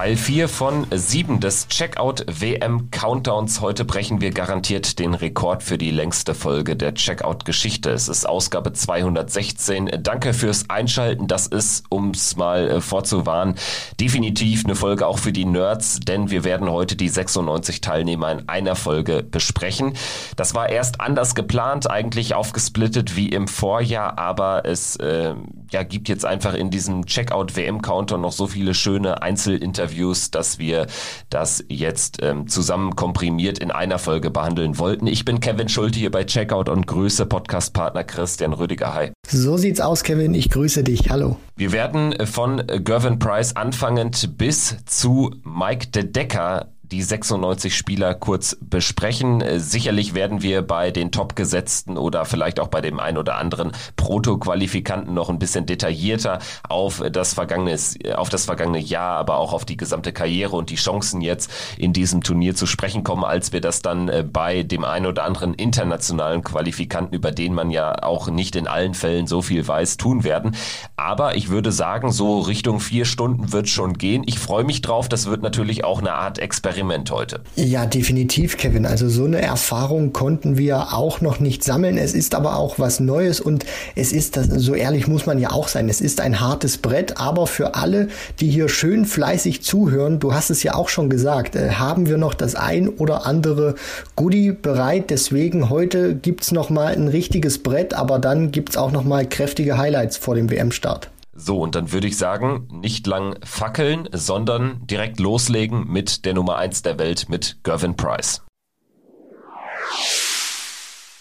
Teil 4 von 7 des Checkout WM Countdowns. Heute brechen wir garantiert den Rekord für die längste Folge der Checkout Geschichte. Es ist Ausgabe 216. Danke fürs Einschalten. Das ist, ums mal äh, vorzuwarnen, definitiv eine Folge auch für die Nerds, denn wir werden heute die 96 Teilnehmer in einer Folge besprechen. Das war erst anders geplant, eigentlich aufgesplittet wie im Vorjahr, aber es äh, ja, gibt jetzt einfach in diesem Checkout WM Countdown noch so viele schöne Einzelinterviews Interviews, dass wir das jetzt ähm, zusammen komprimiert in einer Folge behandeln wollten. Ich bin Kevin Schulte hier bei Checkout und grüße Podcastpartner Christian Rüdiger. Hi. So sieht's aus, Kevin. Ich grüße dich. Hallo. Wir werden von Gervin Price anfangend bis zu Mike De Decker die 96 Spieler kurz besprechen. Äh, sicherlich werden wir bei den Top-Gesetzten oder vielleicht auch bei dem ein oder anderen Proto-Qualifikanten noch ein bisschen detaillierter auf das vergangene, auf das vergangene Jahr, aber auch auf die gesamte Karriere und die Chancen jetzt in diesem Turnier zu sprechen kommen, als wir das dann äh, bei dem ein oder anderen internationalen Qualifikanten, über den man ja auch nicht in allen Fällen so viel weiß, tun werden. Aber ich würde sagen, so Richtung vier Stunden wird schon gehen. Ich freue mich drauf. Das wird natürlich auch eine Art Experiment Experiment heute. Ja, definitiv, Kevin. Also so eine Erfahrung konnten wir auch noch nicht sammeln. Es ist aber auch was Neues und es ist, das, so ehrlich muss man ja auch sein, es ist ein hartes Brett, aber für alle, die hier schön fleißig zuhören, du hast es ja auch schon gesagt, äh, haben wir noch das ein oder andere Goodie bereit. Deswegen heute gibt's noch mal ein richtiges Brett, aber dann gibt's auch noch mal kräftige Highlights vor dem WM-Start. So, und dann würde ich sagen, nicht lang fackeln, sondern direkt loslegen mit der Nummer 1 der Welt, mit Gervin Price.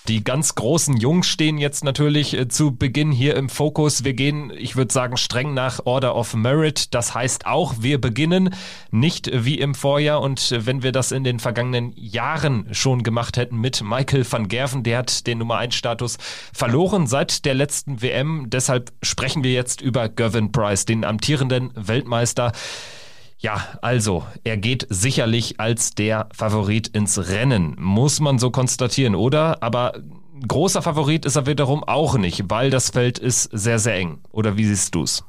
Die ganz großen Jungs stehen jetzt natürlich äh, zu Beginn hier im Fokus. Wir gehen, ich würde sagen, streng nach Order of Merit. Das heißt auch, wir beginnen nicht wie im Vorjahr und wenn wir das in den vergangenen Jahren schon gemacht hätten mit Michael van Gerven, der hat den Nummer 1 Status verloren seit der letzten WM. Deshalb sprechen wir jetzt über Gervin Price, den amtierenden Weltmeister. Ja, also, er geht sicherlich als der Favorit ins Rennen, muss man so konstatieren, oder? Aber großer Favorit ist er wiederum auch nicht, weil das Feld ist sehr, sehr eng. Oder wie siehst du's?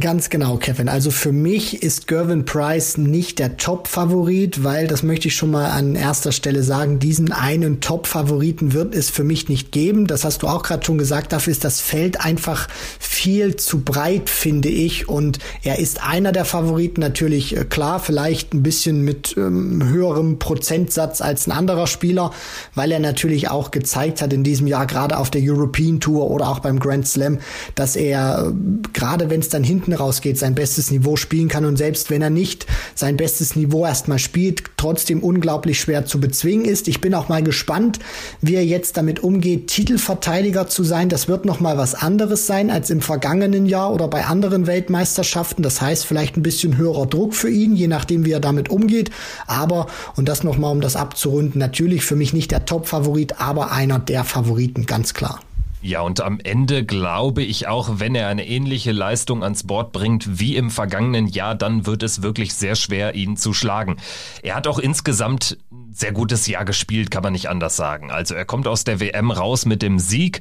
Ganz genau, Kevin. Also für mich ist Gervin Price nicht der Top-Favorit, weil, das möchte ich schon mal an erster Stelle sagen, diesen einen Top-Favoriten wird es für mich nicht geben. Das hast du auch gerade schon gesagt. Dafür ist das Feld einfach viel zu breit, finde ich. Und er ist einer der Favoriten natürlich äh, klar, vielleicht ein bisschen mit ähm, höherem Prozentsatz als ein anderer Spieler, weil er natürlich auch gezeigt hat in diesem Jahr, gerade auf der European Tour oder auch beim Grand Slam, dass er, äh, gerade wenn es dann hinten hinten rausgeht, sein bestes Niveau spielen kann und selbst wenn er nicht sein bestes Niveau erstmal spielt, trotzdem unglaublich schwer zu bezwingen ist. Ich bin auch mal gespannt, wie er jetzt damit umgeht, Titelverteidiger zu sein. Das wird noch mal was anderes sein als im vergangenen Jahr oder bei anderen Weltmeisterschaften. Das heißt vielleicht ein bisschen höherer Druck für ihn, je nachdem wie er damit umgeht. Aber und das noch mal um das abzurunden, natürlich für mich nicht der Top-Favorit, aber einer der Favoriten ganz klar. Ja, und am Ende glaube ich auch, wenn er eine ähnliche Leistung ans Board bringt wie im vergangenen Jahr, dann wird es wirklich sehr schwer, ihn zu schlagen. Er hat auch insgesamt sehr gutes Jahr gespielt, kann man nicht anders sagen. Also er kommt aus der WM raus mit dem Sieg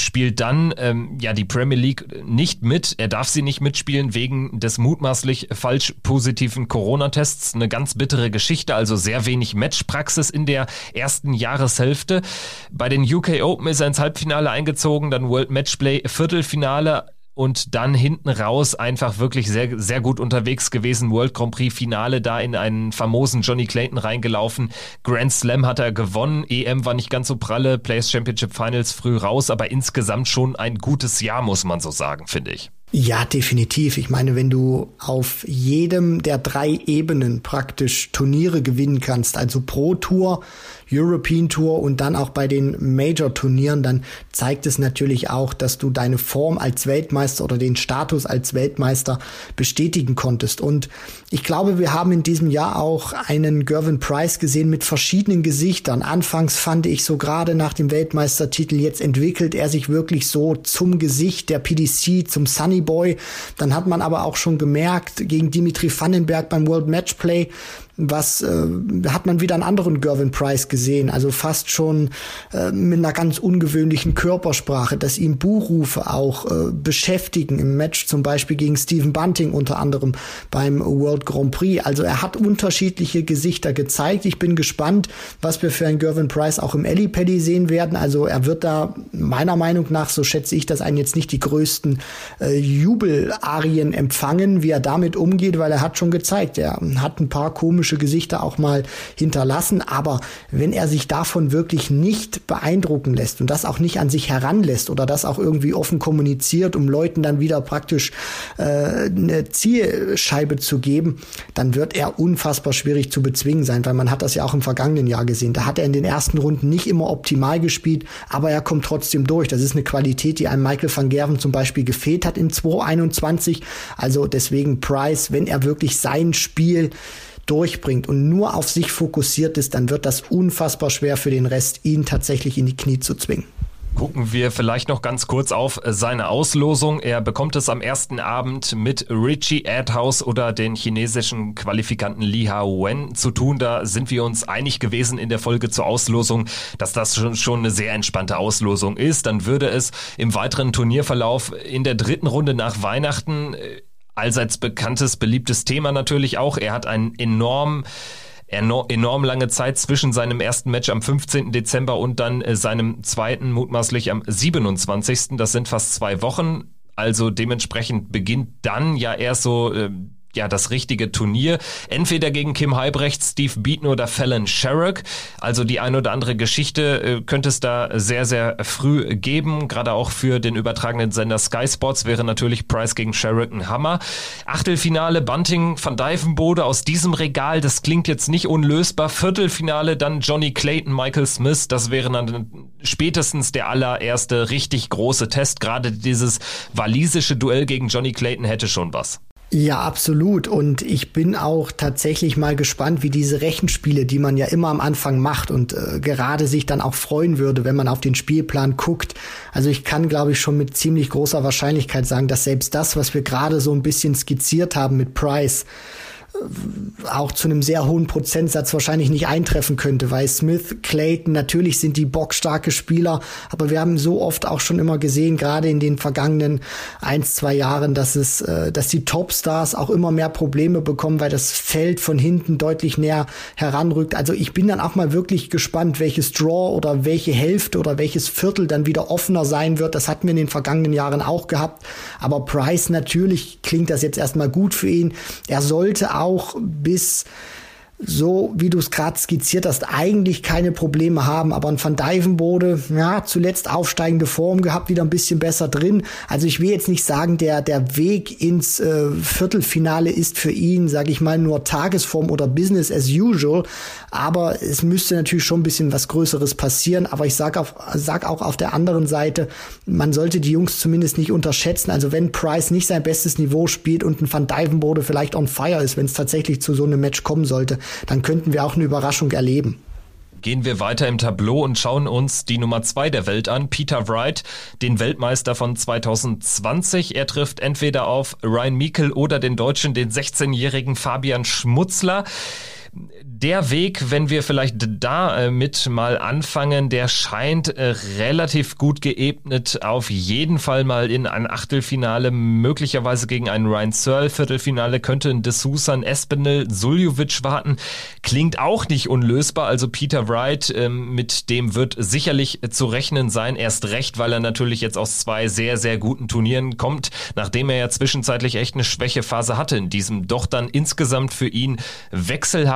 spielt dann ähm, ja die Premier League nicht mit. Er darf sie nicht mitspielen wegen des mutmaßlich falsch positiven Corona-Tests. Eine ganz bittere Geschichte, also sehr wenig Matchpraxis in der ersten Jahreshälfte. Bei den UK Open ist er ins Halbfinale eingezogen, dann World Matchplay Viertelfinale und dann hinten raus einfach wirklich sehr, sehr gut unterwegs gewesen. World Grand Prix Finale da in einen famosen Johnny Clayton reingelaufen. Grand Slam hat er gewonnen. EM war nicht ganz so pralle. Players Championship Finals früh raus, aber insgesamt schon ein gutes Jahr, muss man so sagen, finde ich. Ja, definitiv. Ich meine, wenn du auf jedem der drei Ebenen praktisch Turniere gewinnen kannst, also Pro Tour, European Tour und dann auch bei den Major-Turnieren, dann zeigt es natürlich auch, dass du deine Form als Weltmeister oder den Status als Weltmeister bestätigen konntest. Und ich glaube, wir haben in diesem Jahr auch einen Gervin Price gesehen mit verschiedenen Gesichtern. Anfangs fand ich so gerade nach dem Weltmeistertitel, jetzt entwickelt er sich wirklich so zum Gesicht der PDC, zum Sunny Moneyboy. Dann hat man aber auch schon gemerkt, gegen Dimitri Vandenberg beim World Matchplay, was äh, hat man wieder einen anderen Gervin Price gesehen, also fast schon äh, mit einer ganz ungewöhnlichen Körpersprache, dass ihm Buhrufe auch äh, beschäftigen im Match zum Beispiel gegen Stephen Bunting unter anderem beim World Grand Prix. Also er hat unterschiedliche Gesichter gezeigt. Ich bin gespannt, was wir für einen Gervin Price auch im Ellie Paddy sehen werden. Also er wird da meiner Meinung nach, so schätze ich das einen jetzt nicht die größten äh, Jubelarien empfangen, wie er damit umgeht, weil er hat schon gezeigt, er hat ein paar komische komische Gesichter auch mal hinterlassen. Aber wenn er sich davon wirklich nicht beeindrucken lässt und das auch nicht an sich heranlässt oder das auch irgendwie offen kommuniziert, um Leuten dann wieder praktisch äh, eine Zielscheibe zu geben, dann wird er unfassbar schwierig zu bezwingen sein, weil man hat das ja auch im vergangenen Jahr gesehen. Da hat er in den ersten Runden nicht immer optimal gespielt, aber er kommt trotzdem durch. Das ist eine Qualität, die einem Michael van Gerven zum Beispiel gefehlt hat in 2021. Also deswegen Price, wenn er wirklich sein Spiel durchbringt und nur auf sich fokussiert ist, dann wird das unfassbar schwer für den Rest, ihn tatsächlich in die Knie zu zwingen. Gucken wir vielleicht noch ganz kurz auf seine Auslosung. Er bekommt es am ersten Abend mit Richie Adhouse oder den chinesischen Qualifikanten Li Hao-Wen zu tun. Da sind wir uns einig gewesen in der Folge zur Auslosung, dass das schon, schon eine sehr entspannte Auslosung ist. Dann würde es im weiteren Turnierverlauf in der dritten Runde nach Weihnachten äh, allseits bekanntes, beliebtes Thema natürlich auch. Er hat einen enorm enorm lange Zeit zwischen seinem ersten Match am 15. Dezember und dann äh, seinem zweiten mutmaßlich am 27. Das sind fast zwei Wochen. Also dementsprechend beginnt dann ja erst so äh, ja, das richtige Turnier. Entweder gegen Kim Heibrecht, Steve Beaton oder Fallon Sherrock. Also die ein oder andere Geschichte äh, könnte es da sehr, sehr früh geben. Gerade auch für den übertragenen Sender Sky Sports wäre natürlich Price gegen Sherrock ein Hammer. Achtelfinale Bunting van Dijvenbode aus diesem Regal. Das klingt jetzt nicht unlösbar. Viertelfinale dann Johnny Clayton, Michael Smith. Das wäre dann spätestens der allererste richtig große Test. Gerade dieses walisische Duell gegen Johnny Clayton hätte schon was. Ja, absolut. Und ich bin auch tatsächlich mal gespannt, wie diese Rechenspiele, die man ja immer am Anfang macht und äh, gerade sich dann auch freuen würde, wenn man auf den Spielplan guckt. Also ich kann, glaube ich, schon mit ziemlich großer Wahrscheinlichkeit sagen, dass selbst das, was wir gerade so ein bisschen skizziert haben mit Price, auch zu einem sehr hohen Prozentsatz wahrscheinlich nicht eintreffen könnte, weil Smith, Clayton, natürlich sind die bockstarke Spieler, aber wir haben so oft auch schon immer gesehen, gerade in den vergangenen ein, zwei Jahren, dass es, äh, dass die Topstars auch immer mehr Probleme bekommen, weil das Feld von hinten deutlich näher heranrückt. Also ich bin dann auch mal wirklich gespannt, welches Draw oder welche Hälfte oder welches Viertel dann wieder offener sein wird. Das hatten wir in den vergangenen Jahren auch gehabt. Aber Price natürlich klingt das jetzt erstmal gut für ihn. Er sollte auch bis so wie du es gerade skizziert hast, eigentlich keine Probleme haben. Aber ein Van Dijvenbode, ja, zuletzt aufsteigende Form gehabt, wieder ein bisschen besser drin. Also ich will jetzt nicht sagen, der, der Weg ins äh, Viertelfinale ist für ihn, sage ich mal, nur Tagesform oder Business as usual. Aber es müsste natürlich schon ein bisschen was Größeres passieren. Aber ich sag, auf, sag auch auf der anderen Seite, man sollte die Jungs zumindest nicht unterschätzen. Also wenn Price nicht sein bestes Niveau spielt und ein Van Dijvenbode vielleicht on fire ist, wenn es tatsächlich zu so einem Match kommen sollte, dann könnten wir auch eine Überraschung erleben. Gehen wir weiter im Tableau und schauen uns die Nummer zwei der Welt an, Peter Wright, den Weltmeister von 2020. Er trifft entweder auf Ryan Meikle oder den Deutschen, den 16-jährigen Fabian Schmutzler der Weg, wenn wir vielleicht damit äh, mal anfangen, der scheint äh, relativ gut geebnet, auf jeden Fall mal in ein Achtelfinale, möglicherweise gegen einen Ryan Searle. Viertelfinale könnte ein D'Souza, ein Espinel, Suljovic warten. Klingt auch nicht unlösbar. Also Peter Wright, ähm, mit dem wird sicherlich zu rechnen sein. Erst recht, weil er natürlich jetzt aus zwei sehr, sehr guten Turnieren kommt, nachdem er ja zwischenzeitlich echt eine Schwächephase hatte in diesem doch dann insgesamt für ihn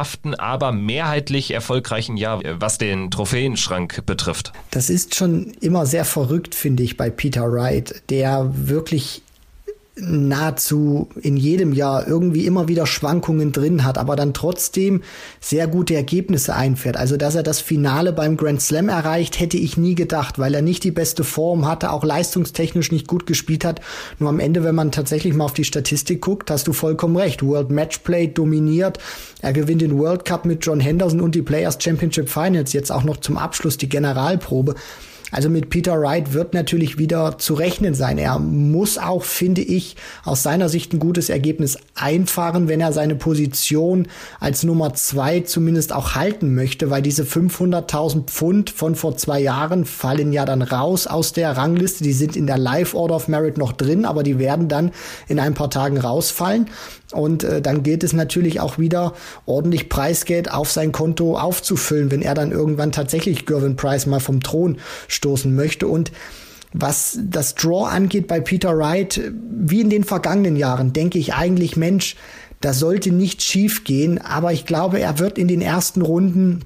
wechselhaften, aber mehrheitlich erfolgreichen Jahr, was den Trophäenschrank betrifft. Das ist schon immer sehr verrückt, finde ich, bei Peter Wright, der wirklich nahezu in jedem Jahr irgendwie immer wieder Schwankungen drin hat, aber dann trotzdem sehr gute Ergebnisse einfährt. Also, dass er das Finale beim Grand Slam erreicht, hätte ich nie gedacht, weil er nicht die beste Form hatte, auch leistungstechnisch nicht gut gespielt hat. Nur am Ende, wenn man tatsächlich mal auf die Statistik guckt, hast du vollkommen recht. World Matchplay dominiert. Er gewinnt den World Cup mit John Henderson und die Players Championship Finals. Jetzt auch noch zum Abschluss die Generalprobe. Also mit Peter Wright wird natürlich wieder zu rechnen sein. Er muss auch, finde ich, aus seiner Sicht ein gutes Ergebnis einfahren, wenn er seine Position als Nummer zwei zumindest auch halten möchte, weil diese 500.000 Pfund von vor zwei Jahren fallen ja dann raus aus der Rangliste. Die sind in der Live Order of Merit noch drin, aber die werden dann in ein paar Tagen rausfallen. Und äh, dann gilt es natürlich auch wieder ordentlich Preisgeld auf sein Konto aufzufüllen, wenn er dann irgendwann tatsächlich Gervin Price mal vom Thron stoßen möchte. Und was das Draw angeht bei Peter Wright, wie in den vergangenen Jahren, denke ich eigentlich, Mensch, da sollte nichts schief gehen. Aber ich glaube, er wird in den ersten Runden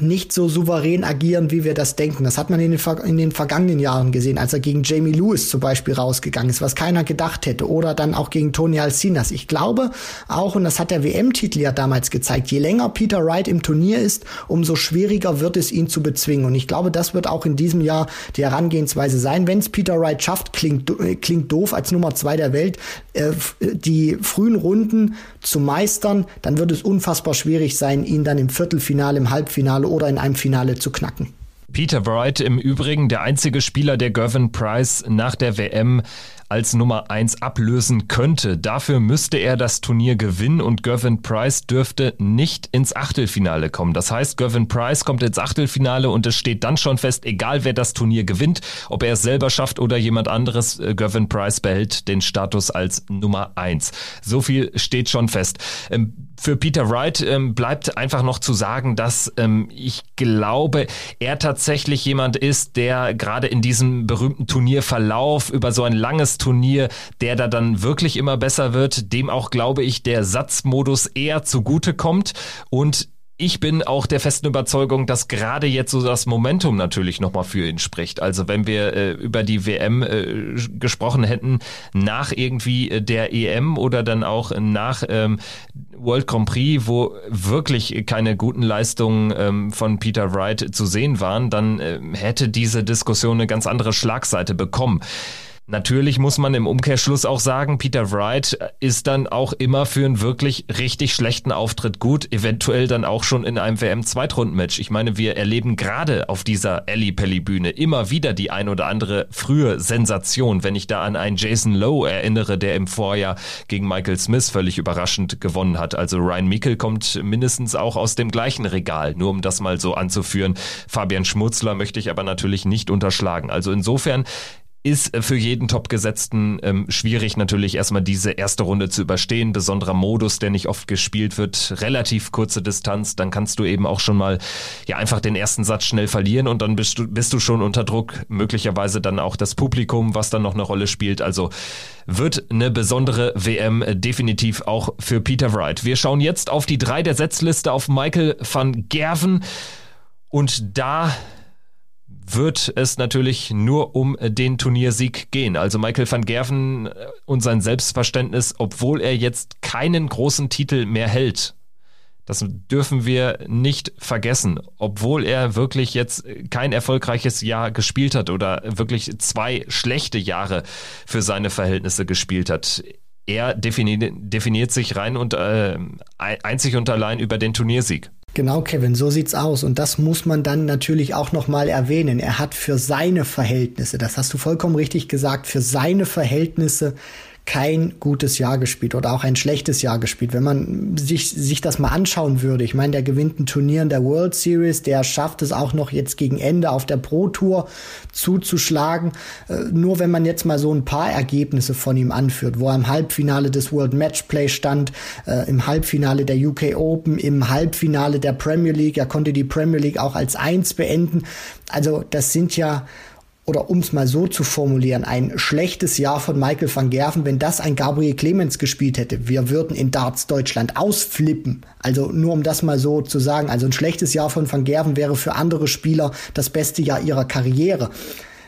nicht so souverän agieren, wie wir das denken. Das hat man in den, in den, vergangenen Jahren gesehen, als er gegen Jamie Lewis zum Beispiel rausgegangen ist, was keiner gedacht hätte. Oder dann auch gegen Tony Alcinas. Ich glaube auch, und das hat der WM-Titel ja damals gezeigt, je länger Peter Wright im Turnier ist, umso schwieriger wird es, ihn zu bezwingen. Und ich glaube, das wird auch in diesem Jahr die Herangehensweise sein. Wenn es Peter Wright schafft, klingt, klingt doof als Nummer zwei der Welt, äh, die frühen Runden zu meistern, dann wird es unfassbar schwierig sein, ihn dann im Viertelfinale, im Halbfinale Viertelfinale oder in einem Finale zu knacken. Peter Wright im Übrigen der einzige Spieler, der Gervin Price nach der WM als Nummer 1 ablösen könnte. Dafür müsste er das Turnier gewinnen und Gervin Price dürfte nicht ins Achtelfinale kommen. Das heißt, Gervin Price kommt ins Achtelfinale und es steht dann schon fest, egal wer das Turnier gewinnt, ob er es selber schafft oder jemand anderes, äh, Gervin Price behält den Status als Nummer 1. So viel steht schon fest. Ähm, für Peter Wright ähm, bleibt einfach noch zu sagen, dass ähm, ich glaube, er tatsächlich jemand ist, der gerade in diesem berühmten Turnierverlauf über so ein langes Turnier, der da dann wirklich immer besser wird, dem auch glaube ich der Satzmodus eher zugute kommt und ich bin auch der festen Überzeugung, dass gerade jetzt so das Momentum natürlich nochmal für ihn spricht. Also wenn wir äh, über die WM äh, gesprochen hätten, nach irgendwie äh, der EM oder dann auch nach ähm, World Grand Prix, wo wirklich keine guten Leistungen ähm, von Peter Wright zu sehen waren, dann äh, hätte diese Diskussion eine ganz andere Schlagseite bekommen. Natürlich muss man im Umkehrschluss auch sagen, Peter Wright ist dann auch immer für einen wirklich richtig schlechten Auftritt gut, eventuell dann auch schon in einem WM-Zweitrundenmatch. Ich meine, wir erleben gerade auf dieser Ellie-Pelli-Bühne immer wieder die ein oder andere frühe Sensation, wenn ich da an einen Jason Lowe erinnere, der im Vorjahr gegen Michael Smith völlig überraschend gewonnen hat. Also Ryan Meikle kommt mindestens auch aus dem gleichen Regal, nur um das mal so anzuführen. Fabian Schmutzler möchte ich aber natürlich nicht unterschlagen. Also insofern ist für jeden Topgesetzten ähm, schwierig, natürlich erstmal diese erste Runde zu überstehen. Besonderer Modus, der nicht oft gespielt wird, relativ kurze Distanz, dann kannst du eben auch schon mal ja einfach den ersten Satz schnell verlieren und dann bist du, bist du schon unter Druck. Möglicherweise dann auch das Publikum, was dann noch eine Rolle spielt. Also wird eine besondere WM definitiv auch für Peter Wright. Wir schauen jetzt auf die drei der Setzliste auf Michael van Gerven. Und da wird es natürlich nur um den Turniersieg gehen. Also Michael van Gerven und sein Selbstverständnis, obwohl er jetzt keinen großen Titel mehr hält. Das dürfen wir nicht vergessen, obwohl er wirklich jetzt kein erfolgreiches Jahr gespielt hat oder wirklich zwei schlechte Jahre für seine Verhältnisse gespielt hat. Er definiert, definiert sich rein und äh, einzig und allein über den Turniersieg. Genau, Kevin, so sieht's aus. Und das muss man dann natürlich auch nochmal erwähnen. Er hat für seine Verhältnisse, das hast du vollkommen richtig gesagt, für seine Verhältnisse kein gutes Jahr gespielt oder auch ein schlechtes Jahr gespielt. Wenn man sich, sich das mal anschauen würde, ich meine, der gewinnt ein Turnier in der World Series, der schafft es auch noch jetzt gegen Ende auf der Pro Tour zuzuschlagen. Äh, nur wenn man jetzt mal so ein paar Ergebnisse von ihm anführt, wo er im Halbfinale des World Matchplay stand, äh, im Halbfinale der UK Open, im Halbfinale der Premier League, er konnte die Premier League auch als Eins beenden. Also das sind ja oder um es mal so zu formulieren, ein schlechtes Jahr von Michael van Gerven, wenn das ein Gabriel Clemens gespielt hätte. Wir würden in Darts Deutschland ausflippen. Also nur um das mal so zu sagen. Also ein schlechtes Jahr von van Gerven wäre für andere Spieler das beste Jahr ihrer Karriere.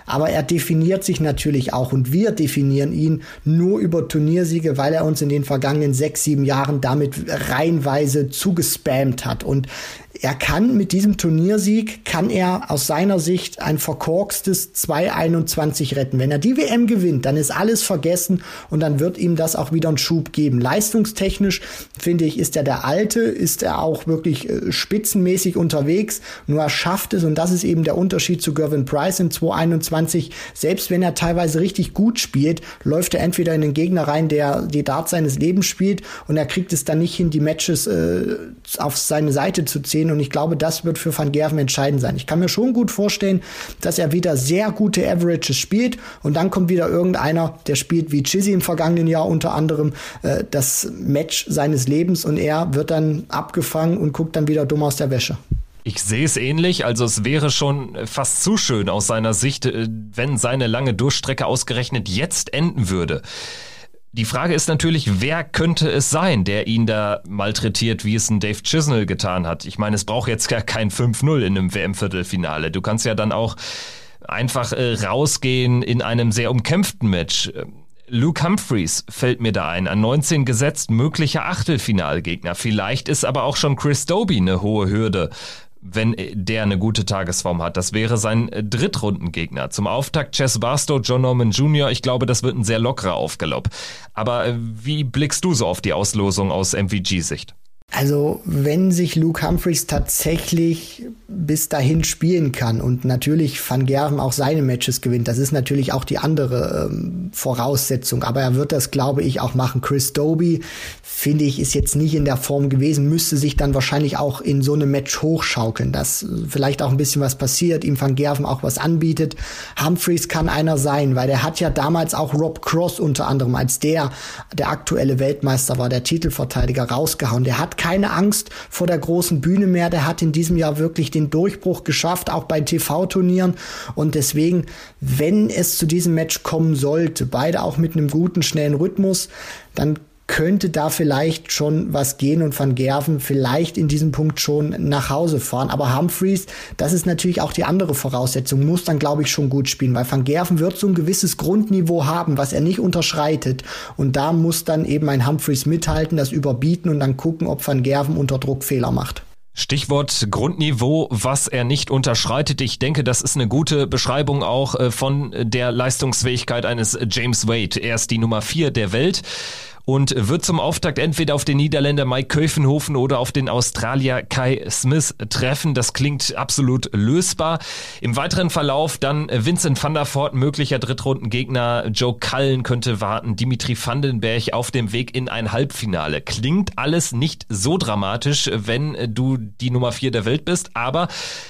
Aber er definiert sich natürlich auch und wir definieren ihn nur über Turniersiege, weil er uns in den vergangenen sechs, sieben Jahren damit reihenweise zugespammt hat. Und er kann mit diesem Turniersieg, kann er aus seiner Sicht ein verkorkstes 2-21 retten. Wenn er die WM gewinnt, dann ist alles vergessen und dann wird ihm das auch wieder einen Schub geben. Leistungstechnisch, finde ich, ist er der Alte, ist er auch wirklich äh, spitzenmäßig unterwegs, nur er schafft es und das ist eben der Unterschied zu Gervin Price in 2-21. Selbst wenn er teilweise richtig gut spielt, läuft er entweder in den Gegner rein, der die Dart seines Lebens spielt und er kriegt es dann nicht hin, die Matches äh, auf seine Seite zu ziehen sehen. Und ich glaube, das wird für Van Gerven entscheidend sein. Ich kann mir schon gut vorstellen, dass er wieder sehr gute Averages spielt und dann kommt wieder irgendeiner, der spielt wie Chizzy im vergangenen Jahr unter anderem äh, das Match seines Lebens und er wird dann abgefangen und guckt dann wieder dumm aus der Wäsche. Ich sehe es ähnlich, also es wäre schon fast zu schön aus seiner Sicht, äh, wenn seine lange Durchstrecke ausgerechnet jetzt enden würde. Die Frage ist natürlich, wer könnte es sein, der ihn da malträtiert, wie es ein Dave Chisnell getan hat? Ich meine, es braucht jetzt gar kein 5-0 in einem WM-Viertelfinale. Du kannst ja dann auch einfach äh, rausgehen in einem sehr umkämpften Match. Luke Humphreys fällt mir da ein, an 19 gesetzt, möglicher Achtelfinalgegner. Vielleicht ist aber auch schon Chris Doby eine hohe Hürde wenn der eine gute Tagesform hat. Das wäre sein äh, Drittrundengegner. Zum Auftakt Chess Barstow, John Norman Jr. Ich glaube, das wird ein sehr lockerer Aufgalopp. Aber äh, wie blickst du so auf die Auslosung aus MVG-Sicht? Also, wenn sich Luke Humphreys tatsächlich bis dahin spielen kann und natürlich Van Gerven auch seine Matches gewinnt, das ist natürlich auch die andere ähm, Voraussetzung. Aber er wird das, glaube ich, auch machen. Chris Doby, finde ich, ist jetzt nicht in der Form gewesen, müsste sich dann wahrscheinlich auch in so einem Match hochschaukeln, dass vielleicht auch ein bisschen was passiert, ihm Van Gerven auch was anbietet. Humphreys kann einer sein, weil der hat ja damals auch Rob Cross unter anderem, als der der aktuelle Weltmeister war, der Titelverteidiger, rausgehauen. Der hat keine Angst vor der großen Bühne mehr. Der hat in diesem Jahr wirklich den Durchbruch geschafft, auch bei TV-Turnieren. Und deswegen, wenn es zu diesem Match kommen sollte, beide auch mit einem guten, schnellen Rhythmus, dann könnte da vielleicht schon was gehen und Van Gerven vielleicht in diesem Punkt schon nach Hause fahren. Aber Humphreys, das ist natürlich auch die andere Voraussetzung, muss dann, glaube ich, schon gut spielen, weil Van Gerven wird so ein gewisses Grundniveau haben, was er nicht unterschreitet. Und da muss dann eben ein Humphreys mithalten, das überbieten und dann gucken, ob Van Gerven unter Druck Fehler macht. Stichwort Grundniveau, was er nicht unterschreitet. Ich denke, das ist eine gute Beschreibung auch äh, von der Leistungsfähigkeit eines James Wade. Er ist die Nummer vier der Welt und wird zum Auftakt entweder auf den Niederländer Mike Köfenhofen oder auf den Australier Kai Smith treffen. Das klingt absolut lösbar. Im weiteren Verlauf dann Vincent van der Voort, möglicher Drittrundengegner. Joe Cullen könnte warten. Dimitri Vandenberg auf dem Weg in ein Halbfinale. Klingt alles nicht so dramatisch, wenn du die Nummer vier der Welt bist, aber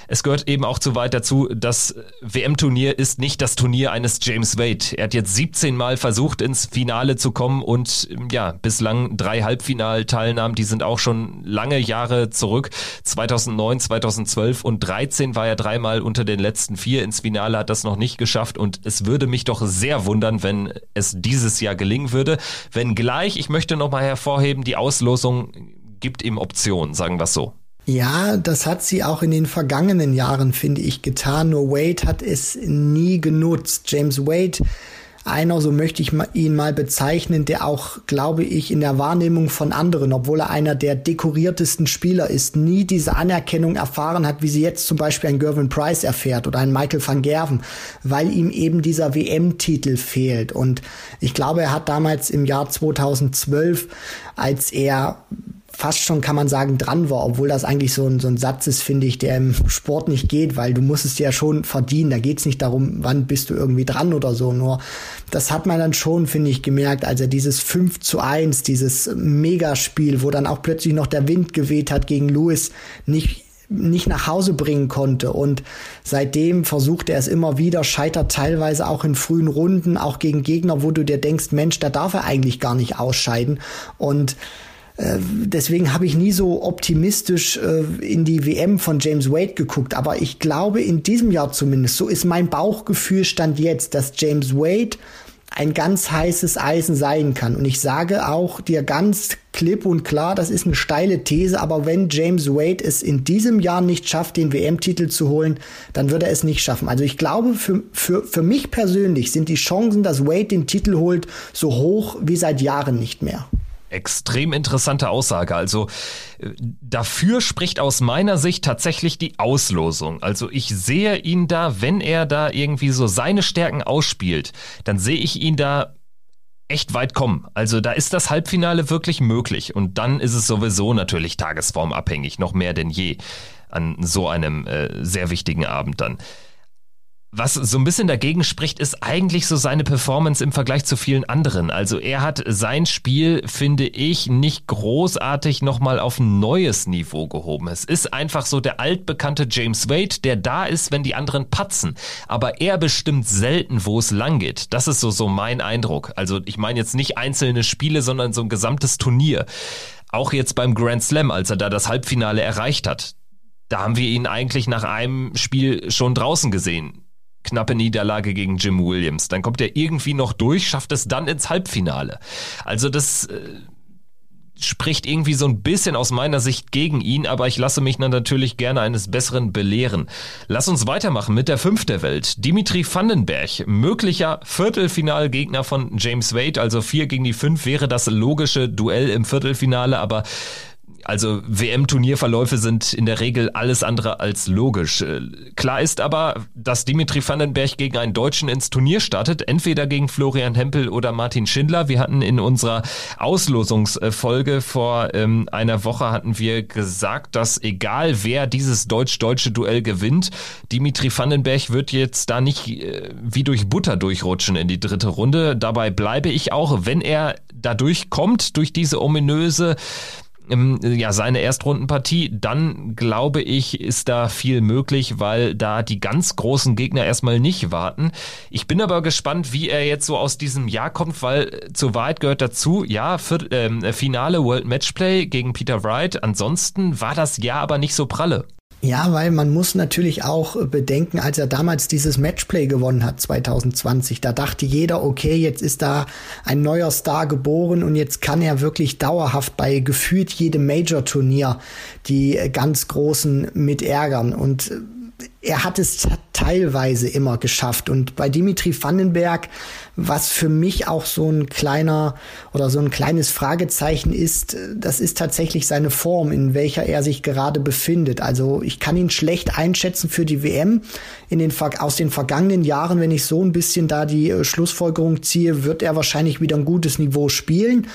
es gehört eben auch zu weit dazu, das WM-Turnier ist nicht das Turnier eines James Wade. Er hat jetzt 17 Mal versucht, ins Finale zu kommen und ja, bislang drei Halbfinalteilnahmen, die sind auch schon lange Jahre zurück. 2009, 2012 und 13 war er dreimal unter den letzten vier. Ins Finale hat das noch nicht geschafft und es würde mich doch sehr wundern, wenn es dieses Jahr gelingen würde. Wenngleich, ich möchte nochmal hervorheben, die Auslosung gibt ihm Optionen, sagen wir so. Ja, das hat sie auch in den vergangenen Jahren, finde ich, getan. Nur Wade hat es nie genutzt. James Wade einer, so möchte ich ihn mal bezeichnen, der auch, glaube ich, in der Wahrnehmung von anderen, obwohl er einer der dekoriertesten Spieler ist, nie diese Anerkennung erfahren hat, wie sie jetzt zum Beispiel ein Gervin Price erfährt oder ein Michael van Gerven, weil ihm eben dieser WM-Titel fehlt. Und ich glaube, er hat damals im Jahr 2012, als er fast schon, kann man sagen, dran war, obwohl das eigentlich so ein, so ein Satz ist, finde ich, der im Sport nicht geht, weil du musst es ja schon verdienen. Da geht es nicht darum, wann bist du irgendwie dran oder so. Nur das hat man dann schon, finde ich, gemerkt, als er dieses 5 zu 1, dieses Megaspiel, wo dann auch plötzlich noch der Wind geweht hat gegen Lewis, nicht nicht nach Hause bringen konnte. Und seitdem versucht er es immer wieder, scheitert teilweise auch in frühen Runden, auch gegen Gegner, wo du dir denkst, Mensch, da darf er eigentlich gar nicht ausscheiden. Und deswegen habe ich nie so optimistisch äh, in die WM von James Wade geguckt. Aber ich glaube in diesem Jahr zumindest, so ist mein Bauchgefühl stand jetzt, dass James Wade ein ganz heißes Eisen sein kann. Und ich sage auch dir ganz klipp und klar, das ist eine steile These, aber wenn James Wade es in diesem Jahr nicht schafft, den WM-Titel zu holen, dann wird er es nicht schaffen. Also ich glaube, für, für, für mich persönlich sind die Chancen, dass Wade den Titel holt, so hoch wie seit Jahren nicht mehr. Extrem interessante Aussage. Also äh, dafür spricht aus meiner Sicht tatsächlich die Auslosung. Also ich sehe ihn da, wenn er da irgendwie so seine Stärken ausspielt, dann sehe ich ihn da echt weit kommen. Also da ist das Halbfinale wirklich möglich. Und dann ist es sowieso natürlich tagesformabhängig, noch mehr denn je an so einem äh, sehr wichtigen Abend dann. Was so ein bisschen dagegen spricht, ist eigentlich so seine Performance im Vergleich zu vielen anderen. Also er hat sein Spiel, finde ich, nicht großartig nochmal auf ein neues Niveau gehoben. Es ist einfach so der altbekannte James Wade, der da ist, wenn die anderen patzen. Aber er bestimmt selten, wo es lang geht. Das ist so, so mein Eindruck. Also ich meine jetzt nicht einzelne Spiele, sondern so ein gesamtes Turnier. Auch jetzt beim Grand Slam, als er da das Halbfinale erreicht hat. Da haben wir ihn eigentlich nach einem Spiel schon draußen gesehen knappe Niederlage gegen Jim Williams. Dann kommt er irgendwie noch durch, schafft es dann ins Halbfinale. Also das äh, spricht irgendwie so ein bisschen aus meiner Sicht gegen ihn, aber ich lasse mich dann natürlich gerne eines Besseren belehren. Lass uns weitermachen mit der Fünf der Welt. Dimitri Vandenberg, möglicher Viertelfinalgegner von James Wade, also vier gegen die fünf wäre das logische Duell im Viertelfinale, aber also WM-Turnierverläufe sind in der Regel alles andere als logisch. Äh, klar ist aber, dass Dimitri Vandenberg gegen einen Deutschen ins Turnier startet, entweder gegen Florian Hempel oder Martin Schindler. Wir hatten in unserer Auslosungsfolge vor ähm, einer Woche hatten wir gesagt, dass egal wer dieses deutsch-deutsche Duell gewinnt, Dimitri Vandenberg wird jetzt da nicht äh, wie durch Butter durchrutschen in die dritte Runde. Dabei bleibe ich auch, wenn er dadurch kommt, durch diese ominöse ja, seine Erstrundenpartie, dann glaube ich, ist da viel möglich, weil da die ganz großen Gegner erstmal nicht warten. Ich bin aber gespannt, wie er jetzt so aus diesem Jahr kommt, weil zur Wahrheit gehört dazu, ja, für, äh, Finale World Matchplay gegen Peter Wright. Ansonsten war das Jahr aber nicht so pralle. Ja, weil man muss natürlich auch bedenken, als er damals dieses Matchplay gewonnen hat, 2020, da dachte jeder, okay, jetzt ist da ein neuer Star geboren und jetzt kann er wirklich dauerhaft bei gefühlt jedem Major-Turnier die ganz Großen mit ärgern. Und er hat es teilweise immer geschafft. Und bei Dimitri Vandenberg, was für mich auch so ein kleiner oder so ein kleines Fragezeichen ist, das ist tatsächlich seine Form, in welcher er sich gerade befindet. Also ich kann ihn schlecht einschätzen für die WM. In den, aus den vergangenen Jahren, wenn ich so ein bisschen da die äh, Schlussfolgerung ziehe, wird er wahrscheinlich wieder ein gutes Niveau spielen.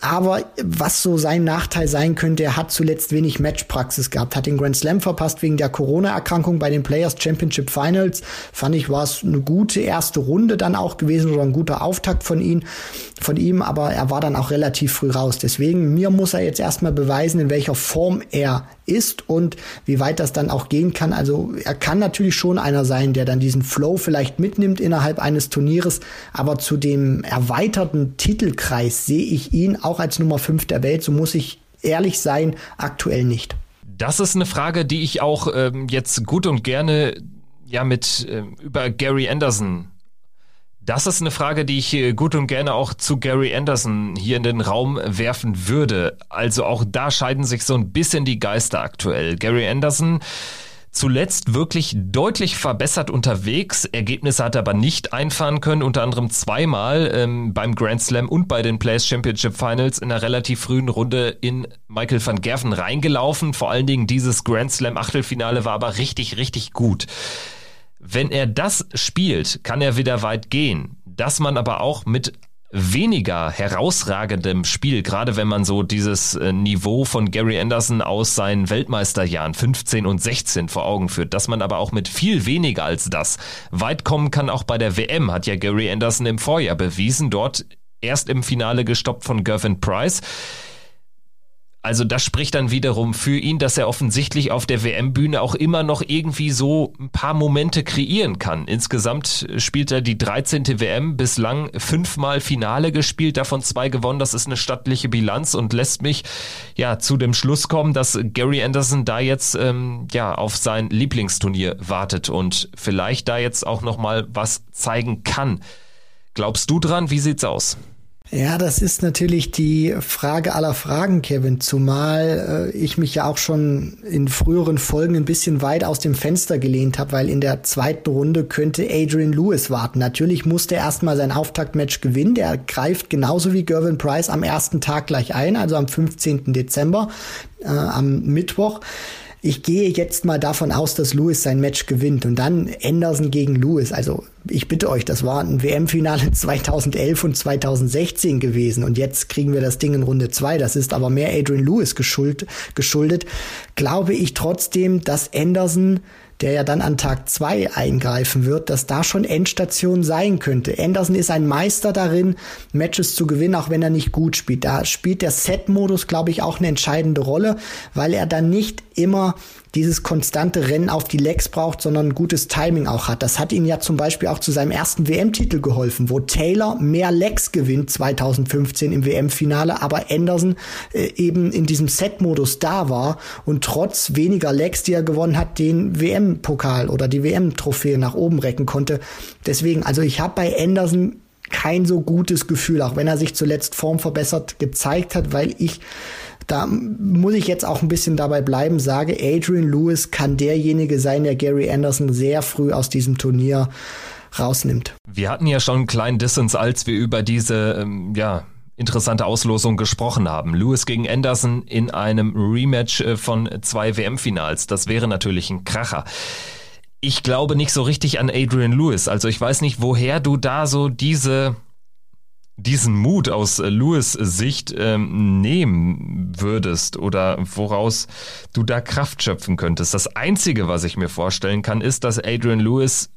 Aber was so sein Nachteil sein könnte, er hat zuletzt wenig Matchpraxis gehabt, hat den Grand Slam verpasst wegen der Corona-Erkrankung bei den Players Championship Finals. Fand ich, war es eine gute erste Runde dann auch gewesen oder ein guter Auftakt von ihm, von ihm, aber er war dann auch relativ früh raus. Deswegen, mir muss er jetzt erstmal beweisen, in welcher Form er ist und wie weit das dann auch gehen kann. Also er kann natürlich schon einer sein, der dann diesen Flow vielleicht mitnimmt innerhalb eines Turnieres, aber zu dem erweiterten Titelkreis sehe ich ihn auch als Nummer 5 der Welt, so muss ich ehrlich sein, aktuell nicht. Das ist eine Frage, die ich auch ähm, jetzt gut und gerne ja mit äh, über Gary Anderson das ist eine Frage, die ich äh, gut und gerne auch zu Gary Anderson hier in den Raum werfen würde. Also auch da scheiden sich so ein bisschen die Geister aktuell. Gary Anderson zuletzt wirklich deutlich verbessert unterwegs. Ergebnisse hat er aber nicht einfahren können, unter anderem zweimal ähm, beim Grand Slam und bei den Players Championship Finals in einer relativ frühen Runde in Michael van Gerven reingelaufen. Vor allen Dingen dieses Grand Slam Achtelfinale war aber richtig, richtig gut. Wenn er das spielt, kann er wieder weit gehen. Dass man aber auch mit weniger herausragendem Spiel, gerade wenn man so dieses äh, Niveau von Gary Anderson aus seinen Weltmeisterjahren 15 und 16 vor Augen führt, dass man aber auch mit viel weniger als das weit kommen kann, auch bei der WM, hat ja Gary Anderson im Vorjahr bewiesen, dort erst im Finale gestoppt von Gervin Price. Also das spricht dann wiederum für ihn, dass er offensichtlich auf der WM-Bühne auch immer noch irgendwie so ein paar Momente kreieren kann. Insgesamt spielt er die 13. WM, bislang fünfmal Finale gespielt, davon zwei gewonnen. Das ist eine stattliche Bilanz und lässt mich ja zu dem Schluss kommen, dass Gary Anderson da jetzt ähm, ja auf sein Lieblingsturnier wartet und vielleicht da jetzt auch noch mal was zeigen kann. Glaubst du dran? Wie sieht's aus? Ja, das ist natürlich die Frage aller Fragen, Kevin. Zumal äh, ich mich ja auch schon in früheren Folgen ein bisschen weit aus dem Fenster gelehnt habe, weil in der zweiten Runde könnte Adrian Lewis warten. Natürlich musste er erstmal sein Auftaktmatch gewinnen. Der greift genauso wie Gervin Price am ersten Tag gleich ein, also am 15. Dezember, äh, am Mittwoch ich gehe jetzt mal davon aus, dass Lewis sein Match gewinnt und dann Anderson gegen Lewis. Also ich bitte euch, das war ein WM-Finale 2011 und 2016 gewesen und jetzt kriegen wir das Ding in Runde zwei. Das ist aber mehr Adrian Lewis geschuld, geschuldet. Glaube ich trotzdem, dass Anderson der ja dann an Tag zwei eingreifen wird, dass da schon Endstation sein könnte. Anderson ist ein Meister darin, Matches zu gewinnen, auch wenn er nicht gut spielt. Da spielt der Set-Modus, glaube ich, auch eine entscheidende Rolle, weil er dann nicht immer dieses konstante Rennen auf die Legs braucht, sondern ein gutes Timing auch hat. Das hat ihm ja zum Beispiel auch zu seinem ersten WM-Titel geholfen, wo Taylor mehr Legs gewinnt 2015 im WM-Finale, aber Anderson äh, eben in diesem Set-Modus da war und trotz weniger Legs, die er gewonnen hat, den WM-Pokal oder die WM-Trophäe nach oben recken konnte. Deswegen, also ich habe bei Anderson kein so gutes Gefühl, auch wenn er sich zuletzt formverbessert gezeigt hat, weil ich da muss ich jetzt auch ein bisschen dabei bleiben, sage, Adrian Lewis kann derjenige sein, der Gary Anderson sehr früh aus diesem Turnier rausnimmt. Wir hatten ja schon einen kleinen Distance, als wir über diese, ähm, ja, interessante Auslosung gesprochen haben. Lewis gegen Anderson in einem Rematch äh, von zwei WM-Finals. Das wäre natürlich ein Kracher. Ich glaube nicht so richtig an Adrian Lewis. Also ich weiß nicht, woher du da so diese diesen Mut aus äh, Lewis Sicht ähm, nehmen würdest oder woraus du da Kraft schöpfen könntest. Das Einzige, was ich mir vorstellen kann, ist, dass Adrian Lewis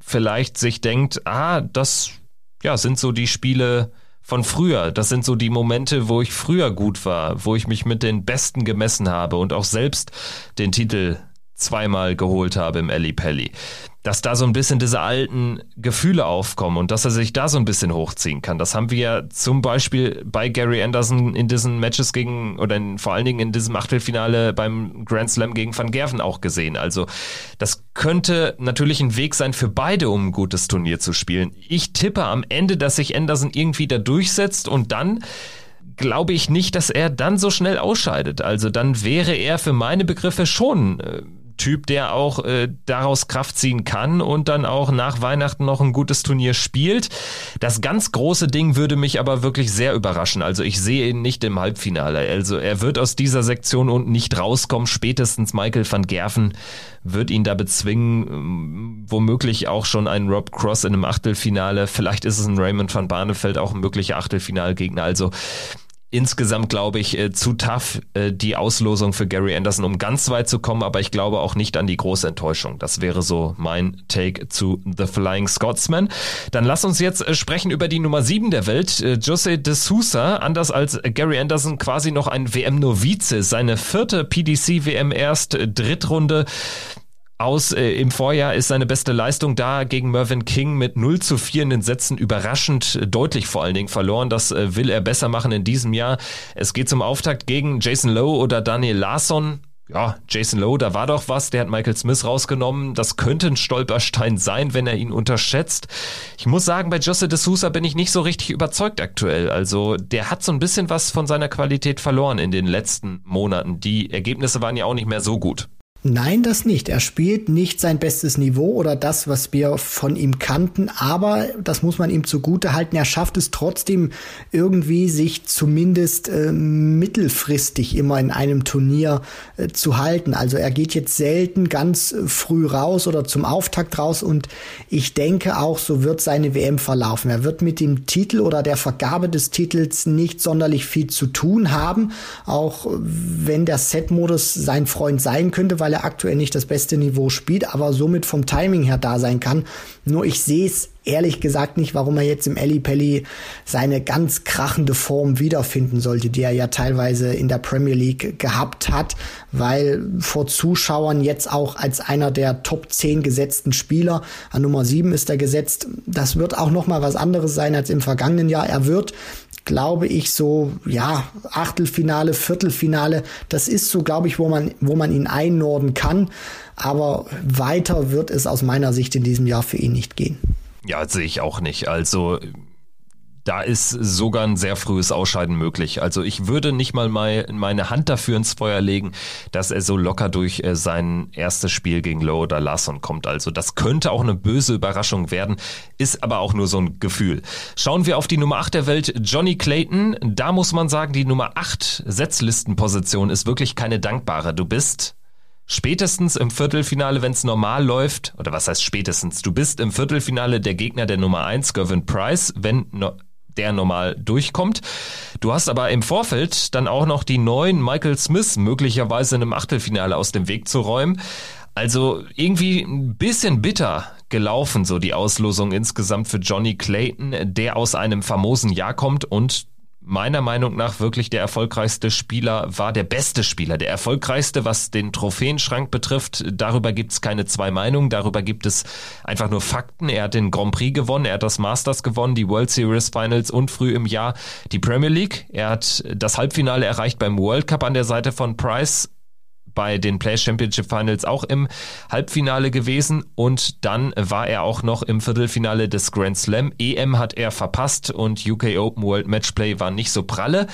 vielleicht sich denkt, ah, das ja, sind so die Spiele von früher. Das sind so die Momente, wo ich früher gut war, wo ich mich mit den Besten gemessen habe und auch selbst den Titel zweimal geholt habe im Ellie Pelli dass da so ein bisschen diese alten Gefühle aufkommen und dass er sich da so ein bisschen hochziehen kann. Das haben wir ja zum Beispiel bei Gary Anderson in diesen Matches gegen, oder in, vor allen Dingen in diesem Achtelfinale beim Grand Slam gegen Van Gerven auch gesehen. Also das könnte natürlich ein Weg sein für beide, um ein gutes Turnier zu spielen. Ich tippe am Ende, dass sich Anderson irgendwie da durchsetzt und dann glaube ich nicht, dass er dann so schnell ausscheidet. Also dann wäre er für meine Begriffe schon äh, Typ, der auch äh, daraus Kraft ziehen kann und dann auch nach Weihnachten noch ein gutes Turnier spielt. Das ganz große Ding würde mich aber wirklich sehr überraschen. Also ich sehe ihn nicht im Halbfinale. Also er wird aus dieser Sektion unten nicht rauskommen. Spätestens Michael van Gerven wird ihn da bezwingen. Ähm, womöglich auch schon ein Rob Cross in einem Achtelfinale. Vielleicht ist es ein Raymond van Barneveld auch ein möglicher Achtelfinalgegner. Also insgesamt, glaube ich, äh, zu tough, äh, die Auslosung für Gary Anderson, um ganz weit zu kommen, aber ich glaube auch nicht an die große Enttäuschung. Das wäre so mein Take zu The Flying Scotsman. Dann lass uns jetzt äh, sprechen über die Nummer 7 der Welt, äh, Jose de Sousa, anders als Gary Anderson quasi noch ein WM-Novize, seine vierte PDC-WM erst, Drittrunde aus äh, im Vorjahr ist seine beste Leistung da gegen Mervyn King mit 0 zu 4 in den Sätzen überraschend äh, deutlich vor allen Dingen verloren. Das äh, will er besser machen in diesem Jahr. Es geht zum Auftakt gegen Jason Lowe oder Daniel Larsson. Ja, Jason Lowe, da war doch was, der hat Michael Smith rausgenommen. Das könnte ein Stolperstein sein, wenn er ihn unterschätzt. Ich muss sagen, bei Jose de Sousa bin ich nicht so richtig überzeugt aktuell. Also, der hat so ein bisschen was von seiner Qualität verloren in den letzten Monaten. Die Ergebnisse waren ja auch nicht mehr so gut. Nein, das nicht. Er spielt nicht sein bestes Niveau oder das, was wir von ihm kannten, aber das muss man ihm zugute halten. Er schafft es trotzdem irgendwie, sich zumindest äh, mittelfristig immer in einem Turnier äh, zu halten. Also er geht jetzt selten ganz früh raus oder zum Auftakt raus und ich denke auch, so wird seine WM verlaufen. Er wird mit dem Titel oder der Vergabe des Titels nicht sonderlich viel zu tun haben, auch wenn der Set-Modus sein Freund sein könnte, weil er aktuell nicht das beste Niveau spielt, aber somit vom Timing her da sein kann. Nur ich sehe es ehrlich gesagt nicht, warum er jetzt im Ellie Pelli seine ganz krachende Form wiederfinden sollte, die er ja teilweise in der Premier League gehabt hat, weil vor Zuschauern jetzt auch als einer der Top 10 gesetzten Spieler an Nummer 7 ist er gesetzt. Das wird auch noch mal was anderes sein als im vergangenen Jahr. Er wird glaube ich, so, ja, Achtelfinale, Viertelfinale, das ist so, glaube ich, wo man, wo man ihn einnorden kann. Aber weiter wird es aus meiner Sicht in diesem Jahr für ihn nicht gehen. Ja, sehe ich auch nicht. Also da ist sogar ein sehr frühes Ausscheiden möglich. Also ich würde nicht mal meine Hand dafür ins Feuer legen, dass er so locker durch äh, sein erstes Spiel gegen Low oder Larson kommt. Also das könnte auch eine böse Überraschung werden, ist aber auch nur so ein Gefühl. Schauen wir auf die Nummer 8 der Welt, Johnny Clayton. Da muss man sagen, die Nummer 8 Setzlistenposition ist wirklich keine dankbare. Du bist spätestens im Viertelfinale, wenn es normal läuft, oder was heißt spätestens, du bist im Viertelfinale der Gegner der Nummer 1, Gervin Price, wenn der normal durchkommt. Du hast aber im Vorfeld dann auch noch die neuen Michael Smith möglicherweise in einem Achtelfinale aus dem Weg zu räumen. Also irgendwie ein bisschen bitter gelaufen, so die Auslosung insgesamt für Johnny Clayton, der aus einem famosen Jahr kommt und meiner Meinung nach wirklich der erfolgreichste Spieler war, der beste Spieler, der erfolgreichste, was den Trophäenschrank betrifft. Darüber gibt es keine zwei Meinungen, darüber gibt es einfach nur Fakten. Er hat den Grand Prix gewonnen, er hat das Masters gewonnen, die World Series Finals und früh im Jahr die Premier League. Er hat das Halbfinale erreicht beim World Cup an der Seite von Price bei den Play Championship Finals auch im Halbfinale gewesen und dann war er auch noch im Viertelfinale des Grand Slam. EM hat er verpasst und UK Open World Matchplay war nicht so pralle.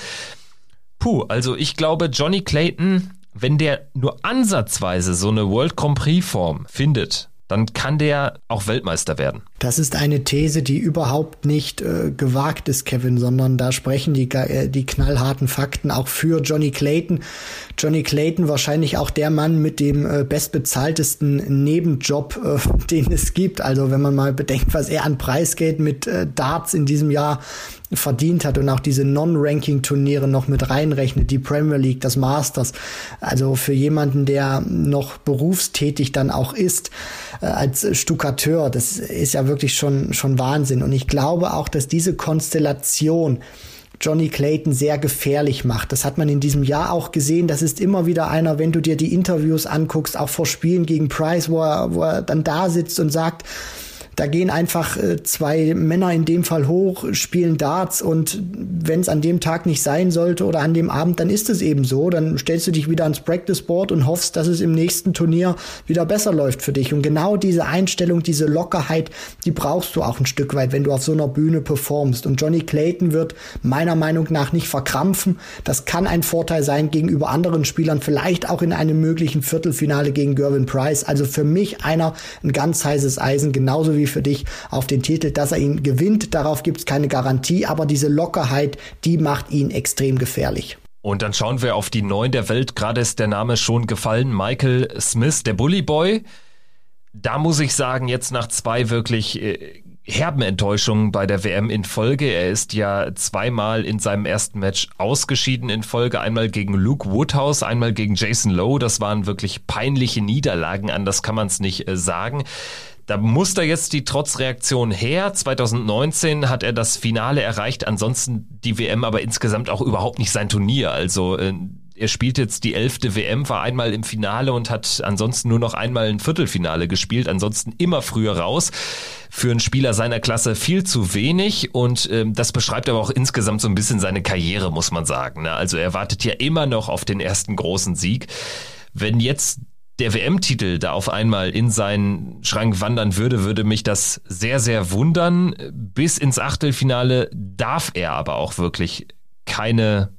Puh, also ich glaube, Johnny Clayton, wenn der nur ansatzweise so eine World Grand Prix Form findet, dann kann der auch Weltmeister werden. Das ist eine These, die überhaupt nicht äh, gewagt ist, Kevin, sondern da sprechen die, äh, die knallharten Fakten auch für Johnny Clayton. Johnny Clayton wahrscheinlich auch der Mann mit dem äh, bestbezahltesten Nebenjob, äh, den es gibt. Also wenn man mal bedenkt, was er an Preisgeld mit äh, Darts in diesem Jahr verdient hat und auch diese Non-Ranking-Turniere noch mit reinrechnet, die Premier League, das Masters. Also für jemanden, der noch berufstätig dann auch ist, äh, als Stuckateur, das ist ja wirklich schon, schon Wahnsinn. Und ich glaube auch, dass diese Konstellation Johnny Clayton sehr gefährlich macht. Das hat man in diesem Jahr auch gesehen. Das ist immer wieder einer, wenn du dir die Interviews anguckst, auch vor Spielen gegen Price, wo er, wo er dann da sitzt und sagt, da gehen einfach äh, zwei Männer in dem Fall hoch, spielen Darts und wenn es an dem Tag nicht sein sollte oder an dem Abend, dann ist es eben so. Dann stellst du dich wieder ans Practice Board und hoffst, dass es im nächsten Turnier wieder besser läuft für dich. Und genau diese Einstellung, diese Lockerheit, die brauchst du auch ein Stück weit, wenn du auf so einer Bühne performst. Und Johnny Clayton wird meiner Meinung nach nicht verkrampfen. Das kann ein Vorteil sein gegenüber anderen Spielern, vielleicht auch in einem möglichen Viertelfinale gegen Gervin Price. Also für mich einer ein ganz heißes Eisen, genauso wie für dich auf den Titel. Dass er ihn gewinnt, darauf gibt es keine Garantie, aber diese Lockerheit, die macht ihn extrem gefährlich. Und dann schauen wir auf die Neuen der Welt. Gerade ist der Name schon gefallen. Michael Smith, der Bully Boy. Da muss ich sagen, jetzt nach zwei wirklich äh, herben Enttäuschungen bei der WM in Folge. Er ist ja zweimal in seinem ersten Match ausgeschieden in Folge. Einmal gegen Luke Woodhouse, einmal gegen Jason Lowe. Das waren wirklich peinliche Niederlagen, anders kann man es nicht äh, sagen. Da muss da jetzt die Trotzreaktion her. 2019 hat er das Finale erreicht, ansonsten die WM aber insgesamt auch überhaupt nicht sein Turnier. Also äh, er spielt jetzt die elfte WM, war einmal im Finale und hat ansonsten nur noch einmal ein Viertelfinale gespielt, ansonsten immer früher raus. Für einen Spieler seiner Klasse viel zu wenig und ähm, das beschreibt aber auch insgesamt so ein bisschen seine Karriere, muss man sagen. Ne? Also er wartet ja immer noch auf den ersten großen Sieg. Wenn jetzt der WM-Titel da auf einmal in seinen Schrank wandern würde, würde mich das sehr, sehr wundern. Bis ins Achtelfinale darf er aber auch wirklich keine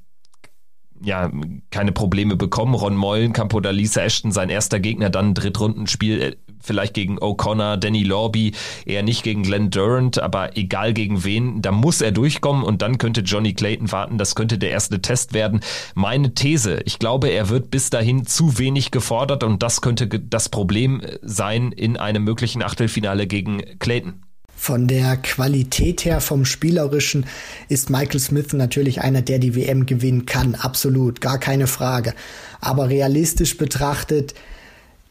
ja, keine Probleme bekommen. Ron Meulenkamp oder Lisa Ashton, sein erster Gegner, dann ein Drittrundenspiel, vielleicht gegen O'Connor, Danny Lorby, eher nicht gegen Glenn Durant, aber egal gegen wen, da muss er durchkommen und dann könnte Johnny Clayton warten, das könnte der erste Test werden. Meine These, ich glaube, er wird bis dahin zu wenig gefordert und das könnte das Problem sein in einem möglichen Achtelfinale gegen Clayton. Von der Qualität her, vom Spielerischen, ist Michael Smith natürlich einer, der die WM gewinnen kann. Absolut, gar keine Frage. Aber realistisch betrachtet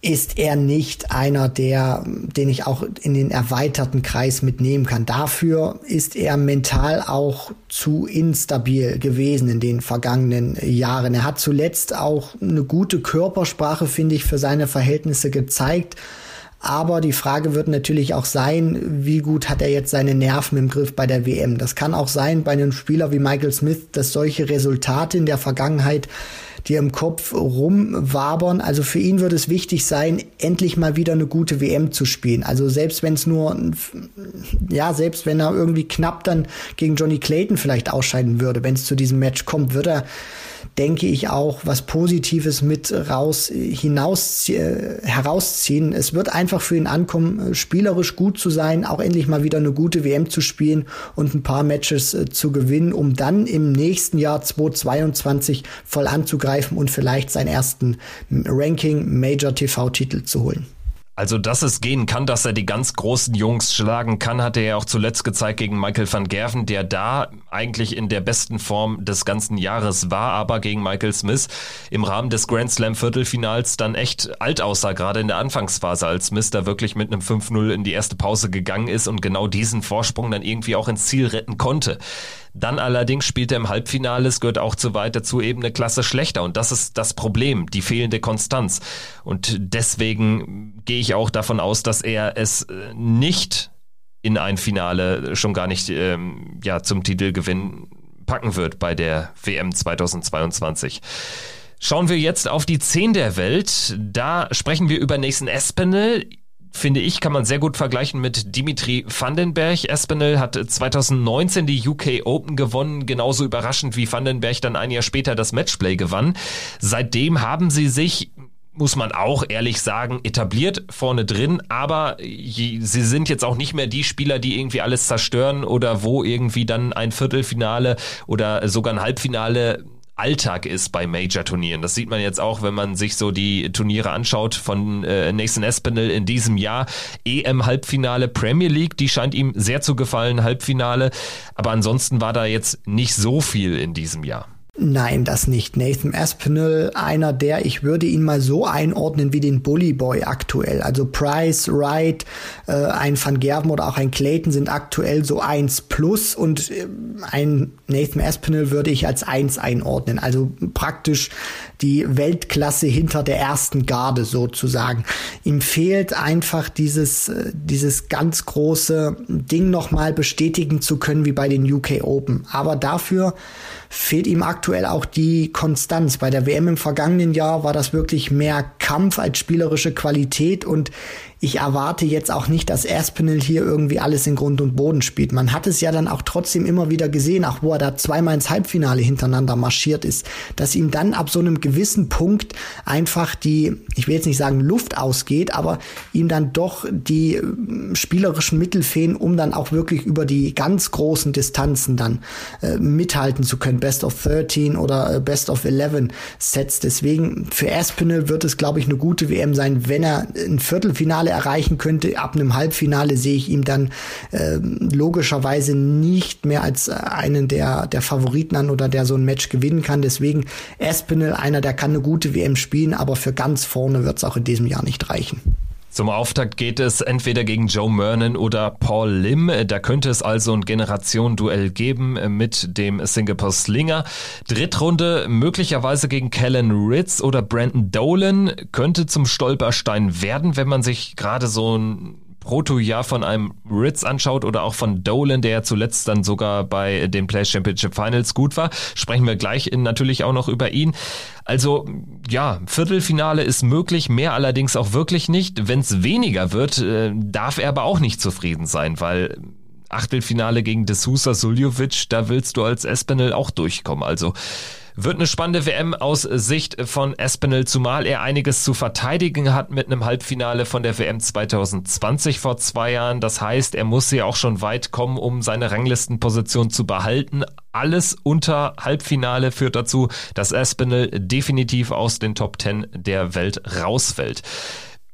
ist er nicht einer, der, den ich auch in den erweiterten Kreis mitnehmen kann. Dafür ist er mental auch zu instabil gewesen in den vergangenen Jahren. Er hat zuletzt auch eine gute Körpersprache, finde ich, für seine Verhältnisse gezeigt. Aber die Frage wird natürlich auch sein, wie gut hat er jetzt seine Nerven im Griff bei der WM. Das kann auch sein bei einem Spieler wie Michael Smith, dass solche Resultate in der Vergangenheit dir im Kopf rumwabern. Also für ihn wird es wichtig sein, endlich mal wieder eine gute WM zu spielen. Also selbst wenn es nur, ja, selbst wenn er irgendwie knapp dann gegen Johnny Clayton vielleicht ausscheiden würde, wenn es zu diesem Match kommt, wird er denke ich, auch was Positives mit raus hinaus äh, herausziehen. Es wird einfach für ihn ankommen, äh, spielerisch gut zu sein, auch endlich mal wieder eine gute WM zu spielen und ein paar Matches äh, zu gewinnen, um dann im nächsten Jahr 2022 voll anzugreifen und vielleicht seinen ersten Ranking Major TV Titel zu holen. Also, dass es gehen kann, dass er die ganz großen Jungs schlagen kann, hat er ja auch zuletzt gezeigt gegen Michael van Gerven, der da eigentlich in der besten Form des ganzen Jahres war, aber gegen Michael Smith im Rahmen des Grand Slam Viertelfinals dann echt alt aussah, gerade in der Anfangsphase, als Smith da wirklich mit einem 5-0 in die erste Pause gegangen ist und genau diesen Vorsprung dann irgendwie auch ins Ziel retten konnte. Dann allerdings spielt er im Halbfinale, es gehört auch zu weit dazu, eben eine Klasse schlechter. Und das ist das Problem, die fehlende Konstanz. Und deswegen gehe ich auch davon aus, dass er es äh, nicht in ein Finale schon gar nicht ähm, ja, zum Titelgewinn packen wird bei der WM 2022. Schauen wir jetzt auf die 10 der Welt. Da sprechen wir über Nathan Espinel finde ich, kann man sehr gut vergleichen mit Dimitri Vandenberg. Espinel hat 2019 die UK Open gewonnen, genauso überraschend wie Vandenberg dann ein Jahr später das Matchplay gewann. Seitdem haben sie sich muss man auch ehrlich sagen, etabliert vorne drin, aber sie sind jetzt auch nicht mehr die Spieler, die irgendwie alles zerstören oder wo irgendwie dann ein Viertelfinale oder sogar ein Halbfinale Alltag ist bei Major-Turnieren. Das sieht man jetzt auch, wenn man sich so die Turniere anschaut von äh, Nathan Espinel in diesem Jahr. EM-Halbfinale, Premier League, die scheint ihm sehr zu gefallen, Halbfinale. Aber ansonsten war da jetzt nicht so viel in diesem Jahr. Nein, das nicht. Nathan Aspinall, einer der, ich würde ihn mal so einordnen wie den Bully Boy aktuell. Also Price, Wright, äh, ein Van Gerven oder auch ein Clayton sind aktuell so eins plus und äh, ein Nathan Aspinall würde ich als eins einordnen. Also praktisch die Weltklasse hinter der ersten Garde sozusagen. Ihm fehlt einfach dieses, äh, dieses ganz große Ding nochmal bestätigen zu können wie bei den UK Open. Aber dafür fehlt ihm aktuell auch die Konstanz. Bei der WM im vergangenen Jahr war das wirklich mehr Kampf als spielerische Qualität und ich erwarte jetzt auch nicht, dass Aspinall hier irgendwie alles in Grund und Boden spielt. Man hat es ja dann auch trotzdem immer wieder gesehen, auch wo er da zweimal ins Halbfinale hintereinander marschiert ist, dass ihm dann ab so einem gewissen Punkt einfach die, ich will jetzt nicht sagen Luft ausgeht, aber ihm dann doch die äh, spielerischen Mittel fehlen, um dann auch wirklich über die ganz großen Distanzen dann äh, mithalten zu können. Best of 13 oder äh, Best of 11 Sets. Deswegen für Aspinall wird es, glaube ich, eine gute WM sein, wenn er ein Viertelfinale erreichen könnte. Ab einem Halbfinale sehe ich ihn dann äh, logischerweise nicht mehr als einen der, der Favoriten an oder der so ein Match gewinnen kann. Deswegen Espinel, einer, der kann eine gute WM spielen, aber für ganz vorne wird es auch in diesem Jahr nicht reichen. Zum Auftakt geht es entweder gegen Joe Mernon oder Paul Lim. Da könnte es also ein Generation-Duell geben mit dem Singapore Slinger. Drittrunde möglicherweise gegen Kellen Ritz oder Brandon Dolan könnte zum Stolperstein werden, wenn man sich gerade so ein Proto-Jahr von einem Ritz anschaut oder auch von Dolan, der ja zuletzt dann sogar bei den Play Championship Finals gut war, sprechen wir gleich natürlich auch noch über ihn. Also ja, Viertelfinale ist möglich, mehr allerdings auch wirklich nicht. Wenn es weniger wird, äh, darf er aber auch nicht zufrieden sein, weil Achtelfinale gegen D'Souza Suljovic, da willst du als Espinel auch durchkommen. Also wird eine spannende WM aus Sicht von Espinel, zumal er einiges zu verteidigen hat mit einem Halbfinale von der WM 2020 vor zwei Jahren. Das heißt, er muss ja auch schon weit kommen, um seine Ranglistenposition zu behalten. Alles unter Halbfinale führt dazu, dass Espinel definitiv aus den Top 10 der Welt rausfällt.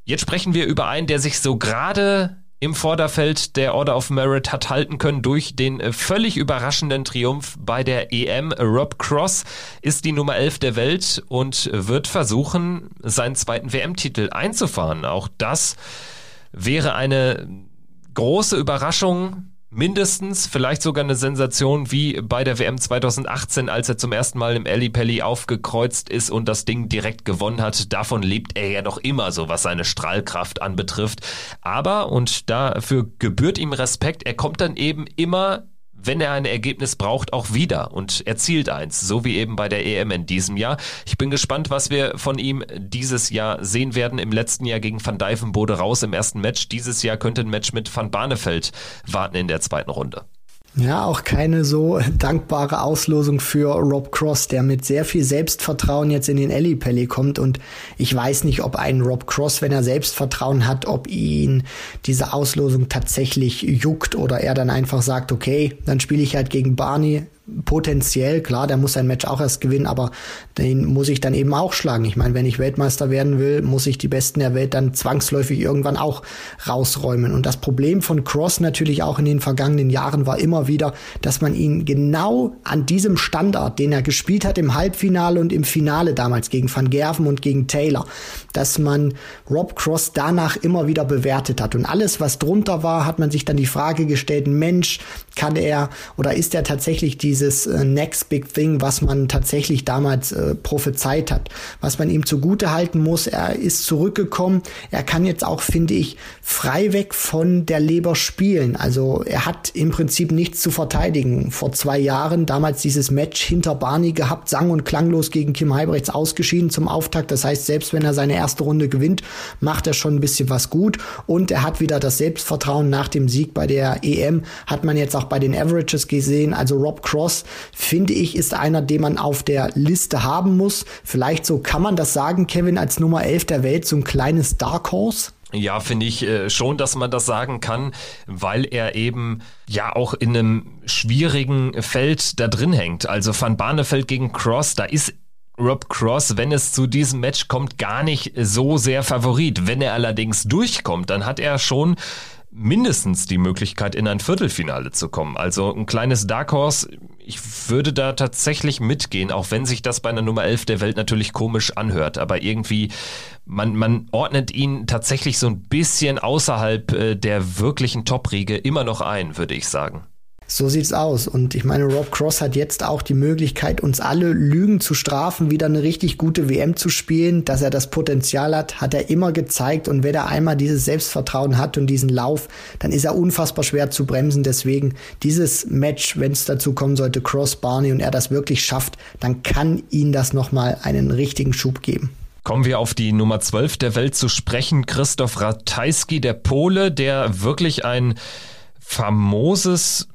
Jetzt sprechen wir über einen, der sich so gerade im Vorderfeld der Order of Merit hat halten können durch den äh, völlig überraschenden Triumph bei der EM. Rob Cross ist die Nummer 11 der Welt und wird versuchen, seinen zweiten WM-Titel einzufahren. Auch das wäre eine große Überraschung mindestens, vielleicht sogar eine Sensation wie bei der WM 2018, als er zum ersten Mal im Ali Pelli aufgekreuzt ist und das Ding direkt gewonnen hat. Davon lebt er ja noch immer so, was seine Strahlkraft anbetrifft. Aber, und dafür gebührt ihm Respekt, er kommt dann eben immer wenn er ein Ergebnis braucht, auch wieder und erzielt eins, so wie eben bei der EM in diesem Jahr. Ich bin gespannt, was wir von ihm dieses Jahr sehen werden. Im letzten Jahr gegen Van Dijvenbode raus im ersten Match. Dieses Jahr könnte ein Match mit Van Barneveld warten in der zweiten Runde. Ja, auch keine so dankbare Auslosung für Rob Cross, der mit sehr viel Selbstvertrauen jetzt in den Ellie Pelli kommt. Und ich weiß nicht, ob ein Rob Cross, wenn er Selbstvertrauen hat, ob ihn diese Auslosung tatsächlich juckt oder er dann einfach sagt, okay, dann spiele ich halt gegen Barney, potenziell, klar, der muss sein Match auch erst gewinnen, aber den muss ich dann eben auch schlagen. Ich meine, wenn ich Weltmeister werden will, muss ich die Besten der Welt dann zwangsläufig irgendwann auch rausräumen. Und das Problem von Cross natürlich auch in den vergangenen Jahren war immer wieder, dass man ihn genau an diesem Standard, den er gespielt hat im Halbfinale und im Finale damals gegen Van Gerven und gegen Taylor, dass man Rob Cross danach immer wieder bewertet hat. Und alles, was drunter war, hat man sich dann die Frage gestellt, Mensch, kann er oder ist er tatsächlich die dieses äh, Next Big Thing, was man tatsächlich damals äh, prophezeit hat. Was man ihm zugute halten muss, er ist zurückgekommen. Er kann jetzt auch, finde ich, frei weg von der Leber spielen. Also er hat im Prinzip nichts zu verteidigen. Vor zwei Jahren damals dieses Match hinter Barney gehabt, sang- und klanglos gegen Kim Heibrechts ausgeschieden zum Auftakt. Das heißt, selbst wenn er seine erste Runde gewinnt, macht er schon ein bisschen was gut. Und er hat wieder das Selbstvertrauen nach dem Sieg bei der EM, hat man jetzt auch bei den Averages gesehen. Also Rob Cross Cross, finde ich, ist einer, den man auf der Liste haben muss. Vielleicht so kann man das sagen, Kevin, als Nummer 11 der Welt, so ein kleines Dark Horse? Ja, finde ich äh, schon, dass man das sagen kann, weil er eben ja auch in einem schwierigen Feld da drin hängt. Also Van Barneveld gegen Cross, da ist Rob Cross, wenn es zu diesem Match kommt, gar nicht so sehr Favorit. Wenn er allerdings durchkommt, dann hat er schon mindestens die Möglichkeit, in ein Viertelfinale zu kommen. Also ein kleines Dark Horse, ich würde da tatsächlich mitgehen, auch wenn sich das bei einer Nummer 11 der Welt natürlich komisch anhört. Aber irgendwie, man, man ordnet ihn tatsächlich so ein bisschen außerhalb äh, der wirklichen Top-Riege immer noch ein, würde ich sagen. So sieht's aus. Und ich meine, Rob Cross hat jetzt auch die Möglichkeit, uns alle Lügen zu strafen, wieder eine richtig gute WM zu spielen. Dass er das Potenzial hat, hat er immer gezeigt. Und wenn er einmal dieses Selbstvertrauen hat und diesen Lauf, dann ist er unfassbar schwer zu bremsen. Deswegen dieses Match, wenn es dazu kommen sollte, Cross, Barney und er das wirklich schafft, dann kann ihn das nochmal einen richtigen Schub geben. Kommen wir auf die Nummer 12 der Welt zu sprechen. Christoph Ratajski, der Pole, der wirklich ein famoses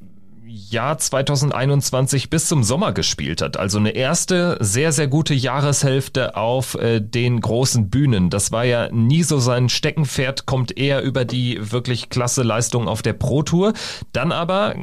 Jahr 2021 bis zum Sommer gespielt hat. Also eine erste sehr, sehr gute Jahreshälfte auf äh, den großen Bühnen. Das war ja nie so sein Steckenpferd, kommt eher über die wirklich klasse Leistung auf der Pro Tour. Dann aber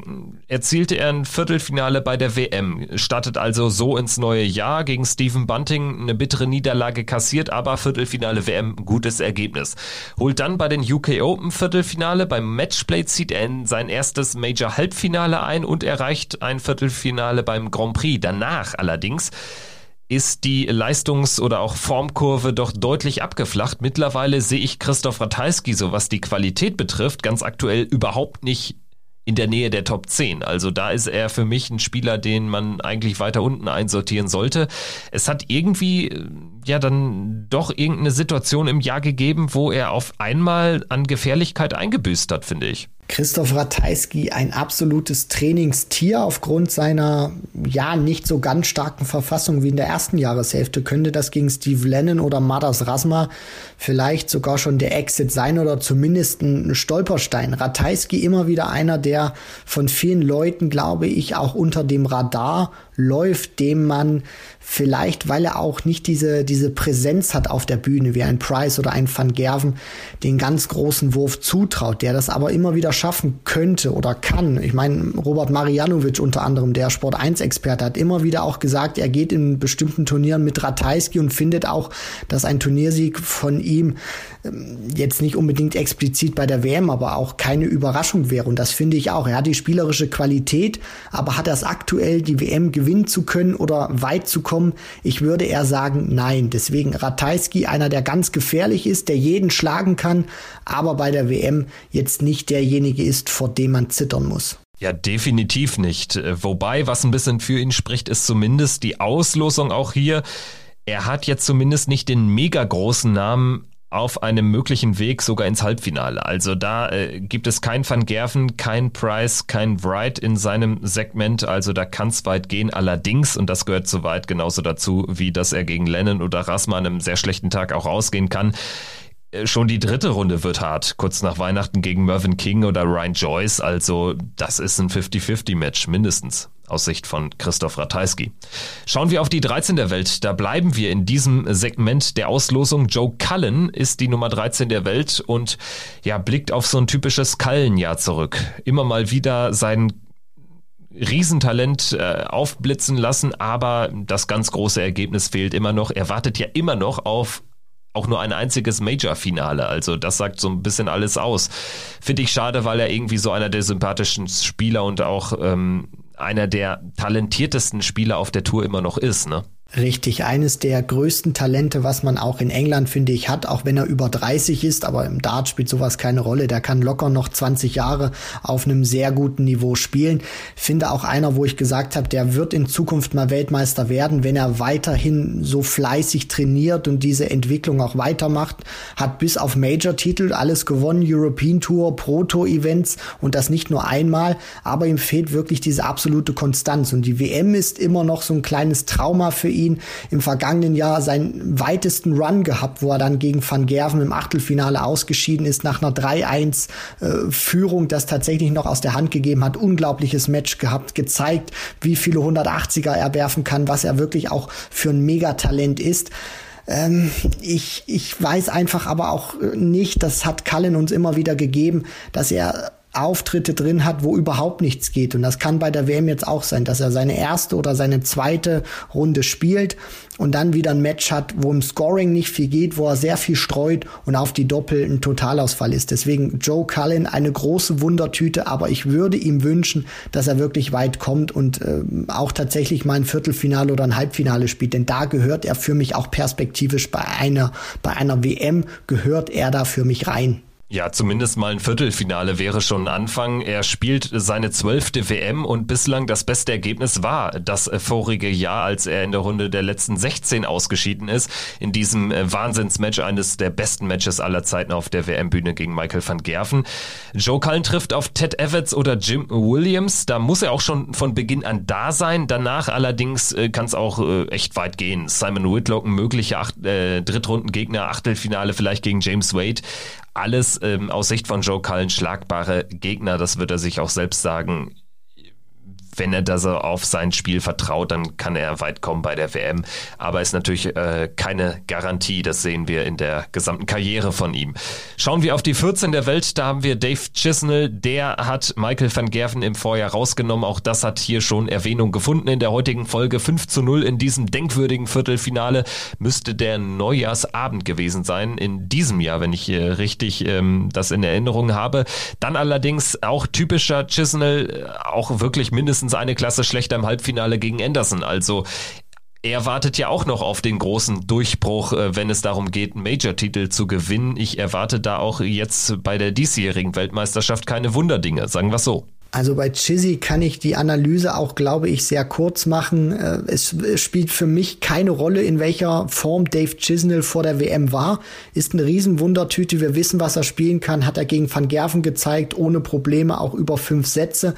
erzielte er ein Viertelfinale bei der WM, startet also so ins neue Jahr gegen Stephen Bunting, eine bittere Niederlage kassiert, aber Viertelfinale WM, gutes Ergebnis. Holt dann bei den UK Open Viertelfinale, beim Matchplay zieht er in sein erstes Major Halbfinale ein und erreicht ein Viertelfinale beim Grand Prix. Danach allerdings ist die Leistungs- oder auch Formkurve doch deutlich abgeflacht. Mittlerweile sehe ich Christoph Ratajski, so was die Qualität betrifft, ganz aktuell überhaupt nicht in der Nähe der Top 10. Also da ist er für mich ein Spieler, den man eigentlich weiter unten einsortieren sollte. Es hat irgendwie ja dann doch irgendeine Situation im Jahr gegeben, wo er auf einmal an Gefährlichkeit eingebüßt hat, finde ich. Christoph Ratajski ein absolutes Trainingstier aufgrund seiner ja nicht so ganz starken Verfassung wie in der ersten Jahreshälfte. Könnte das gegen Steve Lennon oder Madas Rasma vielleicht sogar schon der Exit sein oder zumindest ein Stolperstein. Ratajski immer wieder einer, der von vielen Leuten, glaube ich, auch unter dem Radar läuft, dem man vielleicht, weil er auch nicht diese, diese Präsenz hat auf der Bühne, wie ein Price oder ein Van Gerven, den ganz großen Wurf zutraut, der das aber immer wieder schaffen könnte oder kann. Ich meine, Robert Marianovic unter anderem, der Sport 1 Experte, hat immer wieder auch gesagt, er geht in bestimmten Turnieren mit Ratajski und findet auch, dass ein Turniersieg von ihm jetzt nicht unbedingt explizit bei der WM, aber auch keine Überraschung wäre. Und das finde ich auch. Er hat die spielerische Qualität, aber hat es aktuell, die WM gewinnen zu können oder weit zu kommen? Ich würde eher sagen, nein. Deswegen Ratajski, einer, der ganz gefährlich ist, der jeden schlagen kann, aber bei der WM jetzt nicht derjenige ist, vor dem man zittern muss. Ja, definitiv nicht. Wobei, was ein bisschen für ihn spricht, ist zumindest die Auslosung auch hier. Er hat jetzt zumindest nicht den mega großen Namen auf einem möglichen Weg sogar ins Halbfinale. Also da äh, gibt es kein Van Gerven, kein Price, kein Wright in seinem Segment. Also da kann es weit gehen. Allerdings, und das gehört so weit genauso dazu, wie dass er gegen Lennon oder Rasma an einem sehr schlechten Tag auch rausgehen kann, äh, Schon die dritte Runde wird hart, kurz nach Weihnachten gegen Mervyn King oder Ryan Joyce. Also das ist ein 50-50-Match mindestens aus Sicht von Christoph Ratajski. Schauen wir auf die 13 der Welt. Da bleiben wir in diesem Segment der Auslosung. Joe Cullen ist die Nummer 13 der Welt und ja, blickt auf so ein typisches Cullen-Jahr zurück. Immer mal wieder sein Riesentalent äh, aufblitzen lassen, aber das ganz große Ergebnis fehlt immer noch. Er wartet ja immer noch auf auch nur ein einziges Major-Finale. Also das sagt so ein bisschen alles aus. Finde ich schade, weil er irgendwie so einer der sympathischen Spieler und auch ähm, einer der talentiertesten Spieler auf der Tour immer noch ist, ne? Richtig, eines der größten Talente, was man auch in England, finde ich, hat, auch wenn er über 30 ist, aber im Dart spielt sowas keine Rolle. Der kann locker noch 20 Jahre auf einem sehr guten Niveau spielen. Finde auch einer, wo ich gesagt habe, der wird in Zukunft mal Weltmeister werden, wenn er weiterhin so fleißig trainiert und diese Entwicklung auch weitermacht. Hat bis auf Major-Titel alles gewonnen, European Tour, Proto-Events und das nicht nur einmal, aber ihm fehlt wirklich diese absolute Konstanz und die WM ist immer noch so ein kleines Trauma für ihn ihn im vergangenen Jahr seinen weitesten Run gehabt, wo er dann gegen Van Gerven im Achtelfinale ausgeschieden ist, nach einer 3-1-Führung, äh, das tatsächlich noch aus der Hand gegeben hat. Unglaubliches Match gehabt, gezeigt, wie viele 180er er werfen kann, was er wirklich auch für ein Megatalent ist ähm, ich, ich weiß einfach aber auch nicht, das hat Cullen uns immer wieder gegeben, dass er Auftritte drin hat, wo überhaupt nichts geht. Und das kann bei der WM jetzt auch sein, dass er seine erste oder seine zweite Runde spielt und dann wieder ein Match hat, wo im Scoring nicht viel geht, wo er sehr viel streut und auf die Doppel ein Totalausfall ist. Deswegen Joe Cullen eine große Wundertüte, aber ich würde ihm wünschen, dass er wirklich weit kommt und äh, auch tatsächlich mal ein Viertelfinale oder ein Halbfinale spielt, denn da gehört er für mich auch perspektivisch bei einer bei einer WM gehört er da für mich rein. Ja, zumindest mal ein Viertelfinale wäre schon ein Anfang. Er spielt seine zwölfte WM und bislang das beste Ergebnis war das vorige Jahr, als er in der Runde der letzten 16 ausgeschieden ist. In diesem äh, Wahnsinnsmatch, eines der besten Matches aller Zeiten auf der WM-Bühne gegen Michael van Gerven. Joe Cullen trifft auf Ted Evans oder Jim Williams. Da muss er auch schon von Beginn an da sein. Danach allerdings äh, kann es auch äh, echt weit gehen. Simon Whitlock, ein möglicher Acht, äh, Drittrundengegner, Achtelfinale vielleicht gegen James Wade alles ähm, aus Sicht von Joe Cullen schlagbare Gegner, das wird er sich auch selbst sagen wenn er da so auf sein Spiel vertraut, dann kann er weit kommen bei der WM. Aber ist natürlich äh, keine Garantie. Das sehen wir in der gesamten Karriere von ihm. Schauen wir auf die 14 der Welt. Da haben wir Dave Chisnell. Der hat Michael van Gerven im Vorjahr rausgenommen. Auch das hat hier schon Erwähnung gefunden in der heutigen Folge. 5 zu 0 in diesem denkwürdigen Viertelfinale müsste der Neujahrsabend gewesen sein. In diesem Jahr, wenn ich äh, richtig ähm, das in Erinnerung habe. Dann allerdings auch typischer Chisnell, äh, auch wirklich mindestens mindestens eine Klasse schlechter im Halbfinale gegen Anderson. Also er wartet ja auch noch auf den großen Durchbruch, äh, wenn es darum geht, einen Major-Titel zu gewinnen. Ich erwarte da auch jetzt bei der diesjährigen Weltmeisterschaft keine Wunderdinge, sagen wir so. Also bei Chizzy kann ich die Analyse auch, glaube ich, sehr kurz machen. Äh, es spielt für mich keine Rolle, in welcher Form Dave Chisnell vor der WM war. Ist eine Riesenwundertüte. Wir wissen, was er spielen kann. Hat er gegen Van Gerven gezeigt, ohne Probleme, auch über fünf Sätze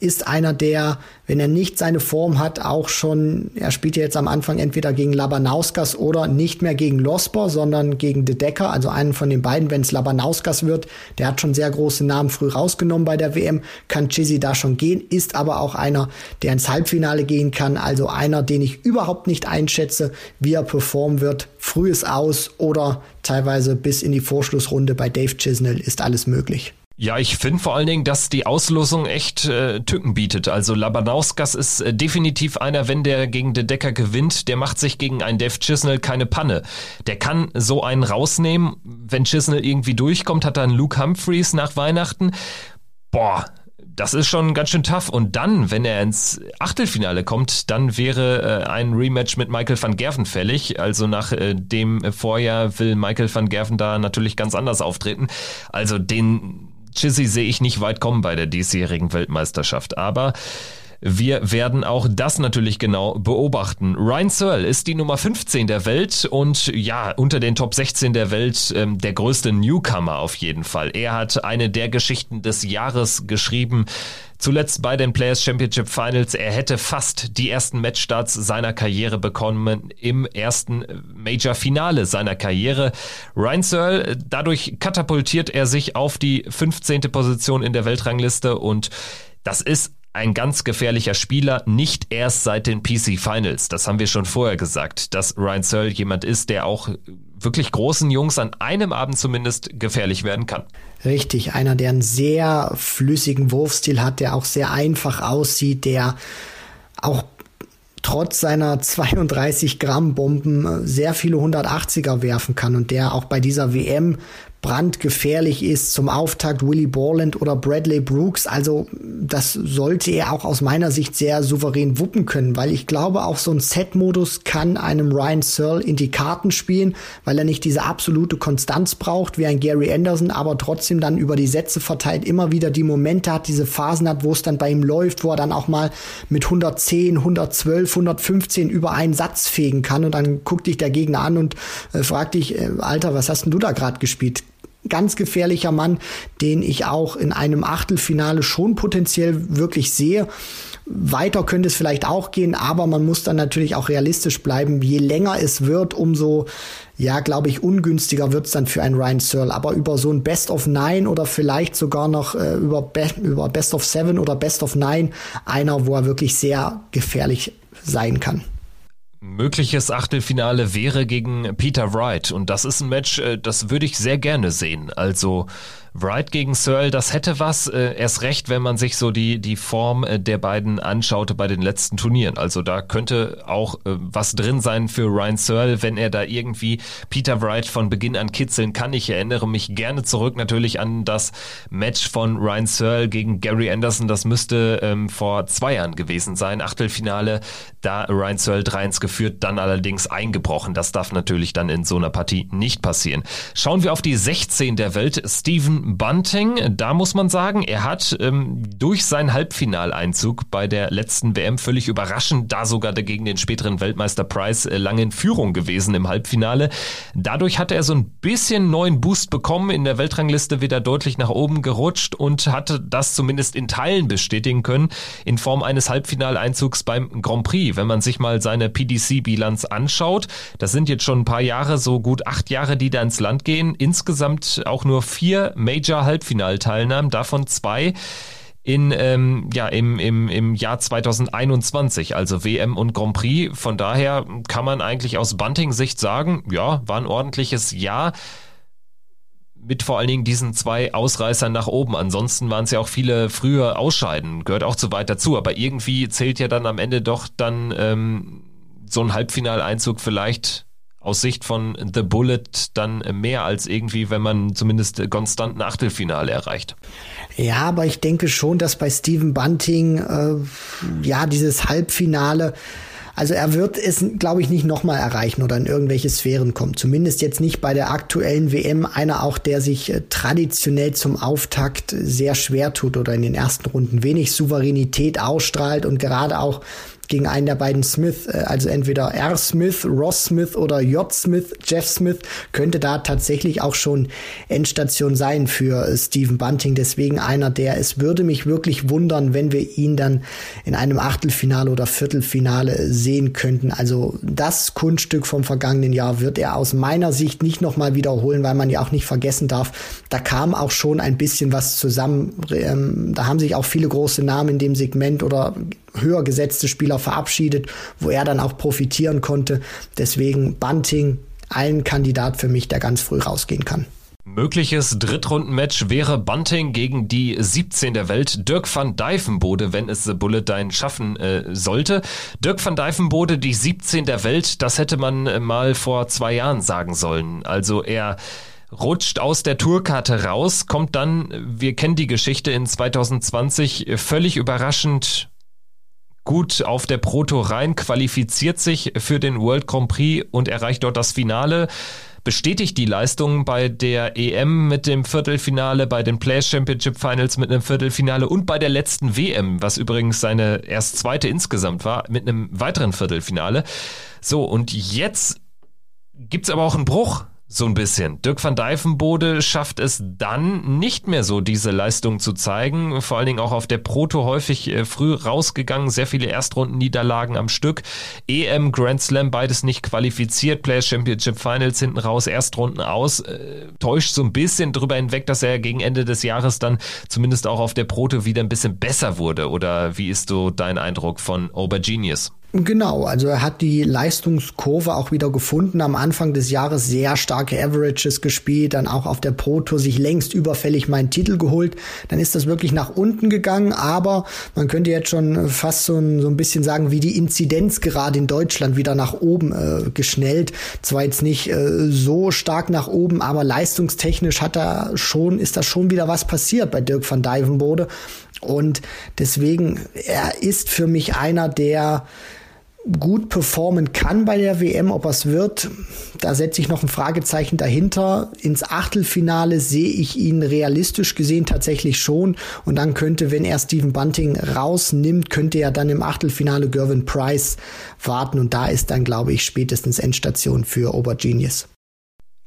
ist einer, der, wenn er nicht seine Form hat, auch schon, er spielt ja jetzt am Anfang entweder gegen Labanauskas oder nicht mehr gegen Losper, sondern gegen De Decker, also einen von den beiden, wenn es Labanauskas wird. Der hat schon sehr große Namen früh rausgenommen bei der WM, kann Chizzy da schon gehen, ist aber auch einer, der ins Halbfinale gehen kann, also einer, den ich überhaupt nicht einschätze, wie er performen wird. Frühes Aus oder teilweise bis in die Vorschlussrunde bei Dave Chisnell ist alles möglich. Ja, ich finde vor allen Dingen, dass die Auslosung echt äh, Tücken bietet. Also Labanauskas ist äh, definitiv einer, wenn der gegen De Decker gewinnt, der macht sich gegen einen Dev Chisnell keine Panne. Der kann so einen rausnehmen. Wenn Chisnell irgendwie durchkommt, hat einen Luke Humphreys nach Weihnachten. Boah, das ist schon ganz schön tough. Und dann, wenn er ins Achtelfinale kommt, dann wäre äh, ein Rematch mit Michael van Gerven fällig. Also nach äh, dem Vorjahr will Michael van Gerven da natürlich ganz anders auftreten. Also den Chizzy sehe ich nicht weit kommen bei der diesjährigen Weltmeisterschaft. Aber Wir werden auch das natürlich genau beobachten. Ryan Searle ist die Nummer 15 der Welt und ja, unter den Top 16 der Welt ähm, der größte Newcomer auf jeden Fall. Er hat eine der Geschichten des Jahres geschrieben. Zuletzt bei den Players Championship Finals. Er hätte fast die ersten Matchstarts seiner Karriere bekommen im ersten Major-Finale seiner Karriere. Ryan Searle, dadurch katapultiert er sich auf die 15. Position in der Weltrangliste und das ist ein ganz gefährlicher Spieler, nicht erst seit den PC Finals. Das haben wir schon vorher gesagt, dass Ryan Searle jemand ist, der auch wirklich großen Jungs an einem Abend zumindest gefährlich werden kann. Richtig, einer, der einen sehr flüssigen Wurfstil hat, der auch sehr einfach aussieht, der auch trotz seiner 32 Gramm Bomben sehr viele 180er werfen kann und der auch bei dieser WM brandgefährlich ist zum Auftakt Willie Borland oder Bradley Brooks. Also das sollte er auch aus meiner Sicht sehr souverän wuppen können, weil ich glaube, auch so ein Set-Modus kann einem Ryan Searle in die Karten spielen, weil er nicht diese absolute Konstanz braucht wie ein Gary Anderson, aber trotzdem dann über die Sätze verteilt immer wieder die Momente hat, diese Phasen hat, wo es dann bei ihm läuft, wo er dann auch mal mit 110, 112, 115 über einen Satz fegen kann und dann guckt dich der Gegner an und äh, fragt dich, äh, Alter, was hast denn du da gerade gespielt? Ganz gefährlicher Mann, den ich auch in einem Achtelfinale schon potenziell wirklich sehe. Weiter könnte es vielleicht auch gehen, aber man muss dann natürlich auch realistisch bleiben. Je länger es wird, umso, ja, glaube ich, ungünstiger wird es dann für einen Ryan Searle. Aber über so ein Best of Nine oder vielleicht sogar noch äh, über, Be über Best of Seven oder Best of Nine, einer, wo er wirklich sehr gefährlich sein kann mögliches Achtelfinale wäre gegen Peter Wright. Und das ist ein Match, äh, das würde ich sehr gerne sehen. Also Wright gegen Searle, das hätte was, äh, erst recht, wenn man sich so die, die Form äh, der beiden anschaute bei den letzten Turnieren. Also da könnte auch äh, was drin sein für Ryan Searle, wenn er da irgendwie Peter Wright von Beginn an kitzeln kann. Ich erinnere mich gerne zurück natürlich an das Match von Ryan Searle gegen Gary Anderson. Das müsste ähm, vor zwei Jahren gewesen sein. Achtelfinale, da Ryan Searle 3-1 geführt, dann allerdings eingebrochen. Das darf natürlich dann in so einer Partie nicht passieren. Schauen wir auf die 16 der Welt. Bunting, da muss man sagen, er hat ähm, durch seinen Halbfinaleinzug bei der letzten WM völlig überraschend, da sogar dagegen den späteren Weltmeister Price äh, lange in Führung gewesen im Halbfinale. Dadurch hat er so ein bisschen neuen Boost bekommen, in der Weltrangliste wieder deutlich nach oben gerutscht und hatte das zumindest in Teilen bestätigen können in Form eines Halbfinaleinzugs beim Grand Prix. Wenn man sich mal seine PDC-Bilanz anschaut, das sind jetzt schon ein paar Jahre, so gut acht Jahre, die da ins Land gehen. Insgesamt auch nur vier Major-Halbfinalteilnahmen, davon zwei in, ähm, ja, im, im, im Jahr 2021, also WM und Grand Prix. Von daher kann man eigentlich aus Bunting-Sicht sagen, ja, war ein ordentliches Jahr mit vor allen Dingen diesen zwei Ausreißern nach oben. Ansonsten waren es ja auch viele frühe Ausscheiden, gehört auch zu weit dazu. Aber irgendwie zählt ja dann am Ende doch dann ähm, so ein Halbfinaleinzug vielleicht aus Sicht von The Bullet dann mehr als irgendwie, wenn man zumindest konstant ein Achtelfinale erreicht. Ja, aber ich denke schon, dass bei Stephen Bunting äh, ja dieses Halbfinale also er wird es, glaube ich, nicht nochmal erreichen oder in irgendwelche Sphären kommen. Zumindest jetzt nicht bei der aktuellen WM. Einer auch, der sich äh, traditionell zum Auftakt sehr schwer tut oder in den ersten Runden wenig Souveränität ausstrahlt und gerade auch gegen einen der beiden Smith, äh, also entweder R. Smith, Ross Smith oder J. Smith, Jeff Smith, könnte da tatsächlich auch schon Endstation sein für äh, Stephen Bunting. Deswegen einer, der es würde mich wirklich wundern, wenn wir ihn dann in einem Achtelfinale oder Viertelfinale sehen könnten. Also das Kunststück vom vergangenen Jahr wird er aus meiner Sicht nicht nochmal wiederholen, weil man ja auch nicht vergessen darf, da kam auch schon ein bisschen was zusammen. Ähm, da haben sich auch viele große Namen in dem Segment oder höher gesetzte Spieler verabschiedet, wo er dann auch profitieren konnte. Deswegen Bunting ein Kandidat für mich, der ganz früh rausgehen kann. Mögliches Drittrundenmatch wäre Bunting gegen die 17 der Welt, Dirk van Dijvenbode, wenn es The Bullet Dine schaffen äh, sollte. Dirk van Dijvenbode, die 17 der Welt, das hätte man äh, mal vor zwei Jahren sagen sollen. Also er rutscht aus der Tourkarte raus, kommt dann, wir kennen die Geschichte in 2020, völlig überraschend gut auf der Proto rein, qualifiziert sich für den World Grand Prix und erreicht dort das Finale. bestätigt die Leistung bei der EM mit dem Viertelfinale, bei den Players Championship Finals mit einem Viertelfinale und bei der letzten WM, was übrigens seine erst zweite insgesamt war, mit einem weiteren Viertelfinale. So, und jetzt gibt's aber auch einen Bruch so ein bisschen. Dirk van Dijvenbode schafft es dann nicht mehr so, diese Leistung zu zeigen. Vor allen Dingen auch auf der Proto häufig äh, früh rausgegangen. Sehr viele Erstrundenniederlagen am Stück. EM, Grand Slam, beides nicht qualifiziert. Players Championship Finals hinten raus, Erstrunden aus. Äh, täuscht so ein bisschen drüber hinweg, dass er gegen Ende des Jahres dann zumindest auch auf der Proto wieder ein bisschen besser wurde. Oder wie ist so dein Eindruck von Obergenius? Genau, also er hat die Leistungskurve auch wieder gefunden. Am Anfang des Jahres sehr starke Averages gespielt, dann auch auf der Pro Tour sich längst überfällig meinen Titel geholt. Dann ist das wirklich nach unten gegangen, aber man könnte jetzt schon fast so ein, so ein bisschen sagen, wie die Inzidenz gerade in Deutschland wieder nach oben äh, geschnellt. Zwar jetzt nicht äh, so stark nach oben, aber leistungstechnisch hat er schon, ist da schon wieder was passiert bei Dirk van Dijvenbode. Und deswegen, er ist für mich einer, der gut performen kann bei der WM, ob es wird, da setze ich noch ein Fragezeichen dahinter. Ins Achtelfinale sehe ich ihn realistisch gesehen tatsächlich schon. Und dann könnte, wenn er Stephen Bunting rausnimmt, könnte er dann im Achtelfinale Gervin Price warten. Und da ist dann, glaube ich, spätestens Endstation für Obergenius.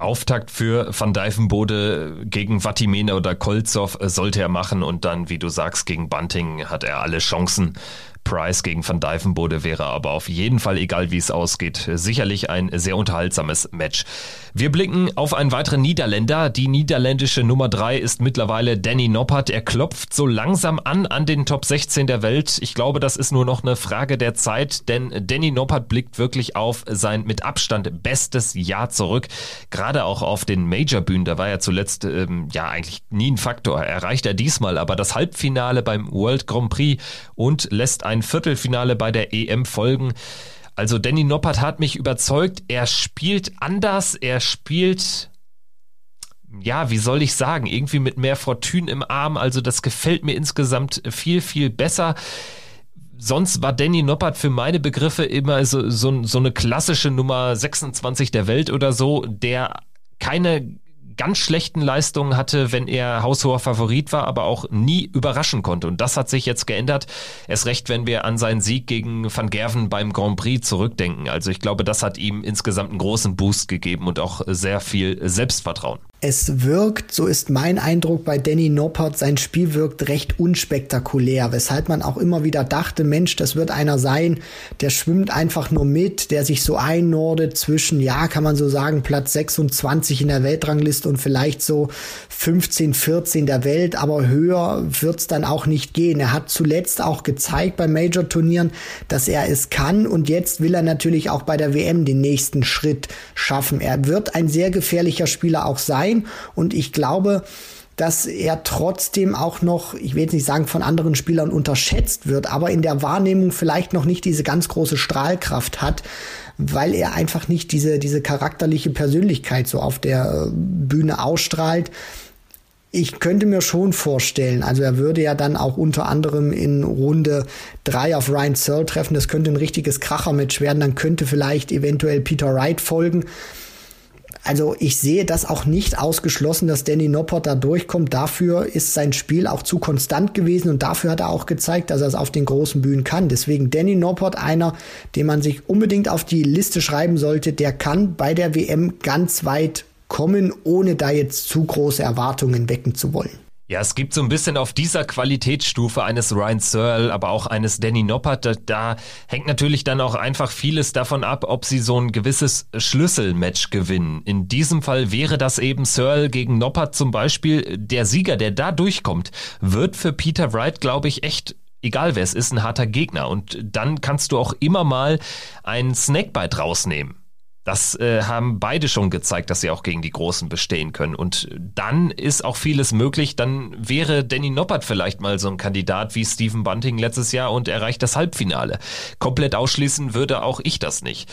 Auftakt für Van Dijvenbode gegen Vatimena oder Kolzow sollte er machen und dann, wie du sagst, gegen Bunting hat er alle Chancen. Price gegen Van Dijvenbode wäre aber auf jeden Fall, egal wie es ausgeht, sicherlich ein sehr unterhaltsames Match. Wir blicken auf einen weiteren Niederländer. Die niederländische Nummer drei ist mittlerweile Danny Noppert. Er klopft so langsam an an den Top 16 der Welt. Ich glaube, das ist nur noch eine Frage der Zeit, denn Danny Noppert blickt wirklich auf sein mit Abstand bestes Jahr zurück. Gerade auch auf den Major-Bühnen, da war er zuletzt ähm, ja eigentlich nie ein Faktor. Erreicht er diesmal aber das Halbfinale beim World Grand Prix und lässt ein Viertelfinale bei der EM folgen. Also Danny Noppert hat mich überzeugt. Er spielt anders, er spielt ja, wie soll ich sagen, irgendwie mit mehr Fortune im Arm. Also das gefällt mir insgesamt viel, viel besser. Sonst war Danny Noppert für meine Begriffe immer so, so, so eine klassische Nummer 26 der Welt oder so, der keine ganz schlechten Leistungen hatte, wenn er haushoher Favorit war, aber auch nie überraschen konnte. Und das hat sich jetzt geändert. Erst recht, wenn wir an seinen Sieg gegen Van Gerven beim Grand Prix zurückdenken. Also ich glaube, das hat ihm insgesamt einen großen Boost gegeben und auch sehr viel Selbstvertrauen. Es wirkt, so ist mein Eindruck bei Danny Noppert, sein Spiel wirkt recht unspektakulär, weshalb man auch immer wieder dachte, Mensch, das wird einer sein, der schwimmt einfach nur mit, der sich so einnordet zwischen, ja, kann man so sagen, Platz 26 in der Weltrangliste und vielleicht so 15, 14 der Welt, aber höher wird's dann auch nicht gehen. Er hat zuletzt auch gezeigt bei Major-Turnieren, dass er es kann und jetzt will er natürlich auch bei der WM den nächsten Schritt schaffen. Er wird ein sehr gefährlicher Spieler auch sein sein. Und ich glaube, dass er trotzdem auch noch, ich will jetzt nicht sagen, von anderen Spielern unterschätzt wird, aber in der Wahrnehmung vielleicht noch nicht diese ganz große Strahlkraft hat, weil er einfach nicht diese, diese charakterliche Persönlichkeit so auf der äh, Bühne ausstrahlt. Ich könnte mir schon vorstellen, also er würde ja dann auch unter anderem in Runde drei auf Ryan Searle treffen. Das könnte ein richtiges Krachermatch werden. Dann könnte vielleicht eventuell Peter Wright folgen. Also ich sehe das auch nicht ausgeschlossen, dass Danny Noppert da durchkommt. Dafür ist sein Spiel auch zu konstant gewesen und dafür hat er auch gezeigt, dass er es auf den großen Bühnen kann. Deswegen Danny Noppert einer, den man sich unbedingt auf die Liste schreiben sollte. Der kann bei der WM ganz weit kommen, ohne da jetzt zu große Erwartungen wecken zu wollen. Ja, es gibt so ein bisschen auf dieser Qualitätsstufe eines Ryan Searle, aber auch eines Danny Noppert, da, da, hängt natürlich dann auch einfach vieles davon ab, ob sie so ein gewisses Schlüsselmatch gewinnen. In diesem Fall wäre das eben Searle gegen Noppert zum Beispiel. Der Sieger, der da durchkommt, wird für Peter Wright, glaube ich, echt egal wer es ist, ein harter Gegner. Und dann kannst du auch immer mal einen Snakebite rausnehmen. Das äh, haben beide schon gezeigt, dass sie auch gegen die Großen bestehen können. Und dann ist auch vieles möglich. Dann wäre Danny Noppert vielleicht mal so ein Kandidat wie Stephen Bunting letztes Jahr und erreicht das Halbfinale. Komplett ausschließen würde auch ich das nicht.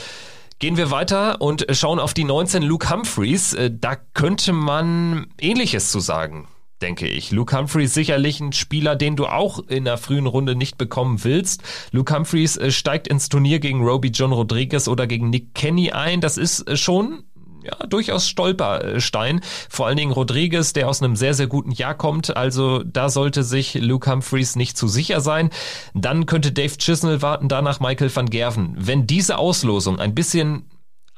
Gehen wir weiter und schauen auf die 19 Luke Humphreys. Äh, da könnte man Ähnliches zu sagen denke ich. Luke Humphreys sicherlich ein Spieler, den du auch in der frühen Runde nicht bekommen willst. Luke Humphreys äh, steigt ins Turnier gegen Roby John Rodriguez oder gegen Nick Kenny ein. Das ist äh, schon ja, durchaus Stolperstein. Vor allen Dingen Rodriguez, der aus einem sehr, sehr guten Jahr kommt. Also da sollte sich Luke Humphreys nicht zu sicher sein. Dann könnte Dave Chisnell warten, danach Michael van Gerven. Wenn diese Auslosung ein bisschen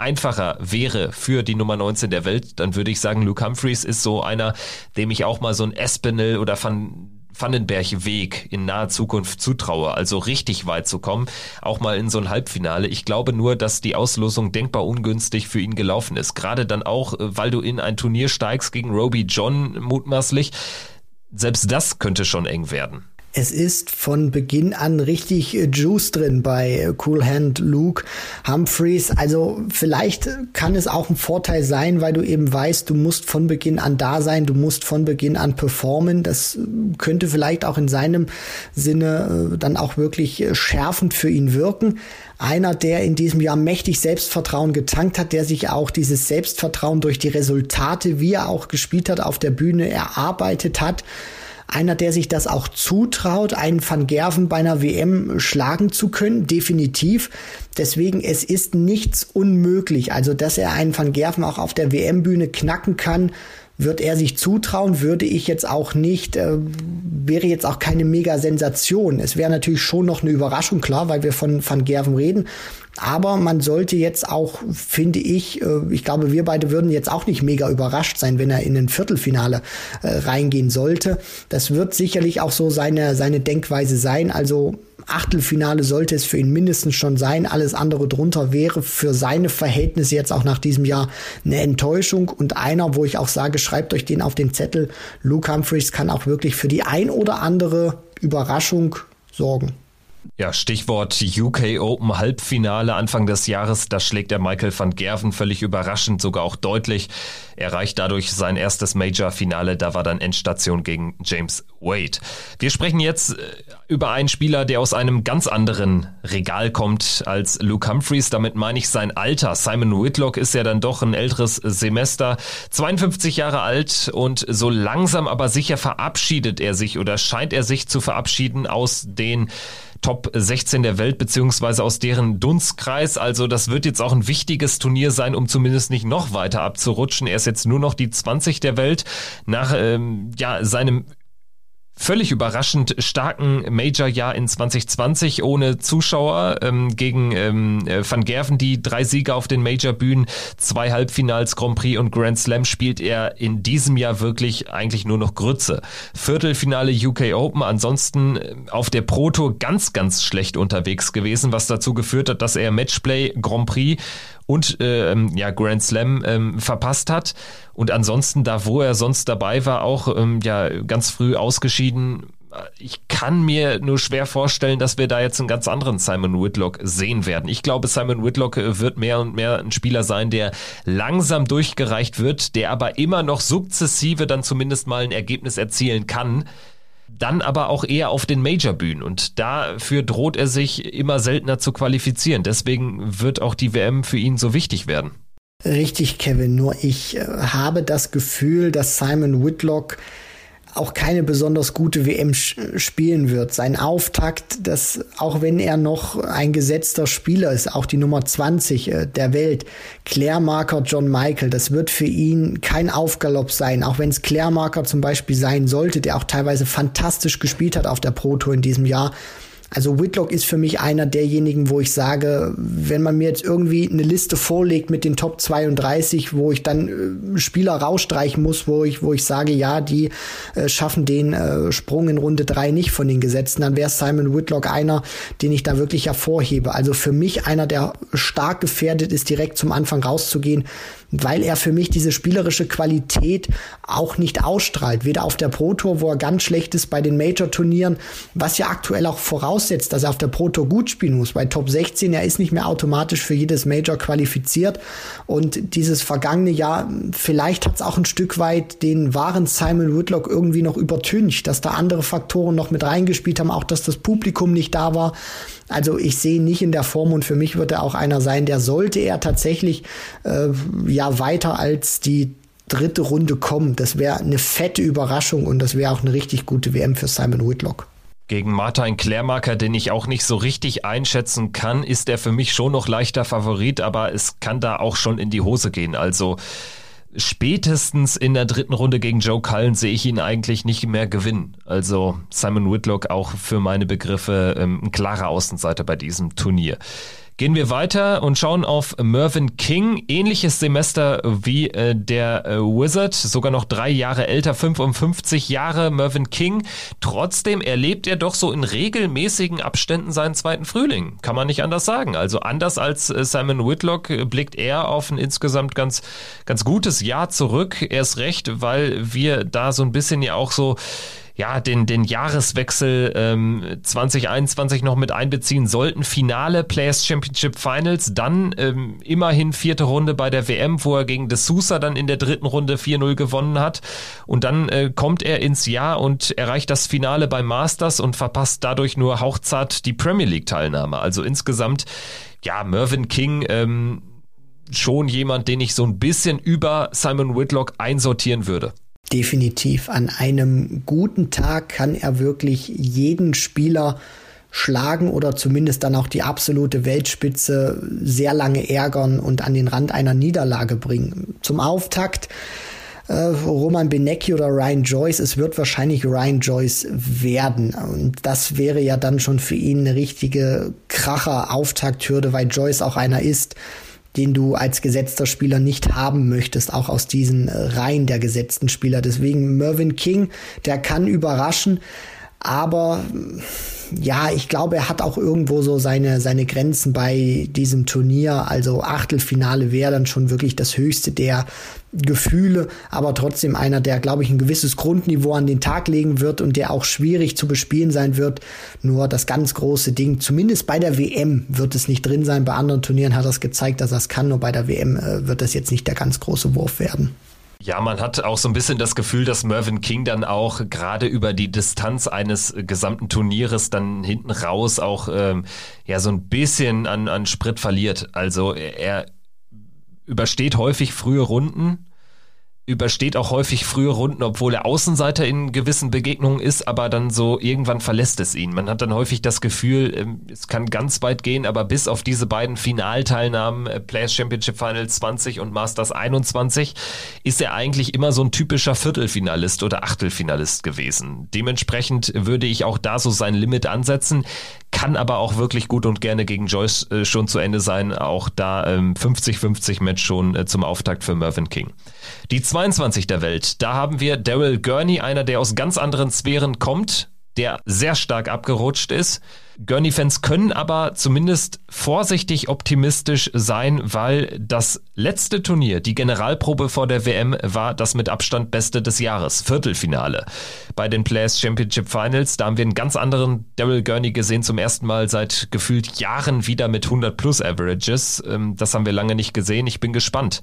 einfacher wäre für die Nummer 19 der Welt, dann würde ich sagen, Luke Humphreys ist so einer, dem ich auch mal so ein Espinel oder Van Vandenberg-Weg in naher Zukunft zutraue, also richtig weit zu kommen, auch mal in so ein Halbfinale. Ich glaube nur, dass die Auslosung denkbar ungünstig für ihn gelaufen ist. Gerade dann auch, äh, weil du in ein Turnier steigst gegen Roby John mutmaßlich. Selbst das könnte schon eng werden. Es ist von Beginn an richtig äh, Juice drin bei äh, Cool Hand Luke Humphreys. Also vielleicht kann es auch ein Vorteil sein, weil du eben weißt, du musst von Beginn an da sein, du musst von Beginn an performen. Das äh, könnte vielleicht auch in seinem Sinne dann auch wirklich schärfend für ihn wirken. Einer, der in diesem Jahr mächtig Selbstvertrauen getankt hat, der sich auch dieses Selbstvertrauen durch die Resultate, wie er auch gespielt hat, auf der Bühne erarbeitet hat einer, der sich das auch zutraut, einen Van Gerven bei einer WM schlagen zu können, definitiv. Deswegen, es ist nichts unmöglich. Also, dass er einen Van Gerven auch auf der WM-Bühne knacken kann, wird er sich zutrauen, würde ich jetzt auch nicht, äh, wäre jetzt auch keine Mega-Sensation. Es wäre natürlich schon noch eine Überraschung, klar, weil wir von Van Gerven reden. Aber man sollte jetzt auch, finde ich, äh, ich glaube, wir beide würden jetzt auch nicht mega überrascht sein, wenn er in ein Viertelfinale äh, reingehen sollte. Das wird sicherlich auch so seine, seine Denkweise sein. Also Achtelfinale sollte es für ihn mindestens schon sein. Alles andere drunter wäre für seine Verhältnisse jetzt auch nach diesem Jahr eine Enttäuschung und einer, wo ich auch sage, schreibt euch den auf den Zettel. Luke Humphreys kann auch wirklich für die ein oder andere Überraschung sorgen. Ja, Stichwort UK Open Halbfinale Anfang des Jahres, da schlägt er Michael van Gerven völlig überraschend, sogar auch deutlich. Er erreicht dadurch sein erstes Major-Finale, da war dann Endstation gegen James Wade. Wir sprechen jetzt äh, über einen Spieler, der aus einem ganz anderen Regal kommt als Luke Humphreys. Damit meine ich sein Alter. Simon Whitlock ist ja dann doch ein älteres Semester, 52 Jahre alt und so langsam aber sicher verabschiedet er sich oder scheint er sich zu verabschieden aus den Top 16 der Welt beziehungsweise aus deren Dunstkreis. Also das wird jetzt auch ein wichtiges Turnier sein, um zumindest nicht noch weiter abzurutschen. Er ist jetzt nur noch die 20 der Welt nach ähm, ja seinem völlig überraschend starken Major-Jahr in 2020 ohne Zuschauer ähm, gegen ähm, äh, Van Gerven die drei Siege auf den Major-Bühnen, zwei Halbfinals, Grand Prix und Grand Slam spielt er in diesem Jahr wirklich eigentlich nur noch Grütze. Viertelfinale UK Open, ansonsten äh, auf der Pro Tour ganz, ganz schlecht unterwegs gewesen, was dazu geführt hat, dass er Matchplay, Grand Prix und ähm, ja Grand Slam ähm, verpasst hat und ansonsten da, wo er sonst dabei war, auch ähm, ja ganz früh ausgeschieden. Ich kann mir nur schwer vorstellen, dass wir da jetzt einen ganz anderen Simon Whitlock sehen werden. Ich glaube, Simon Whitlock äh, wird mehr und mehr ein Spieler sein, der langsam durchgereicht wird, der aber immer noch sukzessive dann zumindest mal ein Ergebnis erzielen kann dann aber auch eher auf den Major-Bühnen und dafür droht er sich immer seltener zu qualifizieren. Deswegen wird auch die WM für ihn so wichtig werden. Richtig, Kevin. Nur ich äh, habe das Gefühl, dass Simon Whitlock auch keine besonders gute WM spielen wird. Sein Auftakt, dass auch wenn er noch ein gesetzter Spieler ist, auch die Nummer 20 äh, der Welt, Klärmarker John Michael, das wird für ihn kein Aufgalopp sein, auch wenn es Klärmarker zum Beispiel sein sollte, der auch teilweise fantastisch gespielt hat auf der Pro Tour in diesem Jahr also Whitlock ist für mich einer derjenigen, wo ich sage, wenn man mir jetzt irgendwie eine Liste vorlegt mit den Top 32, wo ich dann äh, Spieler rausstreichen muss, wo ich, wo ich sage, ja, die äh, schaffen den äh, Sprung in Runde 3 nicht von den Gesetzen, dann wäre Simon Whitlock einer, den ich da wirklich hervorhebe. Also für mich einer, der stark gefährdet ist, direkt zum Anfang rauszugehen weil er für mich diese spielerische Qualität auch nicht ausstrahlt. Weder auf der Pro Tour, wo er ganz schlecht ist bei den Major-Turnieren, was ja aktuell auch voraussetzt, dass er auf der Pro Tour gut spielen muss. Bei Top 16, er ist nicht mehr automatisch für jedes Major qualifiziert. Und dieses vergangene Jahr, vielleicht hat es auch ein Stück weit den wahren Simon Woodlock irgendwie noch übertüncht, dass da andere Faktoren noch mit reingespielt haben, auch dass das Publikum nicht da war. Also ich sehe nicht in der Form und für mich wird er auch einer sein, der sollte er tatsächlich äh, ja weiter als die dritte Runde kommen. Das wäre eine fette Überraschung und das wäre auch eine richtig gute WM für Simon Whitlock. Gegen Martin Klärmarker, den ich auch nicht so richtig einschätzen kann, ist er für mich schon noch leichter Favorit, aber es kann da auch schon in die Hose gehen. Also spätestens in der dritten Runde gegen Joe Cullen sehe ich ihn eigentlich nicht mehr gewinnen. Also Simon Whitlock auch für meine Begriffe ähm, ein klarer Außenseiter bei diesem Turnier. Gehen wir weiter und schauen auf Mervyn King. Ähnliches Semester wie äh, der äh, Wizard, sogar noch drei Jahre älter, 55 Jahre Mervyn King. Trotzdem erlebt er doch so in regelmäßigen Abständen seinen zweiten Frühling. Kann man nicht anders sagen. Also anders als äh, Simon Whitlock blickt er auf ein insgesamt ganz, ganz gutes Jahr zurück. Erst recht, weil wir da so ein bisschen ja auch so ja, den, den Jahreswechsel ähm, 2021 noch mit einbeziehen sollten. Finale Players Championship Finals, dann ähm, immerhin vierte Runde bei der WM, wo er gegen De Sousa dann in der dritten Runde 4-0 gewonnen hat. Und dann äh, kommt er ins Jahr und erreicht das Finale beim Masters und verpasst dadurch nur hauchzart die Premier League Teilnahme. Also insgesamt, ja, Mervyn King, ähm, schon jemand, den ich so ein bisschen über Simon Whitlock einsortieren würde. Definitiv. An einem guten Tag kann er wirklich jeden Spieler schlagen oder zumindest dann auch die absolute Weltspitze sehr lange ärgern und an den Rand einer Niederlage bringen. Zum Auftakt äh, Roman Benecki oder Ryan Joyce, es wird wahrscheinlich Ryan Joyce werden. Und das wäre ja dann schon für ihn eine richtige Kracher-Auftakthürde, weil Joyce auch einer ist, den du als gesetzter Spieler nicht haben möchtest, auch aus diesen äh, Reihen der gesetzten Spieler. Deswegen Mervyn King, der kann überraschen, aber ja, ich glaube, er hat auch irgendwo so seine, seine Grenzen bei diesem Turnier. Also Achtelfinale wäre dann schon wirklich das höchste der Gefühle, aber trotzdem einer, der, glaube ich, ein gewisses Grundniveau an den Tag legen wird und der auch schwierig zu bespielen sein wird. Nur das ganz große Ding, zumindest bei der WM wird es nicht drin sein. Bei anderen Turnieren hat er es gezeigt, dass er es kann, nur bei der WM äh, wird das jetzt nicht der ganz große Wurf werden. Ja, man hat auch so ein bisschen das Gefühl, dass Mervyn King dann auch gerade über die Distanz eines gesamten Turnieres dann hinten raus auch ähm, ja so ein bisschen an, an Sprit verliert. Also er übersteht häufig frühe Runden übersteht auch häufig frühe Runden, obwohl er Außenseiter in gewissen Begegnungen ist, aber dann so irgendwann verlässt es ihn. Man hat dann häufig das Gefühl, ähm, es kann ganz weit gehen, aber bis auf diese beiden Finalteilnahmen, äh, Players Championship Final 20 und Masters 21, ist er eigentlich immer so ein typischer Viertelfinalist oder Achtelfinalist gewesen. Dementsprechend würde ich auch da so sein Limit ansetzen kann aber auch wirklich gut und gerne gegen Joyce äh, schon zu Ende sein. Auch da 50-50 ähm, Match schon äh, zum Auftakt für Mervyn King. Die 22 der Welt, da haben wir Daryl Gurney, einer, der aus ganz anderen Sphären kommt, der sehr stark abgerutscht ist. Gurney-Fans können aber zumindest vorsichtig optimistisch sein, weil das letzte Turnier, die Generalprobe vor der WM, war das mit Abstand beste des Jahres, Viertelfinale. Bei den Players Championship Finals, da haben wir einen ganz anderen Daryl Gurney gesehen, zum ersten Mal seit gefühlt Jahren wieder mit 100 plus Averages. Ähm, das haben wir lange nicht gesehen. Ich bin gespannt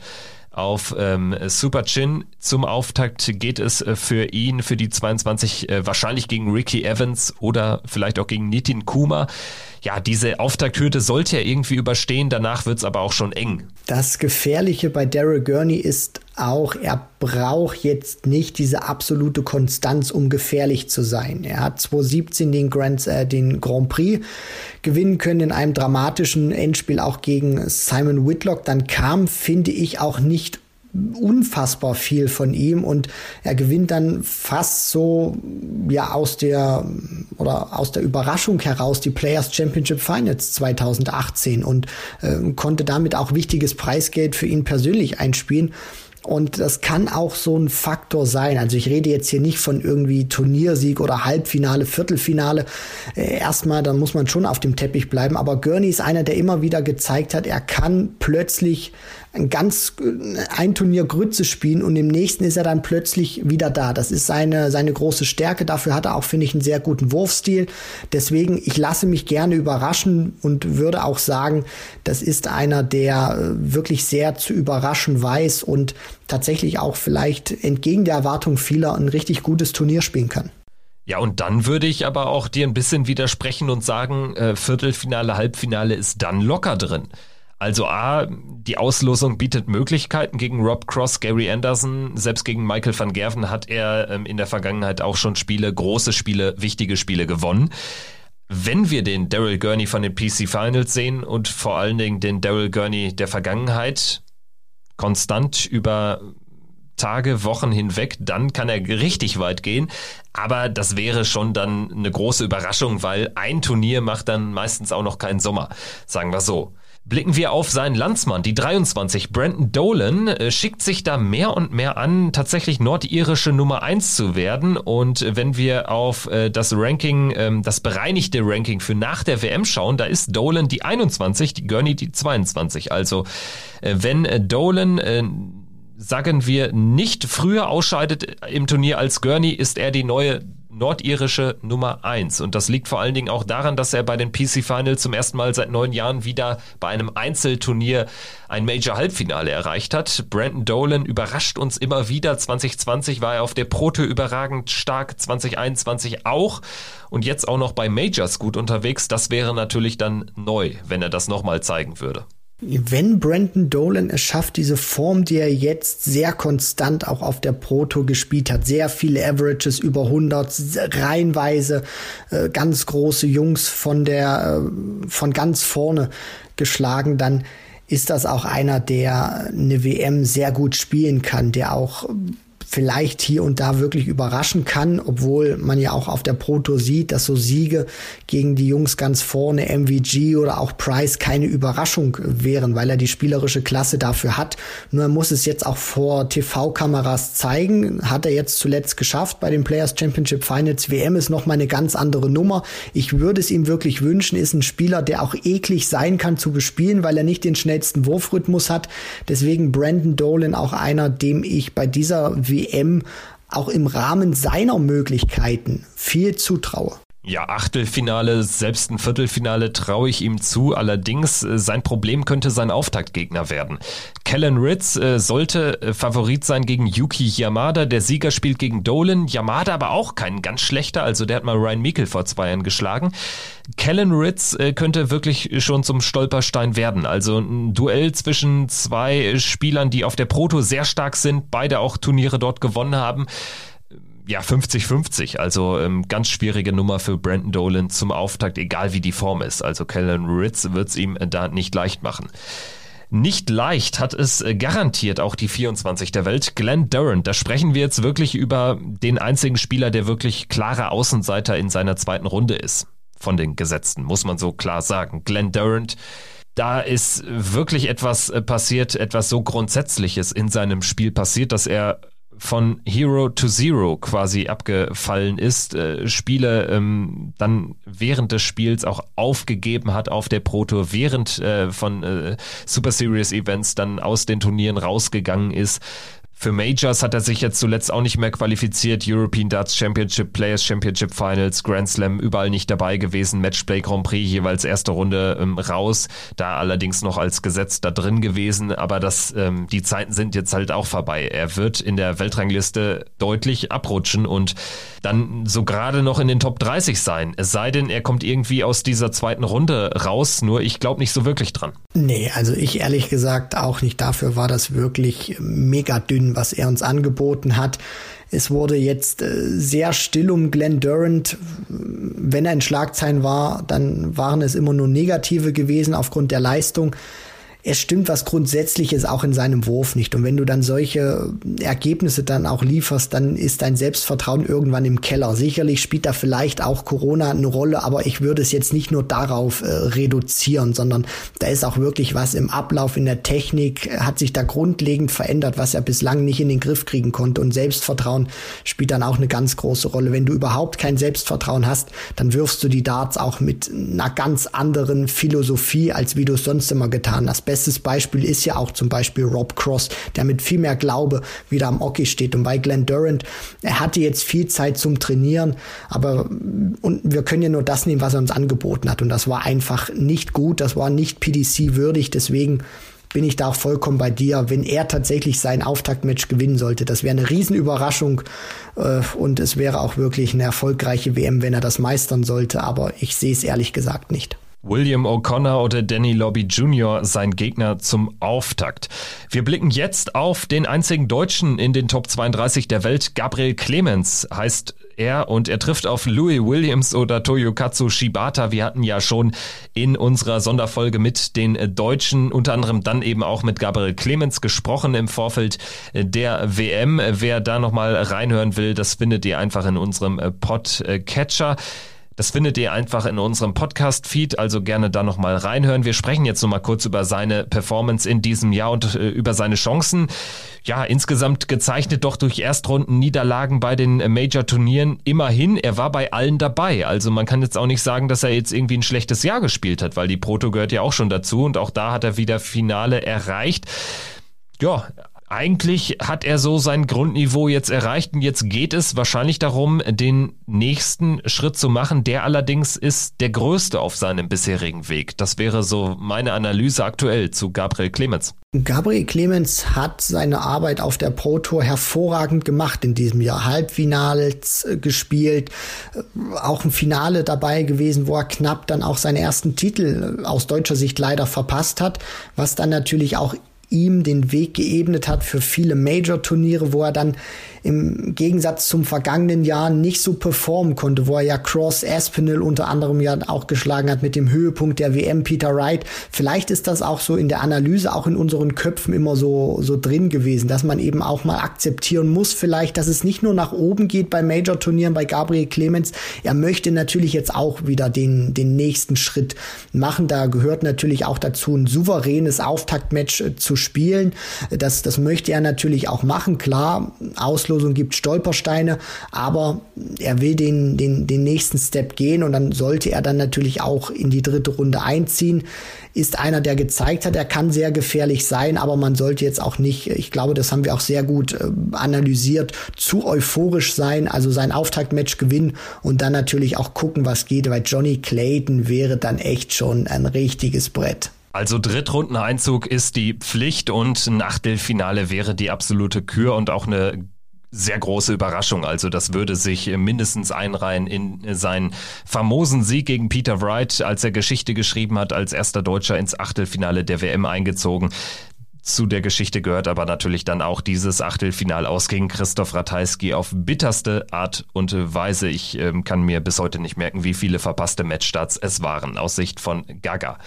auf ähm, Super Chin. Zum Auftakt geht es äh, für ihn, für die 22, äh, wahrscheinlich gegen Ricky Evans oder vielleicht auch gegen Nitin Kuma. Ja, diese Auftakthürde sollte er irgendwie überstehen, danach wird es aber auch schon eng. Das Gefährliche bei Daryl Gurney ist auch, er braucht jetzt nicht diese absolute Konstanz, um gefährlich zu sein. Er hat 2017 den Grand, äh, den Grand Prix gewinnen können in einem dramatischen Endspiel auch gegen Simon Whitlock. Dann kam, finde ich, auch nicht unfassbar viel von ihm und er gewinnt dann fast so ja aus der oder aus der Überraschung heraus die Players Championship Finals 2018 und äh, konnte damit auch wichtiges Preisgeld für ihn persönlich einspielen und das kann auch so ein Faktor sein. Also ich rede jetzt hier nicht von irgendwie Turniersieg oder Halbfinale, Viertelfinale. Äh, erstmal, dann muss man schon auf dem Teppich bleiben. Aber Gurney ist einer, der immer wieder gezeigt hat, er kann plötzlich ein ganz ein Turnier Grütze spielen und im nächsten ist er dann plötzlich wieder da. Das ist seine seine große Stärke. Dafür hat er auch finde ich einen sehr guten Wurfstil. Deswegen ich lasse mich gerne überraschen und würde auch sagen, das ist einer, der äh, wirklich sehr zu überraschen weiß und tatsächlich auch vielleicht entgegen der Erwartung vieler ein richtig gutes Turnier spielen kann. Ja, und dann würde ich aber auch dir ein bisschen widersprechen und sagen, äh, Viertelfinale, Halbfinale ist dann locker drin. Also A, die Auslosung bietet Möglichkeiten gegen Rob Cross, Gary Anderson, selbst gegen Michael van Gerven hat er ähm, in der Vergangenheit auch schon Spiele, große Spiele, wichtige Spiele gewonnen. Wenn wir den Daryl Gurney von den PC Finals sehen und vor allen Dingen den Daryl Gurney der Vergangenheit, konstant über Tage, Wochen hinweg, dann kann er richtig weit gehen. Aber das wäre schon dann eine große Überraschung, weil ein Turnier macht dann meistens auch noch keinen Sommer, sagen wir so. Blicken wir auf seinen Landsmann, die 23. Brandon Dolan äh, schickt sich da mehr und mehr an, tatsächlich nordirische Nummer 1 zu werden. Und wenn wir auf äh, das Ranking, ähm, das bereinigte Ranking für nach der WM schauen, da ist Dolan die 21, die Gurney die 22. Also äh, wenn Dolan sagen wir, nicht früher ausscheidet im Turnier als Gurney, ist er die neue nordirische Nummer eins. Und das liegt vor allen Dingen auch daran, dass er bei den PC Finals zum ersten Mal seit neun Jahren wieder bei einem Einzelturnier ein Major-Halbfinale erreicht hat. Brandon Dolan überrascht uns immer wieder. 2020 war er auf der Proto überragend stark, 2021 auch. Und jetzt auch noch bei Majors gut unterwegs. Das wäre natürlich dann neu, wenn er das nochmal zeigen würde. Wenn Brandon Dolan es schafft, diese Form, die er jetzt sehr konstant auch auf der Proto gespielt hat, sehr viele Averages über 100, reihenweise äh, ganz große Jungs von der äh, von ganz vorne geschlagen, dann ist das auch einer, der eine WM sehr gut spielen kann, der auch vielleicht hier und da wirklich überraschen kann, obwohl man ja auch auf der Pro sieht, dass so Siege gegen die Jungs ganz vorne, MVG oder auch Price, keine Überraschung wären, weil er die spielerische Klasse dafür hat. Nur er muss es jetzt auch vor TV-Kameras zeigen. Hat er jetzt zuletzt geschafft bei den Players Championship Finals. WM ist nochmal eine ganz andere Nummer. Ich würde es ihm wirklich wünschen, ist ein Spieler, der auch eklig sein kann zu bespielen, weil er nicht den schnellsten Wurfrhythmus hat. Deswegen Brandon Dolan auch einer, dem ich bei dieser WM WM auch im Rahmen seiner Möglichkeiten viel zutraue. Ja, Achtelfinale, selbst ein Viertelfinale traue ich ihm zu. Allerdings, äh, sein Problem könnte sein Auftaktgegner werden. Kellen Ritz äh, sollte äh, Favorit sein gegen Yuki Yamada. Der Sieger spielt gegen Dolan. Yamada aber auch kein ganz schlechter. Also der hat mal Ryan Meikle vor zwei Jahren geschlagen. Kellen Ritz äh, könnte wirklich schon zum Stolperstein werden. Also ein Duell zwischen zwei Spielern, die auf der Proto sehr stark sind, beide auch Turniere dort gewonnen haben ja, 50-50. Also ähm, ganz schwierige Nummer für Brandon Dolan zum Auftakt, egal wie die Form ist. Also Kellen Ritz wird es ihm äh, da nicht leicht machen. Nicht leicht hat es äh, garantiert auch die 24 der Welt. Glenn Durant, da sprechen wir jetzt wirklich über den einzigen Spieler, der wirklich klarer Außenseiter in seiner zweiten Runde ist. Von den Gesetzten, muss man so klar sagen. Glenn Durant, da ist wirklich etwas äh, passiert, etwas so Grundsätzliches in seinem Spiel passiert, dass er von Hero to Zero quasi abgefallen ist, äh, Spiele ähm, dann während des Spiels auch aufgegeben hat auf der Pro Tour, während äh, von äh, Super Series Events dann aus den Turnieren rausgegangen ist. Für Majors hat er sich jetzt zuletzt auch nicht mehr qualifiziert. European Darts Championship, Players Championship Finals, Grand Slam, überall nicht dabei gewesen. Matchplay Grand Prix jeweils erste Runde ähm, raus. Da allerdings noch als Gesetz da drin gewesen. Aber das, ähm, die Zeiten sind jetzt halt auch vorbei. Er wird in der Weltrangliste deutlich abrutschen und dann so gerade noch in den Top 30 sein. Es sei denn, er kommt irgendwie aus dieser zweiten Runde raus. Nur ich glaube nicht so wirklich dran. Nee, also ich ehrlich gesagt auch nicht. Dafür war das wirklich mega dünn was er uns angeboten hat. Es wurde jetzt äh, sehr still um Glenn Durant. Wenn er in Schlagzeilen war, dann waren es immer nur negative gewesen aufgrund der Leistung es stimmt was Grundsätzliches auch in seinem Wurf nicht. Und wenn du dann solche Ergebnisse dann auch lieferst, dann ist dein Selbstvertrauen irgendwann im Keller. Sicherlich spielt da vielleicht auch Corona eine Rolle, aber ich würde es jetzt nicht nur darauf äh, reduzieren, sondern da ist auch wirklich was im Ablauf, in der Technik, hat sich da grundlegend verändert, was er bislang nicht in den Griff kriegen konnte. Und Selbstvertrauen spielt dann auch eine ganz große Rolle. Wenn du überhaupt kein Selbstvertrauen hast, dann wirfst du die Darts auch mit einer ganz anderen Philosophie, als wie du es sonst immer getan hast bestes Beispiel ist ja auch zum Beispiel Rob Cross, der mit viel mehr Glaube wieder am Oki steht. Und bei Glenn Durant, er hatte jetzt viel Zeit zum Trainieren, aber und wir können ja nur das nehmen, was er uns angeboten hat. Und das war einfach nicht gut, das war nicht PDC würdig. Deswegen bin ich da auch vollkommen bei dir. Wenn er tatsächlich sein Auftaktmatch gewinnen sollte, das wäre eine Riesenüberraschung äh, und es wäre auch wirklich eine erfolgreiche WM, wenn er das meistern sollte. Aber ich sehe es ehrlich gesagt nicht. William O'Connor oder Danny Lobby Jr. sein Gegner zum Auftakt. Wir blicken jetzt auf den einzigen Deutschen in den Top 32 der Welt. Gabriel Clemens heißt er und er trifft auf Louis Williams oder Toyokatsu Shibata. Wir hatten ja schon in unserer Sonderfolge mit den Deutschen, unter anderem dann eben auch mit Gabriel Clemens gesprochen im Vorfeld der WM. Wer da nochmal reinhören will, das findet ihr einfach in unserem Podcatcher. Das findet ihr einfach in unserem Podcast-Feed, also gerne da nochmal reinhören. Wir sprechen jetzt nochmal kurz über seine Performance in diesem Jahr und äh, über seine Chancen. Ja, insgesamt gezeichnet doch durch Erstrunden-Niederlagen bei den Major-Turnieren. Immerhin, er war bei allen dabei. Also man kann jetzt auch nicht sagen, dass er jetzt irgendwie ein schlechtes Jahr gespielt hat, weil die Proto gehört ja auch schon dazu und auch da hat er wieder Finale erreicht. Ja, eigentlich hat er so sein Grundniveau jetzt erreicht und jetzt geht es wahrscheinlich darum, den nächsten Schritt zu machen. Der allerdings ist der größte auf seinem bisherigen Weg. Das wäre so meine Analyse aktuell zu Gabriel Clemens. Gabriel Clemens hat seine Arbeit auf der Pro Tour hervorragend gemacht in diesem Jahr. Halbfinals äh, gespielt, äh, auch ein Finale dabei gewesen, wo er knapp dann auch seinen ersten Titel äh, aus deutscher Sicht leider verpasst hat, was dann natürlich auch ihm den Weg geebnet hat für viele Major-Turniere, wo er dann im Gegensatz zum vergangenen Jahr nicht so performen konnte, wo er ja Cross Aspinall unter anderem ja auch geschlagen hat mit dem Höhepunkt der WM Peter Wright. Vielleicht ist das auch so in der Analyse, auch in unseren Köpfen immer so, so drin gewesen, dass man eben auch mal akzeptieren muss, vielleicht, dass es nicht nur nach oben geht bei Major-Turnieren bei Gabriel Clemens. Er möchte natürlich jetzt auch wieder den, den nächsten Schritt machen. Da gehört natürlich auch dazu, ein souveränes Auftaktmatch äh, zu spielen. Das, das möchte er natürlich auch machen. Klar, Auslosung gibt Stolpersteine, aber er will den, den, den nächsten Step gehen und dann sollte er dann natürlich auch in die dritte Runde einziehen. Ist einer, der gezeigt hat, er kann sehr gefährlich sein, aber man sollte jetzt auch nicht, ich glaube, das haben wir auch sehr gut äh, analysiert, zu euphorisch sein, also sein Auftaktmatch gewinnen und dann natürlich auch gucken, was geht, weil Johnny Clayton wäre dann echt schon ein richtiges Brett. Also Drittrundeneinzug ist die Pflicht und ein Achtelfinale wäre die absolute Kür und auch eine sehr große Überraschung. Also das würde sich mindestens einreihen in seinen famosen Sieg gegen Peter Wright, als er Geschichte geschrieben hat, als erster Deutscher ins Achtelfinale der WM eingezogen. Zu der Geschichte gehört aber natürlich dann auch dieses Achtelfinal aus gegen Christoph Ratajski auf bitterste Art und Weise. Ich äh, kann mir bis heute nicht merken, wie viele verpasste Matchstarts es waren aus Sicht von Gaga.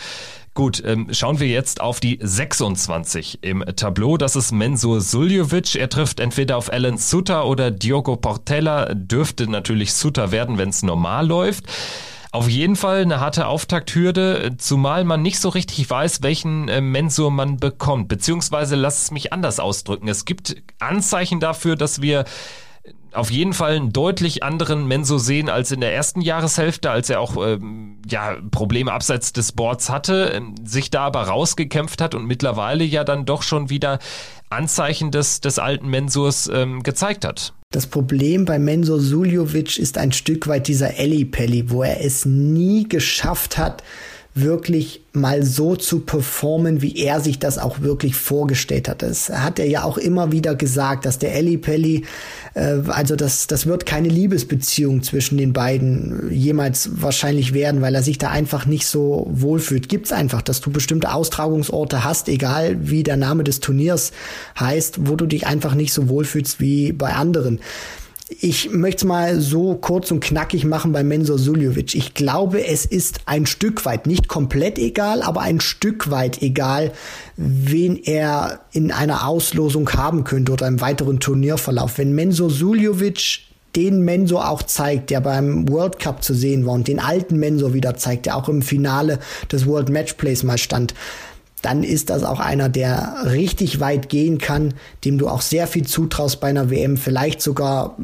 Gut, ähm, schauen wir jetzt auf die 26 im Tableau. Das ist Mensur Suljovic. Er trifft entweder auf Alan Sutter oder Diogo Portella. Dürfte natürlich Sutter werden, wenn es normal läuft. Auf jeden Fall eine harte Auftakthürde, zumal man nicht so richtig weiß, welchen äh, Mensur man bekommt. Beziehungsweise lass es mich anders ausdrücken. Es gibt Anzeichen dafür, dass wir auf jeden Fall einen deutlich anderen Menso sehen als in der ersten Jahreshälfte, als er auch ähm, ja Probleme abseits des Boards hatte, ähm, sich da aber rausgekämpft hat und mittlerweile ja dann doch schon wieder Anzeichen des, des alten Mensurs ähm, gezeigt hat. Das Problem bei Mensur Suljovic ist ein Stück weit dieser Pelli, wo er es nie geschafft hat, wirklich mal so zu performen, wie er sich das auch wirklich vorgestellt hat. Das hat er ja auch immer wieder gesagt, dass der Ellie Pelli, äh, also das, das wird keine Liebesbeziehung zwischen den beiden jemals wahrscheinlich werden, weil er sich da einfach nicht so wohlfühlt. Gibt's einfach, dass du bestimmte Austragungsorte hast, egal wie der Name des Turniers heißt, wo du dich einfach nicht so wohlfühlst wie bei anderen. Ich möchte es mal so kurz und knackig machen bei Mensur Suljovic. Ich glaube, es ist ein Stück weit, nicht komplett egal, aber ein Stück weit egal, wen er in einer Auslosung haben könnte oder im weiteren Turnierverlauf. Wenn Mensur Suljovic den Mensur auch zeigt, der beim World Cup zu sehen war und den alten Mensur wieder zeigt, der auch im Finale des World Matchplays mal stand, dann ist das auch einer, der richtig weit gehen kann, dem du auch sehr viel zutraust bei einer WM, vielleicht sogar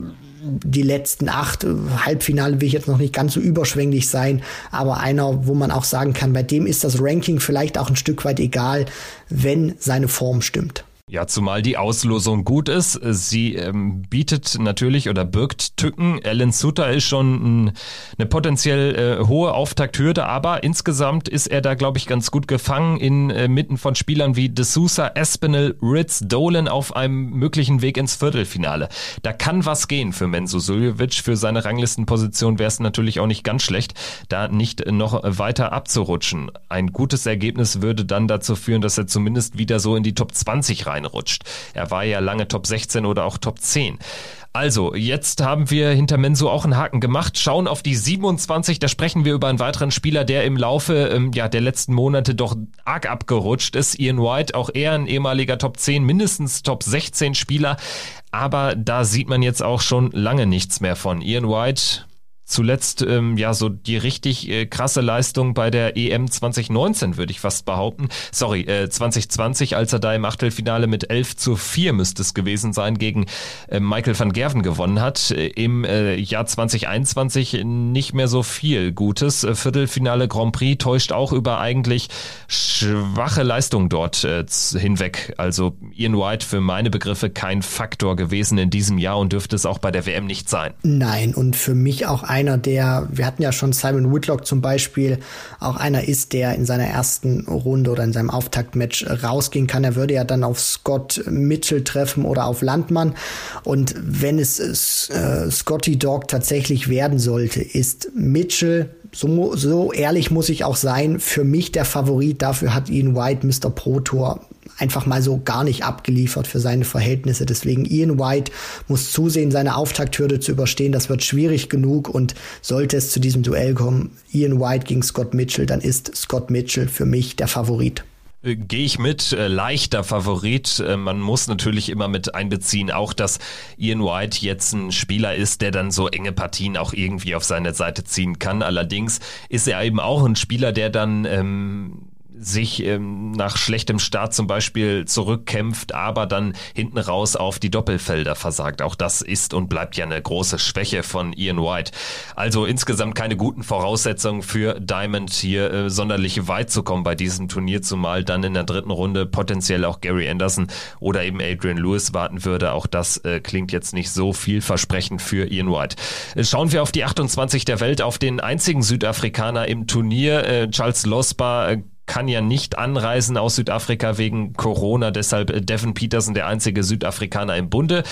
die letzten acht Halbfinale will ich jetzt noch nicht ganz so überschwänglich sein, aber einer, wo man auch sagen kann, bei dem ist das Ranking vielleicht auch ein Stück weit egal, wenn seine Form stimmt. Ja, zumal die Auslosung gut ist. Sie ähm, bietet natürlich oder birgt Tücken. Alan Sutter ist schon ein, eine potenziell äh, hohe Auftakthürde, aber insgesamt ist er da, glaube ich, ganz gut gefangen inmitten äh, von Spielern wie De Sousa, Espinel, Ritz, Dolan auf einem möglichen Weg ins Viertelfinale. Da kann was gehen für Menzo Suljovic. Für seine Ranglistenposition wäre es natürlich auch nicht ganz schlecht, da nicht noch weiter abzurutschen. Ein gutes Ergebnis würde dann dazu führen, dass er zumindest wieder so in die Top 20 rein reinrutscht. Er war ja lange Top 16 oder auch Top 10. Also, jetzt haben wir hinter Menso auch einen Haken gemacht, schauen auf die 27, da sprechen wir über einen weiteren Spieler, der im Laufe ähm, ja, der letzten Monate doch arg abgerutscht ist. Ian White, auch er ein ehemaliger Top 10, mindestens Top 16 Spieler, aber da sieht man jetzt auch schon lange nichts mehr von. Ian White zuletzt ähm, ja so die richtig äh, krasse Leistung bei der EM 2019, würde ich fast behaupten. Sorry, äh, 2020, als er da im Achtelfinale mit 11 zu 4 müsste es gewesen sein, gegen äh, Michael van Gerven gewonnen hat. Äh, Im äh, Jahr 2021 nicht mehr so viel Gutes. Äh, Viertelfinale Grand Prix täuscht auch über eigentlich schwache Leistung dort äh, hinweg. Also Ian White für meine Begriffe kein Faktor gewesen in diesem Jahr und dürfte es auch bei der WM nicht sein. Nein, und für mich auch einer, der, wir hatten ja schon Simon Whitlock zum Beispiel, auch einer ist, der in seiner ersten Runde oder in seinem Auftaktmatch rausgehen kann. Er würde ja dann auf Scott Mitchell treffen oder auf Landmann. Und wenn es äh, Scotty Dog tatsächlich werden sollte, ist Mitchell so, so ehrlich muss ich auch sein, für mich der Favorit. Dafür hat Ian White Mr. Pro Tour einfach mal so gar nicht abgeliefert für seine Verhältnisse. Deswegen Ian White muss zusehen, seine Auftakthürde zu überstehen. Das wird schwierig genug und sollte es zu diesem Duell kommen, Ian White gegen Scott Mitchell, dann ist Scott Mitchell für mich der Favorit. Äh, gehe ich mit, äh, leichter Favorit. Äh, man muss natürlich immer mit einbeziehen, auch dass Ian White jetzt ein Spieler ist, der dann so enge Partien auch irgendwie auf seine Seite ziehen kann. Allerdings ist er eben auch ein Spieler, der dann ähm, sich ähm, nach schlechtem Start zum Beispiel zurückkämpft, aber dann hinten raus auf die Doppelfelder versagt. Auch das ist und bleibt ja eine große Schwäche von Ian White. Also insgesamt keine guten Voraussetzungen für Diamond hier äh, sonderlich weit zu kommen bei diesem Turnier, zumal dann in der dritten Runde potenziell auch Gary Anderson oder eben Adrian Lewis warten würde. Auch das äh, klingt jetzt nicht so vielversprechend für Ian White. Äh, schauen wir auf die 28 der Welt, auf den einzigen Südafrikaner im Turnier, äh, Charles Losbar äh, kann ja nicht anreisen aus Südafrika wegen Corona, deshalb äh, Devin Peterson der einzige Südafrikaner im Bunde.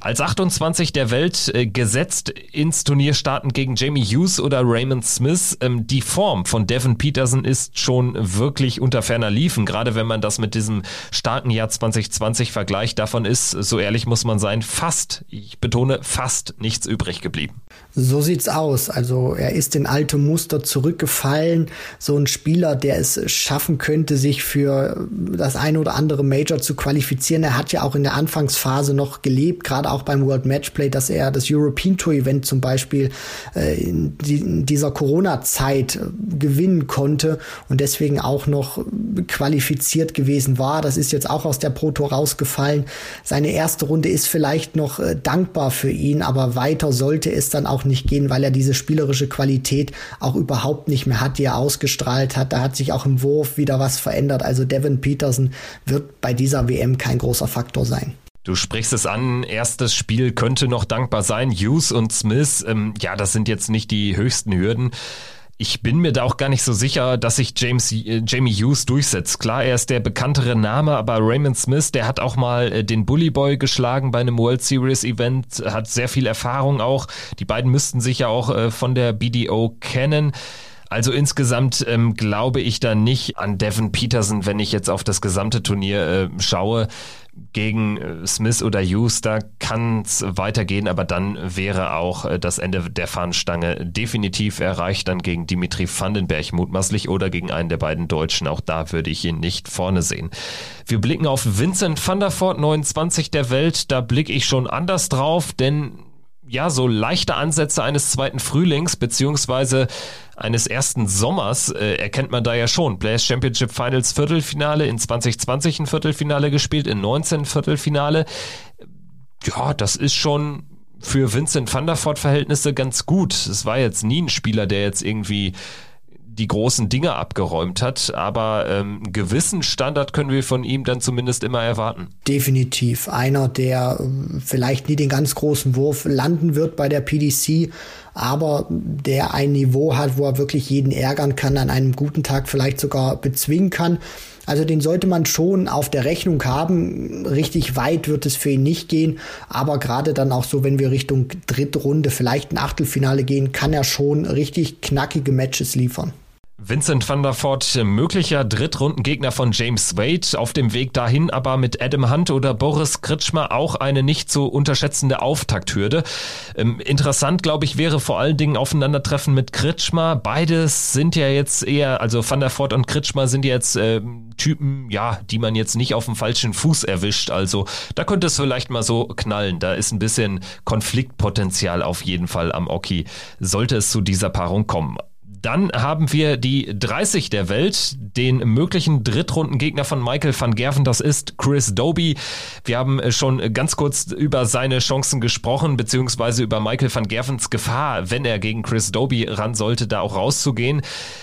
Als 28 der Welt äh, gesetzt ins Turnier starten gegen Jamie Hughes oder Raymond Smith. Ähm, die Form von Devin Peterson ist schon wirklich unter ferner Liefen, gerade wenn man das mit diesem starken Jahr 2020 vergleicht. Davon ist, so ehrlich muss man sein, fast, ich betone, fast nichts übrig geblieben. So sieht's aus. Also er ist in alte Muster zurückgefallen. So ein Spieler, der es schaffen könnte, sich für das eine oder andere Major zu qualifizieren. Er hat ja auch in der Anfangsphase noch gelebt, gerade auch beim World Matchplay, dass er das European Tour Event zum Beispiel äh, in, die, in, dieser Corona-Zeit äh, gewinnen konnte und deswegen auch noch qualifiziert gewesen war. Das ist jetzt auch aus der Pro Tour rausgefallen. Seine erste Runde ist vielleicht noch äh, dankbar für ihn, aber weiter sollte es dann auch nicht gehen, weil er diese spielerische Qualität auch überhaupt nicht mehr hat, die er ausgestrahlt hat. Da hat sich auch im Wurf wieder was verändert. Also Devin Peterson wird bei dieser WM kein großer Faktor sein. Du sprichst es an, erstes Spiel könnte noch dankbar sein. Hughes und Smith, ähm, ja, das sind jetzt nicht die höchsten Hürden. Ich bin mir da auch gar nicht so sicher, dass sich James, äh, Jamie Hughes durchsetzt. Klar, er ist der bekanntere Name, aber Raymond Smith, der hat auch mal äh, den Bully Boy geschlagen bei einem World Series Event, hat sehr viel Erfahrung auch. Die beiden müssten sich ja auch äh, von der BDO kennen. Also insgesamt ähm, glaube ich da nicht an Devin Peterson, wenn ich jetzt auf das gesamte Turnier äh, schaue. Gegen äh, Smith oder Hughes, da kann es weitergehen, aber dann wäre auch äh, das Ende der Fahnenstange definitiv erreicht, dann gegen Dimitri Vandenberg mutmaßlich oder gegen einen der beiden Deutschen. Auch da würde ich ihn nicht vorne sehen. Wir blicken auf Vincent van der Voort, 29 der Welt. Da blicke ich schon anders drauf, denn ja, so leichte Ansätze eines zweiten Frühlings beziehungsweise eines ersten Sommers äh, erkennt man da ja schon. Players Championship Finals Viertelfinale, in 2020 ein Viertelfinale gespielt, in 19 Viertelfinale. Ja, das ist schon für Vincent van der Voort Verhältnisse ganz gut. Es war jetzt nie ein Spieler, der jetzt irgendwie die großen Dinge abgeräumt hat, aber ähm, einen gewissen Standard können wir von ihm dann zumindest immer erwarten. Definitiv. Einer, der äh, vielleicht nie den ganz großen Wurf landen wird bei der PDC, aber der ein Niveau hat, wo er wirklich jeden ärgern kann, an einem guten Tag vielleicht sogar bezwingen kann. Also den sollte man schon auf der Rechnung haben. Richtig weit wird es für ihn nicht gehen, aber gerade dann auch so, wenn wir Richtung dritte Runde, vielleicht ein Achtelfinale gehen, kann er schon richtig knackige Matches liefern. Vincent van der Voort, möglicher Drittrundengegner von James Wade, auf dem Weg dahin aber mit Adam Hunt oder Boris Kritschmer auch eine nicht zu unterschätzende Auftakthürde. Ähm, interessant, glaube ich, wäre vor allen Dingen Aufeinandertreffen mit Kritschmer. Beides sind ja jetzt eher, also van der Voort und Kritschmer sind jetzt äh, Typen, ja, die man jetzt nicht auf dem falschen Fuß erwischt. Also da könnte es vielleicht mal so knallen. Da ist ein bisschen Konfliktpotenzial auf jeden Fall am Oki, sollte es zu dieser Paarung kommen. Dann haben wir die 30 der Welt, den möglichen Drittrundengegner von Michael van Gerven, das ist Chris Doby. Wir haben schon ganz kurz über seine Chancen gesprochen, beziehungsweise über Michael van Gervens Gefahr, wenn er gegen Chris Doby ran sollte, da auch rauszugehen.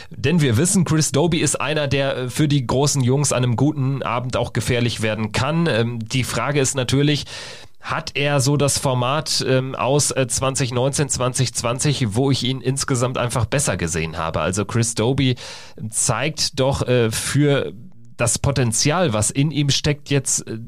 Denn wir wissen, Chris Doby ist einer, der für die großen Jungs an einem guten Abend auch gefährlich werden kann. Ähm, die Frage ist natürlich, hat er so das Format ähm, aus äh, 2019, 2020, wo ich ihn insgesamt einfach besser gesehen habe. Also Chris Doby zeigt doch äh, für das Potenzial, was in ihm steckt, jetzt äh,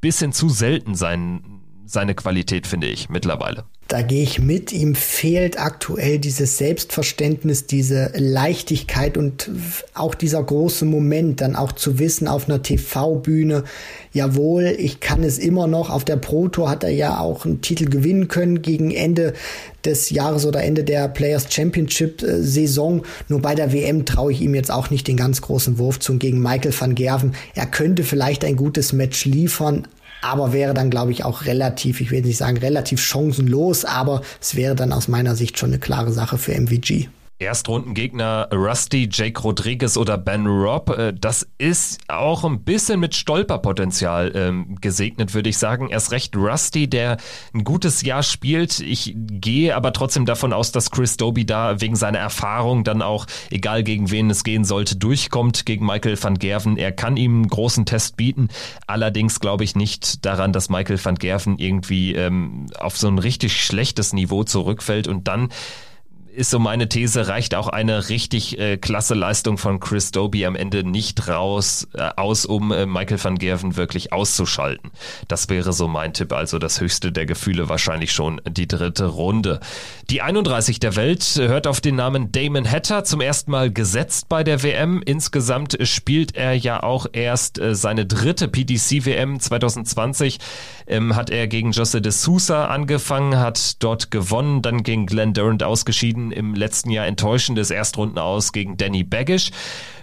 bisschen zu selten sein, seine Qualität, finde ich, mittlerweile. Da gehe ich mit. Ihm fehlt aktuell dieses Selbstverständnis, diese Leichtigkeit und auch dieser große Moment, dann auch zu wissen auf einer TV-Bühne, jawohl, ich kann es immer noch. Auf der Pro Tour hat er ja auch einen Titel gewinnen können gegen Ende des Jahres oder Ende der Players Championship Saison. Nur bei der WM traue ich ihm jetzt auch nicht den ganz großen Wurf zu gegen Michael van Gerven. Er könnte vielleicht ein gutes Match liefern, aber wäre dann, glaube ich, auch relativ, ich will nicht sagen relativ chancenlos, aber es wäre dann aus meiner Sicht schon eine klare Sache für MVG. Erstrundengegner Rusty, Jake Rodriguez oder Ben Robb. Äh, das ist auch ein bisschen mit Stolperpotenzial ähm, gesegnet, würde ich sagen. Erst recht Rusty, der ein gutes Jahr spielt. Ich gehe aber trotzdem davon aus, dass Chris Doby da wegen seiner Erfahrung dann auch, egal gegen wen es gehen sollte, durchkommt gegen Michael van Gerven. Er kann ihm einen großen Test bieten. Allerdings glaube ich nicht daran, dass Michael van Gerven irgendwie ähm, auf so ein richtig schlechtes Niveau zurückfällt und dann ist so meine These, reicht auch eine richtig äh, klasse Leistung von Chris Doby am Ende nicht raus äh, aus, um äh, Michael van Gerven wirklich auszuschalten. Das wäre so mein Tipp, also das höchste der Gefühle wahrscheinlich schon die dritte Runde. Die 31 der Welt hört auf den Namen Damon Hatter zum ersten Mal gesetzt bei der WM. Insgesamt spielt er ja auch erst äh, seine dritte PDC WM 2020 ähm, hat er gegen Jose de Sousa angefangen, hat dort gewonnen, dann gegen Glenn Durant ausgeschieden, im letzten Jahr enttäuschendes Erstrunden aus gegen Danny Baggish.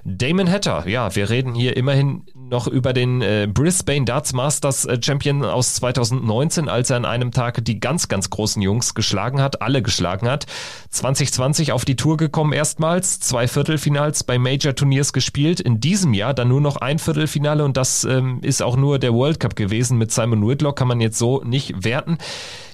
Damon Hatter, ja, wir reden hier immerhin noch über den äh, Brisbane Darts Masters äh, Champion aus 2019, als er an einem Tag die ganz, ganz großen Jungs geschlagen hat, alle geschlagen hat. 2020 auf die Tour gekommen erstmals, zwei Viertelfinals bei Major Turniers gespielt. In diesem Jahr dann nur noch ein Viertelfinale und das ähm, ist auch nur der World Cup gewesen mit Simon Whitlock, kann man jetzt so nicht werten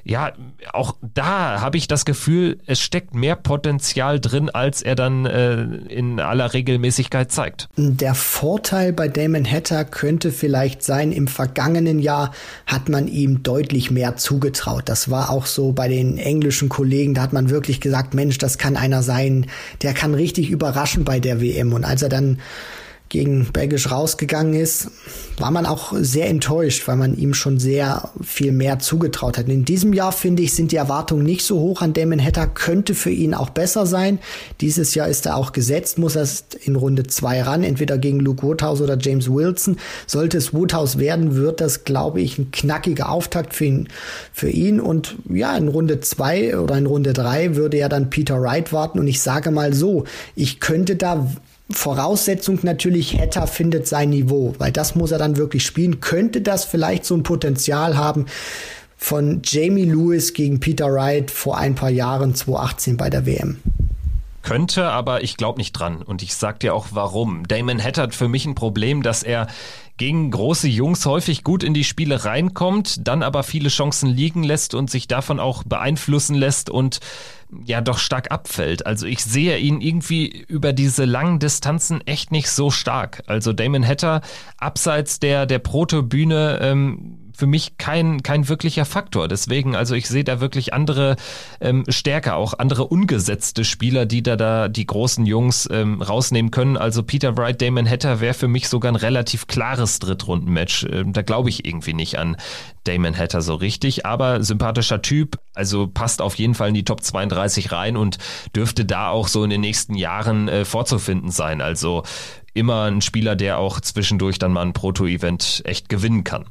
ja, auch da habe ich das Gefühl, es steckt mehr Potenzial drin, als er dann äh, in aller Regelmäßigkeit zeigt. Der Vorteil bei Damon Hatter könnte vielleicht sein, im vergangenen Jahr hat man ihm deutlich mehr zugetraut. Das war auch so bei den englischen Kollegen, da hat man wirklich gesagt, Mensch, das kann einer sein, der kann richtig überraschen bei der WM. Und als er dann gegen Belgisch rausgegangen ist, war man auch sehr enttäuscht, weil man ihm schon sehr viel mehr zugetraut hat. In diesem Jahr, finde ich, sind die Erwartungen nicht so hoch an Damon Hatter, könnte für ihn auch besser sein. Dieses Jahr ist er auch gesetzt, muss erst in Runde zwei ran, entweder gegen Luke Woodhouse oder James Wilson. Sollte es Woodhouse werden, wird das, glaube ich, ein knackiger Auftakt für ihn, für ihn. Und ja, in Runde zwei oder in Runde drei würde ja dann Peter Wright warten. Und ich sage mal so, ich könnte da Voraussetzung natürlich, Hatter findet sein Niveau, weil das muss er dann wirklich spielen. Könnte das vielleicht so ein Potenzial haben von Jamie Lewis gegen Peter Wright vor ein paar Jahren, 2018 bei der WM? Könnte, aber ich glaube nicht dran. Und ich sag dir auch warum. Damon Hatt hat für mich ein Problem, dass er gegen große Jungs häufig gut in die Spiele reinkommt, dann aber viele Chancen liegen lässt und sich davon auch beeinflussen lässt und ja doch stark abfällt. Also ich sehe ihn irgendwie über diese langen Distanzen echt nicht so stark. Also Damon Hatter abseits der der Protobühne ähm, für mich kein, kein wirklicher Faktor. Deswegen, also ich sehe da wirklich andere ähm, Stärke, auch andere ungesetzte Spieler, die da, da die großen Jungs ähm, rausnehmen können. Also Peter Wright, Damon Hatter wäre für mich sogar ein relativ klares Drittrundenmatch. Ähm, da glaube ich irgendwie nicht an Damon Hatter so richtig, aber sympathischer Typ, also passt auf jeden Fall in die Top 32 rein und dürfte da auch so in den nächsten Jahren äh, vorzufinden sein. Also immer ein Spieler, der auch zwischendurch dann mal ein Proto-Event echt gewinnen kann.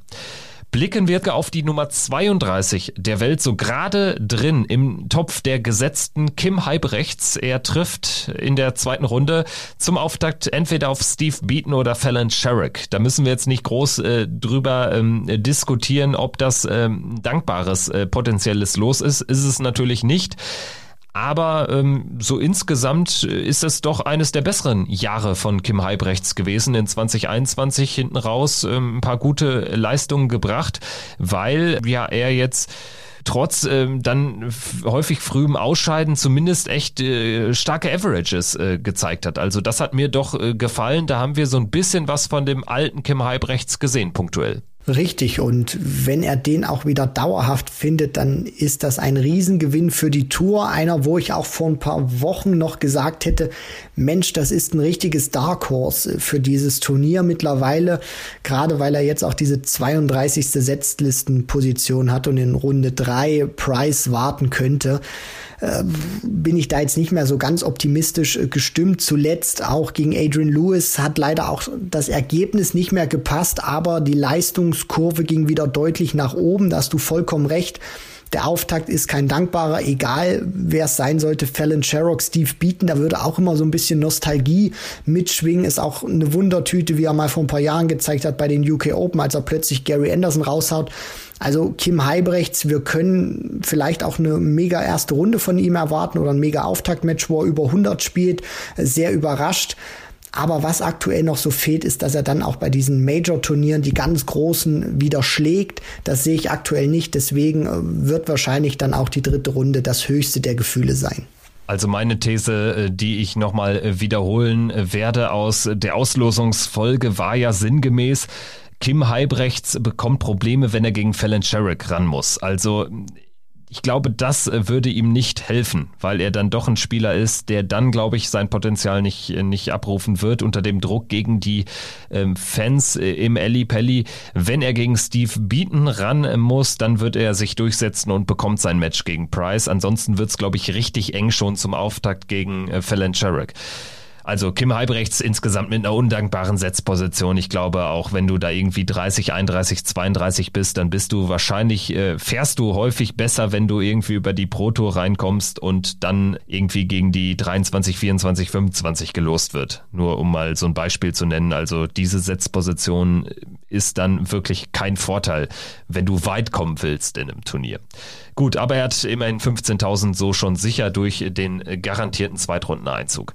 Blicken wir auf die Nummer 32 der Welt, so gerade drin im Topf der gesetzten Kim Halbrechts. Er trifft in der zweiten Runde zum Auftakt entweder auf Steve Beaton oder Fallon Sherrick. Da müssen wir jetzt nicht groß äh, drüber ähm, diskutieren, ob das ähm, dankbares äh, potenzielles Los ist. Ist es natürlich nicht. Aber ähm, so insgesamt ist es doch eines der besseren Jahre von Kim Heibrechts gewesen. In 2021 hinten raus ähm, ein paar gute Leistungen gebracht, weil ja er jetzt trotz ähm, dann häufig frühem Ausscheiden zumindest echt äh, starke Averages äh, gezeigt hat. Also das hat mir doch äh, gefallen. Da haben wir so ein bisschen was von dem alten Kim Heibrechts gesehen, punktuell. Richtig, und wenn er den auch wieder dauerhaft findet, dann ist das ein Riesengewinn für die Tour. Einer, wo ich auch vor ein paar Wochen noch gesagt hätte, Mensch, das ist ein richtiges Dark Horse für dieses Turnier mittlerweile, gerade weil er jetzt auch diese 32. Setzlistenposition hat und in Runde 3 Price warten könnte. Äh, bin ich da jetzt nicht mehr so ganz optimistisch äh, gestimmt. Zuletzt auch gegen Adrian Lewis hat leider auch das Ergebnis nicht mehr gepasst, aber die Leistungskurve ging wieder deutlich nach oben. Da hast du vollkommen recht. Der Auftakt ist kein dankbarer, egal wer es sein sollte, Fallon Sherrock, Steve Beaton, da würde auch immer so ein bisschen Nostalgie mitschwingen. Ist auch eine Wundertüte, wie er mal vor ein paar Jahren gezeigt hat bei den UK Open, als er plötzlich Gary Anderson raushaut. Also Kim Heibrechts, wir können vielleicht auch eine mega erste Runde von ihm erwarten oder ein mega Auftaktmatch, wo er über 100 spielt. Sehr überrascht. Aber was aktuell noch so fehlt, ist, dass er dann auch bei diesen Major-Turnieren die ganz großen wieder schlägt. Das sehe ich aktuell nicht. Deswegen äh, wird wahrscheinlich dann auch die dritte Runde das höchste der Gefühle sein. Also meine These, äh, die ich nochmal äh, wiederholen werde aus der Auslosungsfolge, war ja sinngemäß, Kim Heibrechts bekommt Probleme, wenn er gegen Fallon Sherrick ran muss. Also ich glaube, das würde ihm nicht helfen, weil er dann doch ein Spieler ist, der dann, glaube ich, sein Potenzial nicht, nicht abrufen wird unter dem Druck gegen die ähm, Fans äh, im Ellie Pelli. Wenn er gegen Steve Beaton ran muss, dann wird er sich durchsetzen und bekommt sein Match gegen Price. Ansonsten wird's, glaube ich, richtig eng schon zum Auftakt gegen äh, Fallon Sherrick. Also Kim Halbrechts insgesamt mit einer undankbaren Setzposition. Ich glaube, auch wenn du da irgendwie 30, 31, 32 bist, dann bist du wahrscheinlich, äh, fährst du häufig besser, wenn du irgendwie über die Pro Tour reinkommst und dann irgendwie gegen die 23, 24, 25 gelost wird. Nur um mal so ein Beispiel zu nennen. Also diese Setzposition ist dann wirklich kein Vorteil, wenn du weit kommen willst in einem Turnier. Gut, aber er hat immerhin 15.000 so schon sicher durch den garantierten Zweitrundeneinzug.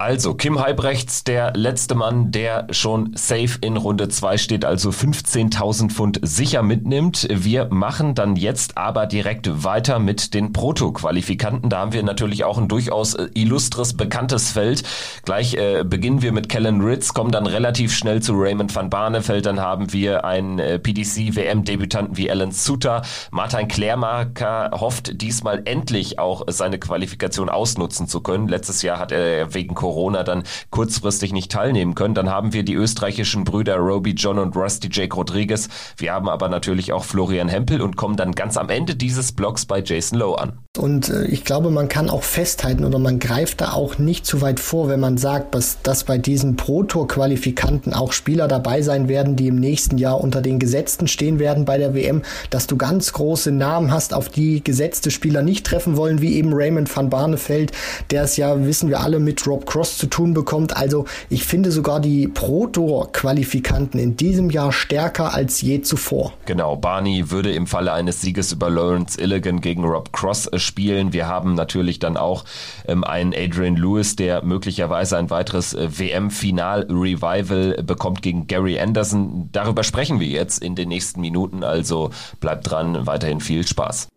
Also, Kim Halbrechts, der letzte Mann, der schon safe in Runde 2 steht, also 15.000 Pfund sicher mitnimmt. Wir machen dann jetzt aber direkt weiter mit den Proto-Qualifikanten. Da haben wir natürlich auch ein durchaus äh, illustres, bekanntes Feld. Gleich äh, beginnen wir mit Kellen Ritz, kommen dann relativ schnell zu Raymond van Barneveld. Dann haben wir einen äh, PDC-WM-Debütanten wie Alan Suter. Martin Klärmarker hofft diesmal endlich auch seine Qualifikation ausnutzen zu können. Letztes Jahr hat er wegen Corona dann kurzfristig nicht teilnehmen können. Dann haben wir die österreichischen Brüder Roby John und Rusty Jake Rodriguez. Wir haben aber natürlich auch Florian Hempel und kommen dann ganz am Ende dieses Blogs bei Jason Lowe an. Und äh, ich glaube, man kann auch festhalten oder man greift da auch nicht zu weit vor, wenn man sagt, dass, dass bei diesen Pro-Tour-Qualifikanten auch Spieler dabei sein werden, die im nächsten Jahr unter den Gesetzten stehen werden bei der WM, dass du ganz große Namen hast, auf die gesetzte Spieler nicht treffen wollen, wie eben Raymond van Barneveld, der es ja, wissen wir alle, mit Rob Cross Cross zu tun bekommt. Also ich finde sogar die Pro-Tour-Qualifikanten in diesem Jahr stärker als je zuvor. Genau, Barney würde im Falle eines Sieges über Lawrence Illigan gegen Rob Cross spielen. Wir haben natürlich dann auch ähm, einen Adrian Lewis, der möglicherweise ein weiteres äh, WM-Final-Revival bekommt gegen Gary Anderson. Darüber sprechen wir jetzt in den nächsten Minuten, also bleibt dran, weiterhin viel Spaß.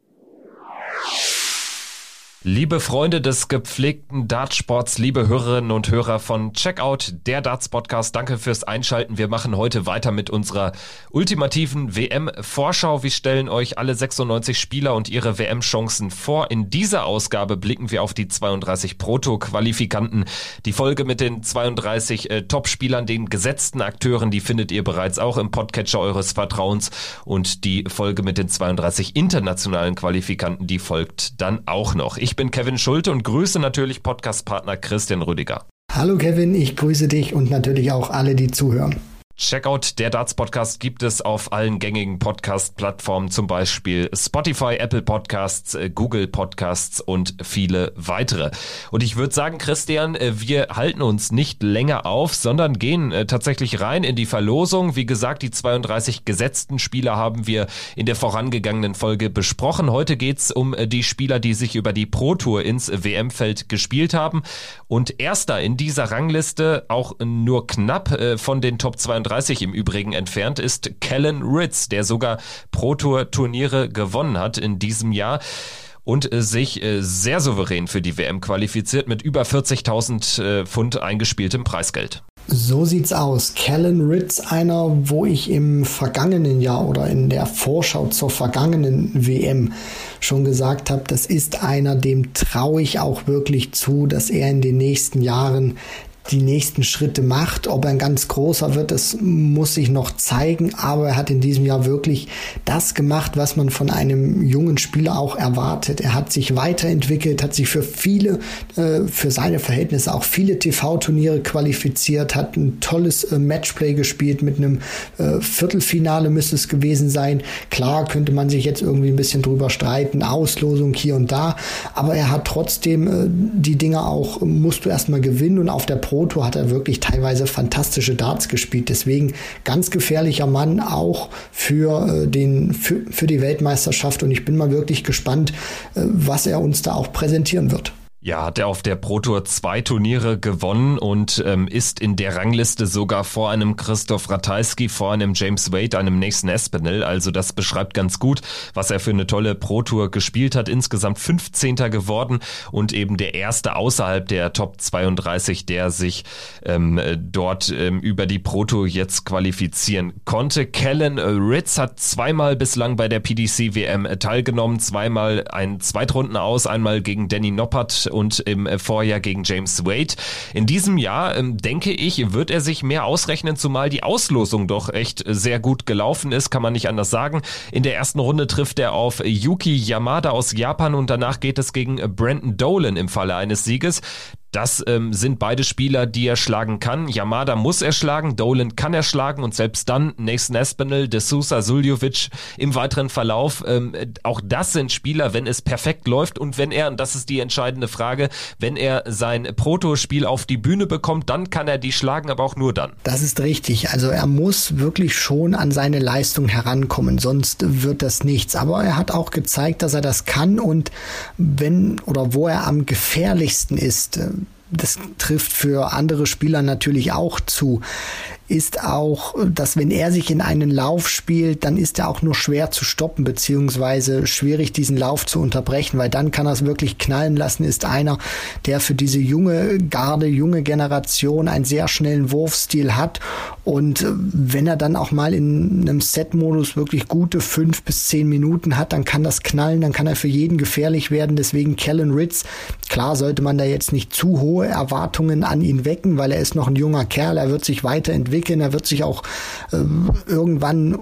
Liebe Freunde des gepflegten Dartsports, liebe Hörerinnen und Hörer von Checkout, der Darts Podcast, danke fürs Einschalten. Wir machen heute weiter mit unserer ultimativen WM-Vorschau. Wir stellen euch alle 96 Spieler und ihre WM-Chancen vor. In dieser Ausgabe blicken wir auf die 32 Proto-Qualifikanten. Die Folge mit den 32 äh, Top-Spielern, den gesetzten Akteuren, die findet ihr bereits auch im Podcatcher eures Vertrauens. Und die Folge mit den 32 internationalen Qualifikanten, die folgt dann auch noch. Ich ich bin Kevin Schulte und grüße natürlich Podcastpartner Christian Rüdiger. Hallo Kevin, ich grüße dich und natürlich auch alle, die zuhören. Checkout der Darts Podcast gibt es auf allen gängigen Podcast-Plattformen, zum Beispiel Spotify, Apple Podcasts, äh, Google Podcasts und viele weitere. Und ich würde sagen, Christian, äh, wir halten uns nicht länger auf, sondern gehen äh, tatsächlich rein in die Verlosung. Wie gesagt, die 32 gesetzten Spieler haben wir in der vorangegangenen Folge besprochen. Heute geht's um die Spieler, die sich über die Pro Tour ins WM-Feld gespielt haben. Und erster in dieser Rangliste, auch nur knapp von den Top 32 32 im Übrigen entfernt ist Kellen Ritz, der sogar Pro Tour Turniere gewonnen hat in diesem Jahr und äh, sich äh, sehr souverän für die WM qualifiziert mit über 40.000 äh, Pfund eingespieltem Preisgeld. So sieht's aus. Kellen Ritz, einer, wo ich im vergangenen Jahr oder in der Vorschau zur vergangenen WM schon gesagt habe, das ist einer, dem traue ich auch wirklich zu, dass er in den nächsten Jahren die nächsten Schritte macht. Ob er ein ganz großer wird, das muss sich noch zeigen. Aber er hat in diesem Jahr wirklich das gemacht, was man von einem jungen Spieler auch erwartet. Er hat sich weiterentwickelt, hat sich für viele, äh, für seine Verhältnisse auch viele TV-Turniere qualifiziert, hat ein tolles äh, Matchplay gespielt mit einem äh, Viertelfinale müsste es gewesen sein. Klar könnte man sich jetzt irgendwie ein bisschen drüber streiten, Auslosung hier und da. Aber er hat trotzdem die Dinge auch, musst du erstmal gewinnen und auf der Tour hat er wirklich teilweise fantastische Darts gespielt. Deswegen ganz gefährlicher Mann auch für, äh, den, für, für die Weltmeisterschaft. Und ich bin mal wirklich gespannt, äh, was er uns da auch präsentieren wird. Ja, hat er auf der Pro Tour zwei Turniere gewonnen und ähm, ist in der Rangliste sogar vor einem Christoph Ratajski, vor einem James Wade, einem nächsten Espinel. Also das beschreibt ganz gut, was er für eine tolle Pro Tour gespielt hat. Insgesamt 15. geworden und eben der erste außerhalb der Top 32, der sich ähm, dort ähm, über die Pro Tour jetzt qualifizieren konnte. Kellen Ritz hat zweimal bislang bei der PDC WM teilgenommen, zweimal ein Zweitrunden aus, einmal gegen Danny Noppert und im äh, Vorjahr gegen James Wade. In diesem Jahr, ähm, denke ich, wird er sich mehr ausrechnen, zumal die Auslosung doch echt sehr gut gelaufen ist, kann man nicht anders sagen. In der ersten Runde trifft er auf Yuki Yamada aus Japan und danach geht es gegen Brandon Dolan im Falle eines Sieges. Das ähm, sind beide Spieler, die er schlagen kann. Yamada muss er schlagen, Dolan kann er schlagen und selbst dann Nathan Espinel, De Sousa, Suljovic im weiteren Verlauf. Ähm, auch das sind Spieler, wenn es perfekt läuft und wenn er, und das ist die entscheidende Frage, wenn er sein Proto-Spiel auf die Bühne bekommt, dann kann er die schlagen, aber auch nur dann. Das ist richtig. Also er muss wirklich schon an seine Leistung herankommen, sonst wird das nichts. Aber er hat auch gezeigt, dass er das kann und wenn oder wo er am gefährlichsten ist, das trifft für andere Spieler natürlich auch zu ist auch, dass wenn er sich in einen Lauf spielt, dann ist er auch nur schwer zu stoppen, beziehungsweise schwierig, diesen Lauf zu unterbrechen, weil dann kann er es wirklich knallen lassen, ist einer, der für diese junge Garde, junge Generation einen sehr schnellen Wurfstil hat. Und wenn er dann auch mal in einem Set-Modus wirklich gute fünf bis zehn Minuten hat, dann kann das knallen, dann kann er für jeden gefährlich werden. Deswegen Kellen Ritz, klar sollte man da jetzt nicht zu hohe Erwartungen an ihn wecken, weil er ist noch ein junger Kerl, er wird sich weiterentwickeln entwickeln. Er wird sich auch äh, irgendwann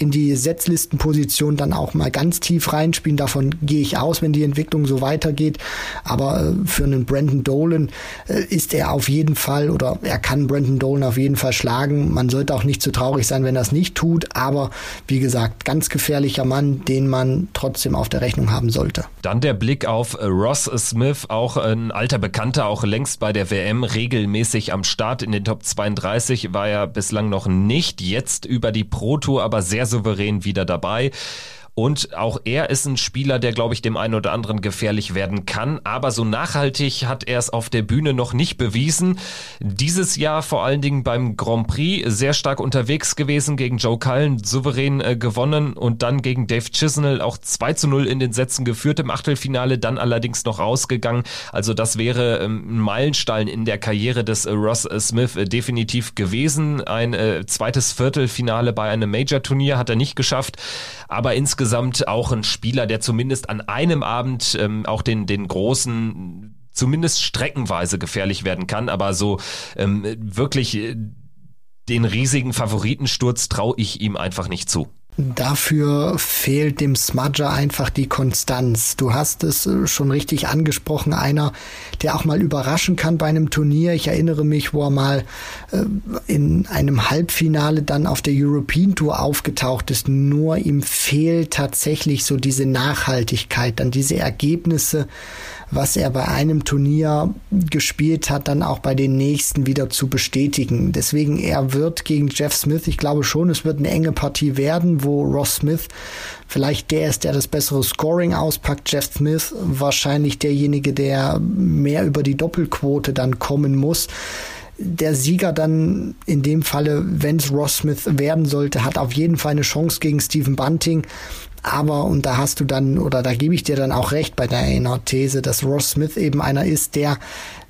in die Setzlistenposition dann auch mal ganz tief reinspielen. Davon gehe ich aus, wenn die Entwicklung so weitergeht. Aber äh, für einen Brandon Dolan äh, ist er auf jeden Fall oder er kann Brandon Dolan auf jeden Fall schlagen. Man sollte auch nicht zu traurig sein, wenn er es nicht tut. Aber wie gesagt, ganz gefährlicher Mann, den man trotzdem auf der Rechnung haben sollte. Dann der Blick auf Ross Smith, auch ein alter Bekannter, auch längst bei der WM regelmäßig am Start in den Top 32 war er bislang noch nicht. Jetzt über die Pro Tour, aber sehr souverän wieder dabei. Und auch er ist ein Spieler, der, glaube ich, dem einen oder anderen gefährlich werden kann. Aber so nachhaltig hat er es auf der Bühne noch nicht bewiesen. Dieses Jahr vor allen Dingen beim Grand Prix sehr stark unterwegs gewesen gegen Joe Cullen, souverän äh, gewonnen und dann gegen Dave Chisnell auch 2 zu 0 in den Sätzen geführt im Achtelfinale, dann allerdings noch rausgegangen. Also das wäre ähm, ein Meilenstein in der Karriere des äh, Ross äh, Smith äh, definitiv gewesen. Ein äh, zweites Viertelfinale bei einem Major-Turnier hat er nicht geschafft, aber insgesamt auch ein Spieler, der zumindest an einem Abend ähm, auch den, den großen zumindest streckenweise gefährlich werden kann, aber so ähm, wirklich äh, den riesigen Favoritensturz traue ich ihm einfach nicht zu. Dafür fehlt dem Smudger einfach die Konstanz. Du hast es äh, schon richtig angesprochen, einer, der auch mal überraschen kann bei einem Turnier. Ich erinnere mich, wo er mal äh, in einem Halbfinale dann auf der European Tour aufgetaucht ist. Nur ihm fehlt tatsächlich so diese Nachhaltigkeit, dann diese Ergebnisse was er bei einem Turnier gespielt hat, dann auch bei den nächsten wieder zu bestätigen. Deswegen er wird gegen Jeff Smith, ich glaube schon, es wird eine enge Partie werden, wo Ross Smith vielleicht der ist, der das bessere Scoring auspackt. Jeff Smith wahrscheinlich derjenige, der mehr über die Doppelquote dann kommen muss der Sieger dann in dem Falle, wenn es Ross Smith werden sollte, hat auf jeden Fall eine Chance gegen Stephen Bunting. Aber, und da hast du dann, oder da gebe ich dir dann auch recht bei deiner These, dass Ross Smith eben einer ist, der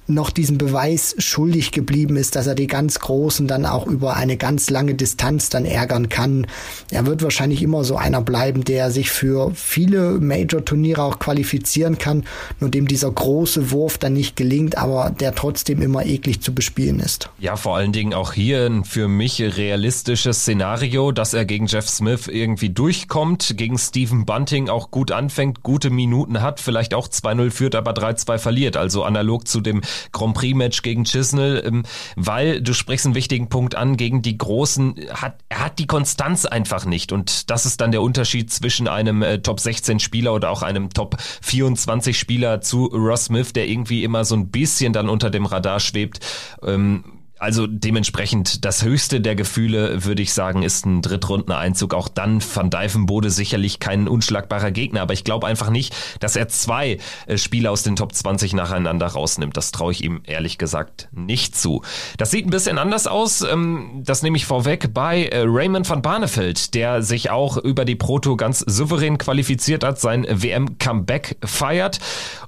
noch diesen Beweis schuldig geblieben ist, dass er die ganz Großen dann auch über eine ganz lange Distanz dann ärgern kann. Er wird wahrscheinlich immer so einer bleiben, der sich für viele Major-Turniere auch qualifizieren kann, nur dem dieser große Wurf dann nicht gelingt, aber der trotzdem immer eklig zu bespielen ist. Ja, vor allen Dingen auch hier ein für mich realistisches Szenario, dass er gegen Jeff Smith irgendwie durchkommt, gegen Stephen Bunting auch gut anfängt, gute Minuten hat, vielleicht auch 2-0 führt, aber 3-2 verliert. Also analog zu dem Grand Prix-Match gegen Chisnell, ähm, weil du sprichst einen wichtigen Punkt an, gegen die Großen hat, er hat die Konstanz einfach nicht und das ist dann der Unterschied zwischen einem äh, Top 16 Spieler oder auch einem Top 24 Spieler zu Ross Smith, der irgendwie immer so ein bisschen dann unter dem Radar schwebt. Ähm, also dementsprechend das höchste der Gefühle, würde ich sagen, ist ein Drittrundeneinzug. Auch dann Van Dijvenbode sicherlich kein unschlagbarer Gegner, aber ich glaube einfach nicht, dass er zwei äh, Spiele aus den Top 20 nacheinander rausnimmt. Das traue ich ihm ehrlich gesagt nicht zu. Das sieht ein bisschen anders aus. Ähm, das nehme ich vorweg bei äh, Raymond van Barneveld, der sich auch über die Proto ganz souverän qualifiziert hat, sein WM-Comeback feiert.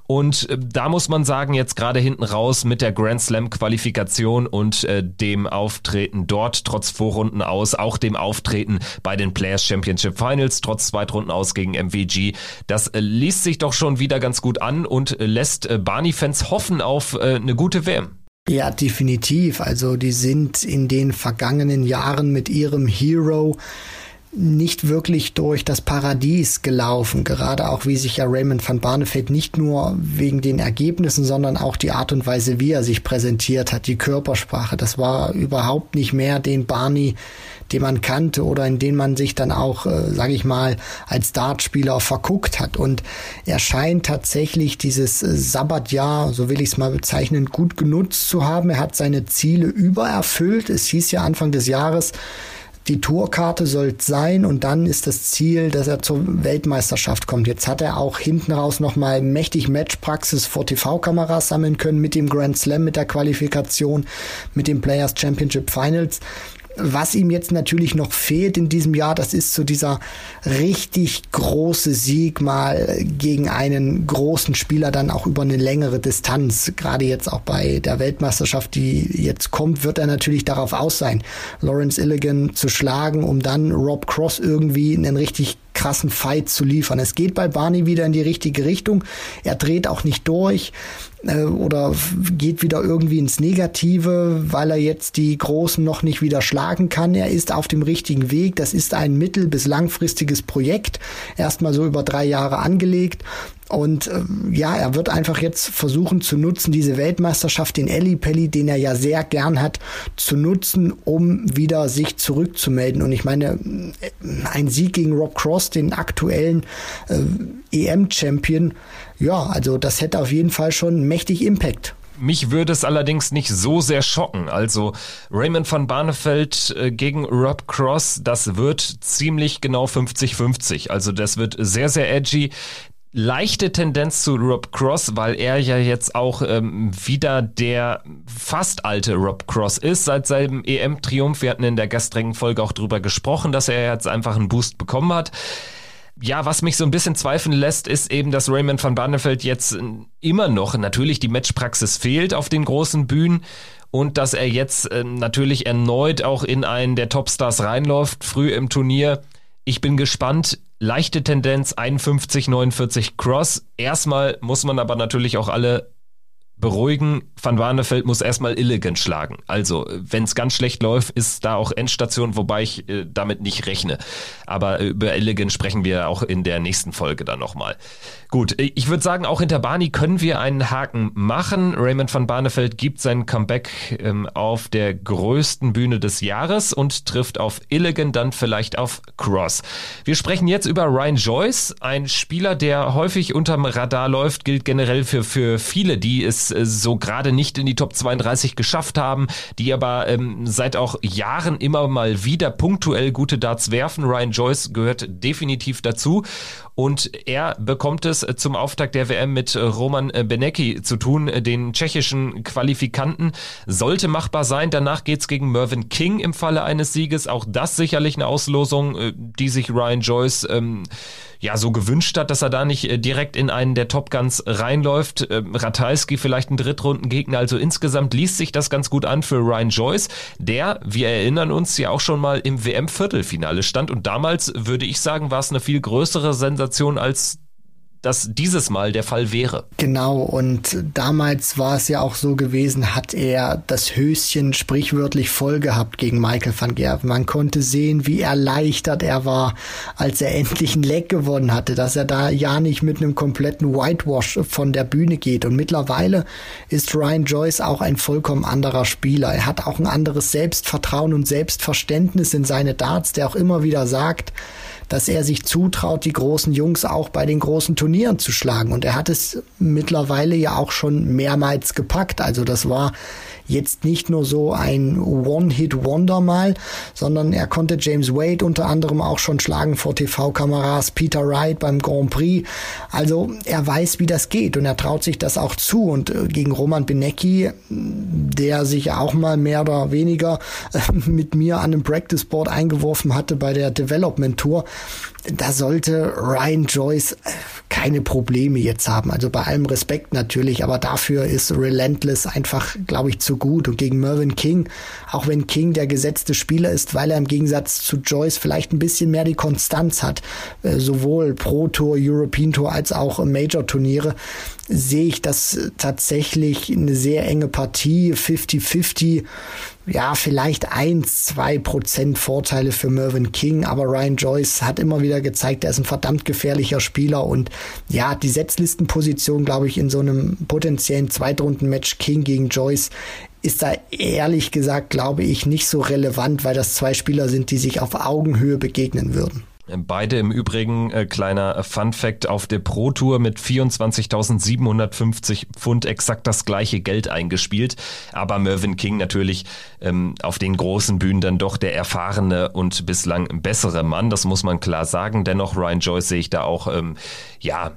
Und äh, da muss man sagen, jetzt gerade hinten raus mit der Grand Slam Qualifikation äh, dem Auftreten dort trotz Vorrunden aus, auch dem Auftreten bei den Players Championship Finals trotz Zweitrunden aus gegen MVG. Das äh, liest sich doch schon wieder ganz gut an und äh, lässt Barney-Fans hoffen auf eine gute WM. Ja, definitiv. Also die sind in den vergangenen Jahren mit ihrem Hero nicht wirklich durch das Paradies gelaufen, gerade auch wie sich ja Raymond van Barneveld nicht nur wegen den Ergebnissen, sondern auch die Art und Weise, wie er sich präsentiert hat, die Körpersprache, das war überhaupt nicht mehr den Barney, den man kannte oder in den man sich dann auch, äh, sage ich mal, als Dartspieler verguckt hat. Und er scheint tatsächlich dieses äh, Sabbatjahr, so will ich es mal bezeichnen, gut genutzt zu haben. Er hat seine Ziele übererfüllt. Es hieß ja Anfang des Jahres, die Tourkarte soll sein und dann ist das Ziel, dass er zur Weltmeisterschaft kommt. Jetzt hat er auch hinten raus nochmal mächtig Matchpraxis vor TV-Kameras sammeln können mit dem Grand Slam, mit der Qualifikation, mit dem Players Championship Finals. Was ihm jetzt natürlich noch fehlt in diesem Jahr, das ist so dieser richtig große Sieg mal gegen einen großen Spieler dann auch über eine längere Distanz. Gerade jetzt auch bei der Weltmeisterschaft, die jetzt kommt, wird er natürlich darauf aus sein, Lawrence Illigan zu schlagen, um dann Rob Cross irgendwie einen richtig krassen Fight zu liefern. Es geht bei Barney wieder in die richtige Richtung. Er dreht auch nicht durch äh, oder geht wieder irgendwie ins Negative, weil er jetzt die Großen noch nicht wieder schlagen kann. Er ist auf dem richtigen Weg. Das ist ein mittel- bis langfristiges Projekt. Erstmal so über drei Jahre angelegt. Und äh, ja, er wird einfach jetzt versuchen zu nutzen, diese Weltmeisterschaft, den Elli Pelli, den er ja sehr gern hat, zu nutzen, um wieder sich zurückzumelden. Und ich meine, äh, ein Sieg gegen Rob Cross, den aktuellen äh, EM-Champion, ja, also das hätte auf jeden Fall schon mächtig Impact Mich würde es allerdings nicht so sehr schocken. Also Raymond van Barneveld äh, gegen Rob Cross, das wird ziemlich genau 50-50. Also das wird sehr, sehr edgy leichte Tendenz zu Rob Cross, weil er ja jetzt auch ähm, wieder der fast alte Rob Cross ist seit seinem EM-Triumph. Wir hatten in der gestrigen Folge auch drüber gesprochen, dass er jetzt einfach einen Boost bekommen hat. Ja, was mich so ein bisschen zweifeln lässt, ist eben, dass Raymond van Barneveld jetzt immer noch natürlich die Matchpraxis fehlt auf den großen Bühnen und dass er jetzt äh, natürlich erneut auch in einen der Topstars reinläuft, früh im Turnier. Ich bin gespannt. Leichte Tendenz 51, 49 Cross. Erstmal muss man aber natürlich auch alle beruhigen. Van Warnefeld muss erstmal Illigan schlagen. Also, wenn es ganz schlecht läuft, ist da auch Endstation, wobei ich äh, damit nicht rechne. Aber über Illigan sprechen wir auch in der nächsten Folge dann nochmal. Gut, ich würde sagen, auch hinter Barney können wir einen Haken machen. Raymond van Barneveld gibt sein Comeback ähm, auf der größten Bühne des Jahres und trifft auf Illigan, dann vielleicht auf Cross. Wir sprechen jetzt über Ryan Joyce, ein Spieler, der häufig unterm Radar läuft, gilt generell für, für viele, die es äh, so gerade nicht in die Top 32 geschafft haben, die aber ähm, seit auch Jahren immer mal wieder punktuell gute Darts werfen. Ryan Joyce gehört definitiv dazu und er bekommt es zum Auftakt der WM mit Roman Benecki zu tun, den tschechischen Qualifikanten. Sollte machbar sein. Danach geht's gegen Mervyn King im Falle eines Sieges. Auch das sicherlich eine Auslosung, äh, die sich Ryan Joyce ähm, ja so gewünscht hat, dass er da nicht äh, direkt in einen der Top Guns reinläuft. Ähm, Ratajski vielleicht ein Drittrundengegner. Also insgesamt liest sich das ganz gut an für Ryan Joyce, der, wir erinnern uns, ja auch schon mal im WM-Viertelfinale stand. Und damals, würde ich sagen, war es eine viel größere Sensation als das dieses Mal der Fall wäre. Genau, und damals war es ja auch so gewesen, hat er das Höschen sprichwörtlich voll gehabt gegen Michael van Gerven. Man konnte sehen, wie erleichtert er war, als er endlich ein Leck gewonnen hatte, dass er da ja nicht mit einem kompletten Whitewash von der Bühne geht. Und mittlerweile ist Ryan Joyce auch ein vollkommen anderer Spieler. Er hat auch ein anderes Selbstvertrauen und Selbstverständnis in seine Darts, der auch immer wieder sagt, dass er sich zutraut, die großen Jungs auch bei den großen Turnieren zu schlagen. Und er hat es mittlerweile ja auch schon mehrmals gepackt. Also das war jetzt nicht nur so ein One-Hit-Wonder mal, sondern er konnte James Wade unter anderem auch schon schlagen vor TV-Kameras, Peter Wright beim Grand Prix. Also er weiß, wie das geht und er traut sich das auch zu. Und äh, gegen Roman Benecki, der sich auch mal mehr oder weniger mit mir an einem Practice Board eingeworfen hatte bei der Development Tour, da sollte Ryan Joyce äh, keine Probleme jetzt haben. Also bei allem Respekt natürlich, aber dafür ist Relentless einfach, glaube ich, zu gut. Und gegen Mervyn King, auch wenn King der gesetzte Spieler ist, weil er im Gegensatz zu Joyce vielleicht ein bisschen mehr die Konstanz hat, äh, sowohl Pro Tour, European Tour als auch Major Turniere, sehe ich das tatsächlich eine sehr enge Partie, 50-50 ja, vielleicht eins, zwei Prozent Vorteile für Mervyn King, aber Ryan Joyce hat immer wieder gezeigt, er ist ein verdammt gefährlicher Spieler und ja, die Setzlistenposition, glaube ich, in so einem potenziellen Zweitrunden-Match King gegen Joyce ist da ehrlich gesagt, glaube ich, nicht so relevant, weil das zwei Spieler sind, die sich auf Augenhöhe begegnen würden. Beide im Übrigen, äh, kleiner Fun Fact, auf der Pro Tour mit 24.750 Pfund exakt das gleiche Geld eingespielt. Aber Mervyn King natürlich ähm, auf den großen Bühnen dann doch der erfahrene und bislang bessere Mann. Das muss man klar sagen. Dennoch Ryan Joyce sehe ich da auch, ähm, ja,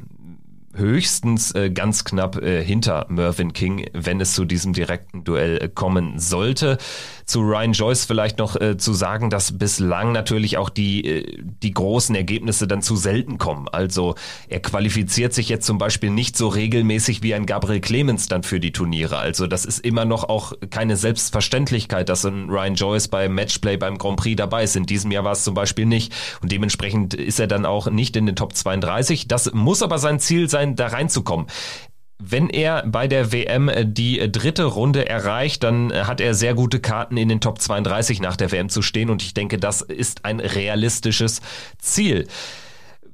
höchstens äh, ganz knapp äh, hinter Mervyn King, wenn es zu diesem direkten Duell äh, kommen sollte. Zu Ryan Joyce vielleicht noch äh, zu sagen, dass bislang natürlich auch die, äh, die großen Ergebnisse dann zu selten kommen. Also er qualifiziert sich jetzt zum Beispiel nicht so regelmäßig wie ein Gabriel Clemens dann für die Turniere. Also das ist immer noch auch keine Selbstverständlichkeit, dass ein Ryan Joyce beim Matchplay beim Grand Prix dabei ist. In diesem Jahr war es zum Beispiel nicht. Und dementsprechend ist er dann auch nicht in den Top 32. Das muss aber sein Ziel sein, sein, da reinzukommen. Wenn er bei der WM die dritte Runde erreicht, dann hat er sehr gute Karten in den Top 32 nach der WM zu stehen und ich denke, das ist ein realistisches Ziel.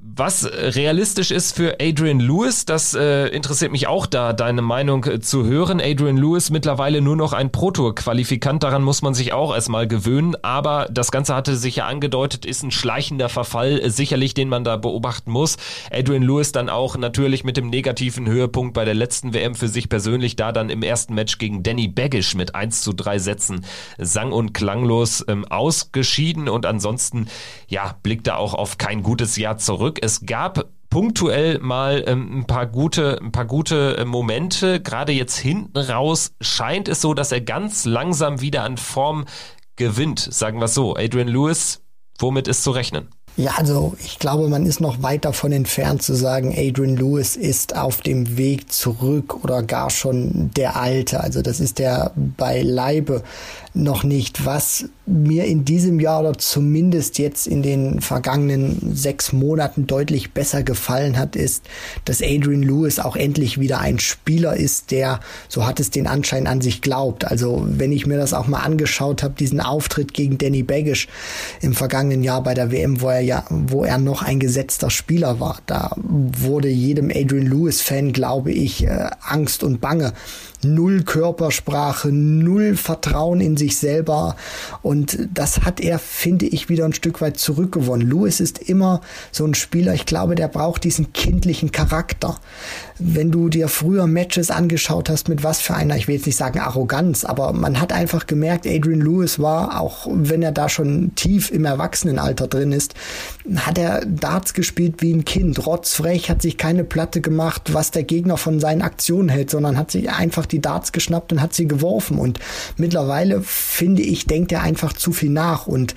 Was realistisch ist für Adrian Lewis, das äh, interessiert mich auch da, deine Meinung äh, zu hören. Adrian Lewis mittlerweile nur noch ein Pro-Tour-Qualifikant, daran muss man sich auch erstmal gewöhnen, aber das Ganze hatte sich ja angedeutet, ist ein schleichender Verfall, äh, sicherlich, den man da beobachten muss. Adrian Lewis dann auch natürlich mit dem negativen Höhepunkt bei der letzten WM für sich persönlich, da dann im ersten Match gegen Danny Baggish mit 1 zu 3 Sätzen sang- und klanglos ähm, ausgeschieden und ansonsten, ja, blickte auch auf kein gutes Jahr zurück. Es gab punktuell mal ähm, ein paar gute, ein paar gute äh, Momente. Gerade jetzt hinten raus scheint es so, dass er ganz langsam wieder an Form gewinnt. Sagen wir so. Adrian Lewis, womit ist zu rechnen? Ja, also ich glaube, man ist noch weit davon entfernt zu sagen, Adrian Lewis ist auf dem Weg zurück oder gar schon der Alte. Also das ist der beileibe noch nicht. Was mir in diesem Jahr oder zumindest jetzt in den vergangenen sechs Monaten deutlich besser gefallen hat, ist, dass Adrian Lewis auch endlich wieder ein Spieler ist, der, so hat es den Anschein an sich glaubt. Also wenn ich mir das auch mal angeschaut habe, diesen Auftritt gegen Danny Baggish im vergangenen Jahr bei der WM, wo er ja, wo er noch ein gesetzter Spieler war, da wurde jedem Adrian Lewis Fan, glaube ich, äh, Angst und Bange null Körpersprache, null Vertrauen in sich selber. Und das hat er, finde ich, wieder ein Stück weit zurückgewonnen. Lewis ist immer so ein Spieler, ich glaube, der braucht diesen kindlichen Charakter. Wenn du dir früher Matches angeschaut hast, mit was für einer, ich will jetzt nicht sagen Arroganz, aber man hat einfach gemerkt, Adrian Lewis war, auch wenn er da schon tief im Erwachsenenalter drin ist, hat er Darts gespielt wie ein Kind. Rotzfrech, hat sich keine Platte gemacht, was der Gegner von seinen Aktionen hält, sondern hat sich einfach die Darts geschnappt und hat sie geworfen. Und mittlerweile, finde ich, denkt er einfach zu viel nach und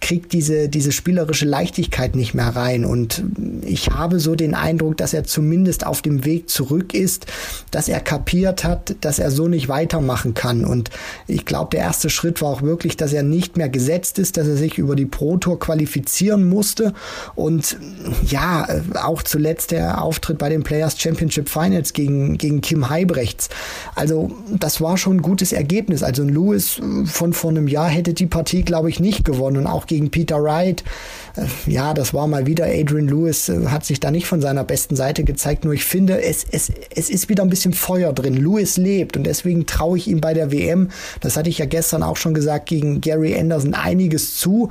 kriegt diese, diese spielerische Leichtigkeit nicht mehr rein. Und ich habe so den Eindruck, dass er zumindest auf dem Weg zurück ist, dass er kapiert hat, dass er so nicht weitermachen kann. Und ich glaube, der erste Schritt war auch wirklich, dass er nicht mehr gesetzt ist, dass er sich über die Pro Tour qualifizieren musste. Und ja, auch zuletzt der Auftritt bei den Players Championship Finals gegen, gegen Kim Heibrechts. Also, das war schon ein gutes Ergebnis. Also, Lewis von vor einem Jahr hätte die Partie, glaube ich, nicht gewonnen und auch gegen Peter Wright. Äh, ja, das war mal wieder Adrian Lewis, äh, hat sich da nicht von seiner besten Seite gezeigt. Nur ich finde, es, es, es ist wieder ein bisschen Feuer drin. Lewis lebt und deswegen traue ich ihm bei der WM, das hatte ich ja gestern auch schon gesagt, gegen Gary Anderson einiges zu.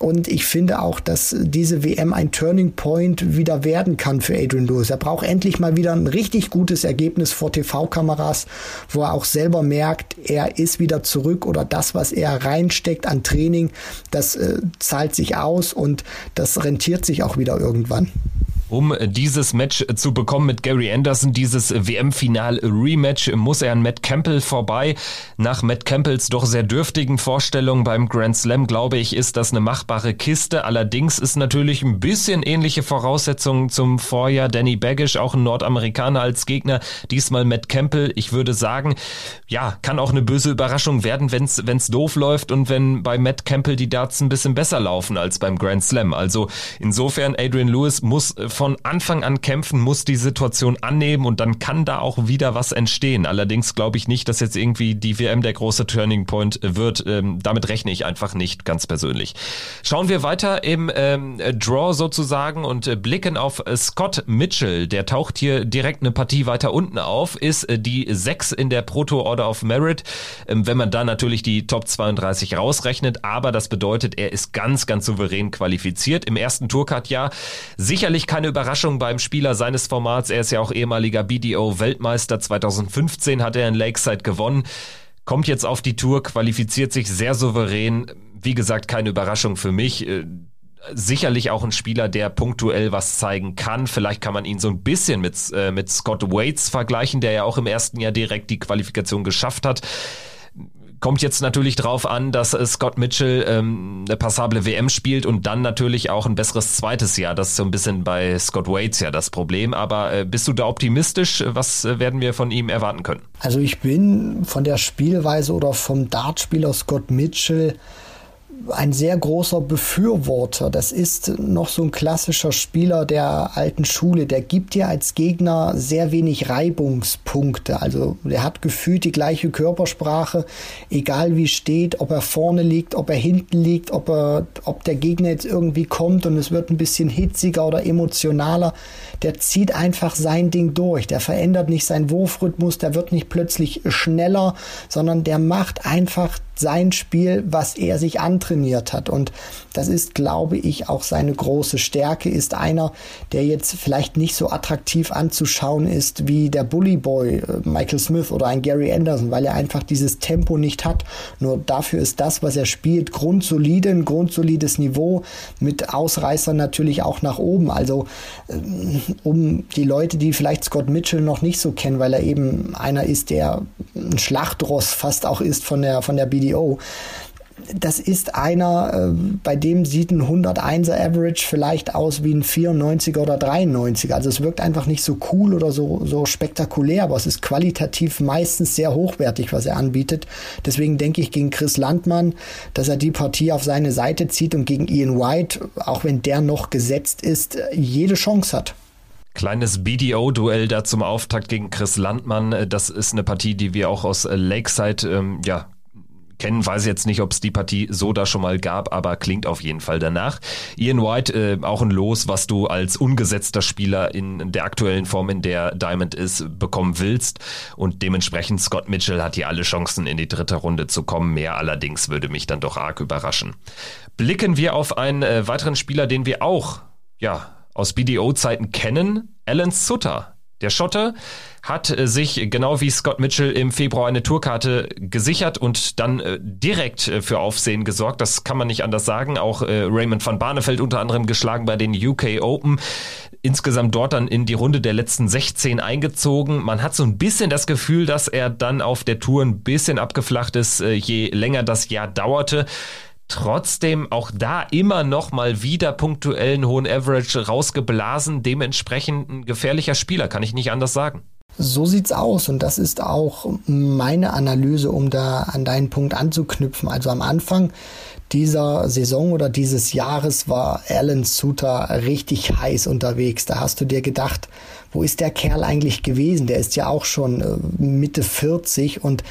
Und ich finde auch, dass diese WM ein Turning Point wieder werden kann für Adrian Lewis. Er braucht endlich mal wieder ein richtig gutes Ergebnis vor TV-Kameras, wo er auch selber merkt, er ist wieder zurück oder das, was er reinsteckt an Training, das äh, zahlt sich aus und das rentiert sich auch wieder irgendwann um dieses Match zu bekommen mit Gary Anderson, dieses WM-Final-Rematch, muss er an Matt Campbell vorbei. Nach Matt Campbells doch sehr dürftigen Vorstellungen beim Grand Slam, glaube ich, ist das eine machbare Kiste. Allerdings ist natürlich ein bisschen ähnliche Voraussetzungen zum Vorjahr. Danny Baggish, auch ein Nordamerikaner als Gegner. Diesmal Matt Campbell. Ich würde sagen, ja, kann auch eine böse Überraschung werden, wenn es doof läuft und wenn bei Matt Campbell die Darts ein bisschen besser laufen als beim Grand Slam. Also insofern, Adrian Lewis muss von von Anfang an kämpfen, muss die Situation annehmen und dann kann da auch wieder was entstehen. Allerdings glaube ich nicht, dass jetzt irgendwie die WM der große Turning Point wird. Ähm, damit rechne ich einfach nicht, ganz persönlich. Schauen wir weiter im ähm, Draw sozusagen und äh, blicken auf äh, Scott Mitchell. Der taucht hier direkt eine Partie weiter unten auf, ist äh, die 6 in der Proto Order of Merit. Ähm, wenn man da natürlich die Top 32 rausrechnet, aber das bedeutet, er ist ganz, ganz souverän qualifiziert. Im ersten Tourcard-Jahr sicherlich keine Überraschung beim Spieler seines Formats. Er ist ja auch ehemaliger BDO-Weltmeister. 2015 hat er in Lakeside gewonnen. Kommt jetzt auf die Tour, qualifiziert sich sehr souverän. Wie gesagt, keine Überraschung für mich äh, sicherlich auch ein Spieler, der punktuell was zeigen kann. Vielleicht kann man ihn so ein bisschen mit, äh, mit Scott Waits vergleichen, der ja auch im ersten Jahr direkt die Qualifikation geschafft hat. Kommt jetzt natürlich drauf an, dass äh, Scott Mitchell ähm, eine passable WM spielt und dann natürlich auch ein besseres zweites Jahr. Das ist so ein bisschen bei Scott Waits ja das Problem. Aber äh, bist du da optimistisch? Was äh, werden wir von ihm erwarten können? Also ich bin von der Spielweise oder vom Dartspieler Scott Mitchell ein sehr großer Befürworter. Das ist noch so ein klassischer Spieler der alten Schule. Der gibt dir als Gegner sehr wenig Reibungspunkte. Also der hat gefühlt die gleiche Körpersprache, egal wie steht, ob er vorne liegt, ob er hinten liegt, ob er, ob der Gegner jetzt irgendwie kommt und es wird ein bisschen hitziger oder emotionaler. Der zieht einfach sein Ding durch. Der verändert nicht seinen Wurfrhythmus, der wird nicht plötzlich schneller, sondern der macht einfach sein Spiel, was er sich antrainiert hat. Und das ist, glaube ich, auch seine große Stärke, ist einer, der jetzt vielleicht nicht so attraktiv anzuschauen ist wie der Bully Boy, äh, Michael Smith oder ein Gary Anderson, weil er einfach dieses Tempo nicht hat. Nur dafür ist das, was er spielt, grundsolide, ein grundsolides Niveau mit Ausreißern natürlich auch nach oben. Also ähm, um die Leute, die vielleicht Scott Mitchell noch nicht so kennen, weil er eben einer ist, der ein Schlachtross fast auch ist von der, von der BDO das ist einer, äh, bei dem sieht ein 101er Average vielleicht aus wie ein 94er oder 93er. Also es wirkt einfach nicht so cool oder so, so spektakulär, aber es ist qualitativ meistens sehr hochwertig, was er anbietet. Deswegen denke ich gegen Chris Landmann, dass er die Partie auf seine Seite zieht und gegen Ian White, auch wenn der noch gesetzt ist, jede Chance hat. Kleines BDO-Duell da zum Auftakt gegen Chris Landmann. Das ist eine Partie, die wir auch aus Lakeside ähm, ja, kennen. Weiß jetzt nicht, ob es die Partie so da schon mal gab, aber klingt auf jeden Fall danach. Ian White, äh, auch ein Los, was du als ungesetzter Spieler in der aktuellen Form, in der Diamond ist, bekommen willst. Und dementsprechend Scott Mitchell hat hier alle Chancen, in die dritte Runde zu kommen. Mehr allerdings würde mich dann doch arg überraschen. Blicken wir auf einen äh, weiteren Spieler, den wir auch, ja, aus BDO-Zeiten kennen, Alan Sutter. Der Schotte hat äh, sich genau wie Scott Mitchell im Februar eine Tourkarte gesichert und dann äh, direkt äh, für Aufsehen gesorgt. Das kann man nicht anders sagen. Auch Raymond van Barneveld unter anderem geschlagen bei den UK Open. Insgesamt dort dann in die Runde der letzten 16 eingezogen. Man hat so ein bisschen das Gefühl, dass er dann auf der Tour ein bisschen abgeflacht ist, je länger das Jahr dauerte trotzdem auch da immer noch mal wieder punktuellen hohen Average rausgeblasen. Dementsprechend ein gefährlicher Spieler, kann ich nicht anders sagen. So sieht's aus und das ist auch meine Analyse, um da an deinen Punkt anzuknüpfen. Also am Anfang dieser Saison oder dieses Jahres war Alan Suter richtig heiß unterwegs. Da hast du dir gedacht, wo ist der Kerl eigentlich gewesen? Der ist ja auch schon äh, Mitte 40 und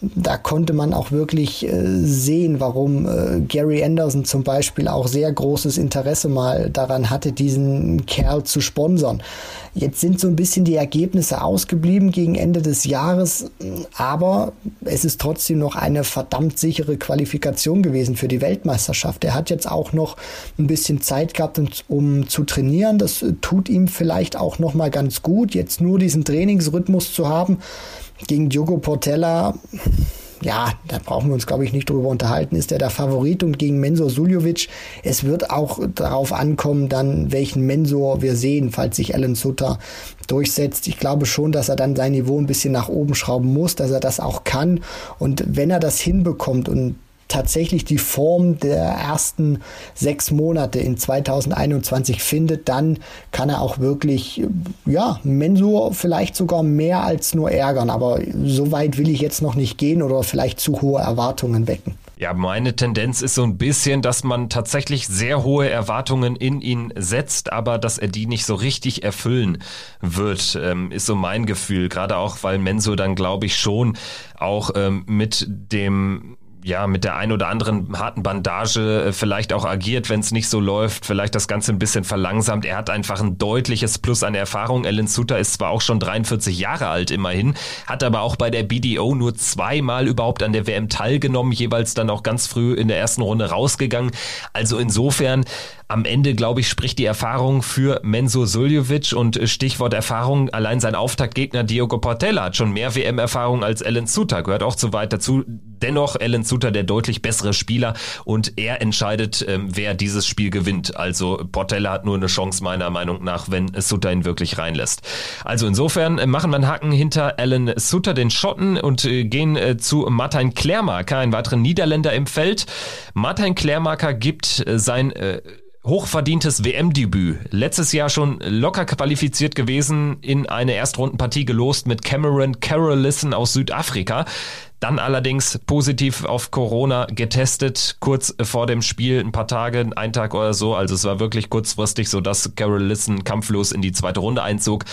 da konnte man auch wirklich äh, sehen, warum äh, Gary Anderson zum Beispiel auch sehr großes Interesse mal daran hatte, diesen Kerl zu sponsern. Jetzt sind so ein bisschen die Ergebnisse ausgeblieben gegen Ende des Jahres, aber es ist trotzdem noch eine verdammt sichere Qualifikation gewesen für die Weltmeisterschaft. Er hat jetzt auch noch ein bisschen Zeit gehabt, um zu trainieren. Das tut ihm vielleicht auch noch mal ganz gut, jetzt nur diesen Trainingsrhythmus zu haben gegen Diogo Portella, ja, da brauchen wir uns, glaube ich, nicht drüber unterhalten, ist er der Favorit und gegen Mensur Suljovic. Es wird auch darauf ankommen, dann welchen Mensur wir sehen, falls sich Alan Sutter durchsetzt. Ich glaube schon, dass er dann sein Niveau ein bisschen nach oben schrauben muss, dass er das auch kann. Und wenn er das hinbekommt und tatsächlich die Form der ersten sechs Monate in 2021 findet, dann kann er auch wirklich, ja, Mensur vielleicht sogar mehr als nur ärgern. Aber so weit will ich jetzt noch nicht gehen oder vielleicht zu hohe Erwartungen wecken. Ja, meine Tendenz ist so ein bisschen, dass man tatsächlich sehr hohe Erwartungen in ihn setzt, aber dass er die nicht so richtig erfüllen wird, ähm, ist so mein Gefühl. Gerade auch, weil Menso dann, glaube ich, schon auch ähm, mit dem ja, mit der ein oder anderen harten Bandage äh, vielleicht auch agiert, wenn es nicht so läuft, vielleicht das Ganze ein bisschen verlangsamt. Er hat einfach ein deutliches Plus an Erfahrung. Alan Suter ist zwar auch schon 43 Jahre alt immerhin, hat aber auch bei der BDO nur zweimal überhaupt an der WM teilgenommen, jeweils dann auch ganz früh in der ersten Runde rausgegangen. Also insofern am Ende, glaube ich, spricht die Erfahrung für Menzo Suljovic und Stichwort Erfahrung, allein sein Auftaktgegner Diogo Portella hat schon mehr WM-Erfahrung als Alan Suter, gehört auch zu weit dazu. Dennoch Alan Suter der deutlich bessere Spieler und er entscheidet, ähm, wer dieses Spiel gewinnt. Also Portella hat nur eine Chance meiner Meinung nach, wenn Suter ihn wirklich reinlässt. Also insofern äh, machen wir einen Haken hinter Alan Suter, den Schotten und äh, gehen äh, zu Martin Klärmarker, ein weiterer Niederländer im Feld. Martin Klärmarker gibt sein hochverdientes WM-Debüt. Letztes Jahr schon locker qualifiziert gewesen, in eine Erstrundenpartie gelost mit Cameron Carolissen aus Südafrika. Dann allerdings positiv auf Corona getestet, kurz vor dem Spiel, ein paar Tage, ein Tag oder so. Also es war wirklich kurzfristig, so dass Carol Lissen kampflos in die zweite Runde einzog.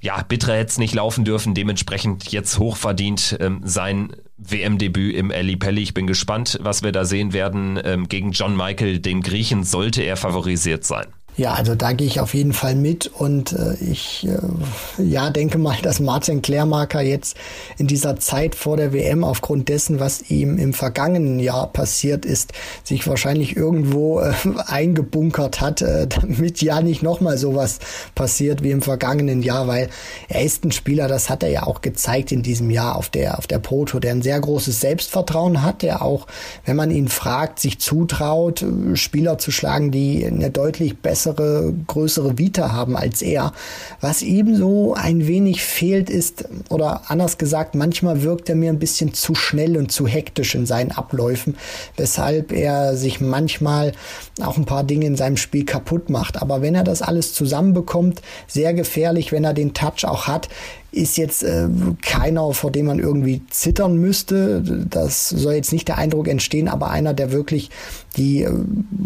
Ja, bitterer hätte es nicht laufen dürfen, dementsprechend jetzt hochverdient ähm, sein WM-Debüt im Ali Pelli. Ich bin gespannt, was wir da sehen werden. Ähm, gegen John Michael, dem Griechen, sollte er favorisiert sein. Ja, also da gehe ich auf jeden Fall mit und äh, ich äh, ja denke mal, dass Martin Klärmarker jetzt in dieser Zeit vor der WM aufgrund dessen, was ihm im vergangenen Jahr passiert ist, sich wahrscheinlich irgendwo äh, eingebunkert hat, äh, damit ja nicht nochmal sowas passiert wie im vergangenen Jahr, weil er ist ein Spieler, das hat er ja auch gezeigt in diesem Jahr auf der auf der Proto, der ein sehr großes Selbstvertrauen hat, der auch, wenn man ihn fragt, sich zutraut, äh, Spieler zu schlagen, die eine deutlich bessere bessere, größere Vita haben als er. Was ihm so ein wenig fehlt ist, oder anders gesagt, manchmal wirkt er mir ein bisschen zu schnell und zu hektisch in seinen Abläufen, weshalb er sich manchmal auch ein paar Dinge in seinem Spiel kaputt macht. Aber wenn er das alles zusammenbekommt, sehr gefährlich, wenn er den Touch auch hat, ist jetzt äh, keiner, vor dem man irgendwie zittern müsste. Das soll jetzt nicht der Eindruck entstehen, aber einer, der wirklich die äh,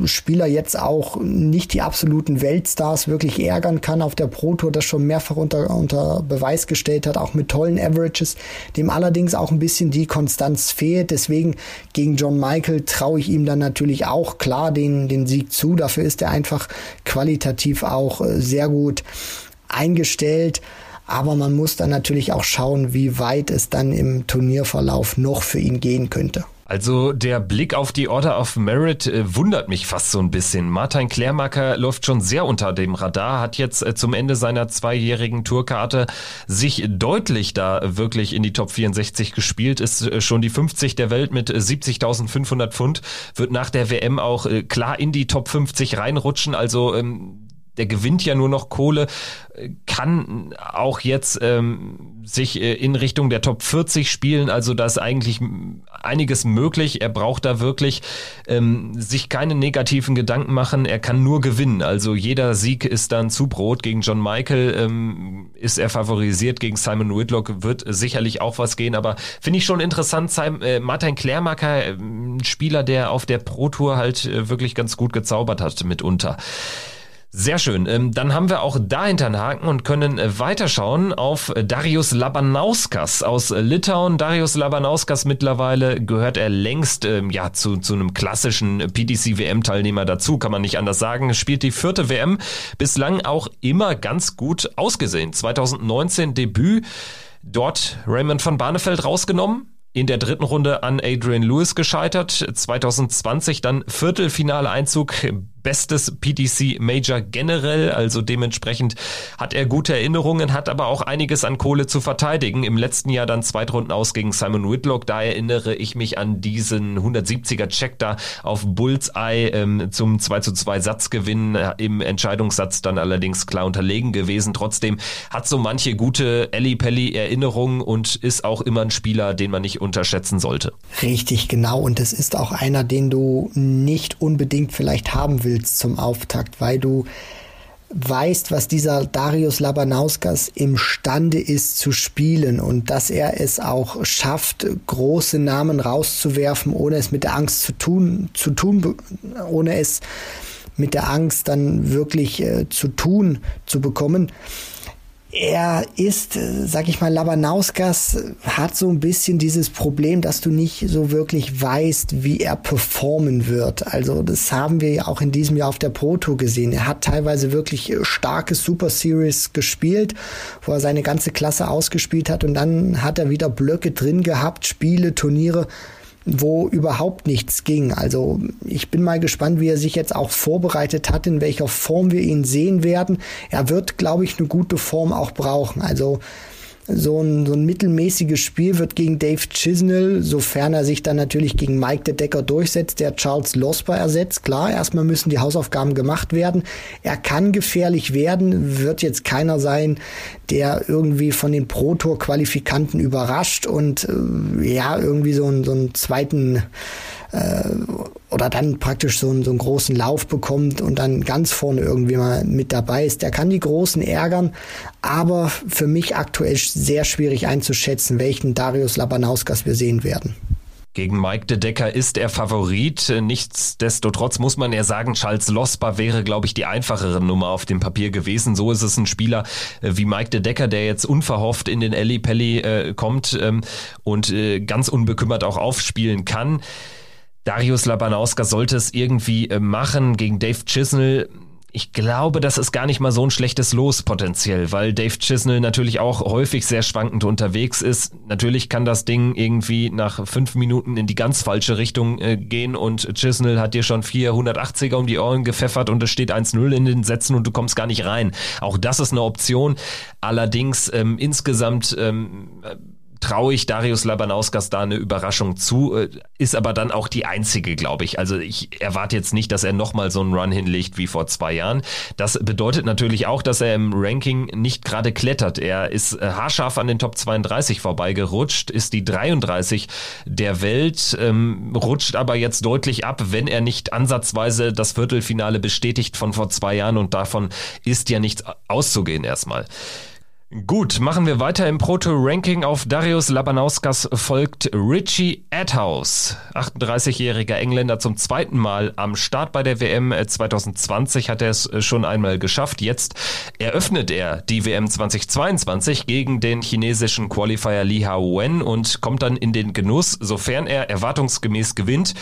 Spieler jetzt auch nicht die absoluten Weltstars wirklich ärgern kann auf der Pro Tour, das schon mehrfach unter, unter Beweis gestellt hat, auch mit tollen Averages, dem allerdings auch ein bisschen die Konstanz fehlt. Deswegen gegen John Michael traue ich ihm dann natürlich auch klar den, den Sieg zu. Dafür ist er einfach qualitativ auch äh, sehr gut eingestellt. Aber man muss dann natürlich auch schauen, wie weit es dann im Turnierverlauf noch für ihn gehen könnte. Also der Blick auf die Order of Merit äh, wundert mich fast so ein bisschen. Martin Klärmacker läuft schon sehr unter dem Radar, hat jetzt äh, zum Ende seiner zweijährigen Tourkarte sich deutlich da wirklich in die Top 64 gespielt, ist äh, schon die 50 der Welt mit 70.500 Pfund, wird nach der WM auch klar in die Top 50 reinrutschen. Also ähm, der gewinnt ja nur noch Kohle, kann auch jetzt ähm, sich äh, in Richtung der Top 40 spielen. Also da ist eigentlich einiges möglich. Er braucht da wirklich ähm, sich keine negativen Gedanken machen. Er kann nur gewinnen. Also jeder Sieg ist dann zu Brot. Gegen John Michael ähm, ist er favorisiert. Gegen Simon Whitlock wird sicherlich auch was gehen. Aber finde ich schon interessant. Simon, äh, Martin Klärmacker, äh, Spieler, der auf der Pro Tour halt äh, wirklich ganz gut gezaubert hat mitunter. Sehr schön. Ähm, dann haben wir auch dahinter einen Haken und können äh, weiterschauen auf Darius Labanauskas aus Litauen. Darius Labanauskas mittlerweile gehört er längst ähm, ja zu, zu einem klassischen PDC-WM-Teilnehmer dazu, kann man nicht anders sagen. Spielt die vierte WM, bislang auch immer ganz gut ausgesehen. 2019 Debüt, dort Raymond van Barneveld rausgenommen in der dritten Runde an Adrian Lewis gescheitert. 2020 dann Viertelfinale-Einzug bestes PDC Major generell, also dementsprechend hat er gute Erinnerungen, hat aber auch einiges an Kohle zu verteidigen. Im letzten Jahr dann Zweitrunden aus gegen Simon Whitlock, da erinnere ich mich an diesen 170er Check da auf Bullseye ähm, zum 2 zu 2 Satzgewinn, äh, im Entscheidungssatz dann allerdings klar unterlegen gewesen. Trotzdem hat so manche gute Ellie Pelli Erinnerungen und ist auch immer ein Spieler, den man nicht unterschätzen sollte. Richtig, genau. Und es ist auch einer, den du nicht unbedingt vielleicht haben willst willst zum Auftakt, weil du weißt, was dieser Darius Labanauskas imstande ist zu spielen und dass er es auch schafft, große Namen rauszuwerfen, ohne es mit der Angst zu tun, zu tun, ohne es mit der Angst dann wirklich äh, zu tun zu bekommen er ist, äh, sag ich mal, Labanauskas hat so ein bisschen dieses Problem, dass du nicht so wirklich weißt, wie er performen wird. Also das haben wir ja auch in diesem Jahr auf der Pro Tour gesehen. Er hat teilweise wirklich starkes Super Series gespielt, wo er seine ganze Klasse ausgespielt hat und dann hat er wieder Blöcke drin gehabt, Spiele, Turniere, wo überhaupt nichts ging. Also ich bin mal gespannt, wie er sich jetzt auch vorbereitet hat, in welcher Form wir ihn sehen werden. Er wird, glaube ich, eine gute Form auch brauchen. Also so ein, so ein mittelmäßiges Spiel wird gegen Dave Chisnell, sofern er sich dann natürlich gegen Mike de Decker durchsetzt, der Charles Losper ersetzt. Klar, erstmal müssen die Hausaufgaben gemacht werden. Er kann gefährlich werden, wird jetzt keiner sein, der irgendwie von den Pro Tour Qualifikanten überrascht und äh, ja, irgendwie so, einen so einen zweiten äh, oder dann praktisch so, so einen großen Lauf bekommt und dann ganz vorne irgendwie mal mit dabei ist. Der kann die Großen ärgern, aber für mich aktuell sehr schwierig einzuschätzen, welchen Darius Labanauskas wir sehen werden. Gegen Mike de Decker ist er Favorit. Nichtsdestotrotz muss man ja sagen, Charles Losper wäre, glaube ich, die einfachere Nummer auf dem Papier gewesen. So ist es ein Spieler äh, wie Mike de Decker, der jetzt unverhofft in den Ellie Pelli äh, kommt ähm, und äh, ganz unbekümmert auch aufspielen kann. Darius Labanauska sollte es irgendwie äh, machen gegen Dave Chisnell ich glaube, das ist gar nicht mal so ein schlechtes Los potenziell, weil Dave Chisnell natürlich auch häufig sehr schwankend unterwegs ist. Natürlich kann das Ding irgendwie nach fünf Minuten in die ganz falsche Richtung äh, gehen und Chisnell hat dir schon 480er um die Ohren gepfeffert und es steht 1-0 in den Sätzen und du kommst gar nicht rein. Auch das ist eine Option. Allerdings ähm, insgesamt ähm, traue ich Darius Labanauskas da eine Überraschung zu, äh, ist aber dann auch die einzige, glaube ich. Also ich erwarte jetzt nicht, dass er nochmal so einen Run hinlegt wie vor zwei Jahren. Das bedeutet natürlich auch, dass er im Ranking nicht gerade klettert. Er ist äh, haarscharf an den Top 32 vorbeigerutscht, ist die 33 der Welt, ähm, rutscht aber jetzt deutlich ab, wenn er nicht ansatzweise das Viertelfinale bestätigt von vor zwei Jahren und davon ist ja nichts auszugehen erstmal. Gut, machen wir weiter im Proto-Ranking. Auf Darius Labanauskas folgt Richie Adhouse. 38-jähriger Engländer zum zweiten Mal am Start bei der WM 2020 hat er es schon einmal geschafft. Jetzt eröffnet er die WM 2022 gegen den chinesischen Qualifier Li Hao Wen und kommt dann in den Genuss, sofern er erwartungsgemäß gewinnt,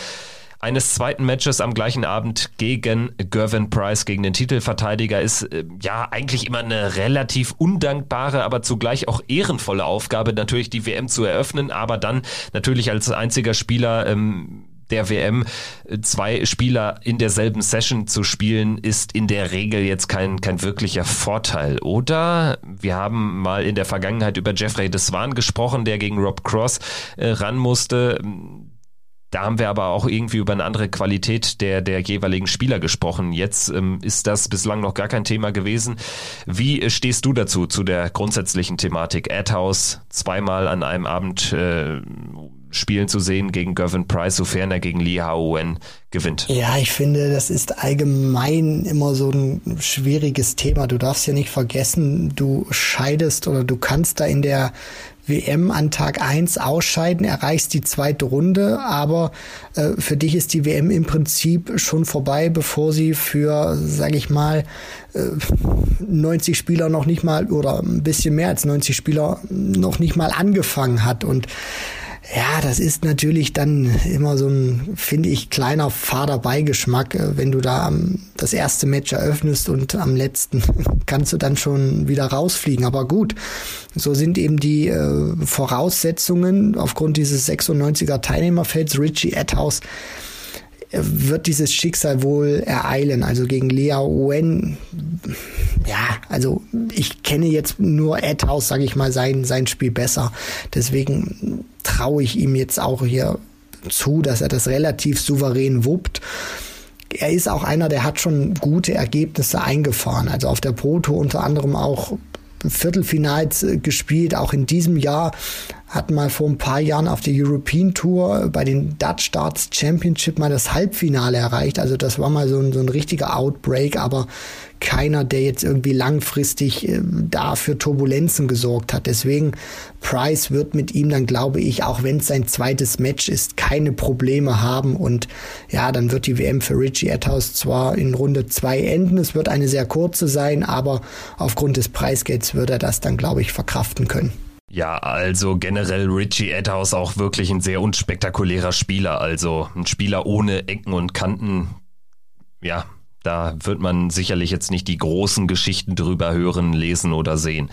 eines zweiten Matches am gleichen Abend gegen Gervin Price, gegen den Titelverteidiger, ist äh, ja eigentlich immer eine relativ undankbare, aber zugleich auch ehrenvolle Aufgabe, natürlich die WM zu eröffnen, aber dann natürlich als einziger Spieler ähm, der WM äh, zwei Spieler in derselben Session zu spielen, ist in der Regel jetzt kein, kein wirklicher Vorteil, oder? Wir haben mal in der Vergangenheit über Jeffrey Deswan gesprochen, der gegen Rob Cross äh, ran musste da haben wir aber auch irgendwie über eine andere Qualität der, der jeweiligen Spieler gesprochen. Jetzt ähm, ist das bislang noch gar kein Thema gewesen. Wie stehst du dazu, zu der grundsätzlichen Thematik? Adhouse zweimal an einem Abend äh, spielen zu sehen gegen Gervin Price, sofern er gegen Lee Haoen gewinnt. Ja, ich finde, das ist allgemein immer so ein schwieriges Thema. Du darfst ja nicht vergessen, du scheidest oder du kannst da in der WM an Tag eins ausscheiden, erreichst die zweite Runde, aber äh, für dich ist die WM im Prinzip schon vorbei, bevor sie für, sage ich mal, äh, 90 Spieler noch nicht mal oder ein bisschen mehr als 90 Spieler noch nicht mal angefangen hat. Und ja, das ist natürlich dann immer so ein, finde ich, kleiner fader Beigeschmack, äh, wenn du da das erste Match eröffnest und am letzten kannst du dann schon wieder rausfliegen. Aber gut, so sind eben die äh, Voraussetzungen aufgrund dieses 96er Teilnehmerfelds. Richie Adhouse wird dieses Schicksal wohl ereilen. Also gegen Lea Owen, ja, also ich kenne jetzt nur Adhouse, sage ich mal, sein, sein Spiel besser. Deswegen traue ich ihm jetzt auch hier zu, dass er das relativ souverän wuppt. Er ist auch einer, der hat schon gute Ergebnisse eingefahren. Also auf der Proto unter anderem auch Viertelfinals äh, gespielt, auch in diesem Jahr hat mal vor ein paar Jahren auf der European Tour bei den Dutch Darts Championship mal das Halbfinale erreicht. Also das war mal so ein, so ein richtiger Outbreak, aber keiner, der jetzt irgendwie langfristig äh, da für Turbulenzen gesorgt hat. Deswegen, Price wird mit ihm dann, glaube ich, auch wenn es sein zweites Match ist, keine Probleme haben. Und ja, dann wird die WM für Richie Atthaus zwar in Runde zwei enden, es wird eine sehr kurze sein, aber aufgrund des Preisgelds wird er das dann, glaube ich, verkraften können. Ja, also generell Richie Adhouse auch wirklich ein sehr unspektakulärer Spieler. Also ein Spieler ohne Ecken und Kanten. Ja, da wird man sicherlich jetzt nicht die großen Geschichten drüber hören, lesen oder sehen.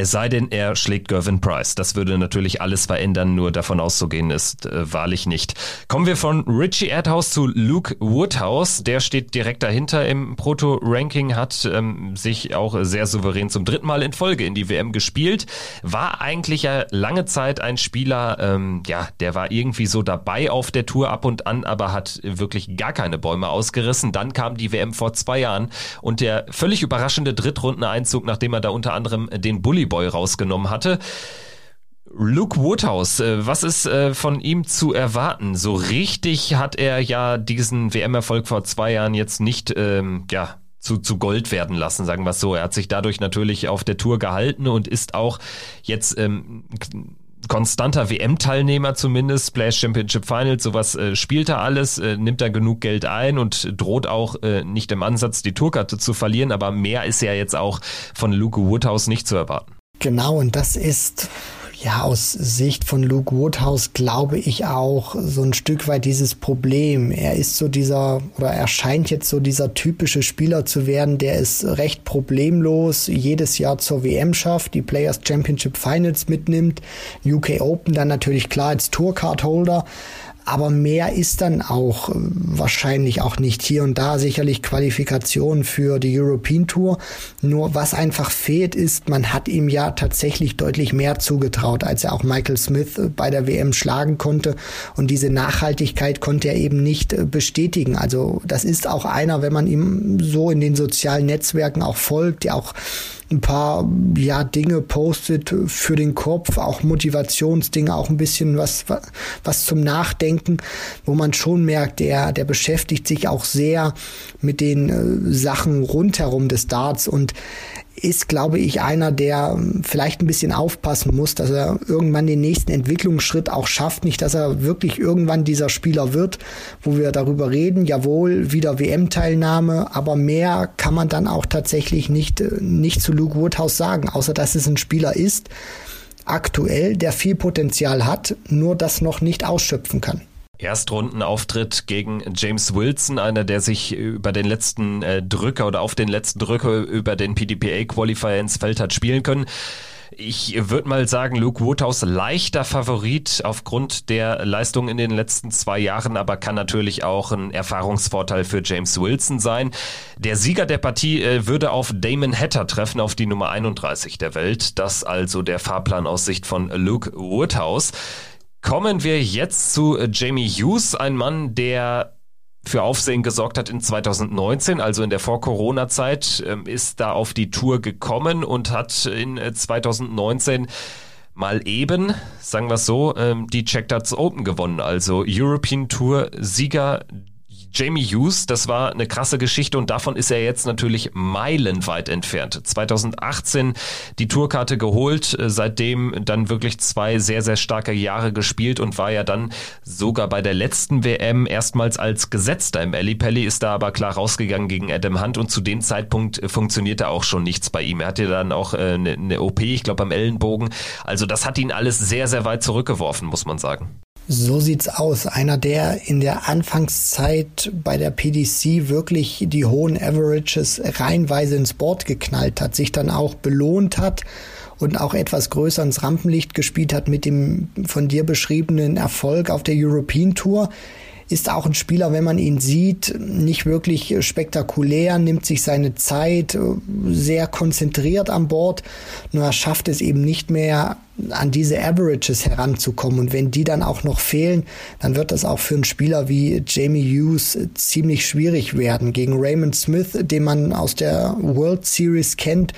Es sei denn, er schlägt Gervin Price. Das würde natürlich alles verändern, nur davon auszugehen ist äh, wahrlich nicht. Kommen wir von Richie Erdhouse zu Luke Woodhouse. Der steht direkt dahinter im Proto-Ranking, hat ähm, sich auch sehr souverän zum dritten Mal in Folge in die WM gespielt. War eigentlich ja lange Zeit ein Spieler, ähm, ja, der war irgendwie so dabei auf der Tour ab und an, aber hat wirklich gar keine Bäume ausgerissen. Dann kam die WM vor zwei Jahren und der völlig überraschende Drittrundeneinzug, nachdem er da unter anderem den Bully Boy rausgenommen hatte. Luke Woodhouse, äh, was ist äh, von ihm zu erwarten? So richtig hat er ja diesen WM-Erfolg vor zwei Jahren jetzt nicht, ähm, ja, zu, zu Gold werden lassen, sagen wir es so. Er hat sich dadurch natürlich auf der Tour gehalten und ist auch jetzt ähm, konstanter WM-Teilnehmer zumindest, Splash Championship Finals, sowas äh, spielt er alles, äh, nimmt er genug Geld ein und droht auch äh, nicht im Ansatz die Tourkarte zu verlieren, aber mehr ist ja jetzt auch von Luke Woodhouse nicht zu erwarten. Genau, und das ist ja, aus Sicht von Luke Woodhouse glaube ich auch so ein Stück weit dieses Problem. Er ist so dieser, oder er scheint jetzt so dieser typische Spieler zu werden, der es recht problemlos jedes Jahr zur WM schafft, die Players Championship Finals mitnimmt, UK Open dann natürlich klar als Tourcard Holder, aber mehr ist dann auch äh, wahrscheinlich auch nicht hier und da sicherlich Qualifikation für die European Tour. Nur was einfach fehlt ist, man hat ihm ja tatsächlich deutlich mehr zugetraut, als er auch Michael Smith äh, bei der WM schlagen konnte. Und diese Nachhaltigkeit konnte er eben nicht äh, bestätigen. Also das ist auch einer, wenn man ihm so in den sozialen Netzwerken auch folgt, der auch ein paar ja Dinge postet für den Kopf, auch Motivationsdinge, auch ein bisschen was was zum Nachdenken, wo man schon merkt, der der beschäftigt sich auch sehr mit den äh, Sachen rundherum des Darts. Und ist, glaube ich, einer, der ähm, vielleicht ein bisschen aufpassen muss, dass er irgendwann den nächsten Entwicklungsschritt auch schafft. Nicht, dass er wirklich irgendwann dieser Spieler wird, wo wir darüber reden. Jawohl, wieder WM-Teilnahme, aber mehr kann man dann auch tatsächlich nicht, äh, nicht zu Luke Woodhouse sagen, außer dass es ein Spieler ist, aktuell, der viel Potenzial hat, nur das noch nicht ausschöpfen kann. Erstrundenauftritt gegen James Wilson, einer, der sich über den letzten äh, Drücker oder auf den letzten Drücker über den PDPA Qualifier ins Feld hat spielen können. Ich würde mal sagen, Luke Woodhouse leichter Favorit aufgrund der Leistung in den letzten zwei Jahren, aber kann natürlich auch ein Erfahrungsvorteil für James Wilson sein. Der Sieger der Partie äh, würde auf Damon Hatter treffen, auf die Nummer 31 der Welt. Das also der Fahrplan aus Sicht von Luke Woodhouse. Kommen wir jetzt zu äh, Jamie Hughes, ein Mann, der für Aufsehen gesorgt hat in 2019, also in der Vor-Corona-Zeit, ähm, ist da auf die Tour gekommen und hat in 2019 äh, mal eben, sagen wir es so, ähm, die Check Darts Open gewonnen. Also European Tour Sieger Jamie Hughes, das war eine krasse Geschichte und davon ist er jetzt natürlich meilenweit entfernt. 2018 die Tourkarte geholt, äh, seitdem dann wirklich zwei sehr, sehr starke Jahre gespielt und war ja dann sogar bei der letzten WM erstmals als Gesetzter im Alley Pelli, ist da aber klar rausgegangen gegen Adam Hunt und zu dem Zeitpunkt äh, funktionierte auch schon nichts bei ihm. Er hatte dann auch eine, äh, eine OP, ich glaube am Ellenbogen. Also das hat ihn alles sehr, sehr weit zurückgeworfen, muss man sagen. So sieht's aus. Einer, der in der Anfangszeit bei der PDC wirklich die hohen Averages reihenweise ins Board geknallt hat, sich dann auch belohnt hat und auch etwas größer ins Rampenlicht gespielt hat mit dem von dir beschriebenen Erfolg auf der European Tour ist auch ein Spieler, wenn man ihn sieht, nicht wirklich spektakulär, nimmt sich seine Zeit, sehr konzentriert an Bord, nur er schafft es eben nicht mehr an diese Averages heranzukommen. Und wenn die dann auch noch fehlen, dann wird das auch für einen Spieler wie Jamie Hughes ziemlich schwierig werden. Gegen Raymond Smith, den man aus der World Series kennt,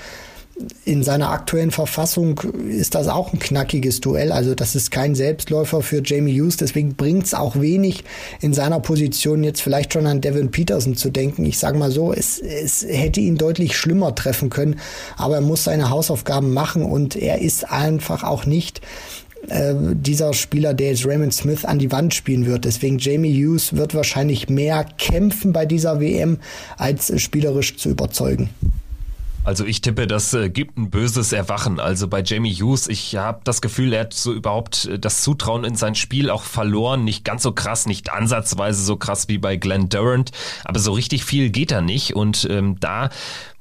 in seiner aktuellen Verfassung ist das auch ein knackiges Duell. Also das ist kein Selbstläufer für Jamie Hughes. Deswegen bringt es auch wenig in seiner Position jetzt vielleicht schon an Devin Peterson zu denken. Ich sage mal so, es, es hätte ihn deutlich schlimmer treffen können. Aber er muss seine Hausaufgaben machen und er ist einfach auch nicht äh, dieser Spieler, der jetzt Raymond Smith an die Wand spielen wird. Deswegen Jamie Hughes wird wahrscheinlich mehr kämpfen bei dieser WM, als spielerisch zu überzeugen. Also ich tippe, das äh, gibt ein böses Erwachen. Also bei Jamie Hughes, ich habe das Gefühl, er hat so überhaupt äh, das Zutrauen in sein Spiel auch verloren. Nicht ganz so krass, nicht ansatzweise so krass wie bei Glenn Durant, aber so richtig viel geht er nicht. Und ähm, da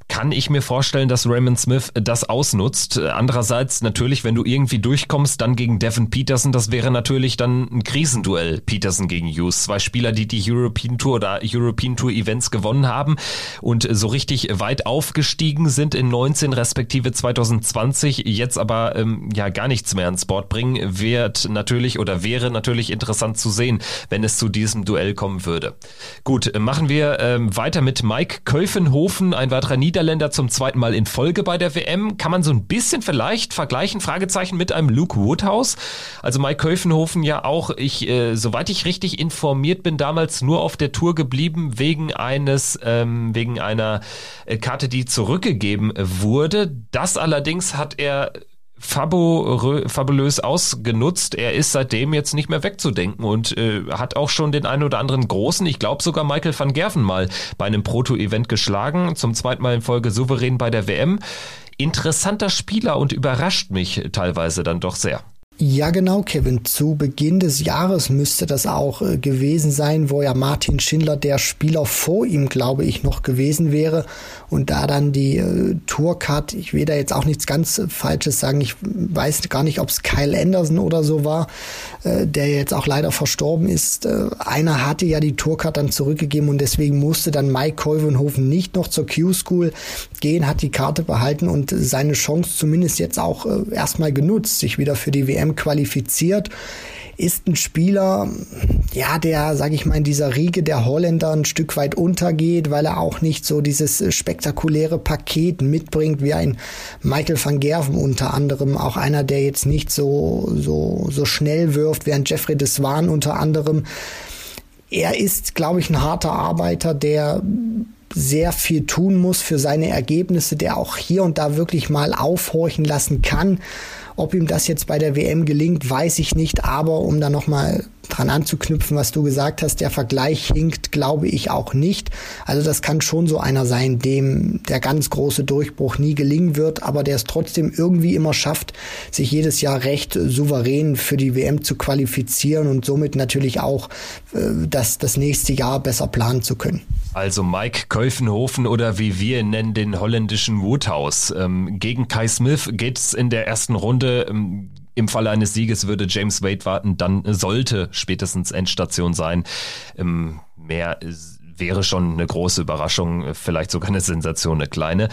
kann ich mir vorstellen, dass Raymond Smith das ausnutzt. Andererseits natürlich, wenn du irgendwie durchkommst, dann gegen Devin Peterson, das wäre natürlich dann ein Krisenduell Peterson gegen Hughes. Zwei Spieler, die die European Tour oder European Tour Events gewonnen haben und so richtig weit aufgestiegen sind in 19 respektive 2020, jetzt aber ähm, ja gar nichts mehr ans Board bringen, wird natürlich oder wäre natürlich interessant zu sehen, wenn es zu diesem Duell kommen würde. Gut, machen wir ähm, weiter mit Mike Köfenhofen, ein weiterer Nieder Niederländer zum zweiten Mal in Folge bei der WM. Kann man so ein bisschen vielleicht vergleichen, Fragezeichen, mit einem Luke Woodhouse? Also Mike Köfenhofen ja auch, ich, äh, soweit ich richtig informiert bin, damals nur auf der Tour geblieben wegen eines, ähm, wegen einer äh, Karte, die zurückgegeben wurde. Das allerdings hat er fabulös ausgenutzt. Er ist seitdem jetzt nicht mehr wegzudenken und äh, hat auch schon den einen oder anderen großen, ich glaube sogar Michael van Gerven mal bei einem Proto-Event geschlagen, zum zweiten Mal in Folge souverän bei der WM. Interessanter Spieler und überrascht mich teilweise dann doch sehr. Ja, genau, Kevin. Zu Beginn des Jahres müsste das auch äh, gewesen sein, wo ja Martin Schindler der Spieler vor ihm, glaube ich, noch gewesen wäre. Und da dann die äh, Tourcard, ich will da jetzt auch nichts ganz äh, Falsches sagen, ich weiß gar nicht, ob es Kyle Anderson oder so war, der jetzt auch leider verstorben ist. Einer hatte ja die Tourcard dann zurückgegeben und deswegen musste dann Mike Keuvenhofen nicht noch zur Q-School gehen, hat die Karte behalten und seine Chance zumindest jetzt auch erstmal genutzt, sich wieder für die WM WM qualifiziert, ist ein Spieler, ja, der, sage ich mal, in dieser Riege der Holländer ein Stück weit untergeht, weil er auch nicht so dieses spektakuläre Paket mitbringt wie ein Michael van Gerven unter anderem, auch einer, der jetzt nicht so so so schnell wirft, wie ein Jeffrey Deswan unter anderem. Er ist, glaube ich, ein harter Arbeiter, der sehr viel tun muss für seine Ergebnisse, der auch hier und da wirklich mal aufhorchen lassen kann ob ihm das jetzt bei der WM gelingt, weiß ich nicht. Aber um da nochmal dran anzuknüpfen, was du gesagt hast, der Vergleich hinkt, glaube ich auch nicht. Also das kann schon so einer sein, dem der ganz große Durchbruch nie gelingen wird, aber der es trotzdem irgendwie immer schafft, sich jedes Jahr recht souverän für die WM zu qualifizieren und somit natürlich auch äh, das, das nächste Jahr besser planen zu können. Also Mike Köfenhofen oder wie wir nennen, den holländischen Woodhouse. Ähm, gegen Kai Smith geht es in der ersten Runde. Ähm, Im Falle eines Sieges würde James Wade warten, dann sollte spätestens Endstation sein. Ähm, mehr wäre schon eine große Überraschung, vielleicht sogar eine Sensation, eine kleine.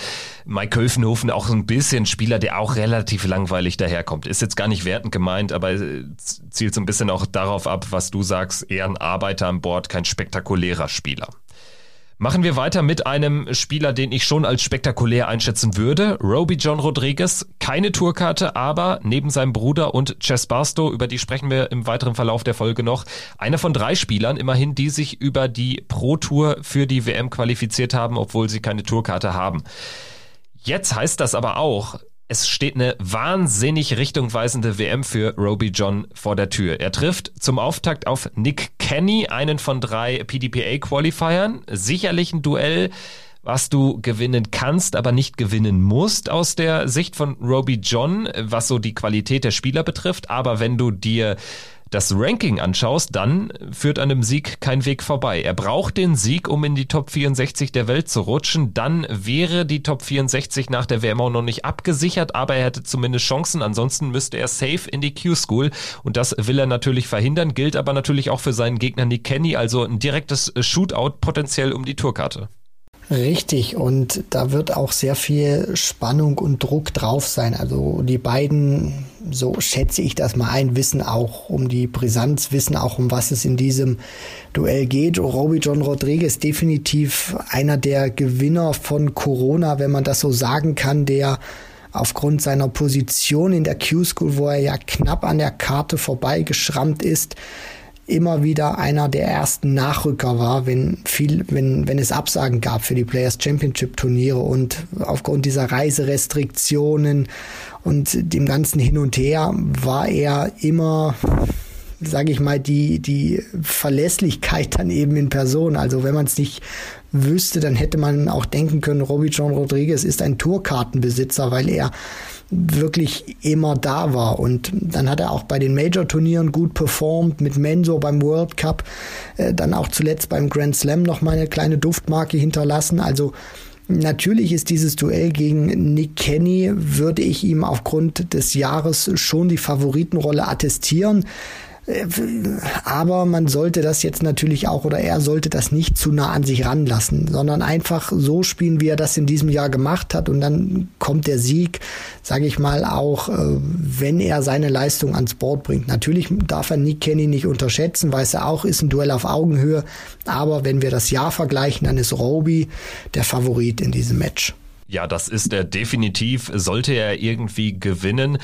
Mike Köfenhofen auch ein bisschen Spieler, der auch relativ langweilig daherkommt. Ist jetzt gar nicht wertend gemeint, aber zielt so ein bisschen auch darauf ab, was du sagst, eher ein Arbeiter an Bord, kein spektakulärer Spieler. Machen wir weiter mit einem Spieler, den ich schon als spektakulär einschätzen würde. Roby John Rodriguez, keine Tourkarte, aber neben seinem Bruder und Chess Barstow, über die sprechen wir im weiteren Verlauf der Folge noch, einer von drei Spielern immerhin, die sich über die Pro Tour für die WM qualifiziert haben, obwohl sie keine Tourkarte haben. Jetzt heißt das aber auch, es steht eine wahnsinnig richtungweisende WM für Roby John vor der Tür. Er trifft zum Auftakt auf Nick Kenny, einen von drei PDPA-Qualifiern. Sicherlich ein Duell, was du gewinnen kannst, aber nicht gewinnen musst aus der Sicht von Roby John, was so die Qualität der Spieler betrifft. Aber wenn du dir das Ranking anschaust, dann führt an dem Sieg kein Weg vorbei. Er braucht den Sieg, um in die Top 64 der Welt zu rutschen. Dann wäre die Top 64 nach der WM auch noch nicht abgesichert, aber er hätte zumindest Chancen. Ansonsten müsste er safe in die Q-School und das will er natürlich verhindern, gilt aber natürlich auch für seinen Gegner Nick Kenny, also ein direktes Shootout potenziell um die Tourkarte. Richtig, und da wird auch sehr viel Spannung und Druck drauf sein. Also die beiden, so schätze ich das mal ein, wissen auch um die Brisanz, wissen auch um was es in diesem Duell geht. Robbie John Rodriguez definitiv einer der Gewinner von Corona, wenn man das so sagen kann, der aufgrund seiner Position in der Q-School, wo er ja knapp an der Karte vorbeigeschrammt ist, immer wieder einer der ersten Nachrücker war, wenn viel, wenn, wenn es Absagen gab für die Players Championship Turniere und aufgrund dieser Reiserestriktionen und dem ganzen Hin und Her war er immer sage ich mal, die, die Verlässlichkeit dann eben in Person. Also wenn man es nicht wüsste, dann hätte man auch denken können, Robbie John Rodriguez ist ein Tourkartenbesitzer, weil er wirklich immer da war. Und dann hat er auch bei den Major-Turnieren gut performt, mit Mensur beim World Cup, äh, dann auch zuletzt beim Grand Slam noch mal eine kleine Duftmarke hinterlassen. Also Natürlich ist dieses Duell gegen Nick Kenny, würde ich ihm aufgrund des Jahres schon die Favoritenrolle attestieren. Aber man sollte das jetzt natürlich auch oder er sollte das nicht zu nah an sich ranlassen, sondern einfach so spielen, wie er das in diesem Jahr gemacht hat und dann kommt der Sieg, sage ich mal, auch äh, wenn er seine Leistung ans Board bringt. Natürlich darf er Nick Kenny nicht unterschätzen, weiß er auch, ist ein Duell auf Augenhöhe, aber wenn wir das Jahr vergleichen, dann ist Roby der Favorit in diesem Match. Ja, das ist er definitiv. Sollte er irgendwie gewinnen,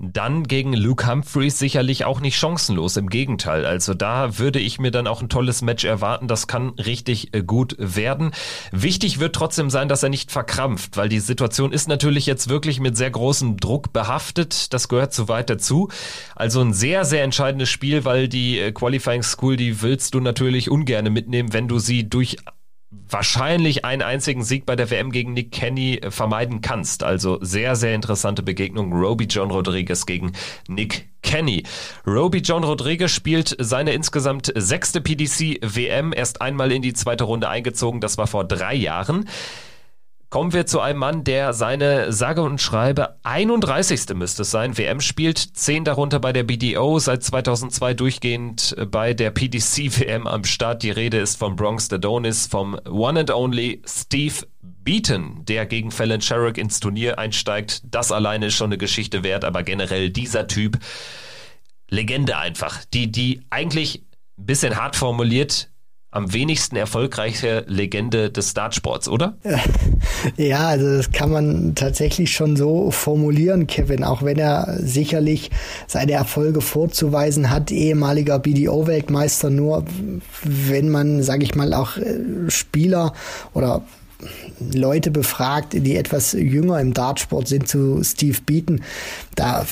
dann gegen Luke Humphreys sicherlich auch nicht chancenlos. Im Gegenteil. Also da würde ich mir dann auch ein tolles Match erwarten. Das kann richtig äh, gut werden. Wichtig wird trotzdem sein, dass er nicht verkrampft, weil die Situation ist natürlich jetzt wirklich mit sehr großem Druck behaftet. Das gehört zu weit dazu. Also ein sehr, sehr entscheidendes Spiel, weil die äh, Qualifying School, die willst du natürlich ungern mitnehmen, wenn du sie durch wahrscheinlich einen einzigen Sieg bei der WM gegen Nick Kenny äh, vermeiden kannst. Also sehr, sehr interessante Begegnung. Roby John Rodriguez gegen Nick Kenny. Roby John Rodriguez spielt seine insgesamt sechste PDC WM erst einmal in die zweite Runde eingezogen. Das war vor drei Jahren. Kommen wir zu einem Mann, der seine sage und schreibe 31. müsste es sein, WM spielt, zehn darunter bei der BDO, seit 2002 durchgehend bei der PDC WM am Start. Die Rede ist vom Bronx Adonis, vom One and Only Steve Beaton, der gegen Fallon Sherrock ins Turnier einsteigt. Das alleine ist schon eine Geschichte wert, aber generell dieser Typ, Legende einfach, die, die eigentlich ein bisschen hart formuliert am wenigsten erfolgreiche Legende des Dartsports, oder? Ja, also das kann man tatsächlich schon so formulieren, Kevin, auch wenn er sicherlich seine Erfolge vorzuweisen hat, ehemaliger BDO-Weltmeister, nur wenn man, sage ich mal, auch äh, Spieler oder Leute befragt, die etwas jünger im Dartsport sind, zu Steve Beaton. Da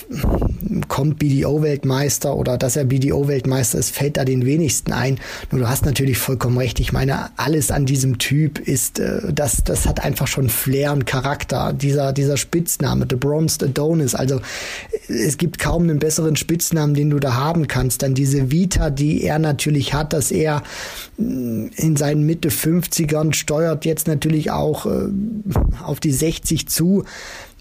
kommt BDO-Weltmeister oder dass er BDO-Weltmeister ist, fällt da den wenigsten ein. Nur du hast natürlich vollkommen recht. Ich meine, alles an diesem Typ ist, äh, das, das hat einfach schon Flair und Charakter. Dieser, dieser Spitzname, The Bronze Adonis. Also es gibt kaum einen besseren Spitznamen, den du da haben kannst. Dann diese Vita, die er natürlich hat, dass er mm, in seinen Mitte 50ern steuert jetzt natürlich auch äh, auf die 60 zu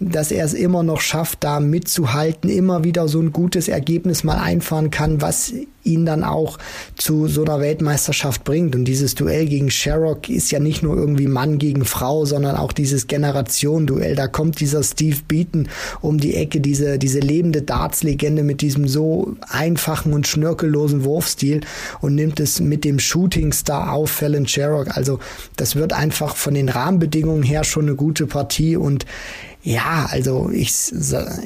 dass er es immer noch schafft, da mitzuhalten, immer wieder so ein gutes Ergebnis mal einfahren kann, was ihn dann auch zu so einer Weltmeisterschaft bringt. Und dieses Duell gegen Sherrock ist ja nicht nur irgendwie Mann gegen Frau, sondern auch dieses Generation-Duell. Da kommt dieser Steve Beaton um die Ecke, diese, diese lebende Darts-Legende mit diesem so einfachen und schnörkellosen Wurfstil und nimmt es mit dem Shooting-Star auf Fallon Sherrock. Also das wird einfach von den Rahmenbedingungen her schon eine gute Partie und ja, also ich,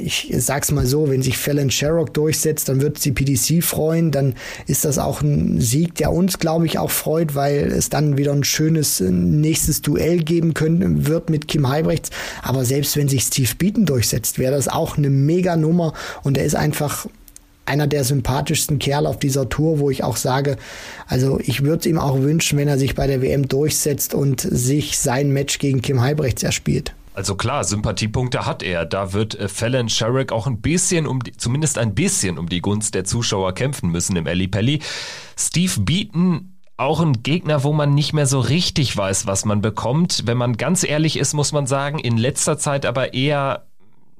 ich sag's mal so, wenn sich Fallon Sherrock durchsetzt, dann wird die PDC freuen, dann ist das auch ein Sieg, der uns, glaube ich, auch freut, weil es dann wieder ein schönes äh, nächstes Duell geben können, wird mit Kim Heibrechts. Aber selbst wenn sich Steve Beaton durchsetzt, wäre das auch eine mega Nummer und er ist einfach einer der sympathischsten Kerle auf dieser Tour, wo ich auch sage, also ich würde ihm auch wünschen, wenn er sich bei der WM durchsetzt und sich sein Match gegen Kim Heibrechts erspielt. Also klar, Sympathiepunkte hat er. Da wird äh, Fallon Sherrick auch ein bisschen um die, zumindest ein bisschen um die Gunst der Zuschauer kämpfen müssen im Ali Pelli. Steve Beaton auch ein Gegner, wo man nicht mehr so richtig weiß, was man bekommt. Wenn man ganz ehrlich ist, muss man sagen, in letzter Zeit aber eher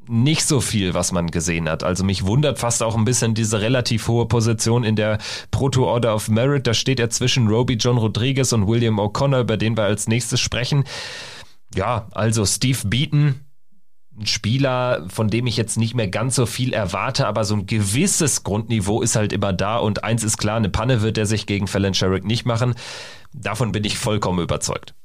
nicht so viel, was man gesehen hat. Also mich wundert fast auch ein bisschen diese relativ hohe Position in der Proto Order of Merit. Da steht er zwischen Roby John Rodriguez und William O'Connor, über den wir als nächstes sprechen. Ja, also Steve Beaton, ein Spieler, von dem ich jetzt nicht mehr ganz so viel erwarte, aber so ein gewisses Grundniveau ist halt immer da und eins ist klar, eine Panne wird er sich gegen Fallon Sherrick nicht machen. Davon bin ich vollkommen überzeugt.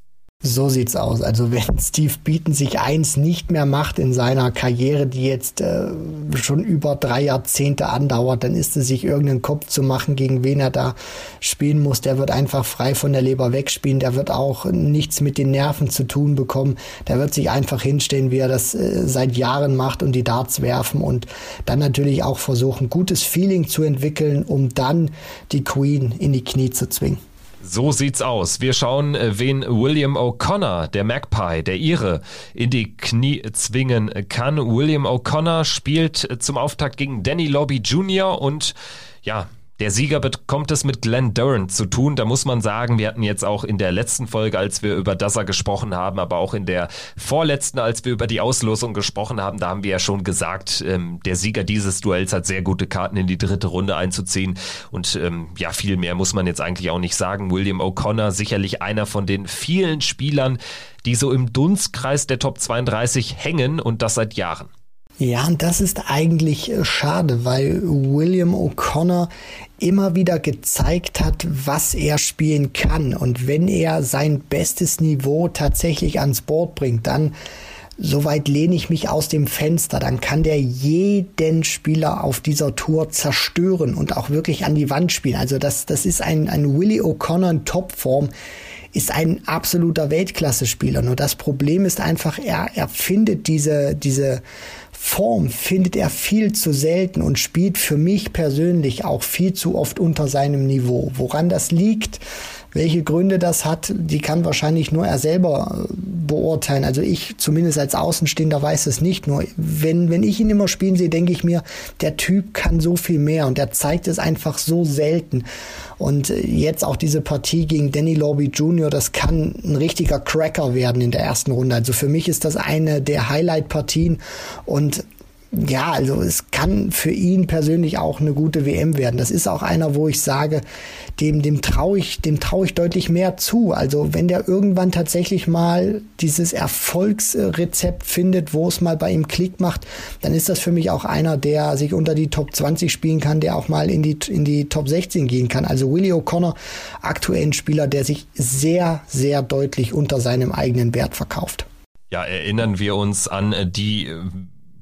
So sieht's aus. Also wenn Steve Beaton sich eins nicht mehr macht in seiner Karriere, die jetzt äh, schon über drei Jahrzehnte andauert, dann ist es sich irgendeinen Kopf zu machen, gegen wen er da spielen muss. Der wird einfach frei von der Leber wegspielen. Der wird auch nichts mit den Nerven zu tun bekommen. Der wird sich einfach hinstellen, wie er das äh, seit Jahren macht und die Darts werfen und dann natürlich auch versuchen, gutes Feeling zu entwickeln, um dann die Queen in die Knie zu zwingen. So sieht's aus. Wir schauen, äh, wen William O'Connor, der Magpie, der Ire, in die Knie zwingen kann. William O'Connor spielt zum Auftakt gegen Danny Lobby Jr. und ja, der Sieger bekommt es mit Glenn Durant zu tun. Da muss man sagen, wir hatten jetzt auch in der letzten Folge, als wir über Dassa gesprochen haben, aber auch in der vorletzten, als wir über die Auslosung gesprochen haben, da haben wir ja schon gesagt, ähm, der Sieger dieses Duells hat sehr gute Karten in die dritte Runde einzuziehen. Und ähm, ja, viel mehr muss man jetzt eigentlich auch nicht sagen. William O'Connor, sicherlich einer von den vielen Spielern, die so im Dunstkreis der Top 32 hängen und das seit Jahren. Ja, und das ist eigentlich äh, schade, weil William O'Connor immer wieder gezeigt hat, was er spielen kann. Und wenn er sein bestes Niveau tatsächlich ans Board bringt, dann soweit lehne ich mich aus dem Fenster, dann kann der jeden Spieler auf dieser Tour zerstören und auch wirklich an die Wand spielen. Also das, das ist ein, ein Willie O'Connor in Topform, ist ein absoluter Weltklasse-Spieler. Nur das Problem ist einfach, er, er findet diese, diese Form findet er viel zu selten und spielt für mich persönlich auch viel zu oft unter seinem Niveau. Woran das liegt, welche Gründe das hat, die kann wahrscheinlich nur er selber äh, beurteilen. Also ich zumindest als Außenstehender weiß es nicht. Nur wenn, wenn ich ihn immer spielen sehe, denke ich mir, der Typ kann so viel mehr und er zeigt es einfach so selten. Und äh, jetzt auch diese Partie gegen Danny Lobby Jr., das kann ein richtiger Cracker werden in der ersten Runde. Also für mich ist das eine der Highlight-Partien und ja, also es kann für ihn persönlich auch eine gute WM werden. Das ist auch einer, wo ich sage, dem, dem traue ich, dem traue ich deutlich mehr zu. Also wenn der irgendwann tatsächlich mal dieses Erfolgsrezept findet, wo es mal bei ihm Klick macht, dann ist das für mich auch einer, der sich unter die Top 20 spielen kann, der auch mal in die, in die Top 16 gehen kann. Also Willie O'Connor, aktuell ein Spieler, der sich sehr, sehr deutlich unter seinem eigenen Wert verkauft. Ja, erinnern wir uns an die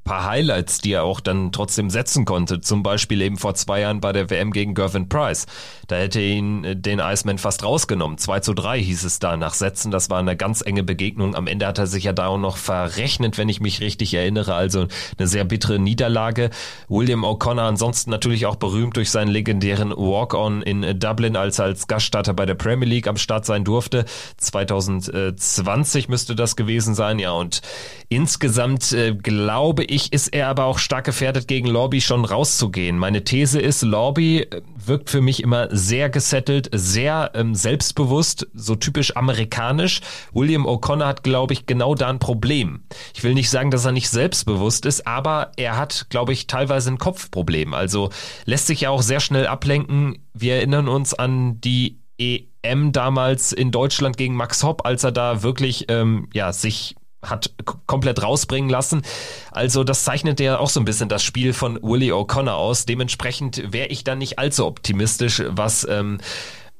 paar Highlights, die er auch dann trotzdem setzen konnte. Zum Beispiel eben vor zwei Jahren bei der WM gegen Gervin Price. Da hätte ihn äh, den Iceman fast rausgenommen. 2 zu 3 hieß es da nach. Das war eine ganz enge Begegnung. Am Ende hat er sich ja da auch noch verrechnet, wenn ich mich richtig erinnere. Also eine sehr bittere Niederlage. William O'Connor ansonsten natürlich auch berühmt durch seinen legendären Walk-On in Dublin, als er als Gaststarter bei der Premier League am Start sein durfte. 2020 müsste das gewesen sein. Ja, und insgesamt äh, glaube ich, ich, ist er aber auch stark gefährdet, gegen Lobby schon rauszugehen. Meine These ist, Lobby äh, wirkt für mich immer sehr gesettelt, sehr ähm, selbstbewusst, so typisch amerikanisch. William O'Connor hat, glaube ich, genau da ein Problem. Ich will nicht sagen, dass er nicht selbstbewusst ist, aber er hat, glaube ich, teilweise ein Kopfproblem. Also lässt sich ja auch sehr schnell ablenken. Wir erinnern uns an die EM damals in Deutschland gegen Max Hopp, als er da wirklich ähm, ja sich hat komplett rausbringen lassen. Also das zeichnet ja auch so ein bisschen das Spiel von Willie O'Connor aus. Dementsprechend wäre ich dann nicht allzu optimistisch, was ähm,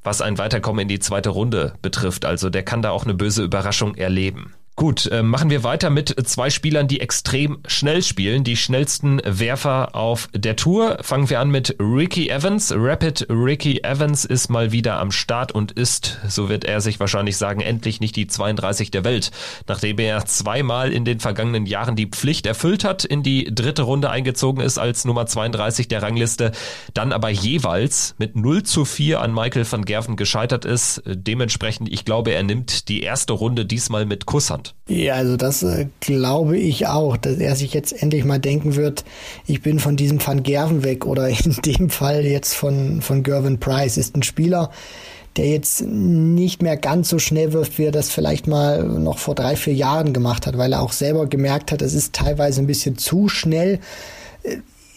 was ein Weiterkommen in die zweite Runde betrifft. Also der kann da auch eine böse Überraschung erleben. Gut, äh, machen wir weiter mit zwei Spielern, die extrem schnell spielen, die schnellsten Werfer auf der Tour. Fangen wir an mit Ricky Evans. Rapid Ricky Evans ist mal wieder am Start und ist, so wird er sich wahrscheinlich sagen, endlich nicht die 32 der Welt. Nachdem er zweimal in den vergangenen Jahren die Pflicht erfüllt hat, in die dritte Runde eingezogen ist als Nummer 32 der Rangliste, dann aber jeweils mit 0 zu 4 an Michael van Gerven gescheitert ist. Dementsprechend, ich glaube, er nimmt die erste Runde diesmal mit Kusshand. Ja, also das äh, glaube ich auch, dass er sich jetzt endlich mal denken wird, ich bin von diesem Van Gerven weg oder in dem Fall jetzt von, von Gervin Price. Ist ein Spieler, der jetzt nicht mehr ganz so schnell wirft, wie er das vielleicht mal noch vor drei, vier Jahren gemacht hat, weil er auch selber gemerkt hat, es ist teilweise ein bisschen zu schnell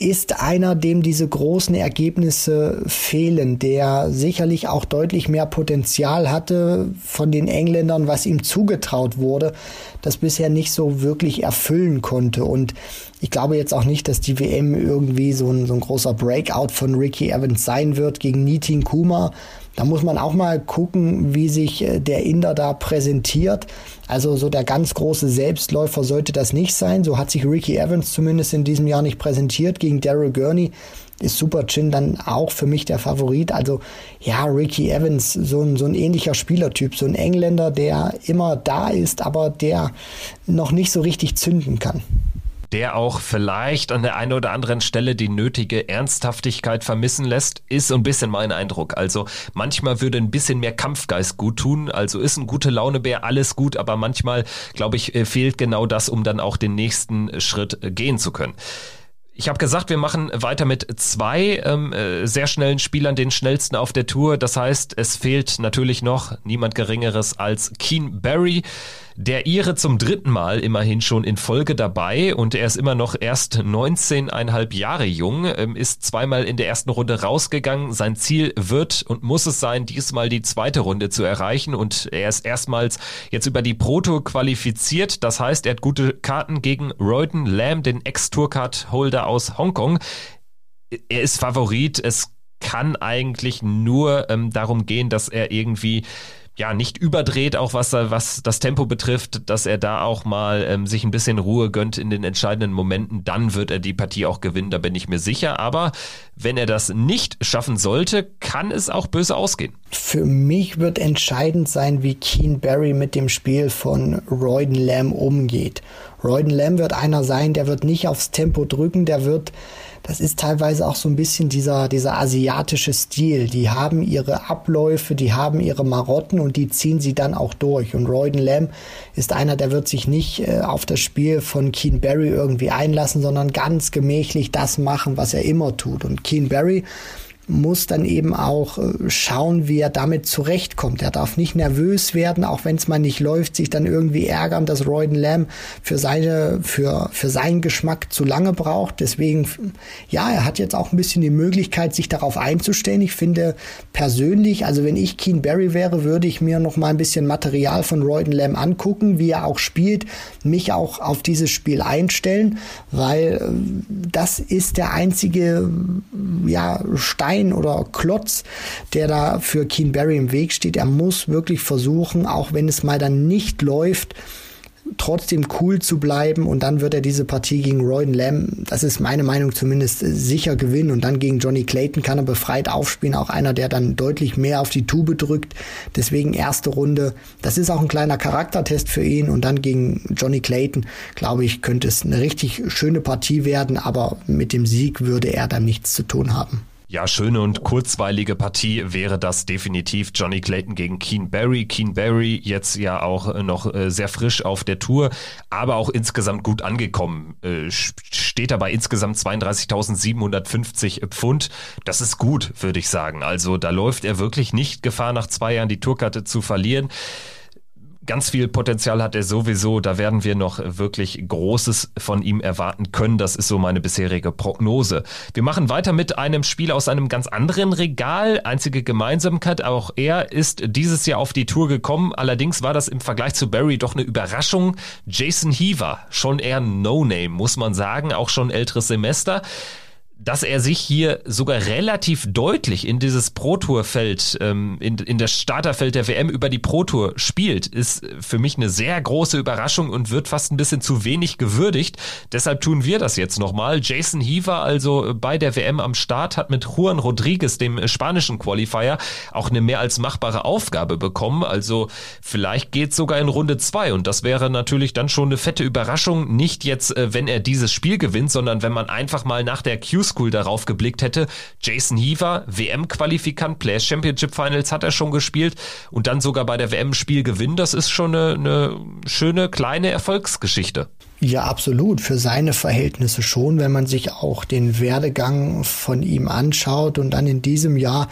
ist einer, dem diese großen Ergebnisse fehlen, der sicherlich auch deutlich mehr Potenzial hatte von den Engländern, was ihm zugetraut wurde, das bisher nicht so wirklich erfüllen konnte. Und ich glaube jetzt auch nicht, dass die WM irgendwie so ein, so ein großer Breakout von Ricky Evans sein wird gegen Nitin Kuma. Da muss man auch mal gucken, wie sich äh, der Inder da präsentiert. Also so der ganz große Selbstläufer sollte das nicht sein. So hat sich Ricky Evans zumindest in diesem Jahr nicht präsentiert. Gegen Daryl Gurney ist Super Chin dann auch für mich der Favorit. Also ja, Ricky Evans, so ein, so ein ähnlicher Spielertyp, so ein Engländer, der immer da ist, aber der noch nicht so richtig zünden kann der auch vielleicht an der einen oder anderen Stelle die nötige Ernsthaftigkeit vermissen lässt, ist so ein bisschen mein Eindruck. Also manchmal würde ein bisschen mehr Kampfgeist gut tun. Also ist ein gute Launebär, alles gut, aber manchmal, glaube ich, äh, fehlt genau das, um dann auch den nächsten Schritt äh, gehen zu können. Ich habe gesagt, wir machen weiter mit zwei ähm, äh, sehr schnellen Spielern, den schnellsten auf der Tour. Das heißt, es fehlt natürlich noch niemand Geringeres als Keen Barry. Der Ire zum dritten Mal immerhin schon in Folge dabei und er ist immer noch erst 19,5 Jahre jung, ähm, ist zweimal in der ersten Runde rausgegangen. Sein Ziel wird und muss es sein, diesmal die zweite Runde zu erreichen und er ist erstmals jetzt über die Proto qualifiziert. Das heißt, er hat gute Karten gegen Royden Lamb, den Ex-Tourcard-Holder aus Hongkong. Er ist Favorit. Es kann eigentlich nur ähm, darum gehen, dass er irgendwie ja nicht überdreht, auch was, was das Tempo betrifft, dass er da auch mal ähm, sich ein bisschen Ruhe gönnt in den entscheidenden Momenten, dann wird er die Partie auch gewinnen, da bin ich mir sicher. Aber wenn er das nicht schaffen sollte, kann es auch böse ausgehen. Für mich wird entscheidend sein, wie Keen Barry mit dem Spiel von Royden Lamb umgeht. Royden Lamb wird einer sein, der wird nicht aufs Tempo drücken, der wird das ist teilweise auch so ein bisschen dieser, dieser asiatische Stil. Die haben ihre Abläufe, die haben ihre Marotten und die ziehen sie dann auch durch. Und Royden Lamb ist einer, der wird sich nicht äh, auf das Spiel von Keen Barry irgendwie einlassen, sondern ganz gemächlich das machen, was er immer tut. Und Keen Barry muss dann eben auch äh, schauen, wie er damit zurechtkommt. Er darf nicht nervös werden, auch wenn es mal nicht läuft, sich dann irgendwie ärgern, dass Royden Lamb für seine, für, für seinen Geschmack zu lange braucht. Deswegen, ja, er hat jetzt auch ein bisschen die Möglichkeit, sich darauf einzustellen. Ich finde persönlich, also wenn ich Keen Barry wäre, würde ich mir noch mal ein bisschen Material von Royden Lamb angucken, wie er auch spielt, mich auch auf dieses Spiel einstellen, weil äh, das ist der einzige, ja, Stein Stein oder Klotz, der da für Keen Barry im Weg steht. Er muss wirklich versuchen, auch wenn es mal dann nicht läuft, trotzdem cool zu bleiben. Und dann wird er diese Partie gegen Royden Lamb, das ist meine Meinung zumindest, sicher gewinnen. Und dann gegen Johnny Clayton kann er befreit aufspielen, auch einer, der dann deutlich mehr auf die Tube drückt, deswegen erste Runde, das ist auch ein kleiner Charaktertest für ihn. Und dann gegen Johnny Clayton, glaube ich, könnte es eine richtig schöne Partie werden, aber mit dem Sieg würde er dann nichts zu tun haben. Ja, schöne und kurzweilige Partie wäre das definitiv. Johnny Clayton gegen Keen Barry. Keen Barry jetzt ja auch noch äh, sehr frisch auf der Tour, aber auch insgesamt gut angekommen. Äh, steht dabei insgesamt 32.750 Pfund. Das ist gut, würde ich sagen. Also da läuft er wirklich nicht Gefahr, nach zwei Jahren die Tourkarte zu verlieren ganz viel Potenzial hat er sowieso. Da werden wir noch wirklich Großes von ihm erwarten können. Das ist so meine bisherige Prognose. Wir machen weiter mit einem Spiel aus einem ganz anderen Regal. Einzige Gemeinsamkeit, auch er ist dieses Jahr auf die Tour gekommen. Allerdings war das im Vergleich zu Barry doch eine Überraschung. Jason Heaver, schon eher No-Name, muss man sagen, auch schon älteres Semester dass er sich hier sogar relativ deutlich in dieses Pro-Tour-Feld, ähm, in, in das Starterfeld der WM über die Pro-Tour spielt, ist für mich eine sehr große Überraschung und wird fast ein bisschen zu wenig gewürdigt. Deshalb tun wir das jetzt nochmal. Jason Heaver also bei der WM am Start hat mit Juan Rodriguez, dem spanischen Qualifier, auch eine mehr als machbare Aufgabe bekommen. Also vielleicht geht sogar in Runde zwei und das wäre natürlich dann schon eine fette Überraschung. Nicht jetzt, äh, wenn er dieses Spiel gewinnt, sondern wenn man einfach mal nach der Q Oldschool darauf geblickt hätte. Jason Heaver, WM-Qualifikant, Players Championship Finals hat er schon gespielt und dann sogar bei der WM Spiel gewinnen, das ist schon eine, eine schöne kleine Erfolgsgeschichte. Ja, absolut. Für seine Verhältnisse schon, wenn man sich auch den Werdegang von ihm anschaut und dann in diesem Jahr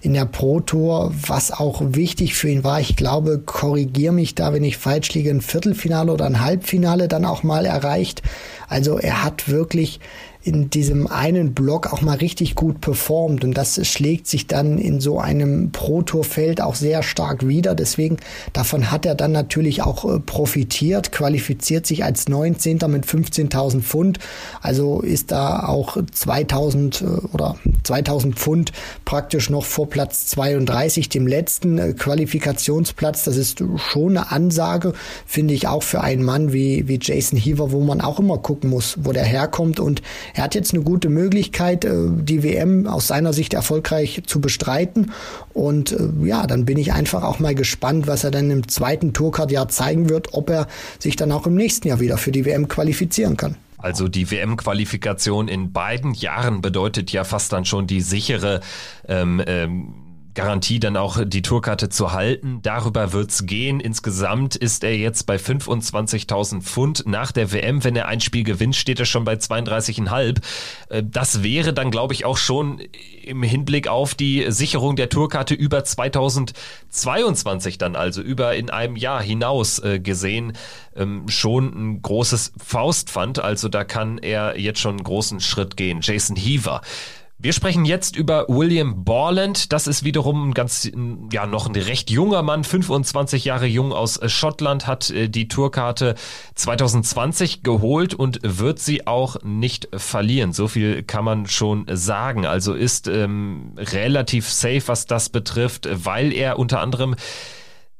in der Pro Tour, was auch wichtig für ihn war. Ich glaube, korrigier mich da, wenn ich falsch liege, ein Viertelfinale oder ein Halbfinale dann auch mal erreicht. Also er hat wirklich in diesem einen Block auch mal richtig gut performt und das schlägt sich dann in so einem Pro-Tour-Feld auch sehr stark wieder. Deswegen davon hat er dann natürlich auch äh, profitiert, qualifiziert sich als 19. mit 15.000 Pfund. Also ist da auch 2000 äh, oder 2000 Pfund praktisch noch vor Platz 32, dem letzten äh, Qualifikationsplatz. Das ist schon eine Ansage, finde ich auch für einen Mann wie, wie Jason Heaver, wo man auch immer gucken muss, wo der herkommt und er hat jetzt eine gute Möglichkeit, äh, die WM aus seiner Sicht erfolgreich zu bestreiten. Und äh, ja, dann bin ich einfach auch mal gespannt, was er dann im zweiten Tourcard-Jahr zeigen wird, ob er sich dann auch im nächsten Jahr wieder für die WM qualifizieren kann. Also die WM-Qualifikation in beiden Jahren bedeutet ja fast dann schon die sichere ähm, ähm, Garantie dann auch die Tourkarte zu halten. Darüber wird's gehen. Insgesamt ist er jetzt bei 25.000 Pfund. Nach der WM, wenn er ein Spiel gewinnt, steht er schon bei 32,5. Äh, das wäre dann, glaube ich, auch schon im Hinblick auf die Sicherung der Tourkarte über 2022 dann, also über in einem Jahr hinaus äh, gesehen, ähm, schon ein großes Faustpfand. Also da kann er jetzt schon einen großen Schritt gehen. Jason Heaver wir sprechen jetzt über William Borland. Das ist wiederum ein ganz, ja, noch ein recht junger Mann, 25 Jahre jung aus äh, Schottland, hat äh, die Tourkarte 2020 geholt und wird sie auch nicht verlieren. So viel kann man schon sagen. Also ist ähm, relativ safe, was das betrifft, weil er unter anderem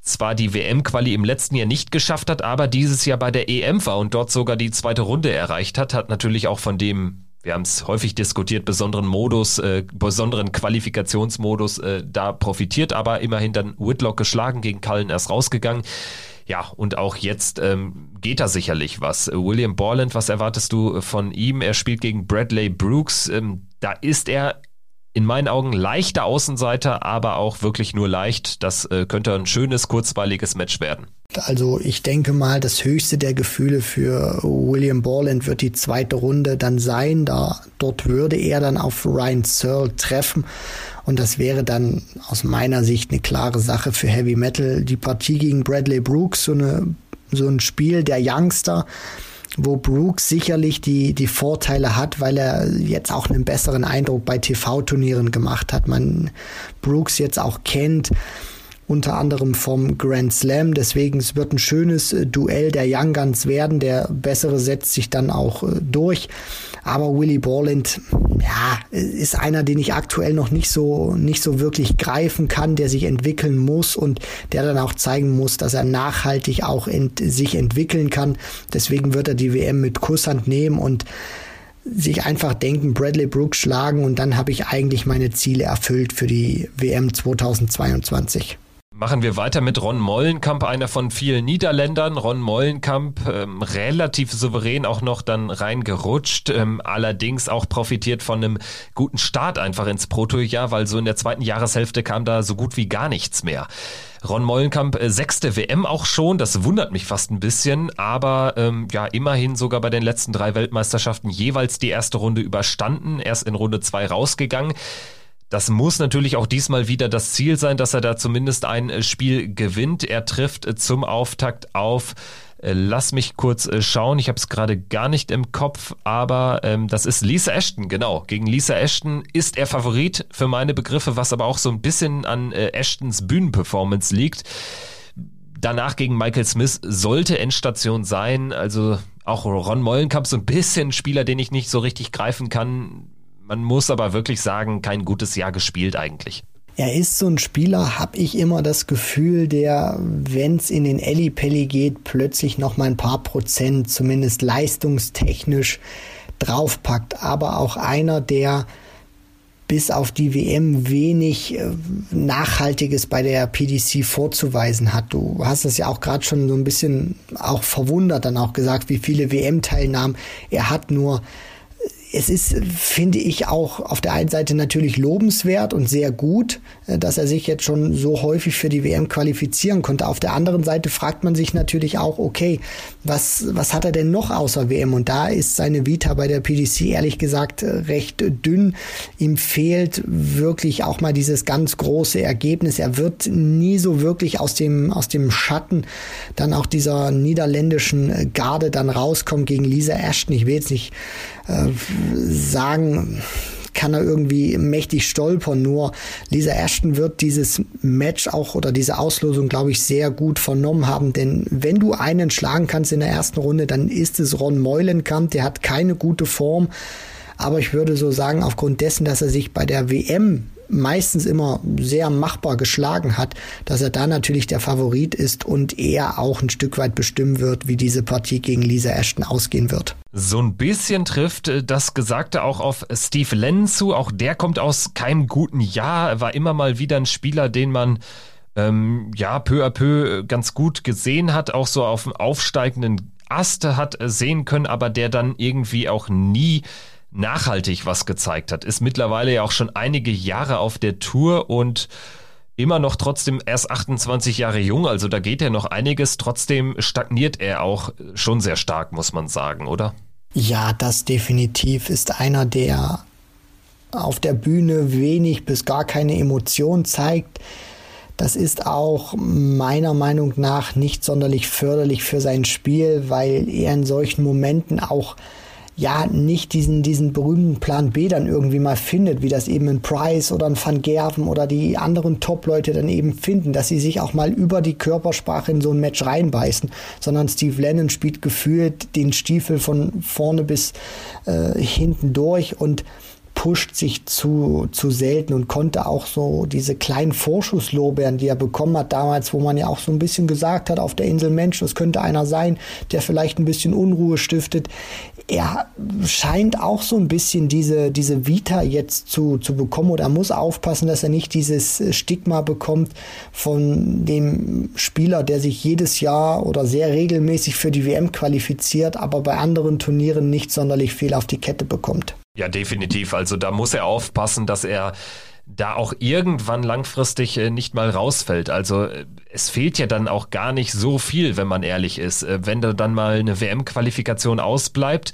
zwar die WM-Quali im letzten Jahr nicht geschafft hat, aber dieses Jahr bei der EM war und dort sogar die zweite Runde erreicht hat, hat natürlich auch von dem wir haben es häufig diskutiert, besonderen Modus, äh, besonderen Qualifikationsmodus äh, da profitiert, aber immerhin dann Whitlock geschlagen, gegen Cullen erst rausgegangen. Ja, und auch jetzt ähm, geht da sicherlich was. William Borland, was erwartest du von ihm? Er spielt gegen Bradley Brooks. Ähm, da ist er in meinen Augen leichter Außenseiter, aber auch wirklich nur leicht. Das äh, könnte ein schönes, kurzweiliges Match werden. Also ich denke mal, das höchste der Gefühle für William Borland wird die zweite Runde dann sein. Da dort würde er dann auf Ryan Searle treffen. Und das wäre dann aus meiner Sicht eine klare Sache für Heavy Metal. Die Partie gegen Bradley Brooks, so, eine, so ein Spiel der Youngster, wo Brooks sicherlich die, die Vorteile hat, weil er jetzt auch einen besseren Eindruck bei TV-Turnieren gemacht hat. Man Brooks jetzt auch kennt, unter anderem vom Grand Slam. Deswegen es wird ein schönes äh, Duell der Young Guns werden. Der bessere setzt sich dann auch äh, durch. Aber Willy Borland, ja, ist einer, den ich aktuell noch nicht so, nicht so wirklich greifen kann, der sich entwickeln muss und der dann auch zeigen muss, dass er nachhaltig auch ent sich entwickeln kann. Deswegen wird er die WM mit Kusshand nehmen und sich einfach denken, Bradley Brooks schlagen und dann habe ich eigentlich meine Ziele erfüllt für die WM 2022. Machen wir weiter mit Ron Mollenkamp, einer von vielen Niederländern. Ron Mollenkamp ähm, relativ souverän auch noch dann reingerutscht, ähm, allerdings auch profitiert von einem guten Start einfach ins Protojahr, weil so in der zweiten Jahreshälfte kam da so gut wie gar nichts mehr. Ron Mollenkamp, äh, sechste WM auch schon, das wundert mich fast ein bisschen, aber ähm, ja, immerhin sogar bei den letzten drei Weltmeisterschaften jeweils die erste Runde überstanden, erst in Runde zwei rausgegangen. Das muss natürlich auch diesmal wieder das Ziel sein, dass er da zumindest ein äh, Spiel gewinnt. Er trifft äh, zum Auftakt auf äh, Lass mich kurz schauen, ich habe es gerade gar nicht im Kopf, aber ähm, das ist Lisa Ashton, genau. Gegen Lisa Ashton ist er Favorit für meine Begriffe, was aber auch so ein bisschen an äh, Ashtons Bühnenperformance liegt. Danach gegen Michael Smith sollte Endstation sein, also auch Ron Mollenkamp so ein bisschen Spieler, den ich nicht so richtig greifen kann man muss aber wirklich sagen, kein gutes Jahr gespielt eigentlich. Er ist so ein Spieler, habe ich immer das Gefühl, der, wenn es in den Ellipelli geht, plötzlich noch mal ein paar Prozent, zumindest leistungstechnisch, draufpackt. Aber auch einer, der bis auf die WM wenig äh, Nachhaltiges bei der PDC vorzuweisen hat. Du hast es ja auch gerade schon so ein bisschen auch verwundert dann auch gesagt, wie viele WM-Teilnahmen er hat. Nur es ist, finde ich, auch auf der einen Seite natürlich lobenswert und sehr gut, äh, dass er sich jetzt schon so häufig für die WM qualifizieren konnte. Auf der anderen Seite fragt man sich natürlich auch, okay, was, was hat er denn noch außer WM? Und da ist seine Vita bei der PDC ehrlich gesagt äh, recht dünn. Ihm fehlt wirklich auch mal dieses ganz große Ergebnis. Er wird nie so wirklich aus dem, aus dem Schatten dann auch dieser niederländischen Garde dann rauskommen gegen Lisa Ashton. Ich will jetzt nicht äh, sagen, kann er irgendwie mächtig stolpern. Nur Lisa Ashton wird dieses Match auch oder diese Auslosung, glaube ich, sehr gut vernommen haben. Denn wenn du einen schlagen kannst in der ersten Runde, dann ist es Ron Meulenkamp. Der hat keine gute Form. Aber ich würde so sagen, aufgrund dessen, dass er sich bei der WM meistens immer sehr machbar geschlagen hat, dass er da natürlich der Favorit ist und er auch ein Stück weit bestimmen wird, wie diese Partie gegen Lisa Ashton ausgehen wird. So ein bisschen trifft äh, das Gesagte auch auf Steve Lennon zu. Auch der kommt aus keinem guten Jahr, war immer mal wieder ein Spieler, den man ähm, ja peu à peu ganz gut gesehen hat, auch so auf dem aufsteigenden Ast hat sehen können, aber der dann irgendwie auch nie nachhaltig was gezeigt hat. Ist mittlerweile ja auch schon einige Jahre auf der Tour und immer noch trotzdem erst 28 Jahre jung, also da geht ja noch einiges. Trotzdem stagniert er auch schon sehr stark, muss man sagen, oder? Ja, das definitiv ist einer, der auf der Bühne wenig bis gar keine Emotion zeigt. Das ist auch meiner Meinung nach nicht sonderlich förderlich für sein Spiel, weil er in solchen Momenten auch ja nicht diesen, diesen berühmten Plan B dann irgendwie mal findet, wie das eben ein Price oder ein Van Gerven oder die anderen Top-Leute dann eben finden, dass sie sich auch mal über die Körpersprache in so ein Match reinbeißen, sondern Steve Lennon spielt gefühlt den Stiefel von vorne bis äh, hinten durch und pusht sich zu, zu selten und konnte auch so diese kleinen Vorschusslorbeeren, die er bekommen hat damals, wo man ja auch so ein bisschen gesagt hat auf der Insel Mensch, das könnte einer sein, der vielleicht ein bisschen Unruhe stiftet. Er scheint auch so ein bisschen diese, diese Vita jetzt zu, zu bekommen oder er muss aufpassen, dass er nicht dieses Stigma bekommt von dem Spieler, der sich jedes Jahr oder sehr regelmäßig für die WM qualifiziert, aber bei anderen Turnieren nicht sonderlich viel auf die Kette bekommt. Ja, definitiv. Also da muss er aufpassen, dass er da auch irgendwann langfristig äh, nicht mal rausfällt. Also äh, es fehlt ja dann auch gar nicht so viel, wenn man ehrlich ist. Äh, wenn da dann mal eine WM-Qualifikation ausbleibt,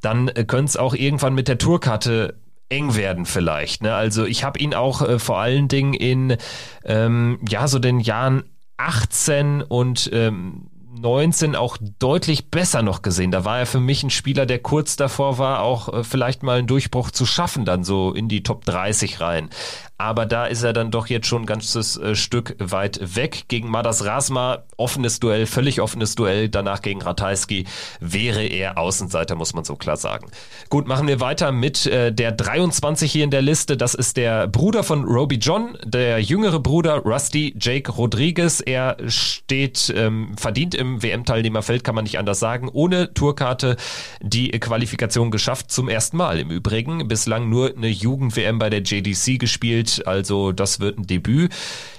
dann könnte es auch irgendwann mit der Tourkarte eng werden vielleicht. Ne? Also ich habe ihn auch vor allen Dingen in ähm, ja so den Jahren 18 und ähm, 19 auch deutlich besser noch gesehen. Da war er für mich ein Spieler, der kurz davor war, auch äh, vielleicht mal einen Durchbruch zu schaffen, dann so in die Top 30 rein aber da ist er dann doch jetzt schon ein ganzes äh, Stück weit weg. Gegen Madas Rasma, offenes Duell, völlig offenes Duell. Danach gegen Ratajski wäre er Außenseiter, muss man so klar sagen. Gut, machen wir weiter mit äh, der 23 hier in der Liste. Das ist der Bruder von Roby John, der jüngere Bruder Rusty Jake Rodriguez. Er steht ähm, verdient im WM-Teilnehmerfeld, kann man nicht anders sagen. Ohne Tourkarte die Qualifikation geschafft, zum ersten Mal im Übrigen. Bislang nur eine Jugend-WM bei der JDC gespielt gespielt. Also das wird ein Debüt.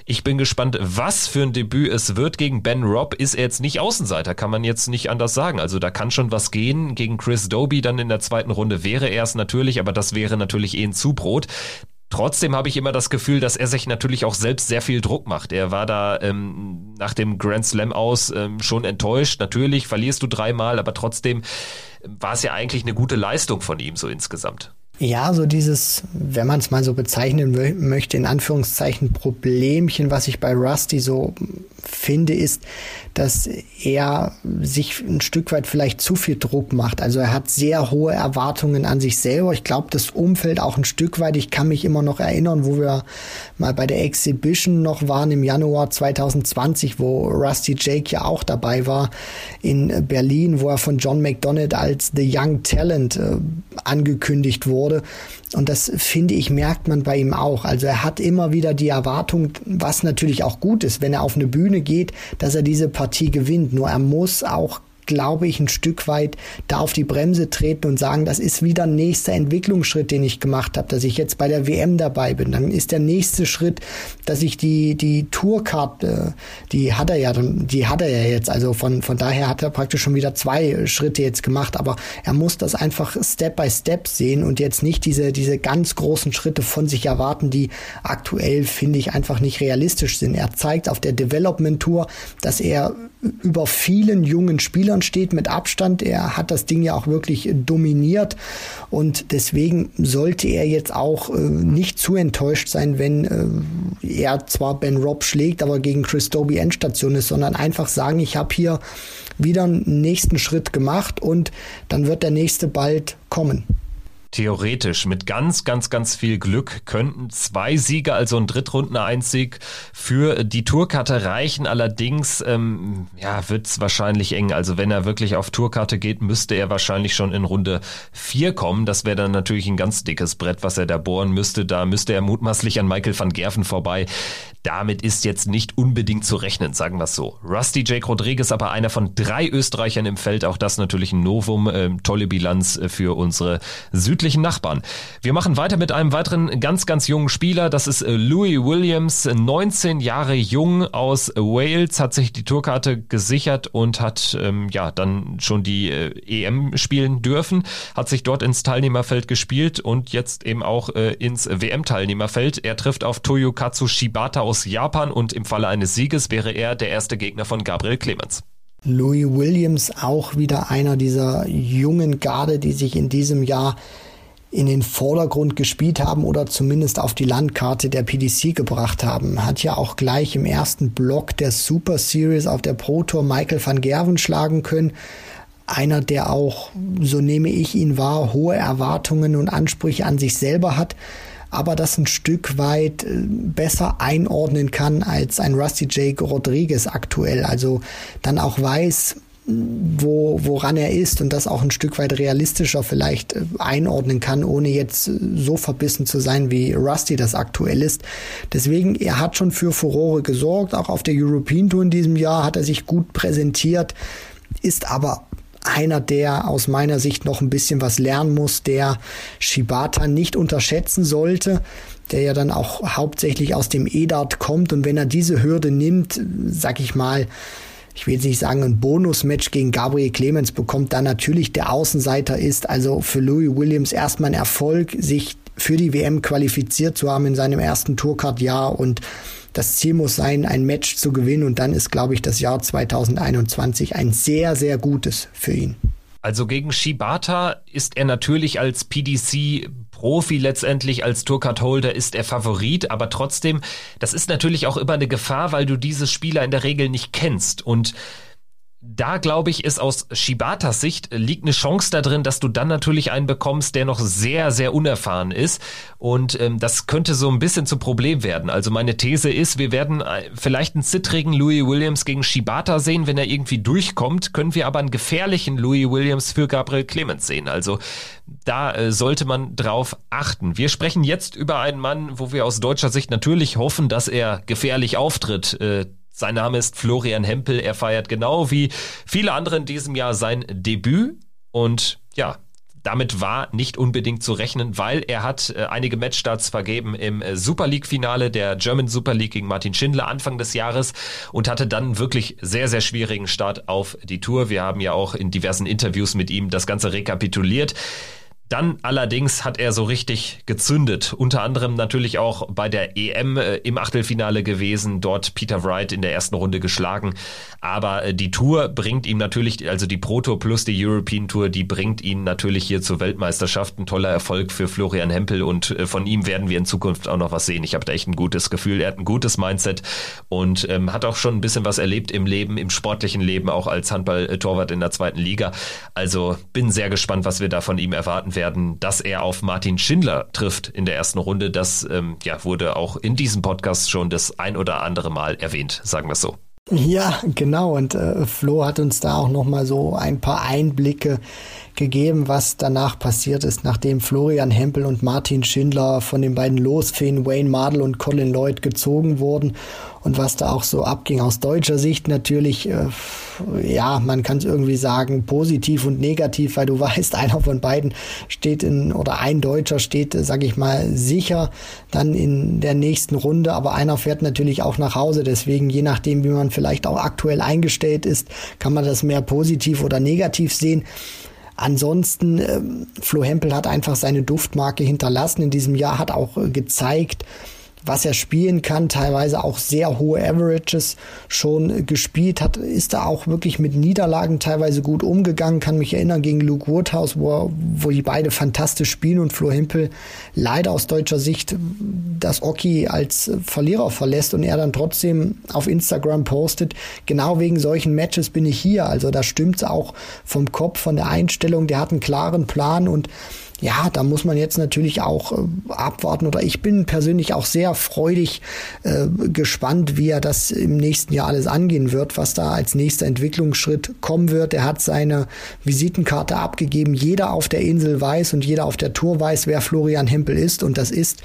Ich bin gespannt, was für ein Debüt es wird. Gegen Ben Robb ist er jetzt nicht Außenseiter, kann man jetzt nicht anders sagen. Also da kann schon was gehen. Gegen Chris Doby dann in der zweiten Runde wäre er es natürlich, aber das wäre natürlich eh ein Zubrot. Trotzdem habe ich immer das Gefühl, dass er sich natürlich auch selbst sehr viel Druck macht. Er war da ähm, nach dem Grand Slam aus ähm, schon enttäuscht. Natürlich verlierst du dreimal, aber trotzdem war es ja eigentlich eine gute Leistung von ihm so insgesamt. Ja, so dieses, wenn man es mal so bezeichnen möchte, in Anführungszeichen Problemchen, was ich bei Rusty so finde, ist, dass er sich ein Stück weit vielleicht zu viel Druck macht. Also er hat sehr hohe Erwartungen an sich selber. Ich glaube, das Umfeld auch ein Stück weit. Ich kann mich immer noch erinnern, wo wir mal bei der Exhibition noch waren im Januar 2020, wo Rusty Jake ja auch dabei war in Berlin, wo er von John McDonald als The Young Talent äh, angekündigt wurde. Und das finde ich, merkt man bei ihm auch. Also er hat immer wieder die Erwartung, was natürlich auch gut ist, wenn er auf eine Bühne geht, dass er diese Partie gewinnt. Nur er muss auch glaube ich, ein Stück weit da auf die Bremse treten und sagen, das ist wieder ein nächster Entwicklungsschritt, den ich gemacht habe, dass ich jetzt bei der WM dabei bin. Dann ist der nächste Schritt, dass ich die, die Tourkarte, die hat er ja, die hat er ja jetzt. Also von, von daher hat er praktisch schon wieder zwei Schritte jetzt gemacht, aber er muss das einfach Step by Step sehen und jetzt nicht diese, diese ganz großen Schritte von sich erwarten, die aktuell, finde ich, einfach nicht realistisch sind. Er zeigt auf der Development Tour, dass er über vielen jungen Spielern steht mit Abstand. Er hat das Ding ja auch wirklich dominiert und deswegen sollte er jetzt auch äh, nicht zu enttäuscht sein, wenn äh, er zwar Ben Robb schlägt, aber gegen Chris Doby Endstation ist, sondern einfach sagen, ich habe hier wieder einen nächsten Schritt gemacht und dann wird der nächste bald kommen. Theoretisch mit ganz, ganz, ganz viel Glück könnten zwei Siege, also ein Drittrunden-Einzig für die Tourkarte reichen. Allerdings ähm, ja, wird es wahrscheinlich eng. Also wenn er wirklich auf Tourkarte geht, müsste er wahrscheinlich schon in Runde vier kommen. Das wäre dann natürlich ein ganz dickes Brett, was er da bohren müsste. Da müsste er mutmaßlich an Michael van Gerven vorbei. Damit ist jetzt nicht unbedingt zu rechnen, sagen wir es so. Rusty Jake Rodriguez aber einer von drei Österreichern im Feld. Auch das natürlich ein Novum. Ähm, tolle Bilanz für unsere südlichen südlichen Nachbarn. Wir machen weiter mit einem weiteren ganz, ganz jungen Spieler. Das ist äh, Louis Williams, 19 Jahre jung aus Wales, hat sich die Tourkarte gesichert und hat ähm, ja dann schon die äh, EM spielen dürfen, hat sich dort ins Teilnehmerfeld gespielt und jetzt eben auch äh, ins WM-Teilnehmerfeld. Er trifft auf Toyokatsu Shibata aus Japan und im Falle eines Sieges wäre er der erste Gegner von Gabriel Clemens. Louis Williams auch wieder einer dieser jungen Garde, die sich in diesem Jahr in den Vordergrund gespielt haben oder zumindest auf die Landkarte der PDC gebracht haben. Hat ja auch gleich im ersten Block der Super Series auf der Pro Tour Michael van Gerven schlagen können. Einer, der auch, so nehme ich ihn wahr, hohe Erwartungen und Ansprüche an sich selber hat, aber das ein Stück weit äh, besser einordnen kann als ein Rusty Jake Rodriguez aktuell. Also dann auch weiß, wo, woran er ist und das auch ein Stück weit realistischer vielleicht äh, einordnen kann, ohne jetzt so verbissen zu sein, wie Rusty das aktuell ist. Deswegen, er hat schon für Furore gesorgt, auch auf der European Tour in diesem Jahr hat er sich gut präsentiert, ist aber einer, der aus meiner Sicht noch ein bisschen was lernen muss, der Shibata nicht unterschätzen sollte, der ja dann auch hauptsächlich aus dem EDART kommt und wenn er diese Hürde nimmt, sag ich mal, ich will jetzt nicht sagen, ein Bonusmatch gegen Gabriel Clemens bekommt, da natürlich der Außenseiter ist. Also für Louis Williams erstmal ein Erfolg, sich für die WM qualifiziert zu haben in seinem ersten Tourcard-Jahr und das Ziel muss sein, ein Match zu gewinnen und dann ist, glaube ich, das Jahr 2021 ein sehr, sehr gutes für ihn. Also gegen Shibata ist er natürlich als PDC Profi letztendlich als Tourcard-Holder ist er Favorit, aber trotzdem, das ist natürlich auch immer eine Gefahr, weil du diese Spieler in der Regel nicht kennst. Und da glaube ich, ist aus Shibatas Sicht äh, liegt eine Chance da drin, dass du dann natürlich einen bekommst, der noch sehr, sehr unerfahren ist. Und ähm, das könnte so ein bisschen zum Problem werden. Also meine These ist, wir werden äh, vielleicht einen zittrigen Louis Williams gegen Shibata sehen, wenn er irgendwie durchkommt, können wir aber einen gefährlichen Louis Williams für Gabriel Clemens sehen. Also da äh, sollte man drauf achten. Wir sprechen jetzt über einen Mann, wo wir aus deutscher Sicht natürlich hoffen, dass er gefährlich auftritt. Äh, sein Name ist Florian Hempel. Er feiert genau wie viele andere in diesem Jahr sein Debüt. Und ja, damit war nicht unbedingt zu rechnen, weil er hat äh, einige Matchstarts vergeben im äh, Super League Finale der German Super League gegen Martin Schindler Anfang des Jahres und hatte dann wirklich sehr, sehr schwierigen Start auf die Tour. Wir haben ja auch in diversen Interviews mit ihm das Ganze rekapituliert. Dann allerdings hat er so richtig gezündet. Unter anderem natürlich auch bei der EM äh, im Achtelfinale gewesen, dort Peter Wright in der ersten Runde geschlagen. Aber äh, die Tour bringt ihm natürlich, also die Pro Tour plus die European Tour, die bringt ihn natürlich hier zur Weltmeisterschaft. Ein toller Erfolg für Florian Hempel und äh, von ihm werden wir in Zukunft auch noch was sehen. Ich habe da echt ein gutes Gefühl. Er hat ein gutes Mindset und ähm, hat auch schon ein bisschen was erlebt im Leben, im sportlichen Leben, auch als Handball-Torwart in der zweiten Liga. Also bin sehr gespannt, was wir da von ihm erwarten werden, dass er auf Martin Schindler trifft in der ersten Runde. Das ähm, ja, wurde auch in diesem Podcast schon das ein oder andere Mal erwähnt, sagen wir es so. Ja, genau. Und äh, Flo hat uns da auch noch mal so ein paar Einblicke gegeben, was danach passiert ist, nachdem Florian Hempel und Martin Schindler von den beiden Losfeen Wayne Mardell und Colin Lloyd gezogen wurden und was da auch so abging. Aus deutscher Sicht natürlich, äh, ja, man kann es irgendwie sagen, positiv und negativ, weil du weißt, einer von beiden steht in, oder ein Deutscher steht, sag ich mal, sicher dann in der nächsten Runde, aber einer fährt natürlich auch nach Hause, deswegen je nachdem, wie man vielleicht auch aktuell eingestellt ist, kann man das mehr positiv oder negativ sehen. Ansonsten, äh, Flo Hempel hat einfach seine Duftmarke hinterlassen. In diesem Jahr, hat auch äh, gezeigt, was er spielen kann, teilweise auch sehr hohe Averages schon gespielt hat, ist da auch wirklich mit Niederlagen teilweise gut umgegangen, kann mich erinnern gegen Luke Woodhouse, wo, wo die beide fantastisch spielen und Flo Himpel leider aus deutscher Sicht das Oki als Verlierer verlässt und er dann trotzdem auf Instagram postet, genau wegen solchen Matches bin ich hier, also da stimmt's auch vom Kopf, von der Einstellung, der hat einen klaren Plan und ja, da muss man jetzt natürlich auch äh, abwarten oder ich bin persönlich auch sehr freudig äh, gespannt, wie er das im nächsten Jahr alles angehen wird, was da als nächster Entwicklungsschritt kommen wird. Er hat seine Visitenkarte abgegeben. Jeder auf der Insel weiß und jeder auf der Tour weiß, wer Florian Hempel ist und das ist,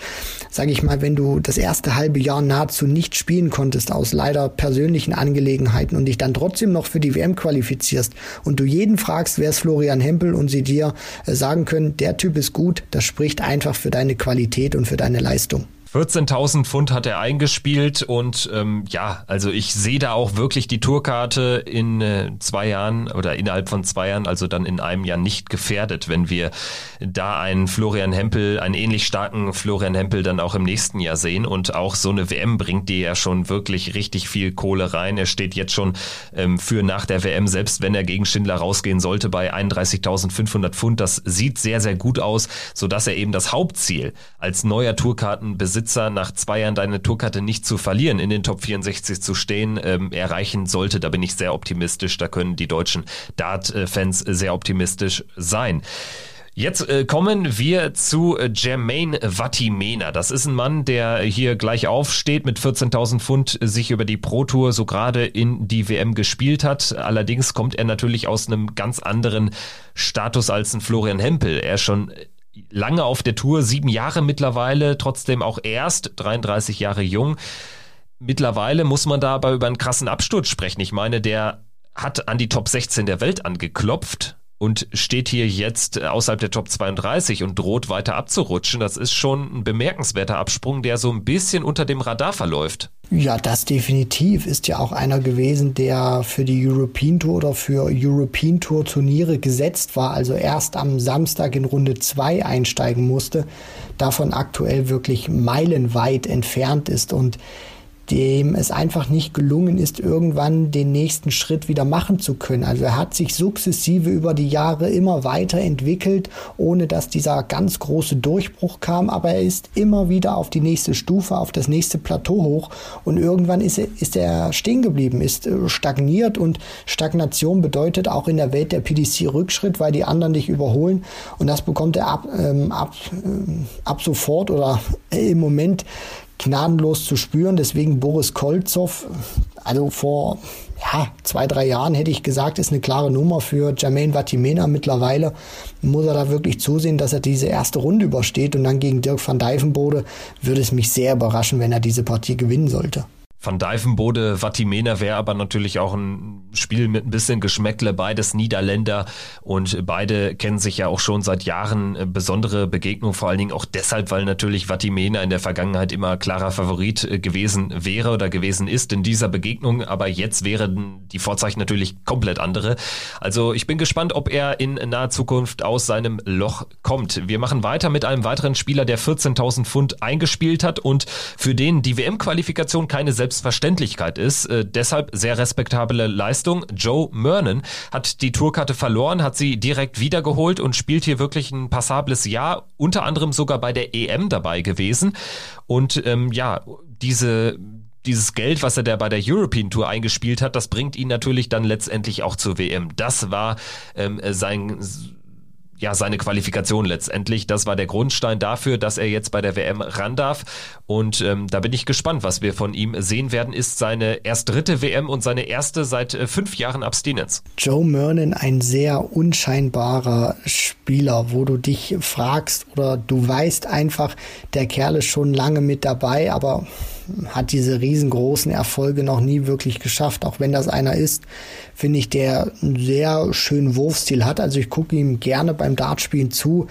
sage ich mal, wenn du das erste halbe Jahr nahezu nicht spielen konntest aus leider persönlichen Angelegenheiten und dich dann trotzdem noch für die WM qualifizierst und du jeden fragst, wer ist Florian Hempel und sie dir äh, sagen können, der Typ ist gut, das spricht einfach für deine Qualität und für deine Leistung. 14.000 Pfund hat er eingespielt und ähm, ja, also ich sehe da auch wirklich die Tourkarte in äh, zwei Jahren oder innerhalb von zwei Jahren, also dann in einem Jahr nicht gefährdet, wenn wir da einen Florian Hempel, einen ähnlich starken Florian Hempel dann auch im nächsten Jahr sehen und auch so eine WM bringt dir ja schon wirklich richtig viel Kohle rein. Er steht jetzt schon ähm, für nach der WM, selbst wenn er gegen Schindler rausgehen sollte, bei 31.500 Pfund. Das sieht sehr, sehr gut aus, sodass er eben das Hauptziel als neuer Tourkartenbesitzer Besitzer nach zwei Jahren deine Tourkarte nicht zu verlieren, in den Top 64 zu stehen, ähm, erreichen sollte. Da bin ich sehr optimistisch. Da können die deutschen Dart-Fans sehr optimistisch sein. Jetzt äh, kommen wir zu äh, Jermaine Vatimena. Das ist ein Mann, der hier gleich aufsteht, mit 14.000 Pfund sich über die Pro Tour so gerade in die WM gespielt hat. Allerdings kommt er natürlich aus einem ganz anderen Status als ein Florian Hempel. Er ist schon lange auf der Tour, sieben Jahre mittlerweile, trotzdem auch erst 33 Jahre jung. Mittlerweile muss man da aber über einen krassen Absturz sprechen. Ich meine, der hat an die Top 16 der Welt angeklopft und steht hier jetzt außerhalb der Top 32 und droht weiter abzurutschen. Das ist schon ein bemerkenswerter Absprung, der so ein bisschen unter dem Radar verläuft. Ja, das definitiv ist ja auch einer gewesen, der für die European Tour oder für European Tour Turniere gesetzt war, also erst am Samstag in Runde 2 einsteigen musste, davon aktuell wirklich meilenweit entfernt ist. Und dem es einfach nicht gelungen ist, irgendwann den nächsten Schritt wieder machen zu können. Also er hat sich sukzessive über die Jahre immer weiterentwickelt, ohne dass dieser ganz große Durchbruch kam, aber er ist immer wieder auf die nächste Stufe, auf das nächste Plateau hoch. Und irgendwann ist er, ist er stehen geblieben, ist äh, stagniert. Und Stagnation bedeutet auch in der Welt der PDC Rückschritt, weil die anderen dich überholen. Und das bekommt er ab, ähm, ab, ähm, ab sofort oder im Moment gnadenlos zu spüren. Deswegen Boris Kolzow, also vor ja, zwei, drei Jahren hätte ich gesagt, ist eine klare Nummer für Jermaine Vatimena. Mittlerweile muss er da wirklich zusehen, dass er diese erste Runde übersteht und dann gegen Dirk van Dijvenbode würde es mich sehr überraschen, wenn er diese Partie gewinnen sollte. Van Dijvenbode, Vatimena wäre aber natürlich auch ein Spiel mit ein bisschen Geschmäckle, beides Niederländer und beide kennen sich ja auch schon seit Jahren äh, besondere Begegnungen, vor allen Dingen auch deshalb, weil natürlich Vatimena in der Vergangenheit immer klarer Favorit äh, gewesen wäre oder gewesen ist in dieser Begegnung, aber jetzt wären die Vorzeichen natürlich komplett andere. Also ich bin gespannt, ob er in naher Zukunft aus seinem Loch kommt. Wir machen weiter mit einem weiteren Spieler, der 14.000 Pfund eingespielt hat und für den die WM-Qualifikation keine Selbstverständlichkeit ist. Äh, deshalb sehr respektable Leistung. Joe Mernon hat die Tourkarte verloren, hat sie direkt wiedergeholt und spielt hier wirklich ein passables Jahr, unter anderem sogar bei der EM dabei gewesen. Und ähm, ja, diese dieses Geld, was er da bei der European Tour eingespielt hat, das bringt ihn natürlich dann letztendlich auch zur WM. Das war ähm, sein ja, seine Qualifikation letztendlich. Das war der Grundstein dafür, dass er jetzt bei der WM ran darf. Und ähm, da bin ich gespannt, was wir von ihm sehen werden. Ist seine erst dritte WM und seine erste seit äh, fünf Jahren Abstinenz. Joe Mernon, ein sehr unscheinbarer Spieler, wo du dich fragst oder du weißt einfach, der Kerl ist schon lange mit dabei, aber hat diese riesengroßen Erfolge noch nie wirklich geschafft. Auch wenn das einer ist, finde ich, der einen sehr schönen Wurfstil hat. Also ich gucke ihm gerne beim Dartspielen zu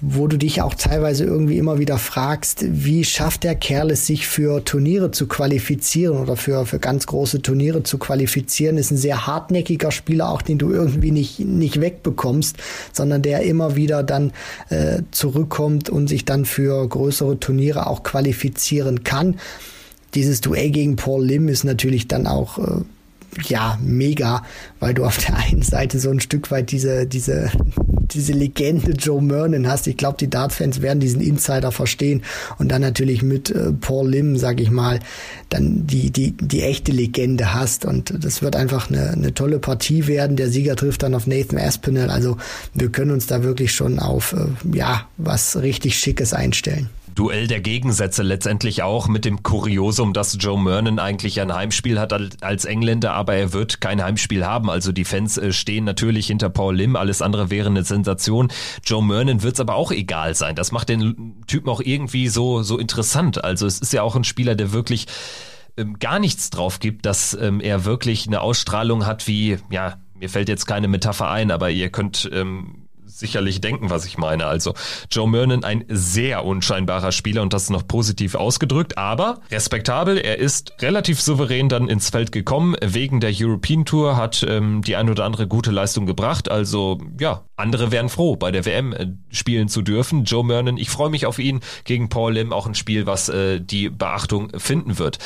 wo du dich auch teilweise irgendwie immer wieder fragst, wie schafft der Kerl es, sich für Turniere zu qualifizieren oder für, für ganz große Turniere zu qualifizieren, ist ein sehr hartnäckiger Spieler, auch den du irgendwie nicht, nicht wegbekommst, sondern der immer wieder dann äh, zurückkommt und sich dann für größere Turniere auch qualifizieren kann. Dieses Duell gegen Paul Lim ist natürlich dann auch äh, ja, mega, weil du auf der einen Seite so ein Stück weit diese, diese, diese Legende Joe Mernon hast. Ich glaube, die Dart-Fans werden diesen Insider verstehen. Und dann natürlich mit äh, Paul Lim, sag ich mal, dann die, die, die echte Legende hast. Und das wird einfach eine, eine tolle Partie werden. Der Sieger trifft dann auf Nathan Aspinall. Also wir können uns da wirklich schon auf, äh, ja, was richtig Schickes einstellen. Duell der Gegensätze letztendlich auch mit dem Kuriosum, dass Joe Mernon eigentlich ein Heimspiel hat als Engländer, aber er wird kein Heimspiel haben. Also die Fans äh, stehen natürlich hinter Paul Lim, alles andere wäre eine Sensation. Joe Mernon wird es aber auch egal sein. Das macht den Typen auch irgendwie so, so interessant. Also es ist ja auch ein Spieler, der wirklich ähm, gar nichts drauf gibt, dass ähm, er wirklich eine Ausstrahlung hat wie, ja, mir fällt jetzt keine Metapher ein, aber ihr könnt ähm, sicherlich denken, was ich meine. Also Joe Mernon ein sehr unscheinbarer Spieler und das noch positiv ausgedrückt, aber respektabel. Er ist relativ souverän dann ins Feld gekommen. Wegen der European Tour hat ähm, die ein oder andere gute Leistung gebracht. Also ja, andere wären froh, bei der WM äh, spielen zu dürfen. Joe Mernon, ich freue mich auf ihn gegen Paul Lim, auch ein Spiel, was äh, die Beachtung finden wird.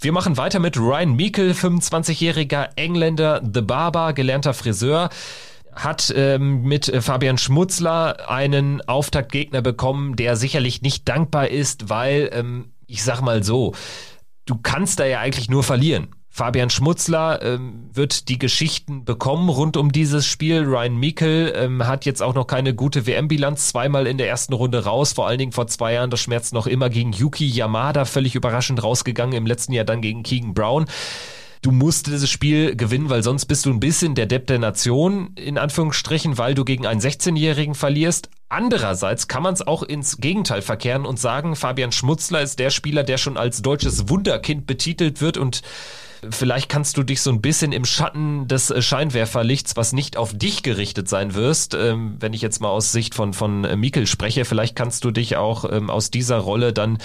Wir machen weiter mit Ryan Meikle, 25-jähriger Engländer, The Barber, gelernter Friseur hat ähm, mit äh, Fabian Schmutzler einen Auftaktgegner bekommen, der sicherlich nicht dankbar ist, weil, ähm, ich sag mal so, du kannst da ja eigentlich nur verlieren. Fabian Schmutzler ähm, wird die Geschichten bekommen rund um dieses Spiel. Ryan Meikle ähm, hat jetzt auch noch keine gute WM-Bilanz, zweimal in der ersten Runde raus, vor allen Dingen vor zwei Jahren, das schmerzt noch immer gegen Yuki Yamada, völlig überraschend rausgegangen, im letzten Jahr dann gegen Keegan Brown du musst dieses Spiel gewinnen, weil sonst bist du ein bisschen der Depp der Nation, in Anführungsstrichen, weil du gegen einen 16-Jährigen verlierst. Andererseits kann man es auch ins Gegenteil verkehren und sagen, Fabian Schmutzler ist der Spieler, der schon als deutsches Wunderkind betitelt wird und Vielleicht kannst du dich so ein bisschen im Schatten des äh, Scheinwerferlichts, was nicht auf dich gerichtet sein wirst, ähm, wenn ich jetzt mal aus Sicht von, von äh, Mikkel spreche, vielleicht kannst du dich auch ähm, aus dieser Rolle dann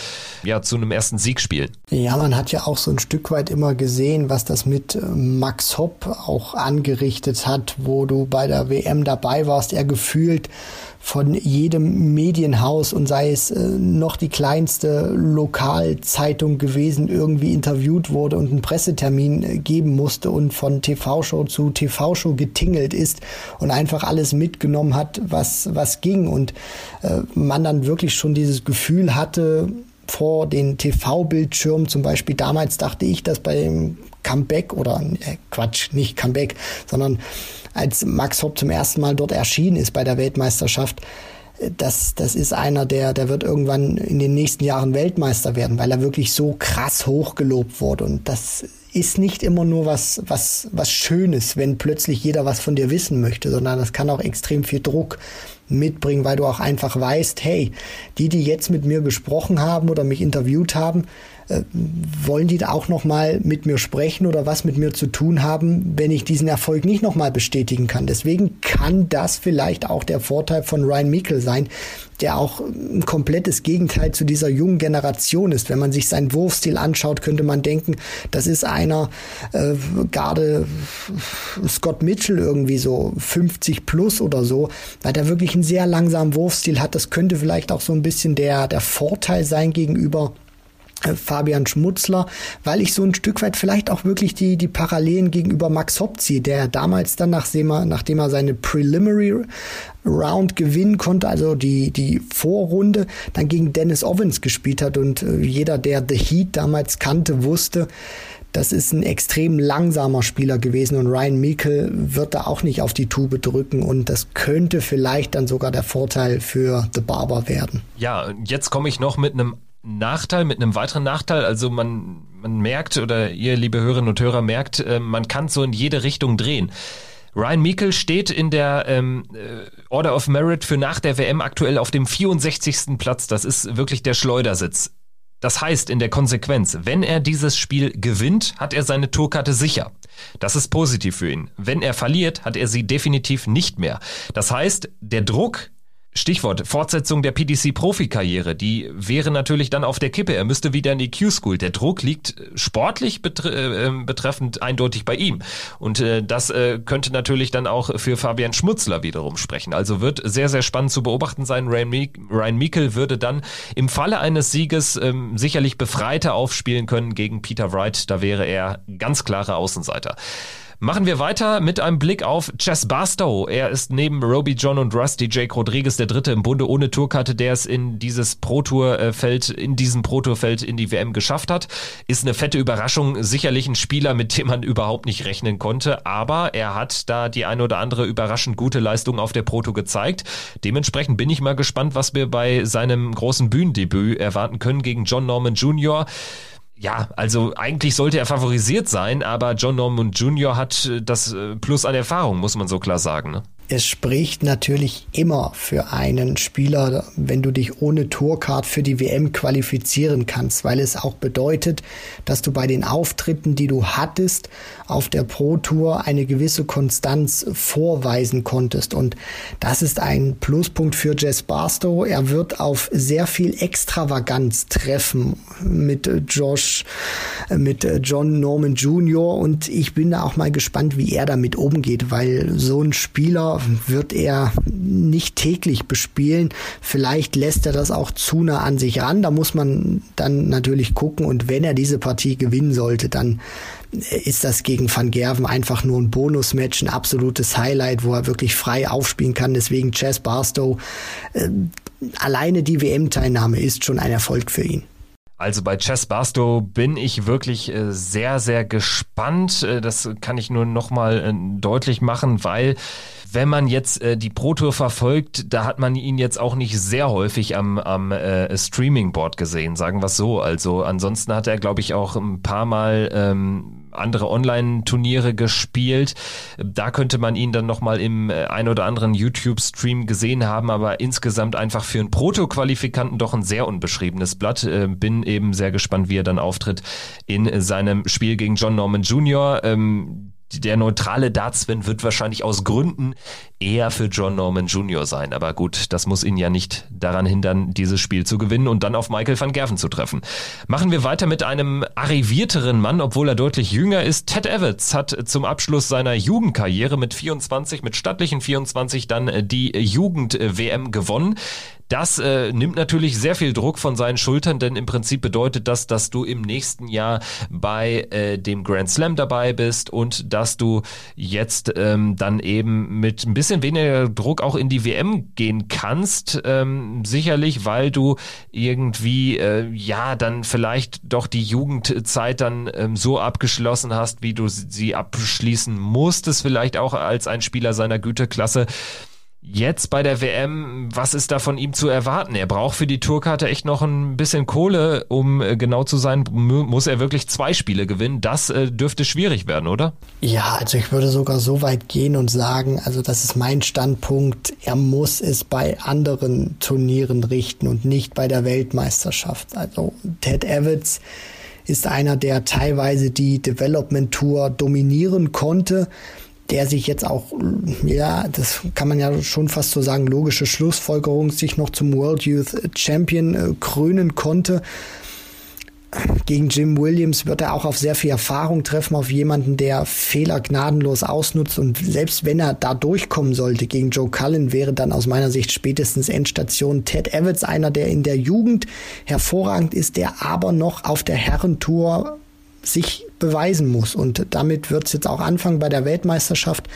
ja zu einem ersten Sieg spielen. Ja, man hat ja auch so ein Stück weit immer gesehen, was das mit äh, Max Hopp auch angerichtet hat, wo du bei der WM dabei warst, er gefühlt von jedem Medienhaus und sei es äh, noch die kleinste Lokalzeitung gewesen, irgendwie interviewt wurde und einen Pressetermin äh, geben musste und von TV-Show zu TV-Show getingelt ist und einfach alles mitgenommen hat, was, was ging. Und äh, man dann wirklich schon dieses Gefühl hatte, vor den TV-Bildschirmen, zum Beispiel damals dachte ich, dass beim Comeback oder äh, Quatsch, nicht Comeback, sondern als Max Hopp zum ersten Mal dort erschienen ist bei der Weltmeisterschaft, das, das ist einer, der, der wird irgendwann in den nächsten Jahren Weltmeister werden, weil er wirklich so krass hochgelobt wurde. Und das ist nicht immer nur was, was, was Schönes, wenn plötzlich jeder was von dir wissen möchte, sondern das kann auch extrem viel Druck mitbringen, weil du auch einfach weißt, hey, die, die jetzt mit mir gesprochen haben oder mich interviewt haben, äh, wollen die da auch noch mal mit mir sprechen oder was mit mir zu tun haben, wenn ich diesen Erfolg nicht noch mal bestätigen kann. Deswegen kann das vielleicht auch der Vorteil von Ryan Meikle sein, der auch ein komplettes Gegenteil zu dieser jungen Generation ist. Wenn man sich seinen Wurfstil anschaut, könnte man denken, das ist einer äh, gerade Scott Mitchell irgendwie so 50 plus oder so, weil der wirklich einen sehr langsamen Wurfstil hat. Das könnte vielleicht auch so ein bisschen der, der Vorteil sein gegenüber äh, Fabian Schmutzler, weil ich so ein Stück weit vielleicht auch wirklich die, die Parallelen gegenüber Max Hopp ziehe, der damals dann, nachdem er, nachdem er seine Preliminary Round gewinnen konnte, also die, die Vorrunde, dann gegen Dennis Owens gespielt hat. Und äh, jeder, der The Heat damals kannte, wusste, das ist ein extrem langsamer Spieler gewesen. Und Ryan Meikle wird da auch nicht auf die Tube drücken. Und das könnte vielleicht dann sogar der Vorteil für The Barber werden. Ja, jetzt komme ich noch mit einem Nachteil, mit einem weiteren Nachteil. Also man, man merkt, oder ihr, liebe Hörerinnen und Hörer, merkt, äh, man kann so in jede Richtung drehen. Ryan Meikle steht in der ähm, äh, Order of Merit für nach der WM aktuell auf dem 64. Platz. Das ist wirklich der Schleudersitz. Das heißt in der Konsequenz, wenn er dieses Spiel gewinnt, hat er seine Tourkarte sicher. Das ist positiv für ihn. Wenn er verliert, hat er sie definitiv nicht mehr. Das heißt, der Druck Stichwort Fortsetzung der PDC-Profikarriere, die wäre natürlich dann auf der Kippe. Er müsste wieder in die Q-School. Der Druck liegt sportlich betre äh, ähm, betreffend eindeutig bei ihm. Und äh, das äh, könnte natürlich dann auch für Fabian Schmutzler wiederum sprechen. Also wird sehr, sehr spannend zu beobachten sein. Ryan, Meek Ryan Meikle würde dann im Falle eines Sieges ähm, sicherlich befreiter aufspielen können gegen Peter Wright. Da wäre er ganz klarer Außenseiter. Machen wir weiter mit einem Blick auf Chess Barstow. Er ist neben Roby John und Rusty Jake Rodriguez der Dritte im Bunde ohne Tourkarte, der es in dieses Pro Tour Feld, in diesem Pro Tour Feld in die WM geschafft hat. Ist eine fette Überraschung. Sicherlich ein Spieler, mit dem man überhaupt nicht rechnen konnte. Aber er hat da die eine oder andere überraschend gute Leistung auf der Pro Tour gezeigt. Dementsprechend bin ich mal gespannt, was wir bei seinem großen Bühnendebüt erwarten können gegen John Norman Jr ja, also eigentlich sollte er favorisiert sein, aber John Norman Jr. hat äh, das äh, Plus an Erfahrung, muss man so klar sagen. Ne? Es spricht natürlich immer für einen Spieler, wenn du dich ohne Tourcard für die WM qualifizieren kannst, weil es auch bedeutet, dass du bei den Auftritten, die du hattest, auf der Pro Tour eine gewisse Konstanz vorweisen konntest. Und das ist ein Pluspunkt für Jess Barstow. Er wird auf sehr viel Extravaganz treffen mit Josh, mit John Norman Jr. Und ich bin da auch mal gespannt, wie er damit umgeht, weil so ein Spieler wird er nicht täglich bespielen. Vielleicht lässt er das auch zu nah an sich ran. Da muss man dann natürlich gucken. Und wenn er diese Partie gewinnen sollte, dann ist das gegen Van Gerven einfach nur ein Bonusmatch, ein absolutes Highlight, wo er wirklich frei aufspielen kann. Deswegen Chess Barstow, äh, alleine die WM-Teilnahme ist schon ein Erfolg für ihn. Also bei Chess Barstow bin ich wirklich äh, sehr, sehr gespannt. Äh, das kann ich nur nochmal äh, deutlich machen, weil wenn man jetzt die Pro Tour verfolgt, da hat man ihn jetzt auch nicht sehr häufig am, am Streaming-Board gesehen, sagen wir es so. Also ansonsten hat er, glaube ich, auch ein paar Mal ähm, andere Online-Turniere gespielt. Da könnte man ihn dann nochmal im äh, ein oder anderen YouTube-Stream gesehen haben, aber insgesamt einfach für einen Proto-Qualifikanten doch ein sehr unbeschriebenes Blatt. Äh, bin eben sehr gespannt, wie er dann auftritt in seinem Spiel gegen John Norman Jr. Der neutrale Dartsman wird wahrscheinlich aus Gründen eher für John Norman Jr. sein. Aber gut, das muss ihn ja nicht daran hindern, dieses Spiel zu gewinnen und dann auf Michael van Gerven zu treffen. Machen wir weiter mit einem arrivierteren Mann, obwohl er deutlich jünger ist. Ted Evans hat zum Abschluss seiner Jugendkarriere mit 24, mit stattlichen 24 dann die Jugend-WM gewonnen. Das äh, nimmt natürlich sehr viel Druck von seinen Schultern, denn im Prinzip bedeutet das, dass du im nächsten Jahr bei äh, dem Grand Slam dabei bist und dass du jetzt ähm, dann eben mit ein bisschen weniger Druck auch in die WM gehen kannst. Ähm, sicherlich, weil du irgendwie äh, ja dann vielleicht doch die Jugendzeit dann ähm, so abgeschlossen hast, wie du sie abschließen musstest, vielleicht auch als ein Spieler seiner Güteklasse. Jetzt bei der WM, was ist da von ihm zu erwarten? Er braucht für die Tourkarte echt noch ein bisschen Kohle, um äh, genau zu sein. Muss er wirklich zwei Spiele gewinnen? Das äh, dürfte schwierig werden, oder? Ja, also ich würde sogar so weit gehen und sagen, also das ist mein Standpunkt. Er muss es bei anderen Turnieren richten und nicht bei der Weltmeisterschaft. Also Ted Evans ist einer, der teilweise die Development Tour dominieren konnte der sich jetzt auch, ja, das kann man ja schon fast so sagen, logische Schlussfolgerung, sich noch zum World Youth Champion äh, krönen konnte. Gegen Jim Williams wird er auch auf sehr viel Erfahrung treffen, auf jemanden, der Fehler gnadenlos ausnutzt. Und selbst wenn er da durchkommen sollte gegen Joe Cullen, wäre dann aus meiner Sicht spätestens Endstation Ted Evans einer, der in der Jugend hervorragend ist, der aber noch auf der Herrentour sich beweisen muss. Und damit wird es jetzt auch anfangen bei der Weltmeisterschaft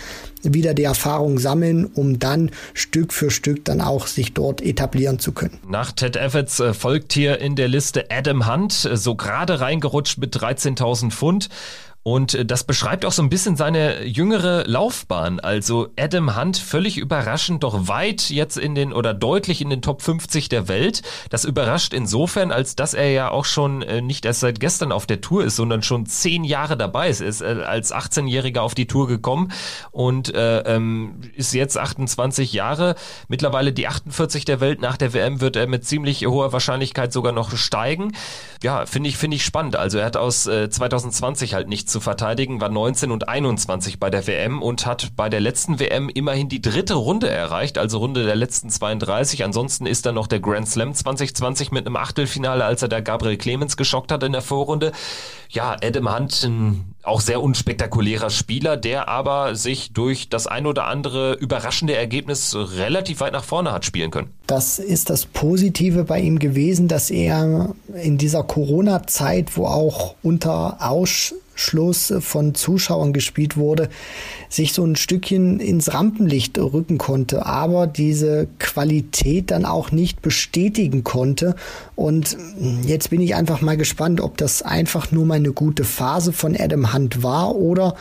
wieder die Erfahrung sammeln, um dann Stück für Stück dann auch sich dort etablieren zu können. Nach Ted Evans äh, folgt hier in der Liste Adam Hunt, äh, so gerade reingerutscht mit 13.000 Pfund. Und äh, das beschreibt auch so ein bisschen seine jüngere Laufbahn. Also Adam Hunt völlig überraschend, doch weit jetzt in den oder deutlich in den Top 50 der Welt. Das überrascht insofern, als dass er ja auch schon äh, nicht erst seit gestern auf der Tour ist, sondern schon zehn Jahre dabei ist. Er ist äh, als 18-Jähriger auf die Tour gekommen und äh, ähm, ist jetzt 28 Jahre. Mittlerweile die 48 der Welt. Nach der WM wird er mit ziemlich hoher Wahrscheinlichkeit sogar noch steigen. Ja, finde ich, finde ich spannend. Also er hat aus äh, 2020 halt nichts zu verteidigen, war 19 und 21 bei der WM und hat bei der letzten WM immerhin die dritte Runde erreicht, also Runde der letzten 32. Ansonsten ist dann noch der Grand Slam 2020 mit einem Achtelfinale, als er da Gabriel Clemens geschockt hat in der Vorrunde. Ja, Adam Hunt, ein auch sehr unspektakulärer Spieler, der aber sich durch das ein oder andere überraschende Ergebnis relativ weit nach vorne hat spielen können. Das ist das Positive bei ihm gewesen, dass er in dieser Corona-Zeit, wo auch unter Aus Schluss von Zuschauern gespielt wurde, sich so ein Stückchen ins Rampenlicht rücken konnte, aber diese Qualität dann auch nicht bestätigen konnte. Und jetzt bin ich einfach mal gespannt, ob das einfach nur mal eine gute Phase von Adam Hunt war oder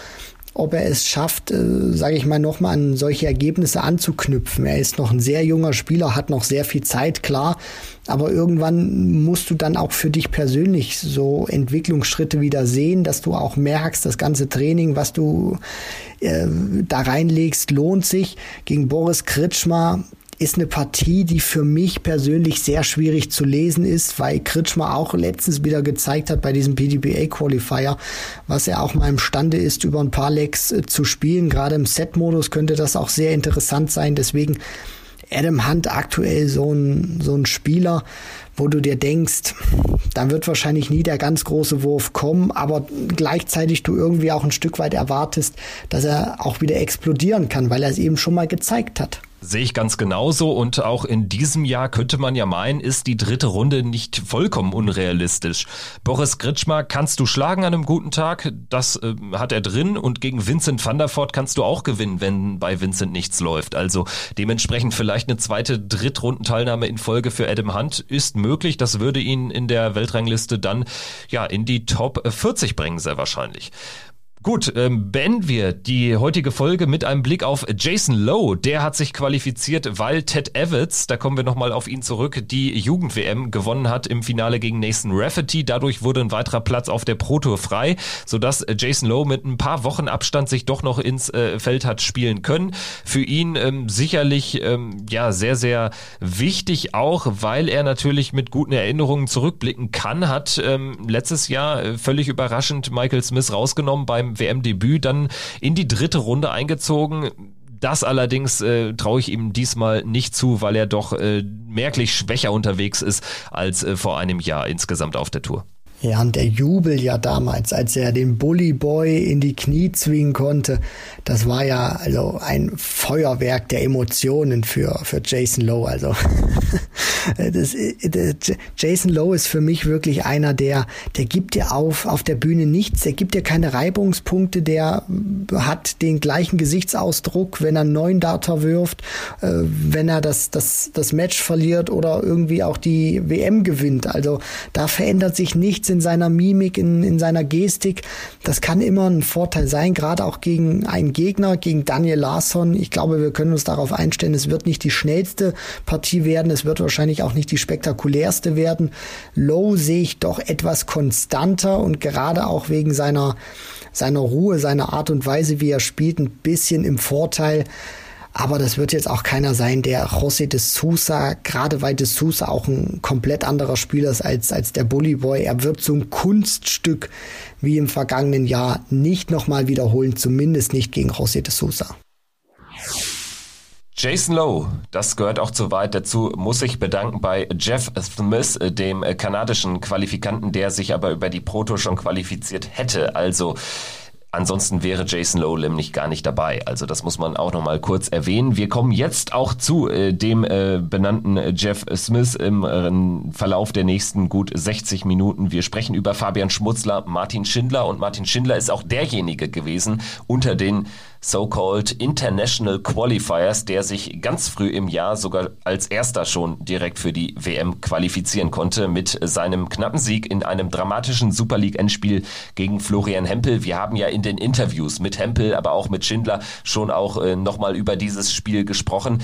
ob er es schafft, äh, sage ich mal, nochmal an solche Ergebnisse anzuknüpfen. Er ist noch ein sehr junger Spieler, hat noch sehr viel Zeit, klar. Aber irgendwann musst du dann auch für dich persönlich so Entwicklungsschritte wieder sehen, dass du auch merkst, das ganze Training, was du äh, da reinlegst, lohnt sich. Gegen Boris Kritschmer ist eine Partie, die für mich persönlich sehr schwierig zu lesen ist, weil Kritschmer auch letztens wieder gezeigt hat bei diesem PDBA Qualifier, was er auch mal imstande ist, über ein paar Legs äh, zu spielen. Gerade im Set-Modus könnte das auch sehr interessant sein. Deswegen Adam Hunt aktuell so ein, so ein Spieler, wo du dir denkst, da wird wahrscheinlich nie der ganz große Wurf kommen, aber gleichzeitig du irgendwie auch ein Stück weit erwartest, dass er auch wieder explodieren kann, weil er es eben schon mal gezeigt hat. Sehe ich ganz genauso und auch in diesem Jahr könnte man ja meinen, ist die dritte Runde nicht vollkommen unrealistisch. Boris Gritschmer kannst du schlagen an einem guten Tag, das äh, hat er drin und gegen Vincent van der Voort kannst du auch gewinnen, wenn bei Vincent nichts läuft. Also dementsprechend vielleicht eine zweite Drittrundenteilnahme in Folge für Adam Hunt ist möglich. Das würde ihn in der Weltrangliste dann ja in die Top 40 bringen, sehr wahrscheinlich. Gut, ähm, beenden wir die heutige Folge mit einem Blick auf Jason Lowe. Der hat sich qualifiziert, weil Ted Evans, da kommen wir nochmal auf ihn zurück, die Jugend-WM gewonnen hat im Finale gegen Nathan Rafferty. Dadurch wurde ein weiterer Platz auf der Pro Tour frei, sodass Jason Lowe mit ein paar Wochen Abstand sich doch noch ins äh, Feld hat spielen können. Für ihn ähm, sicherlich ähm, ja sehr, sehr wichtig auch, weil er natürlich mit guten Erinnerungen zurückblicken kann, hat ähm, letztes Jahr äh, völlig überraschend Michael Smith rausgenommen beim WM-Debüt dann in die dritte Runde eingezogen. Das allerdings äh, traue ich ihm diesmal nicht zu, weil er doch äh, merklich schwächer unterwegs ist als äh, vor einem Jahr insgesamt auf der Tour. Ja, und der Jubel ja damals, als er den Bully Boy in die Knie zwingen konnte, das war ja also ein Feuerwerk der Emotionen für, für Jason Lowe. Also das, das, Jason Lowe ist für mich wirklich einer, der, der gibt dir auf, auf der Bühne nichts, der gibt dir keine Reibungspunkte, der hat den gleichen Gesichtsausdruck, wenn er einen neuen Data wirft, äh, wenn er das, das, das Match verliert oder irgendwie auch die WM gewinnt. Also da verändert sich nichts in seiner Mimik, in, in seiner Gestik. Das kann immer ein Vorteil sein, gerade auch gegen einen Gegner, gegen Daniel Larsson. Ich glaube, wir können uns darauf einstellen, es wird nicht die schnellste Partie werden, es wird wahrscheinlich auch nicht die spektakulärste werden. Low sehe ich doch etwas konstanter und gerade auch wegen seiner, seiner Ruhe, seiner Art und Weise, wie er spielt, ein bisschen im Vorteil. Aber das wird jetzt auch keiner sein, der José de Sousa, gerade weil de Sousa auch ein komplett anderer Spieler ist als, als der Bully Boy. Er wird so ein Kunststück wie im vergangenen Jahr nicht nochmal wiederholen, zumindest nicht gegen José de Sousa. Jason Lowe, das gehört auch zu weit. Dazu muss ich bedanken bei Jeff Smith, dem kanadischen Qualifikanten, der sich aber über die Proto schon qualifiziert hätte. Also Ansonsten wäre Jason Lowlim nicht gar nicht dabei. Also das muss man auch noch mal kurz erwähnen. Wir kommen jetzt auch zu äh, dem äh, benannten Jeff Smith im äh, Verlauf der nächsten gut 60 Minuten. Wir sprechen über Fabian Schmutzler, Martin Schindler und Martin Schindler ist auch derjenige gewesen unter den so-called International Qualifiers, der sich ganz früh im Jahr sogar als erster schon direkt für die WM qualifizieren konnte mit seinem knappen Sieg in einem dramatischen Super League Endspiel gegen Florian Hempel. Wir haben ja in den Interviews mit Hempel, aber auch mit Schindler schon auch äh, nochmal über dieses Spiel gesprochen.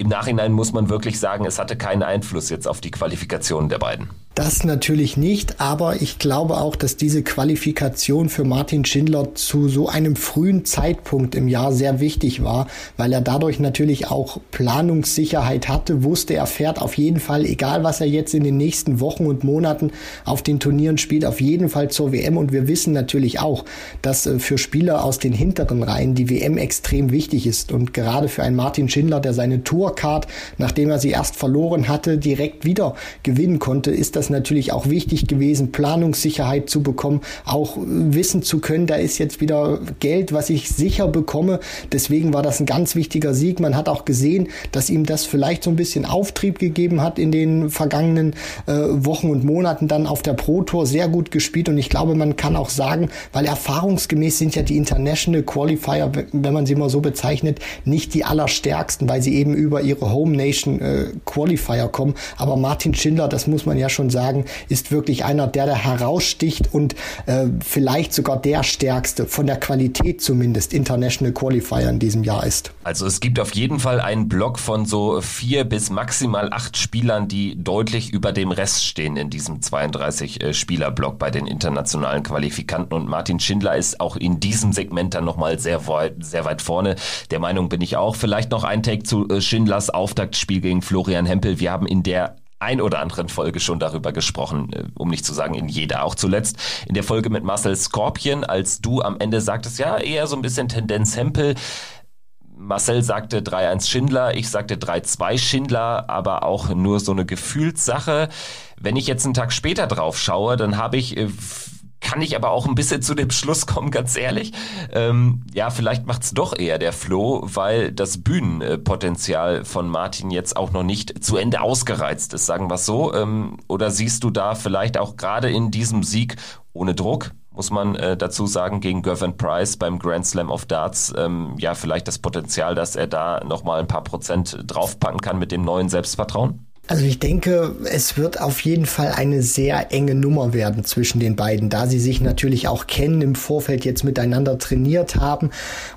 Im Nachhinein muss man wirklich sagen, es hatte keinen Einfluss jetzt auf die Qualifikation der beiden. Das natürlich nicht, aber ich glaube auch, dass diese Qualifikation für Martin Schindler zu so einem frühen Zeitpunkt im Jahr sehr wichtig war, weil er dadurch natürlich auch Planungssicherheit hatte, wusste, er fährt auf jeden Fall, egal was er jetzt in den nächsten Wochen und Monaten auf den Turnieren spielt, auf jeden Fall zur WM. Und wir wissen natürlich auch, dass äh, für Spieler aus den hinteren Reihen die WM extrem wichtig ist. Und gerade für einen Martin Schindler, der seine Tourcard, nachdem er sie erst verloren hatte, direkt wieder gewinnen konnte, ist das das natürlich auch wichtig gewesen, Planungssicherheit zu bekommen, auch wissen zu können, da ist jetzt wieder Geld, was ich sicher bekomme. Deswegen war das ein ganz wichtiger Sieg. Man hat auch gesehen, dass ihm das vielleicht so ein bisschen Auftrieb gegeben hat in den vergangenen äh, Wochen und Monaten dann auf der Pro Tour sehr gut gespielt und ich glaube, man kann auch sagen, weil erfahrungsgemäß sind ja die International Qualifier, wenn man sie mal so bezeichnet, nicht die allerstärksten, weil sie eben über ihre Home Nation äh, Qualifier kommen. Aber Martin Schindler, das muss man ja schon sagen, ist wirklich einer, der da heraussticht und äh, vielleicht sogar der stärkste, von der Qualität zumindest, International Qualifier in diesem Jahr ist. Also es gibt auf jeden Fall einen Block von so vier bis maximal acht Spielern, die deutlich über dem Rest stehen in diesem 32-Spieler-Block äh, bei den internationalen Qualifikanten. Und Martin Schindler ist auch in diesem Segment dann nochmal sehr weit, sehr weit vorne. Der Meinung bin ich auch. Vielleicht noch ein Take zu äh, Schindlers Auftaktspiel gegen Florian Hempel. Wir haben in der ein oder anderen Folge schon darüber gesprochen, äh, um nicht zu sagen in jeder. Auch zuletzt in der Folge mit Marcel Scorpion, als du am Ende sagtest, ja, eher so ein bisschen Tendenz Hempel. Marcel sagte 3-1 Schindler, ich sagte 3-2 Schindler, aber auch nur so eine Gefühlssache. Wenn ich jetzt einen Tag später drauf schaue, dann habe ich äh, kann ich aber auch ein bisschen zu dem Schluss kommen, ganz ehrlich. Ähm, ja, vielleicht macht's doch eher der Flo, weil das Bühnenpotenzial von Martin jetzt auch noch nicht zu Ende ausgereizt ist, sagen wir so. Ähm, oder siehst du da vielleicht auch gerade in diesem Sieg ohne Druck, muss man äh, dazu sagen, gegen Gervin Price beim Grand Slam of Darts, ähm, ja, vielleicht das Potenzial, dass er da nochmal ein paar Prozent draufpacken kann mit dem neuen Selbstvertrauen? Also ich denke, es wird auf jeden Fall eine sehr enge Nummer werden zwischen den beiden, da sie sich natürlich auch kennen, im Vorfeld jetzt miteinander trainiert haben.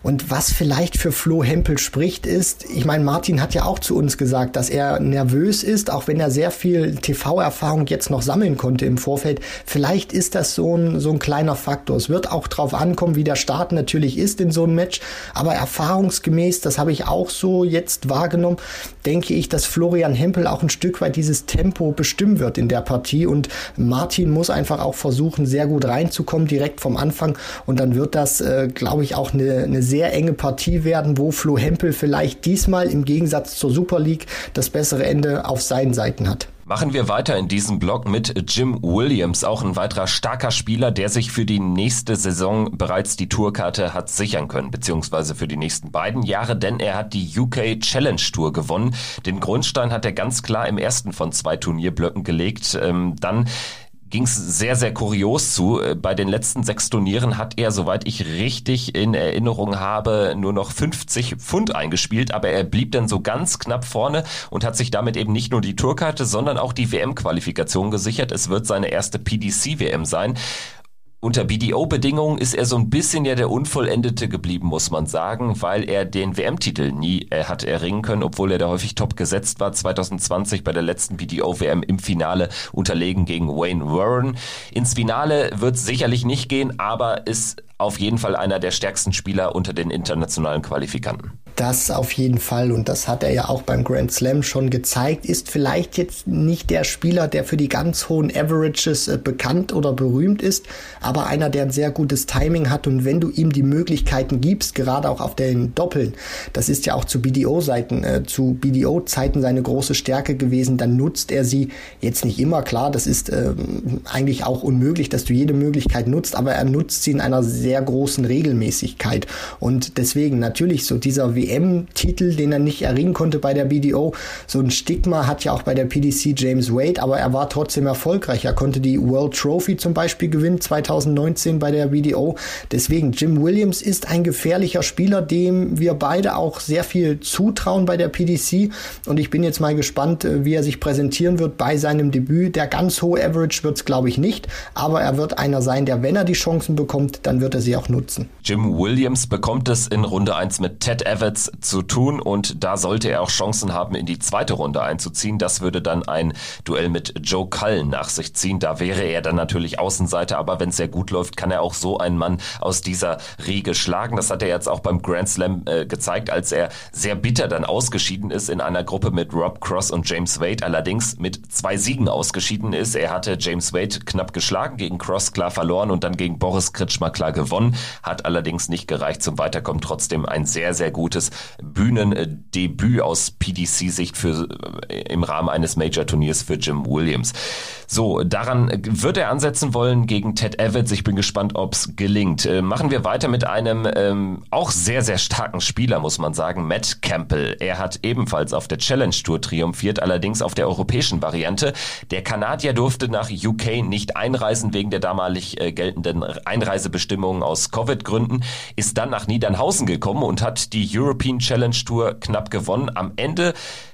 Und was vielleicht für Flo Hempel spricht, ist, ich meine, Martin hat ja auch zu uns gesagt, dass er nervös ist, auch wenn er sehr viel TV-Erfahrung jetzt noch sammeln konnte im Vorfeld. Vielleicht ist das so ein, so ein kleiner Faktor. Es wird auch drauf ankommen, wie der Start natürlich ist in so einem Match. Aber erfahrungsgemäß, das habe ich auch so jetzt wahrgenommen, denke ich, dass Florian Hempel auch ein Stück weit dieses Tempo bestimmen wird in der Partie. Und Martin muss einfach auch versuchen, sehr gut reinzukommen, direkt vom Anfang. Und dann wird das, äh, glaube ich, auch eine, eine sehr enge Partie werden, wo Flo Hempel vielleicht diesmal im Gegensatz zur Super League das bessere Ende auf seinen Seiten hat. Machen wir weiter in diesem Blog mit Jim Williams, auch ein weiterer starker Spieler, der sich für die nächste Saison bereits die Tourkarte hat sichern können, beziehungsweise für die nächsten beiden Jahre, denn er hat die UK Challenge Tour gewonnen. Den Grundstein hat er ganz klar im ersten von zwei Turnierblöcken gelegt. Ähm, dann ging es sehr, sehr kurios zu. Äh, bei den letzten sechs Turnieren hat er, soweit ich richtig in Erinnerung habe, nur noch 50 Pfund eingespielt, aber er blieb dann so ganz knapp vorne und hat sich damit eben nicht nur die Tourkarte, sondern auch die WM-Qualifikation gesichert. Es wird seine erste PDC-WM sein unter BDO-Bedingungen ist er so ein bisschen ja der Unvollendete geblieben, muss man sagen, weil er den WM-Titel nie äh, hat erringen können, obwohl er da häufig top gesetzt war. 2020 bei der letzten BDO-WM im Finale unterlegen gegen Wayne Warren. Ins Finale wird sicherlich nicht gehen, aber ist auf jeden Fall einer der stärksten Spieler unter den internationalen Qualifikanten. Das auf jeden Fall und das hat er ja auch beim Grand Slam schon gezeigt. Ist vielleicht jetzt nicht der Spieler, der für die ganz hohen Averages äh, bekannt oder berühmt ist, aber einer, der ein sehr gutes Timing hat und wenn du ihm die Möglichkeiten gibst, gerade auch auf den Doppeln, das ist ja auch zu BDO-Seiten, äh, zu BDO-Zeiten seine große Stärke gewesen, dann nutzt er sie jetzt nicht immer, klar, das ist äh, eigentlich auch unmöglich, dass du jede Möglichkeit nutzt, aber er nutzt sie in einer sehr großen Regelmäßigkeit und deswegen natürlich so dieser WM-Titel, den er nicht erringen konnte bei der BDO. So ein Stigma hat ja auch bei der PDC James Wade, aber er war trotzdem erfolgreich. Er konnte die World Trophy zum Beispiel gewinnen 2019 bei der BDO. Deswegen, Jim Williams ist ein gefährlicher Spieler, dem wir beide auch sehr viel zutrauen bei der PDC. Und ich bin jetzt mal gespannt, äh, wie er sich präsentieren wird bei seinem Debüt. Der ganz hohe Average wird es, glaube ich, nicht. Aber er wird einer sein, der, wenn er die Chancen bekommt, dann wird er sie auch nutzen. Jim Williams bekommt es in Runde 1 mit Ted Evans zu tun und da sollte er auch Chancen haben, in die zweite Runde einzuziehen. Das würde dann ein Duell mit Joe Cullen nach sich ziehen. Da wäre er dann natürlich Außenseiter, aber wenn es sehr gut läuft, kann er auch so einen Mann aus dieser Riege schlagen. Das hat er jetzt auch beim Grand Slam äh, gezeigt, als er sehr bitter dann ausgeschieden ist in einer Gruppe mit Rob Cross und James Wade, allerdings mit zwei Siegen ausgeschieden ist. Er hatte James Wade knapp geschlagen, gegen Cross klar verloren und dann gegen Boris Kritschmer klar gewonnen, hat allerdings nicht gereicht zum Weiterkommen. Trotzdem ein sehr, sehr gutes Bühnendebüt aus PDC-Sicht für äh, im Rahmen eines Major-Turniers für Jim Williams. So, daran wird er ansetzen wollen gegen Ted Evans. Ich bin gespannt, ob es gelingt. Äh, machen wir weiter mit einem ähm, auch sehr, sehr starken Spieler, muss man sagen, Matt Campbell. Er hat ebenfalls auf der Challenge Tour triumphiert, allerdings auf der europäischen Variante. Der Kanadier durfte nach UK nicht einreisen wegen der damalig äh, geltenden Einreisebestimmungen aus Covid-Gründen, ist dann nach Niedernhausen gekommen und hat die Euro European Challenge Tour knapp gewonnen. Am Ende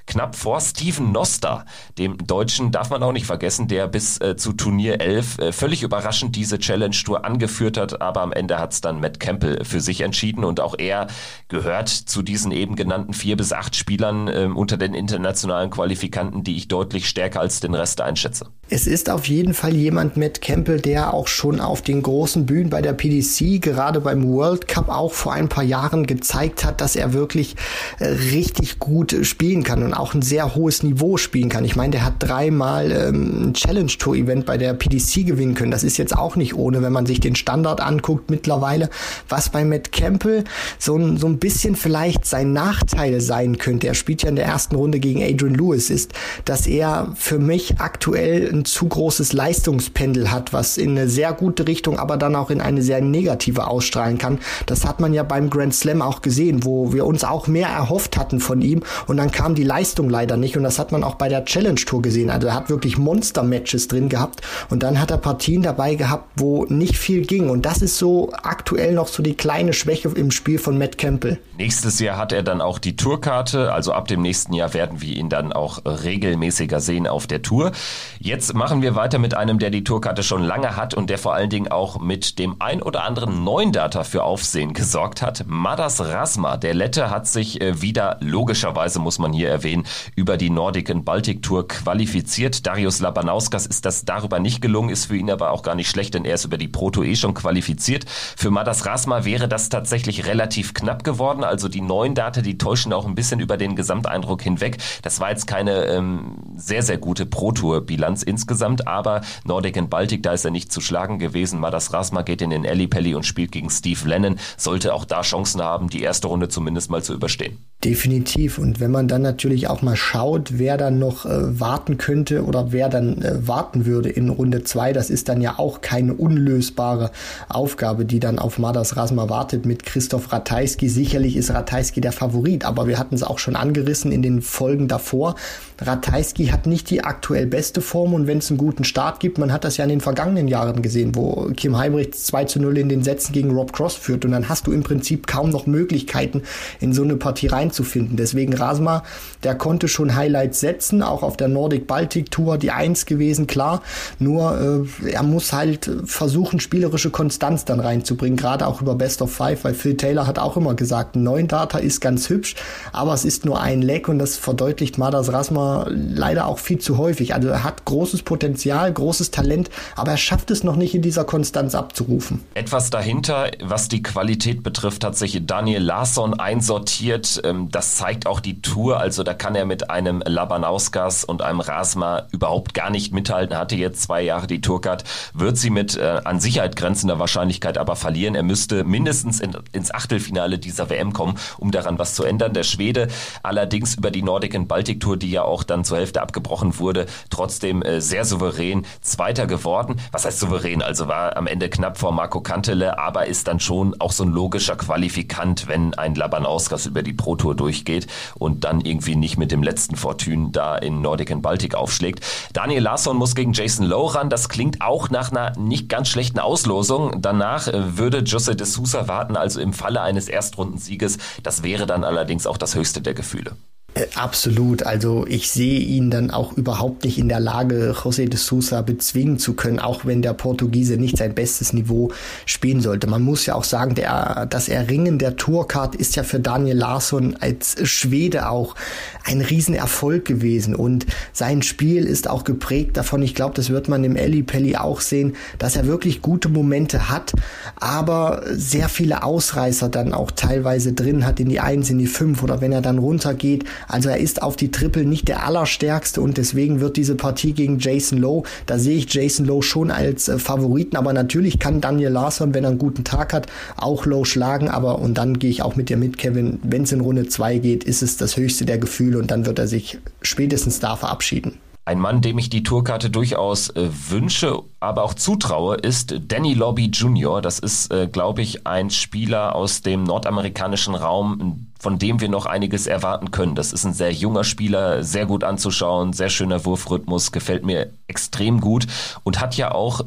knapp vor Steven Noster, dem Deutschen, darf man auch nicht vergessen, der bis äh, zu Turnier 11 äh, völlig überraschend diese Challenge Tour angeführt hat, aber am Ende hat es dann Matt Campbell für sich entschieden und auch er gehört zu diesen eben genannten vier bis acht Spielern äh, unter den internationalen Qualifikanten, die ich deutlich stärker als den Rest einschätze. Es ist auf jeden Fall jemand, Matt Campbell, der auch schon auf den großen Bühnen bei der PDC gerade beim World Cup auch vor ein paar Jahren gezeigt hat, dass er wirklich äh, richtig gut spielen kann und auch ein sehr hohes Niveau spielen kann. Ich meine, der hat dreimal ähm, ein Challenge Tour Event bei der PDC gewinnen können. Das ist jetzt auch nicht ohne, wenn man sich den Standard anguckt mittlerweile, was bei Matt Campbell so ein, so ein bisschen vielleicht sein Nachteil sein könnte. Er spielt ja in der ersten Runde gegen Adrian Lewis, ist, dass er für mich aktuell ein zu großes Leistungspendel hat, was in eine sehr gute Richtung, aber dann auch in eine sehr negative ausstrahlen kann. Das hat man ja beim Grand Slam auch gesehen, wo wir uns auch mehr erhofft hatten von ihm und dann kam die Leistung leider nicht und das hat man auch bei der Challenge Tour gesehen. Also er hat wirklich Monster-Matches drin gehabt und dann hat er Partien dabei gehabt, wo nicht viel ging und das ist so aktuell noch so die kleine Schwäche im Spiel von Matt Campbell. Nächstes Jahr hat er dann auch die Tourkarte, also ab dem nächsten Jahr werden wir ihn dann auch regelmäßiger sehen auf der Tour. Jetzt machen wir weiter mit einem, der die Tourkarte schon lange hat und der vor allen Dingen auch mit dem ein oder anderen neuen Data für Aufsehen gesorgt hat. Madas Rasma, der Lette, hat sich äh, wieder logischerweise, muss man hier erwähnen, über die Nordic and Baltic Tour qualifiziert. Darius Labanauskas ist das darüber nicht gelungen, ist für ihn aber auch gar nicht schlecht, denn er ist über die Proto eh schon qualifiziert. Für Madas Rasma wäre das tatsächlich relativ knapp geworden. Also die neuen Data, die täuschen auch ein bisschen über den Gesamteindruck hinweg. Das war jetzt keine ähm, sehr, sehr gute Pro-Tour-Bilanz insgesamt, aber Nordic and Baltic, da ist er nicht zu schlagen gewesen. Madas Rasma geht in den Ellipelli und spielt gegen Steve Lennon, sollte auch da Chancen haben, die erste Runde zumindest mal zu überstehen. Definitiv. Und wenn man dann natürlich auch mal schaut, wer dann noch äh, warten könnte oder wer dann äh, warten würde in Runde zwei, das ist dann ja auch keine unlösbare Aufgabe, die dann auf Madas Rasma wartet mit Christoph Ratajski. Sicherlich ist Ratajski der Favorit, aber wir hatten es auch schon angerissen in den Folgen davor. Ratajski hat nicht die aktuell beste Form und wenn es einen guten Start gibt, man hat das ja in den vergangenen Jahren gesehen, wo Kim Heimrich 2 zu 0 in den Sätzen gegen Rob Cross führt und dann hast du im Prinzip kaum noch Möglichkeiten, in so eine Partie reinzufinden. Deswegen Rasma, der konnte schon Highlights setzen, auch auf der Nordic Baltic Tour die Eins gewesen, klar. Nur äh, er muss halt versuchen, spielerische Konstanz dann reinzubringen, gerade auch über Best of Five, weil Phil Taylor hat auch immer gesagt, ein neuen Data ist ganz hübsch, aber es ist nur ein Leck und das verdeutlicht Madas Rasma leider auch viel zu häufig. Also er hat großes Potenzial, großes Talent, aber er schafft es noch nicht in dieser Konstanz abzurufen. Etwas dahinter, was die Qualität betrifft, hat sich Daniel Larsson einsortiert. Ähm, das zeigt auch die Tour. Also da kann er mit einem Labanauskas und einem Rasma überhaupt gar nicht mithalten. Hatte jetzt zwei Jahre die Tourcard, wird sie mit äh, an Sicherheit grenzender Wahrscheinlichkeit aber verlieren. Er müsste mindestens in, ins Achtelfinale dieser WM kommen, um daran was zu ändern. Der Schwede allerdings über die Nordic and Baltic Tour, die ja auch dann zur Hälfte abgebrochen wurde, trotzdem äh, sehr souverän Zweiter geworden. Was heißt souverän? Also war am Ende knapp vor Marco Kantele, aber ist dann schon auch so ein logischer Qualifikant, wenn ein Labanauskas über die Pro Tour durchgeht und dann irgendwie nicht mit dem letzten Fortune da in Nordic and Baltic aufschlägt. Daniel Larsson muss gegen Jason Lowe ran. Das klingt auch nach einer nicht ganz schlechten Auslosung. Danach äh, würde Jose de Sousa warten, also im Falle eines Erstrundensieges. Das wäre dann allerdings auch das höchste der Gefühle. Äh, absolut. Also ich sehe ihn dann auch überhaupt nicht in der Lage, José de Sousa bezwingen zu können, auch wenn der Portugiese nicht sein bestes Niveau spielen sollte. Man muss ja auch sagen, der, das Erringen der Tourcard ist ja für Daniel Larsson als Schwede auch ein Riesenerfolg gewesen und sein Spiel ist auch geprägt davon. Ich glaube, das wird man im Eli Pelli auch sehen, dass er wirklich gute Momente hat, aber sehr viele Ausreißer dann auch teilweise drin hat in die Eins, in die Fünf oder wenn er dann runtergeht, also er ist auf die Triple nicht der allerstärkste und deswegen wird diese Partie gegen Jason Lowe, da sehe ich Jason Lowe schon als äh, Favoriten, aber natürlich kann Daniel Larsson, wenn er einen guten Tag hat, auch Lowe schlagen, aber und dann gehe ich auch mit dir mit, Kevin, wenn es in Runde 2 geht, ist es das höchste der Gefühle und dann wird er sich spätestens da verabschieden. Ein Mann, dem ich die Tourkarte durchaus äh, wünsche, aber auch zutraue, ist Danny Lobby Jr. Das ist, äh, glaube ich, ein Spieler aus dem nordamerikanischen Raum, von dem wir noch einiges erwarten können. Das ist ein sehr junger Spieler, sehr gut anzuschauen, sehr schöner Wurfrhythmus, gefällt mir extrem gut und hat ja auch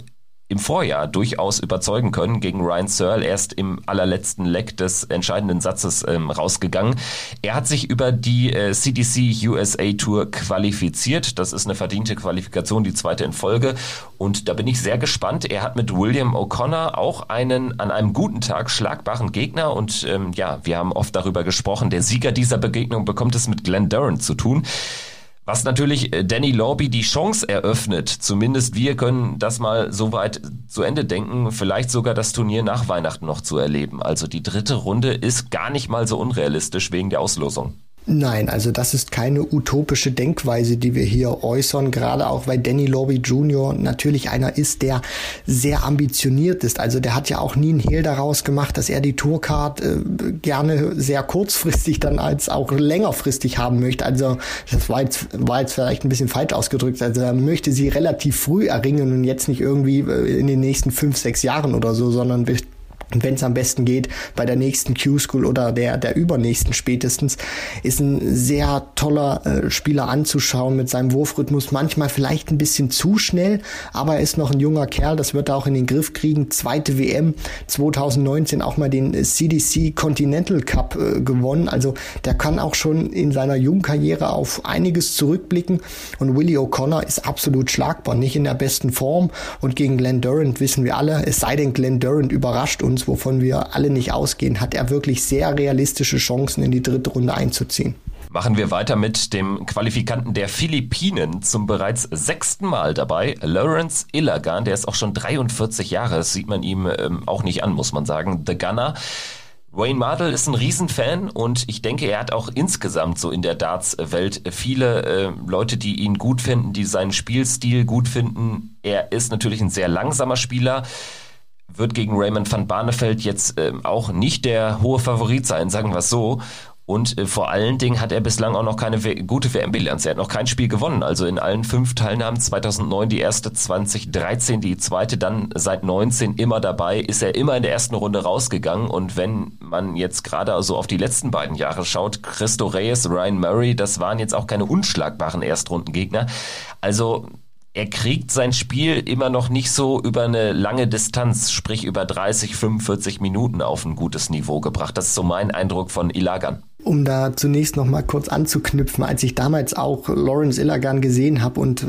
im Vorjahr durchaus überzeugen können gegen Ryan Searle, erst im allerletzten Leck des entscheidenden Satzes ähm, rausgegangen. Er hat sich über die äh, CDC USA Tour qualifiziert. Das ist eine verdiente Qualifikation, die zweite in Folge. Und da bin ich sehr gespannt. Er hat mit William O'Connor auch einen an einem guten Tag schlagbaren Gegner. Und ähm, ja, wir haben oft darüber gesprochen, der Sieger dieser Begegnung bekommt es mit Glenn Durant zu tun. Was natürlich äh, Danny Lorby die Chance eröffnet, zumindest wir können das mal so weit zu Ende denken, vielleicht sogar das Turnier nach Weihnachten noch zu erleben. Also die dritte Runde ist gar nicht mal so unrealistisch wegen der Auslosung. Nein, also das ist keine utopische Denkweise, die wir hier äußern, gerade auch weil Danny Lobby Jr. natürlich einer ist, der sehr ambitioniert ist. Also der hat ja auch nie einen Hehl daraus gemacht, dass er die Tourcard äh, gerne sehr kurzfristig dann als auch längerfristig haben möchte. Also das war jetzt, war jetzt vielleicht ein bisschen falsch ausgedrückt. Also er möchte sie relativ früh erringen und jetzt nicht irgendwie äh, in den nächsten fünf, sechs Jahren oder so, sondern wenn es am besten geht, bei der nächsten Q-School oder der, der übernächsten spätestens, ist ein sehr toller äh, Spieler anzuschauen mit seinem Wurfrhythmus. Manchmal vielleicht ein bisschen zu schnell, aber er ist noch ein junger Kerl, das wird er auch in den Griff kriegen. Zweite WM 2019 auch mal den CDC Continental Cup äh, gewonnen. Also der kann auch schon in seiner jungen Karriere auf einiges zurückblicken. Und Willie O'Connor ist absolut schlagbar, nicht in der besten Form. Und gegen Glenn Durant wissen wir alle, es sei denn, Glenn Durant überrascht uns Jones, wovon wir alle nicht ausgehen, hat er wirklich sehr realistische Chancen in die dritte Runde einzuziehen. Machen wir weiter mit dem Qualifikanten der Philippinen zum bereits sechsten Mal dabei, Lawrence Ilagan. Der ist auch schon 43 Jahre, das sieht man ihm ähm, auch nicht an, muss man sagen. The Gunner. Wayne Mardell ist ein Riesenfan und ich denke, er hat auch insgesamt so in der Darts-Welt viele äh, Leute, die ihn gut finden, die seinen Spielstil gut finden. Er ist natürlich ein sehr langsamer Spieler wird gegen Raymond van Barneveld jetzt äh, auch nicht der hohe Favorit sein, sagen wir es so. Und äh, vor allen Dingen hat er bislang auch noch keine w gute WM-Bilanz. Er hat noch kein Spiel gewonnen. Also in allen fünf Teilnahmen 2009 die erste, 2013 die zweite, dann seit 19 immer dabei, ist er immer in der ersten Runde rausgegangen. Und wenn man jetzt gerade also auf die letzten beiden Jahre schaut, Christo Reyes, Ryan Murray, das waren jetzt auch keine unschlagbaren Erstrundengegner. Also er kriegt sein Spiel immer noch nicht so über eine lange Distanz, sprich über 30, 45 Minuten auf ein gutes Niveau gebracht. Das ist so mein Eindruck von Ilagan. Um da zunächst noch mal kurz anzuknüpfen, als ich damals auch Lawrence Illigan gesehen habe und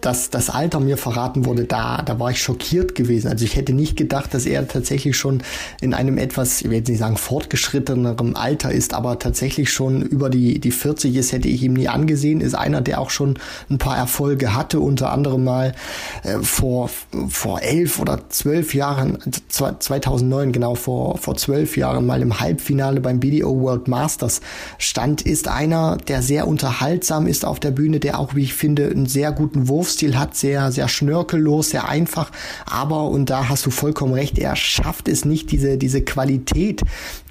das, das Alter mir verraten wurde, da, da war ich schockiert gewesen. Also ich hätte nicht gedacht, dass er tatsächlich schon in einem etwas, ich will jetzt nicht sagen fortgeschrittenerem Alter ist, aber tatsächlich schon über die, die 40 ist, hätte ich ihm nie angesehen. Ist einer, der auch schon ein paar Erfolge hatte, unter anderem mal äh, vor, vor elf oder zwölf Jahren, 2009 genau, vor, vor zwölf Jahren mal im Halbfinale beim BDO World Masters Stand ist einer, der sehr unterhaltsam ist auf der Bühne, der auch, wie ich finde, einen sehr guten Wurfstil hat, sehr, sehr schnörkellos, sehr einfach. Aber, und da hast du vollkommen recht, er schafft es nicht, diese, diese Qualität,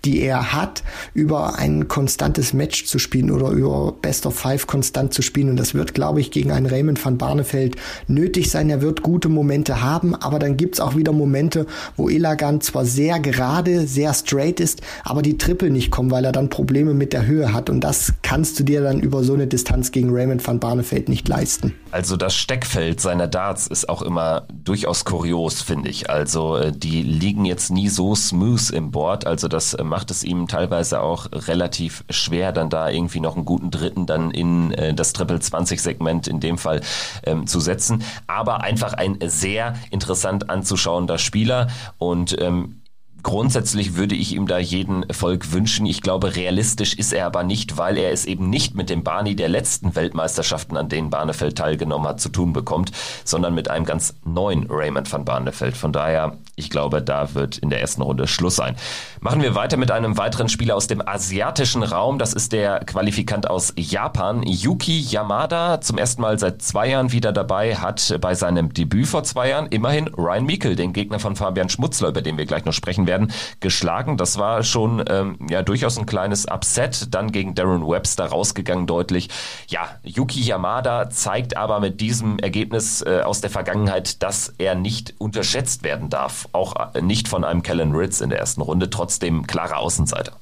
die er hat, über ein konstantes Match zu spielen oder über Best of Five konstant zu spielen. Und das wird, glaube ich, gegen einen Raymond van Barneveld nötig sein. Er wird gute Momente haben, aber dann gibt's auch wieder Momente, wo Elagan zwar sehr gerade, sehr straight ist, aber die Triple nicht kommen, weil er dann Probleme mit der Höhe hat. Und das kannst du dir dann über so eine Distanz gegen Raymond van Barneveld nicht leisten. Also das Steckfeld seiner Darts ist auch immer durchaus kurios, finde ich. Also äh, die liegen jetzt nie so smooth im Board. Also das äh, macht es ihm teilweise auch relativ schwer, dann da irgendwie noch einen guten Dritten dann in äh, das Triple 20 Segment in dem Fall ähm, zu setzen. Aber einfach ein sehr interessant anzuschauender Spieler und ähm, Grundsätzlich würde ich ihm da jeden Erfolg wünschen. Ich glaube, realistisch ist er aber nicht, weil er es eben nicht mit dem Barney der letzten Weltmeisterschaften, an denen Barnefeld teilgenommen hat, zu tun bekommt, sondern mit einem ganz neuen Raymond van Barnefeld. Von daher, ich glaube, da wird in der ersten Runde Schluss sein. Machen wir weiter mit einem weiteren Spieler aus dem asiatischen Raum. Das ist der Qualifikant aus Japan, Yuki Yamada. Zum ersten Mal seit zwei Jahren wieder dabei, hat bei seinem Debüt vor zwei Jahren immerhin Ryan Meikle, den Gegner von Fabian Schmutzler, über den wir gleich noch sprechen werden, geschlagen. Das war schon ähm, ja durchaus ein kleines Upset. Dann gegen Darren Webster rausgegangen deutlich. Ja, Yuki Yamada zeigt aber mit diesem Ergebnis äh, aus der Vergangenheit, dass er nicht unterschätzt werden darf. Auch äh, nicht von einem Kellen Ritz in der ersten Runde. Trotzdem klarer Außenseiter.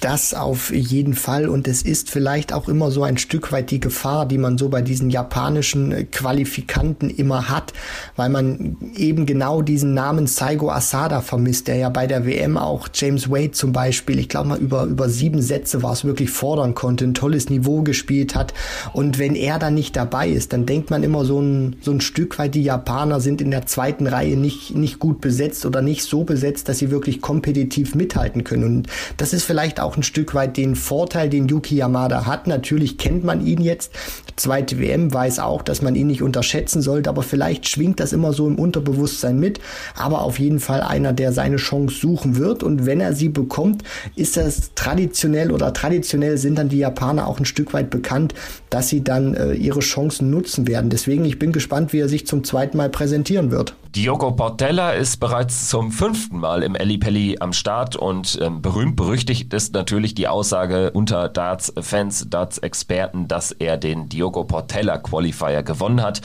Das auf jeden Fall. Und es ist vielleicht auch immer so ein Stück weit die Gefahr, die man so bei diesen japanischen äh, Qualifikanten immer hat, weil man eben genau diesen Namen Saigo Asada vermisst, der ja bei der WM auch James Wade zum Beispiel, ich glaube mal über, über sieben Sätze war es wirklich fordern konnte, ein tolles Niveau gespielt hat. Und wenn er dann nicht dabei ist, dann denkt man immer so ein, so ein Stück weit, die Japaner sind in der zweiten Reihe nicht, nicht gut besetzt oder nicht so besetzt, dass sie wirklich kompetitiv mithalten können. Und das ist vielleicht vielleicht auch ein Stück weit den Vorteil, den Yuki Yamada hat. Natürlich kennt man ihn jetzt. Zweite WM weiß auch, dass man ihn nicht unterschätzen sollte, aber vielleicht schwingt das immer so im Unterbewusstsein mit. Aber auf jeden Fall einer, der seine Chance suchen wird. Und wenn er sie bekommt, ist das traditionell oder traditionell sind dann die Japaner auch ein Stück weit bekannt, dass sie dann äh, ihre Chancen nutzen werden. Deswegen, ich bin gespannt, wie er sich zum zweiten Mal präsentieren wird. Diogo Portella ist bereits zum fünften Mal im Eli Pelli am Start und ähm, berühmt berüchtigt ist natürlich die Aussage unter Darts-Fans, Darts-Experten, dass er den Diogo Portella Qualifier gewonnen hat.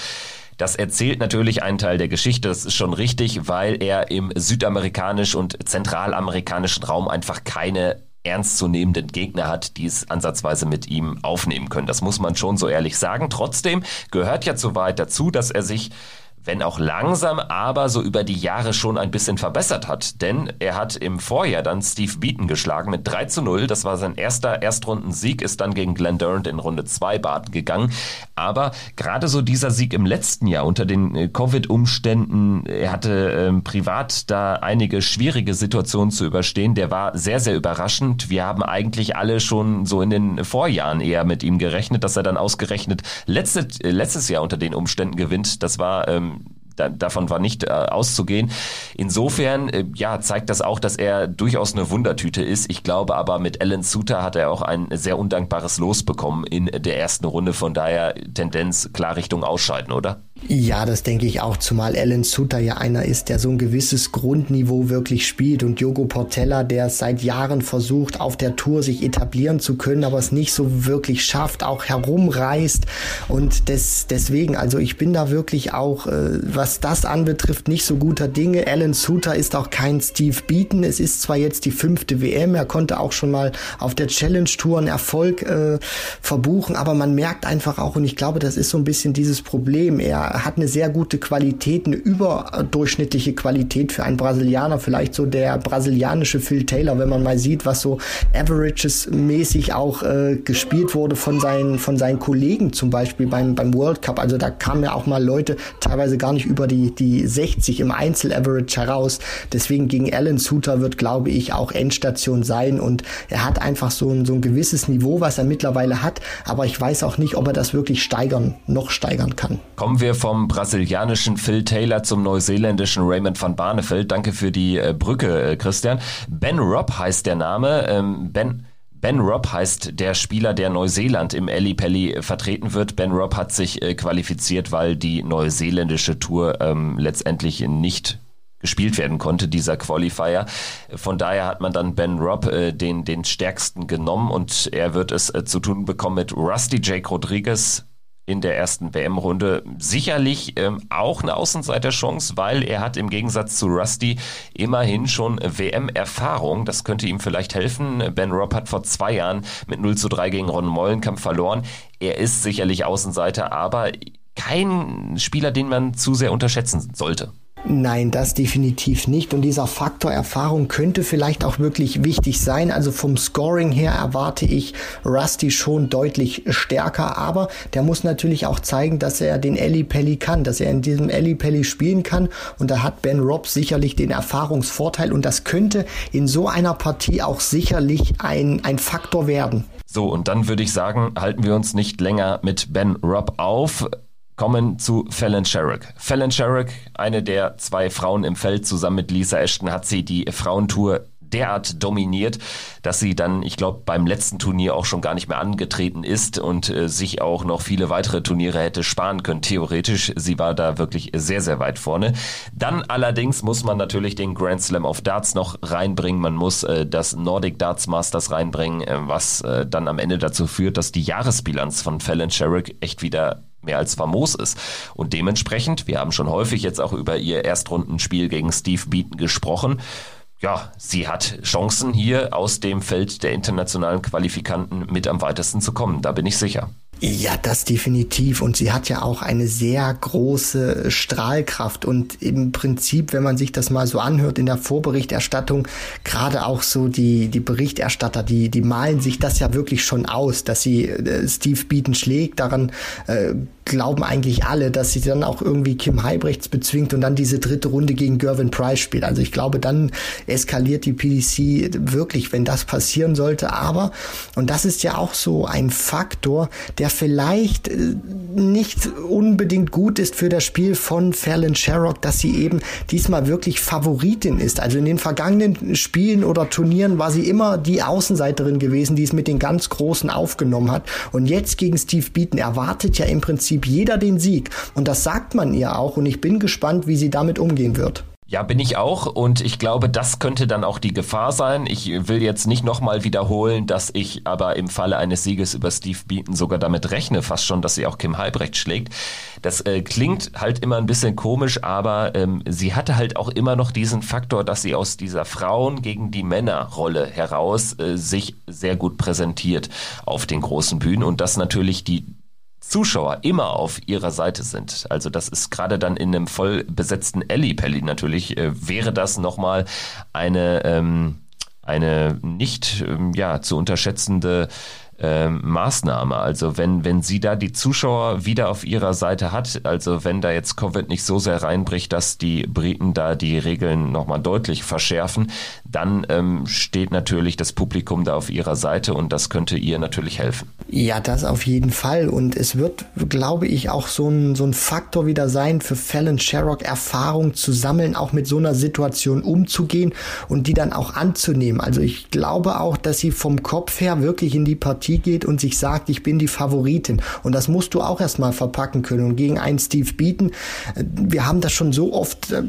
Das erzählt natürlich einen Teil der Geschichte, das ist schon richtig, weil er im südamerikanisch und zentralamerikanischen Raum einfach keine ernstzunehmenden Gegner hat, die es ansatzweise mit ihm aufnehmen können. Das muss man schon so ehrlich sagen. Trotzdem gehört ja zu weit dazu, dass er sich wenn auch langsam, aber so über die Jahre schon ein bisschen verbessert hat. Denn er hat im Vorjahr dann Steve Beaton geschlagen mit 3 zu 0. Das war sein erster Erstrundensieg, ist dann gegen Glenn Durant in Runde 2 baden gegangen. Aber gerade so dieser Sieg im letzten Jahr unter den äh, Covid-Umständen, er hatte ähm, privat da einige schwierige Situationen zu überstehen, der war sehr, sehr überraschend. Wir haben eigentlich alle schon so in den Vorjahren eher mit ihm gerechnet, dass er dann ausgerechnet letzte, äh, letztes Jahr unter den Umständen gewinnt. Das war ähm, da, davon war nicht äh, auszugehen. Insofern, äh, ja, zeigt das auch, dass er durchaus eine Wundertüte ist. Ich glaube aber, mit Alan Suter hat er auch ein sehr undankbares Los bekommen in der ersten Runde. Von daher Tendenz klar Richtung Ausscheiden, oder? Ja, das denke ich auch, zumal Alan Suter ja einer ist, der so ein gewisses Grundniveau wirklich spielt und Jogo Portella, der seit Jahren versucht, auf der Tour sich etablieren zu können, aber es nicht so wirklich schafft, auch herumreist und des, deswegen, also ich bin da wirklich auch, äh, was das anbetrifft, nicht so guter Dinge. Alan Suter ist auch kein Steve Beaton, es ist zwar jetzt die fünfte WM, er konnte auch schon mal auf der Challenge Tour einen Erfolg äh, verbuchen, aber man merkt einfach auch, und ich glaube, das ist so ein bisschen dieses Problem, er hat eine sehr gute Qualität, eine überdurchschnittliche Qualität für einen Brasilianer, vielleicht so der brasilianische Phil Taylor, wenn man mal sieht, was so Averages mäßig auch äh, gespielt wurde von seinen, von seinen Kollegen zum Beispiel beim, beim World Cup. Also da kamen ja auch mal Leute teilweise gar nicht über die, die 60 im Einzel-Average heraus. Deswegen gegen Alan Suter wird, glaube ich, auch Endstation sein und er hat einfach so ein, so ein gewisses Niveau, was er mittlerweile hat, aber ich weiß auch nicht, ob er das wirklich steigern, noch steigern kann. Kommen wir vom brasilianischen Phil Taylor zum neuseeländischen Raymond van Barneveld. Danke für die äh, Brücke, äh, Christian. Ben Robb heißt der Name. Ähm, ben Ben Robb heißt der Spieler, der Neuseeland im Ali Pelli vertreten wird. Ben Robb hat sich äh, qualifiziert, weil die neuseeländische Tour ähm, letztendlich nicht gespielt werden konnte, dieser Qualifier. Von daher hat man dann Ben Robb äh, den, den stärksten genommen und er wird es äh, zu tun bekommen mit Rusty Jake Rodriguez, in der ersten WM-Runde sicherlich ähm, auch eine Außenseiterchance, weil er hat im Gegensatz zu Rusty immerhin schon WM-Erfahrung. Das könnte ihm vielleicht helfen. Ben Robb hat vor zwei Jahren mit 0 zu 3 gegen Ron Mollenkamp verloren. Er ist sicherlich Außenseiter, aber kein Spieler, den man zu sehr unterschätzen sollte. Nein, das definitiv nicht. Und dieser Faktor Erfahrung könnte vielleicht auch wirklich wichtig sein. Also vom Scoring her erwarte ich Rusty schon deutlich stärker, aber der muss natürlich auch zeigen, dass er den Ellie Pelli kann, dass er in diesem Ellie Pelli spielen kann. Und da hat Ben Robb sicherlich den Erfahrungsvorteil und das könnte in so einer Partie auch sicherlich ein, ein Faktor werden. So, und dann würde ich sagen, halten wir uns nicht länger mit Ben Robb auf kommen zu Fallon Sherrick. Fallon Sherrick, eine der zwei Frauen im Feld, zusammen mit Lisa Ashton hat sie die Frauentour derart dominiert, dass sie dann, ich glaube, beim letzten Turnier auch schon gar nicht mehr angetreten ist und äh, sich auch noch viele weitere Turniere hätte sparen können. Theoretisch, sie war da wirklich sehr, sehr weit vorne. Dann allerdings muss man natürlich den Grand Slam of Darts noch reinbringen. Man muss äh, das Nordic Darts Masters reinbringen, äh, was äh, dann am Ende dazu führt, dass die Jahresbilanz von Fallon Sherrick echt wieder mehr als famos ist. Und dementsprechend, wir haben schon häufig jetzt auch über ihr Erstrundenspiel gegen Steve Beaton gesprochen, ja, sie hat Chancen hier aus dem Feld der internationalen Qualifikanten mit am weitesten zu kommen, da bin ich sicher. Ja, das definitiv. Und sie hat ja auch eine sehr große Strahlkraft. Und im Prinzip, wenn man sich das mal so anhört in der Vorberichterstattung, gerade auch so die, die Berichterstatter, die, die malen sich das ja wirklich schon aus, dass sie äh, Steve Beaton schlägt. Daran äh, glauben eigentlich alle, dass sie dann auch irgendwie Kim Heibrechts bezwingt und dann diese dritte Runde gegen Gervin Price spielt. Also ich glaube, dann eskaliert die PDC wirklich, wenn das passieren sollte. Aber, und das ist ja auch so ein Faktor, der vielleicht äh, nicht unbedingt gut ist für das Spiel von Fallon Sherrock, dass sie eben diesmal wirklich Favoritin ist. Also in den vergangenen Spielen oder Turnieren war sie immer die Außenseiterin gewesen, die es mit den ganz Großen aufgenommen hat. Und jetzt gegen Steve Beaton erwartet ja im Prinzip jeder den Sieg. Und das sagt man ihr auch. Und ich bin gespannt, wie sie damit umgehen wird. Ja, bin ich auch und ich glaube, das könnte dann auch die Gefahr sein. Ich will jetzt nicht nochmal wiederholen, dass ich aber im Falle eines Sieges über Steve Beaton sogar damit rechne, fast schon, dass sie auch Kim Halbrecht schlägt. Das äh, klingt halt immer ein bisschen komisch, aber ähm, sie hatte halt auch immer noch diesen Faktor, dass sie aus dieser Frauen gegen die Männer Rolle heraus äh, sich sehr gut präsentiert auf den großen Bühnen und dass natürlich die Zuschauer immer auf ihrer Seite sind. Also das ist gerade dann in einem voll besetzten Ellipelli natürlich, äh, wäre das nochmal eine, ähm, eine nicht ähm, ja, zu unterschätzende ähm, Maßnahme. Also wenn, wenn sie da die Zuschauer wieder auf ihrer Seite hat, also wenn da jetzt Covid nicht so sehr reinbricht, dass die Briten da die Regeln nochmal deutlich verschärfen, dann ähm, steht natürlich das Publikum da auf ihrer Seite und das könnte ihr natürlich helfen. Ja, das auf jeden Fall. Und es wird, glaube ich, auch so ein, so ein Faktor wieder sein, für Fallon Sherrock Erfahrung zu sammeln, auch mit so einer Situation umzugehen und die dann auch anzunehmen. Also ich glaube auch, dass sie vom Kopf her wirklich in die Partie Partie geht und sich sagt, ich bin die Favoritin. Und das musst du auch erstmal verpacken können. Und gegen einen Steve bieten, äh, wir haben das schon so oft äh,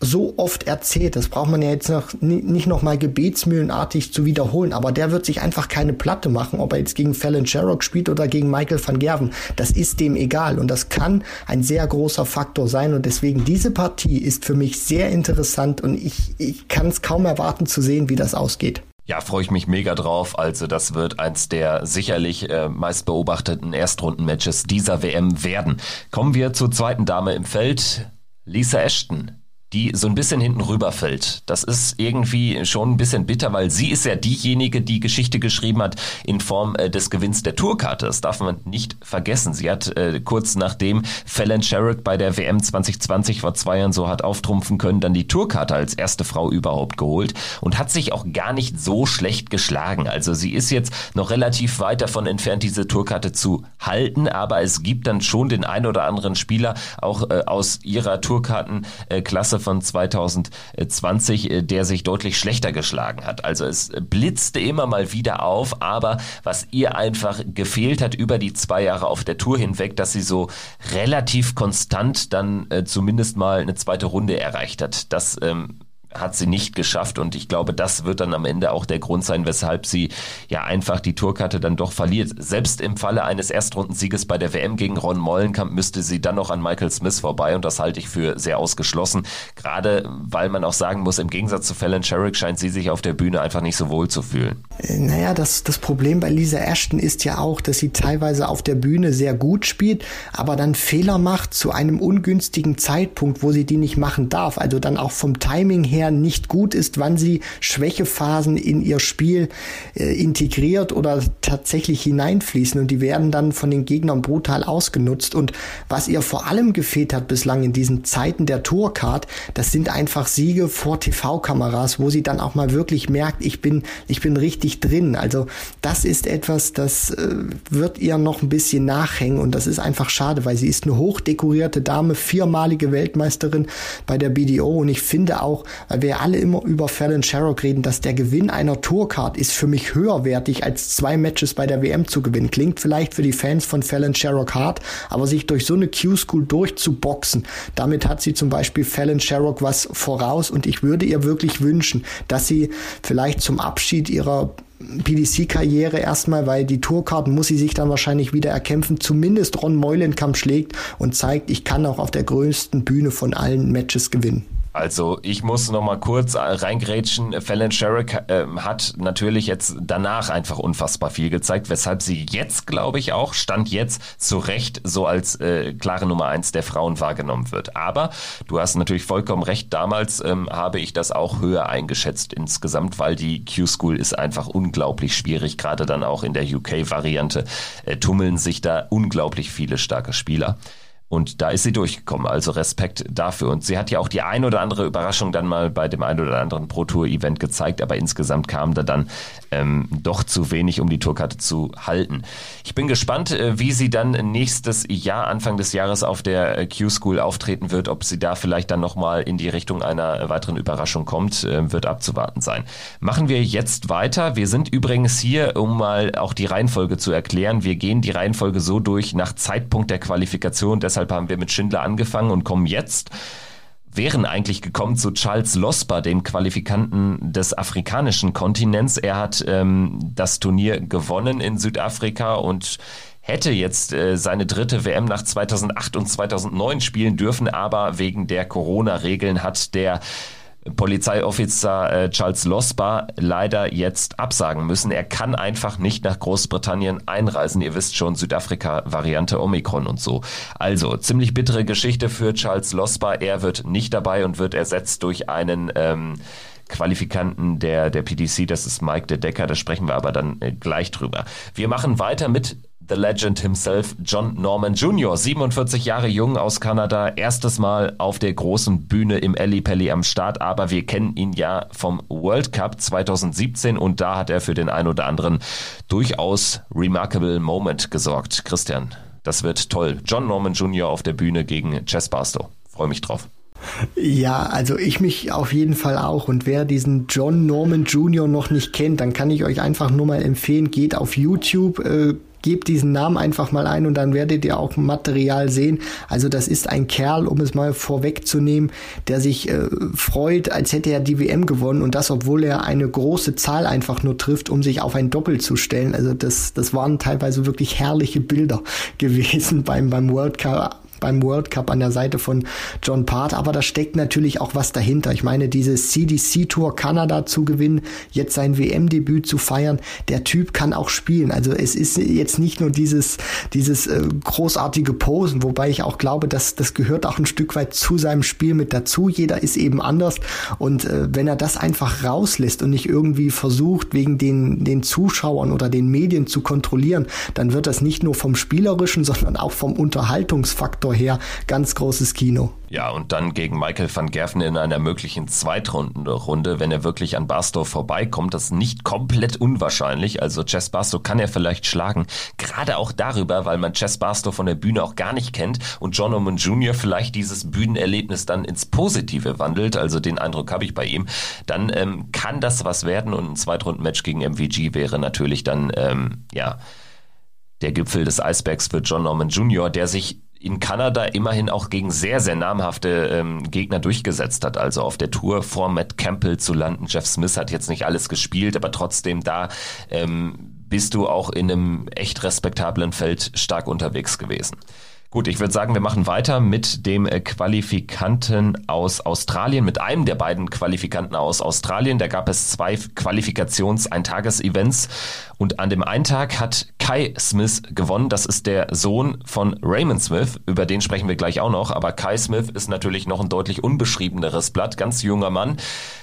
so oft erzählt. Das braucht man ja jetzt noch, nicht noch mal gebetsmühlenartig zu wiederholen. Aber der wird sich einfach keine Platte machen, ob er jetzt gegen Fallon Sherrock spielt oder gegen Michael van Gerven. Das ist dem egal. Und das kann ein sehr großer Faktor sein. Und deswegen diese Partie ist für mich sehr interessant und ich, ich kann es kaum erwarten zu sehen, wie das ausgeht. Ja, freue ich mich mega drauf. Also das wird eins der sicherlich äh, meist beobachteten Erstrundenmatches dieser WM werden. Kommen wir zur zweiten Dame im Feld, Lisa Ashton die so ein bisschen hinten rüberfällt. Das ist irgendwie schon ein bisschen bitter, weil sie ist ja diejenige, die Geschichte geschrieben hat in Form äh, des Gewinns der Tourkarte. Das darf man nicht vergessen. Sie hat äh, kurz nachdem Fallon Sherrick bei der WM 2020 vor zwei Jahren so hat auftrumpfen können, dann die Tourkarte als erste Frau überhaupt geholt und hat sich auch gar nicht so schlecht geschlagen. Also sie ist jetzt noch relativ weit davon entfernt, diese Tourkarte zu halten, aber es gibt dann schon den ein oder anderen Spieler auch äh, aus ihrer Tourkartenklasse von 2020, äh, der sich deutlich schlechter geschlagen hat. Also es blitzte immer mal wieder auf, aber was ihr einfach gefehlt hat über die zwei Jahre auf der Tour hinweg, dass sie so relativ konstant dann äh, zumindest mal eine zweite Runde erreicht hat. Das ähm, hat sie nicht geschafft und ich glaube, das wird dann am Ende auch der Grund sein, weshalb sie ja einfach die Tourkarte dann doch verliert. Selbst im Falle eines Erstrundensieges bei der WM gegen Ron Mollenkamp müsste sie dann noch an Michael Smith vorbei und das halte ich für sehr ausgeschlossen. Gerade weil man auch sagen muss, im Gegensatz zu Fallon Sherrick scheint sie sich auf der Bühne einfach nicht so wohl zu fühlen. Äh, naja, das, das Problem bei Lisa Ashton ist ja auch, dass sie teilweise auf der Bühne sehr gut spielt, aber dann Fehler macht zu einem ungünstigen Zeitpunkt, wo sie die nicht machen darf. Also dann auch vom Timing her her nicht gut ist, wann sie Schwächephasen in ihr Spiel äh, integriert oder tatsächlich hineinfließen. Und die werden dann von den Gegnern brutal ausgenutzt. Und was ihr vor allem gefehlt hat bislang in diesen Zeiten der Tourcard, das sind einfach Siege vor TV-Kameras, wo sie dann auch mal wirklich merkt, ich bin, ich bin richtig drin. Also das ist etwas, das äh, wird ihr noch ein bisschen nachhängen. Und das ist einfach schade, weil sie ist eine hochdekorierte Dame, viermalige Weltmeisterin bei der BDO und ich finde auch, weil wir alle immer über Fallon Sherrock reden, dass der Gewinn einer Tourcard ist für mich höherwertig als zwei Matches bei der WM zu gewinnen. Klingt vielleicht für die Fans von Fallon Sherrock hart, aber sich durch so eine Q-School durchzuboxen, damit hat sie zum Beispiel Fallon Sherrock was voraus und ich würde ihr wirklich wünschen, dass sie vielleicht zum Abschied ihrer PDC-Karriere erstmal, weil die Tourkarten muss sie sich dann wahrscheinlich wieder erkämpfen, zumindest Ron Meulenkamp schlägt und zeigt, ich kann auch auf der größten Bühne von allen Matches gewinnen. Also ich muss noch mal kurz reingrätschen. Fallon Sherrick äh, hat natürlich jetzt danach einfach unfassbar viel gezeigt, weshalb sie jetzt, glaube ich, auch, stand jetzt zu Recht so als äh, klare Nummer eins der Frauen wahrgenommen wird. Aber du hast natürlich vollkommen recht, damals ähm, habe ich das auch höher eingeschätzt insgesamt, weil die Q-School ist einfach unglaublich schwierig, gerade dann auch in der UK-Variante äh, tummeln sich da unglaublich viele starke Spieler. Und da ist sie durchgekommen. Also Respekt dafür. Und sie hat ja auch die ein oder andere Überraschung dann mal bei dem ein oder anderen Pro Tour Event gezeigt, aber insgesamt kam da dann ähm, doch zu wenig, um die Tourkarte zu halten. Ich bin gespannt, äh, wie sie dann nächstes Jahr, Anfang des Jahres auf der äh, Q-School auftreten wird, ob sie da vielleicht dann nochmal in die Richtung einer weiteren Überraschung kommt, äh, wird abzuwarten sein. Machen wir jetzt weiter. Wir sind übrigens hier, um mal auch die Reihenfolge zu erklären. Wir gehen die Reihenfolge so durch nach Zeitpunkt der Qualifikation. Deshalb Deshalb haben wir mit Schindler angefangen und kommen jetzt wären eigentlich gekommen zu Charles Losper, dem Qualifikanten des afrikanischen Kontinents. Er hat ähm, das Turnier gewonnen in Südafrika und hätte jetzt äh, seine dritte WM nach 2008 und 2009 spielen dürfen, aber wegen der Corona-Regeln hat der Polizeioffizier äh, Charles Losbar leider jetzt absagen müssen. Er kann einfach nicht nach Großbritannien einreisen. Ihr wisst schon, Südafrika-Variante Omikron und so. Also, ziemlich bittere Geschichte für Charles Losbar. Er wird nicht dabei und wird ersetzt durch einen ähm, Qualifikanten der, der PDC, das ist Mike de Decker, da sprechen wir aber dann äh, gleich drüber. Wir machen weiter mit The Legend himself, John Norman Jr., 47 Jahre jung aus Kanada, erstes Mal auf der großen Bühne im Ellie Pelli am Start, aber wir kennen ihn ja vom World Cup 2017 und da hat er für den ein oder anderen durchaus remarkable Moment gesorgt. Christian, das wird toll. John Norman Jr. auf der Bühne gegen Chess Barstow. Freue mich drauf. Ja, also ich mich auf jeden Fall auch. Und wer diesen John Norman Jr. noch nicht kennt, dann kann ich euch einfach nur mal empfehlen, geht auf YouTube, äh, gebt diesen Namen einfach mal ein und dann werdet ihr auch Material sehen. Also das ist ein Kerl, um es mal vorwegzunehmen, der sich äh, freut, als hätte er die WM gewonnen und das, obwohl er eine große Zahl einfach nur trifft, um sich auf ein Doppel zu stellen. Also das, das waren teilweise wirklich herrliche Bilder gewesen beim, beim World Cup beim World Cup an der Seite von John Part, aber da steckt natürlich auch was dahinter. Ich meine, diese CDC Tour Kanada zu gewinnen, jetzt sein WM-Debüt zu feiern, der Typ kann auch spielen. Also es ist jetzt nicht nur dieses, dieses äh, großartige Posen, wobei ich auch glaube, dass das gehört auch ein Stück weit zu seinem Spiel mit dazu. Jeder ist eben anders und äh, wenn er das einfach rauslässt und nicht irgendwie versucht, wegen den, den Zuschauern oder den Medien zu kontrollieren, dann wird das nicht nur vom Spielerischen, sondern auch vom Unterhaltungsfaktor Faktor her ganz großes Kino. Ja, und dann gegen Michael van Gerven in einer möglichen Zweitrundenrunde, wenn er wirklich an Barstow vorbeikommt. Das ist nicht komplett unwahrscheinlich. Also Chess Barstow kann er vielleicht schlagen. Gerade auch darüber, weil man Chess Barstow von der Bühne auch gar nicht kennt und John Oman Jr. vielleicht dieses Bühnenerlebnis dann ins Positive wandelt. Also den Eindruck habe ich bei ihm. Dann ähm, kann das was werden und ein Zweitrundenmatch gegen MVG wäre natürlich dann, ähm, ja, der Gipfel des Eisbergs für John Norman Jr., der sich in Kanada immerhin auch gegen sehr, sehr namhafte ähm, Gegner durchgesetzt hat. Also auf der Tour vor Matt Campbell zu landen. Jeff Smith hat jetzt nicht alles gespielt, aber trotzdem da ähm, bist du auch in einem echt respektablen Feld stark unterwegs gewesen. Gut, ich würde sagen, wir machen weiter mit dem äh, Qualifikanten aus Australien, mit einem der beiden Qualifikanten aus Australien. Da gab es zwei Qualifikations-Eintages-Events und an dem einen Tag hat Kai Smith gewonnen. Das ist der Sohn von Raymond Smith. Über den sprechen wir gleich auch noch. Aber Kai Smith ist natürlich noch ein deutlich unbeschriebeneres Blatt. Ganz junger Mann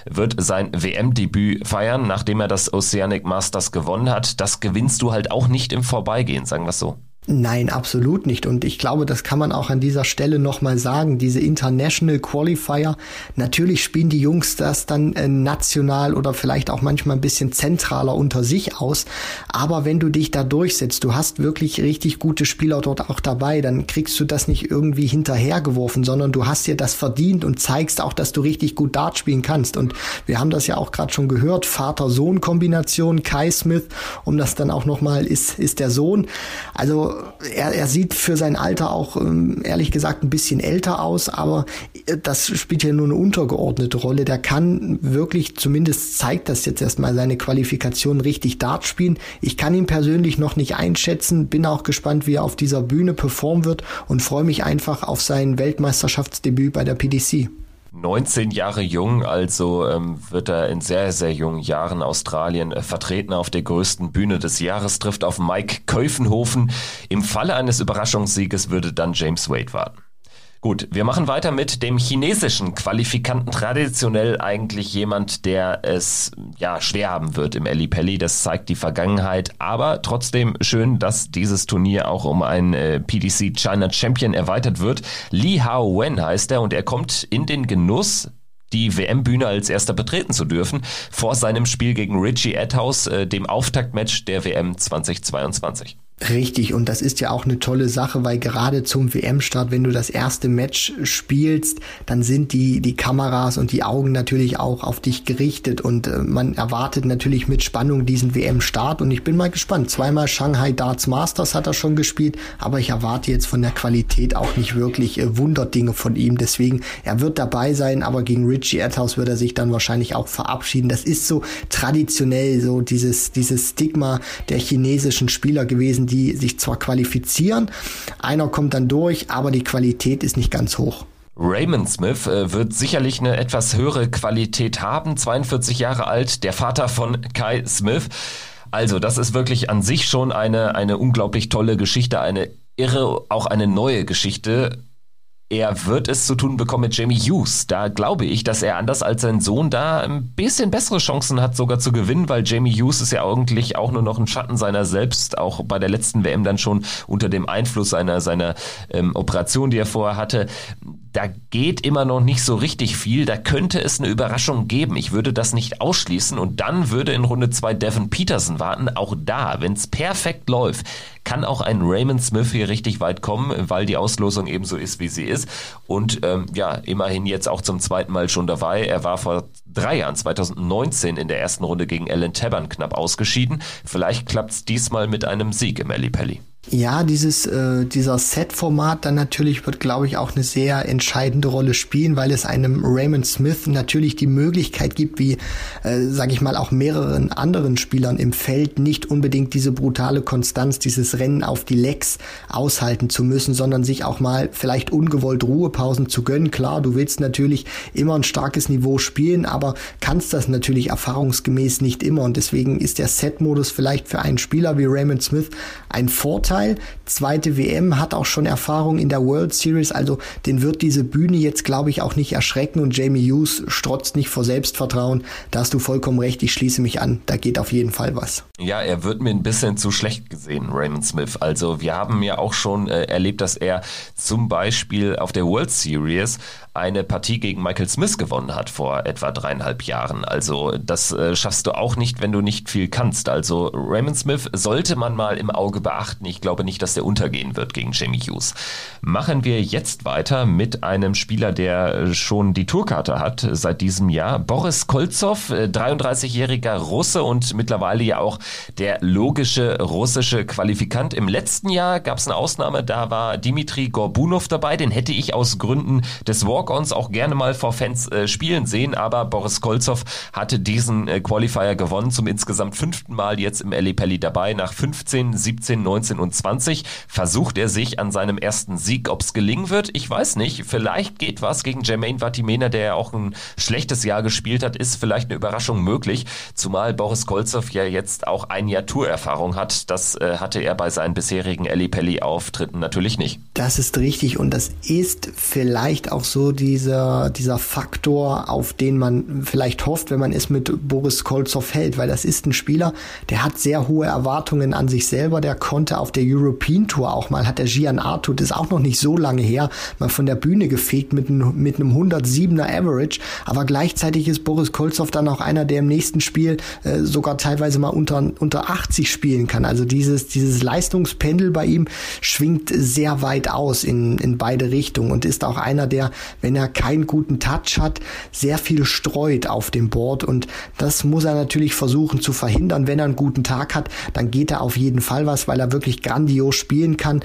wird sein WM-Debüt feiern, nachdem er das Oceanic Masters gewonnen hat. Das gewinnst du halt auch nicht im Vorbeigehen, sagen wir es so. Nein, absolut nicht. Und ich glaube, das kann man auch an dieser Stelle nochmal sagen. Diese International Qualifier, natürlich spielen die Jungs das dann äh, national oder vielleicht auch manchmal ein bisschen zentraler unter sich aus. Aber wenn du dich da durchsetzt, du hast wirklich richtig gute Spieler dort auch dabei, dann kriegst du das nicht irgendwie hinterhergeworfen, sondern du hast dir das verdient und zeigst auch, dass du richtig gut Dart spielen kannst. Und wir haben das ja auch gerade schon gehört, Vater-Sohn-Kombination, Kai Smith, um das dann auch nochmal ist, ist der Sohn. Also er, er sieht für sein Alter auch ähm, ehrlich gesagt ein bisschen älter aus, aber äh, das spielt ja nur eine untergeordnete Rolle. Der kann wirklich, zumindest zeigt das jetzt erstmal seine Qualifikation richtig Dart spielen. Ich kann ihn persönlich noch nicht einschätzen, bin auch gespannt, wie er auf dieser Bühne performen wird und freue mich einfach auf sein Weltmeisterschaftsdebüt bei der PDC. 19 Jahre jung, also ähm, wird er in sehr, sehr jungen Jahren Australien äh, vertreten auf der größten Bühne des Jahres, trifft auf Mike Köfenhofen. Im Falle eines Überraschungssieges würde dann James Wade warten. Gut, wir machen weiter mit dem chinesischen Qualifikanten. Traditionell eigentlich jemand, der es ja schwer haben wird im Ali Pelli. Das zeigt die Vergangenheit. Aber trotzdem schön, dass dieses Turnier auch um einen äh, PDC China Champion erweitert wird. Li Hao Wen heißt er und er kommt in den Genuss die WM-Bühne als erster betreten zu dürfen vor seinem Spiel gegen Richie Adhouse, äh, dem Auftaktmatch der WM 2022. Richtig, und das ist ja auch eine tolle Sache, weil gerade zum WM-Start, wenn du das erste Match spielst, dann sind die, die Kameras und die Augen natürlich auch auf dich gerichtet und äh, man erwartet natürlich mit Spannung diesen WM-Start und ich bin mal gespannt. Zweimal Shanghai Darts Masters hat er schon gespielt, aber ich erwarte jetzt von der Qualität auch nicht wirklich äh, Wunderdinge von ihm. Deswegen, er wird dabei sein, aber gegen Richie Adhouse wird er sich dann wahrscheinlich auch verabschieden. Das ist so traditionell so dieses, dieses Stigma der chinesischen Spieler gewesen die sich zwar qualifizieren, einer kommt dann durch, aber die Qualität ist nicht ganz hoch. Raymond Smith äh, wird sicherlich eine etwas höhere Qualität haben, 42 Jahre alt, der Vater von Kai Smith. Also, das ist wirklich an sich schon eine, eine unglaublich tolle Geschichte, eine irre, auch eine neue Geschichte. Er wird es zu tun bekommen mit Jamie Hughes. Da glaube ich, dass er anders als sein Sohn da ein bisschen bessere Chancen hat, sogar zu gewinnen, weil Jamie Hughes ist ja eigentlich auch nur noch ein Schatten seiner selbst, auch bei der letzten WM dann schon unter dem Einfluss seiner, seiner ähm, Operation, die er vorher hatte da geht immer noch nicht so richtig viel. Da könnte es eine Überraschung geben. Ich würde das nicht ausschließen. Und dann würde in Runde zwei Devin Peterson warten. Auch da, wenn es perfekt läuft, kann auch ein Raymond Smith hier richtig weit kommen, weil die Auslosung eben so ist, wie sie ist. Und ähm, ja, immerhin jetzt auch zum zweiten Mal schon dabei. Er war vor drei Jahren, 2019, in der ersten Runde gegen Alan Tabern knapp ausgeschieden. Vielleicht klappt es diesmal mit einem Sieg im Ali Pelli. Ja, dieses, äh, dieser Set-Format dann natürlich wird, glaube ich, auch eine sehr entscheidende Rolle spielen, weil es einem Raymond Smith natürlich die Möglichkeit gibt, wie, äh, sage ich mal, auch mehreren anderen Spielern im Feld nicht unbedingt diese brutale Konstanz, dieses Rennen auf die Lecks aushalten zu müssen, sondern sich auch mal vielleicht ungewollt Ruhepausen zu gönnen. Klar, du willst natürlich immer ein starkes Niveau spielen, aber kannst das natürlich erfahrungsgemäß nicht immer und deswegen ist der Set-Modus vielleicht für einen Spieler wie Raymond Smith ein Vorteil Vorteil. Zweite WM hat auch schon Erfahrung in der World Series, also den wird diese Bühne jetzt, glaube ich, auch nicht erschrecken und Jamie Hughes strotzt nicht vor Selbstvertrauen. Da hast du vollkommen recht, ich schließe mich an. Da geht auf jeden Fall was. Ja, er wird mir ein bisschen zu schlecht gesehen, Raymond Smith. Also wir haben ja auch schon äh, erlebt, dass er zum Beispiel auf der World Series eine Partie gegen Michael Smith gewonnen hat vor etwa dreieinhalb Jahren. Also das äh, schaffst du auch nicht, wenn du nicht viel kannst. Also Raymond Smith sollte man mal im Auge beachten. Ich glaube nicht, dass der untergehen wird gegen Jamie Hughes. Machen wir jetzt weiter mit einem Spieler, der schon die Tourkarte hat seit diesem Jahr. Boris Kolzow, 33-jähriger äh, Russe und mittlerweile ja auch der logische russische Qualifikant. Im letzten Jahr gab es eine Ausnahme, da war Dimitri Gorbunov dabei. Den hätte ich aus Gründen des Walk Walk-Ons auch gerne mal vor Fans äh, spielen sehen, aber Boris Kolzow hatte diesen äh, Qualifier gewonnen, zum insgesamt fünften Mal jetzt im LA Pelli dabei. Nach 15, 17, 19 und 20 versucht er sich an seinem ersten Sieg. Ob es gelingen wird, ich weiß nicht. Vielleicht geht was gegen Jermaine Vatimena, der ja auch ein schlechtes Jahr gespielt hat, ist vielleicht eine Überraschung möglich. Zumal Boris Kolzow ja jetzt auch ein Jahr Tourerfahrung hat. Das äh, hatte er bei seinen bisherigen Ellie Pelli Auftritten natürlich nicht. Das ist richtig und das ist vielleicht auch so dieser, dieser Faktor, auf den man vielleicht hofft, wenn man es mit Boris Kolzow hält, weil das ist ein Spieler, der hat sehr hohe Erwartungen an sich selber, der konnte auf der European Tour auch mal, hat der Gian Artut, ist auch noch nicht so lange her, mal von der Bühne gefegt mit, mit einem 107er Average, aber gleichzeitig ist Boris Kolzow dann auch einer, der im nächsten Spiel äh, sogar teilweise mal unter, unter 80 spielen kann. Also dieses, dieses Leistungspendel bei ihm schwingt sehr weit aus in, in beide Richtungen und ist auch einer, der, wenn er keinen guten Touch hat, sehr viel streut auf dem Board und das muss er natürlich versuchen zu verhindern. Wenn er einen guten Tag hat, dann geht er auf jeden Fall was, weil er wirklich grandios spielen kann.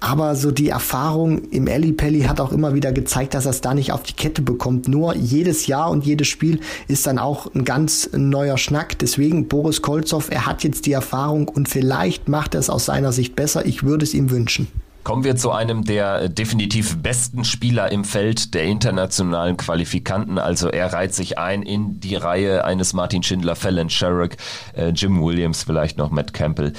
Aber so die Erfahrung im Ellie Pelli hat auch immer wieder gezeigt, dass er es da nicht auf die Kette bekommt. Nur jedes Jahr und jedes Spiel ist dann auch ein ganz neuer Schnack. Deswegen Boris Kolzow, er hat jetzt die Erfahrung und vielleicht macht er es aus seiner Sicht besser. Ich würde es ihm wünschen. Kommen wir zu einem der definitiv besten Spieler im Feld der internationalen Qualifikanten. Also er reiht sich ein in die Reihe eines Martin Schindler, Fallon Sherrick, äh, Jim Williams, vielleicht noch Matt Campbell.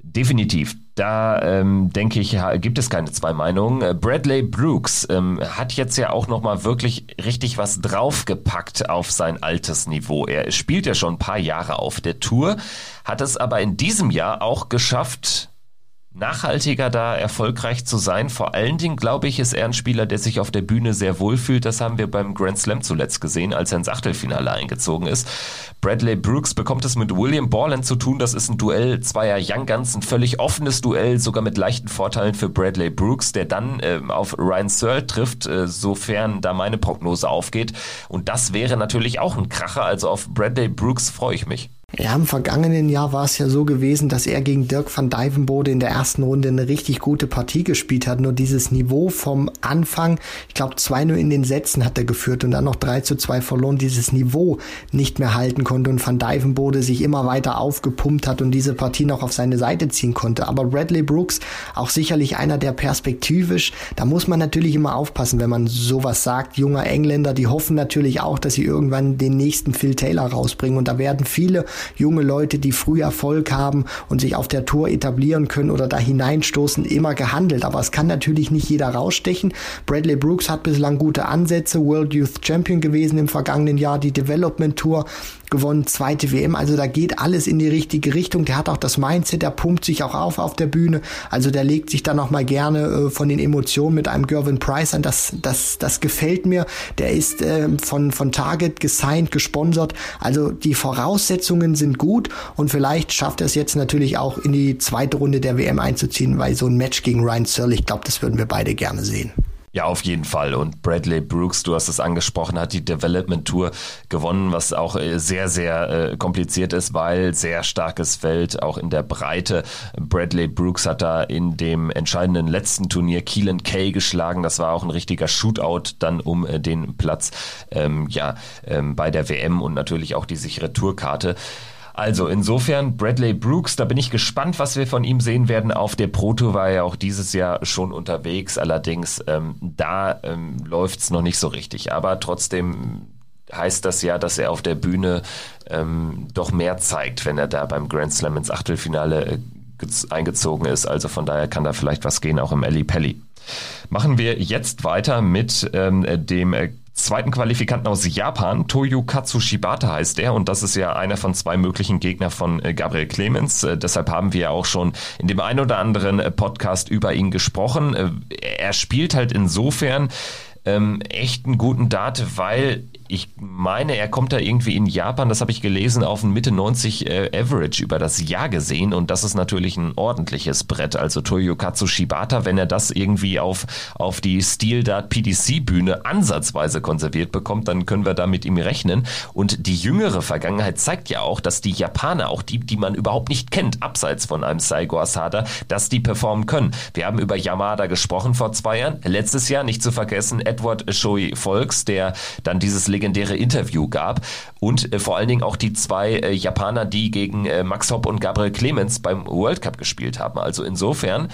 Definitiv. Da ähm, denke ich, gibt es keine zwei Meinungen. Äh, Bradley Brooks ähm, hat jetzt ja auch noch mal wirklich richtig was draufgepackt auf sein altes Niveau. Er spielt ja schon ein paar Jahre auf der Tour, hat es aber in diesem Jahr auch geschafft, nachhaltiger da erfolgreich zu sein. Vor allen Dingen, glaube ich, ist er ein Spieler, der sich auf der Bühne sehr wohl fühlt. Das haben wir beim Grand Slam zuletzt gesehen, als er ins Achtelfinale eingezogen ist. Bradley Brooks bekommt es mit William Borland zu tun. Das ist ein Duell zweier Young Guns, ein völlig offenes Duell, sogar mit leichten Vorteilen für Bradley Brooks, der dann äh, auf Ryan Searle trifft, äh, sofern da meine Prognose aufgeht. Und das wäre natürlich auch ein Kracher. Also auf Bradley Brooks freue ich mich. Ja, im vergangenen Jahr war es ja so gewesen, dass er gegen Dirk van Dijvenbode in der ersten Runde eine richtig gute Partie gespielt hat. Nur dieses Niveau vom Anfang, ich glaube 2-0 in den Sätzen hat er geführt und dann noch 3 zu 2 verloren, dieses Niveau nicht mehr halten konnte und van Dijvenbode sich immer weiter aufgepumpt hat und diese Partie noch auf seine Seite ziehen konnte. Aber Bradley Brooks, auch sicherlich einer, der perspektivisch, da muss man natürlich immer aufpassen, wenn man sowas sagt. Junger Engländer, die hoffen natürlich auch, dass sie irgendwann den nächsten Phil Taylor rausbringen und da werden viele junge Leute, die früh Erfolg haben und sich auf der Tour etablieren können oder da hineinstoßen, immer gehandelt. Aber es kann natürlich nicht jeder rausstechen. Bradley Brooks hat bislang gute Ansätze, World Youth Champion gewesen im vergangenen Jahr, die Development Tour gewonnen, zweite WM. Also da geht alles in die richtige Richtung. Der hat auch das Mindset, der pumpt sich auch auf auf der Bühne. Also der legt sich dann noch mal gerne äh, von den Emotionen mit einem Gervin Price an. Das, das, das gefällt mir. Der ist äh, von, von Target gesigned, gesponsert. Also die Voraussetzungen sind gut und vielleicht schafft er es jetzt natürlich auch in die zweite Runde der WM einzuziehen, weil so ein Match gegen Ryan Searle, ich glaube, das würden wir beide gerne sehen. Ja, auf jeden Fall. Und Bradley Brooks, du hast es angesprochen, hat die Development Tour gewonnen, was auch äh, sehr, sehr äh, kompliziert ist, weil sehr starkes Feld, auch in der Breite. Bradley Brooks hat da in dem entscheidenden letzten Turnier Keelan Kay geschlagen. Das war auch ein richtiger Shootout dann um äh, den Platz ähm, ja, ähm, bei der WM und natürlich auch die sichere Tourkarte. Also insofern Bradley Brooks, da bin ich gespannt, was wir von ihm sehen werden. Auf der Proto war er auch dieses Jahr schon unterwegs, allerdings ähm, da ähm, läuft noch nicht so richtig. Aber trotzdem heißt das ja, dass er auf der Bühne ähm, doch mehr zeigt, wenn er da beim Grand Slam ins Achtelfinale äh, eingezogen ist. Also von daher kann da vielleicht was gehen, auch im Ali Pelli. Machen wir jetzt weiter mit ähm, dem äh, zweiten Qualifikanten aus Japan. Toyo Katsushibata heißt er und das ist ja einer von zwei möglichen Gegner von äh, Gabriel Clemens. Äh, deshalb haben wir ja auch schon in dem ein oder anderen äh, Podcast über ihn gesprochen. Er spielt halt insofern ähm, echt einen guten Dart, weil ich meine, er kommt da irgendwie in Japan, das habe ich gelesen, auf ein Mitte 90 äh, Average über das Jahr gesehen und das ist natürlich ein ordentliches Brett. Also Toyokatsu Shibata, wenn er das irgendwie auf, auf die Steel Dart PDC Bühne ansatzweise konserviert bekommt, dann können wir da mit ihm rechnen. Und die jüngere Vergangenheit zeigt ja auch, dass die Japaner, auch die, die man überhaupt nicht kennt, abseits von einem Saigo Asada, dass die performen können. Wir haben über Yamada gesprochen vor zwei Jahren. Letztes Jahr, nicht zu vergessen, Edward Shoei Volks, der dann dieses legendäre Interview gab und äh, vor allen Dingen auch die zwei äh, Japaner, die gegen äh, Max Hopp und Gabriel Clemens beim World Cup gespielt haben. Also insofern,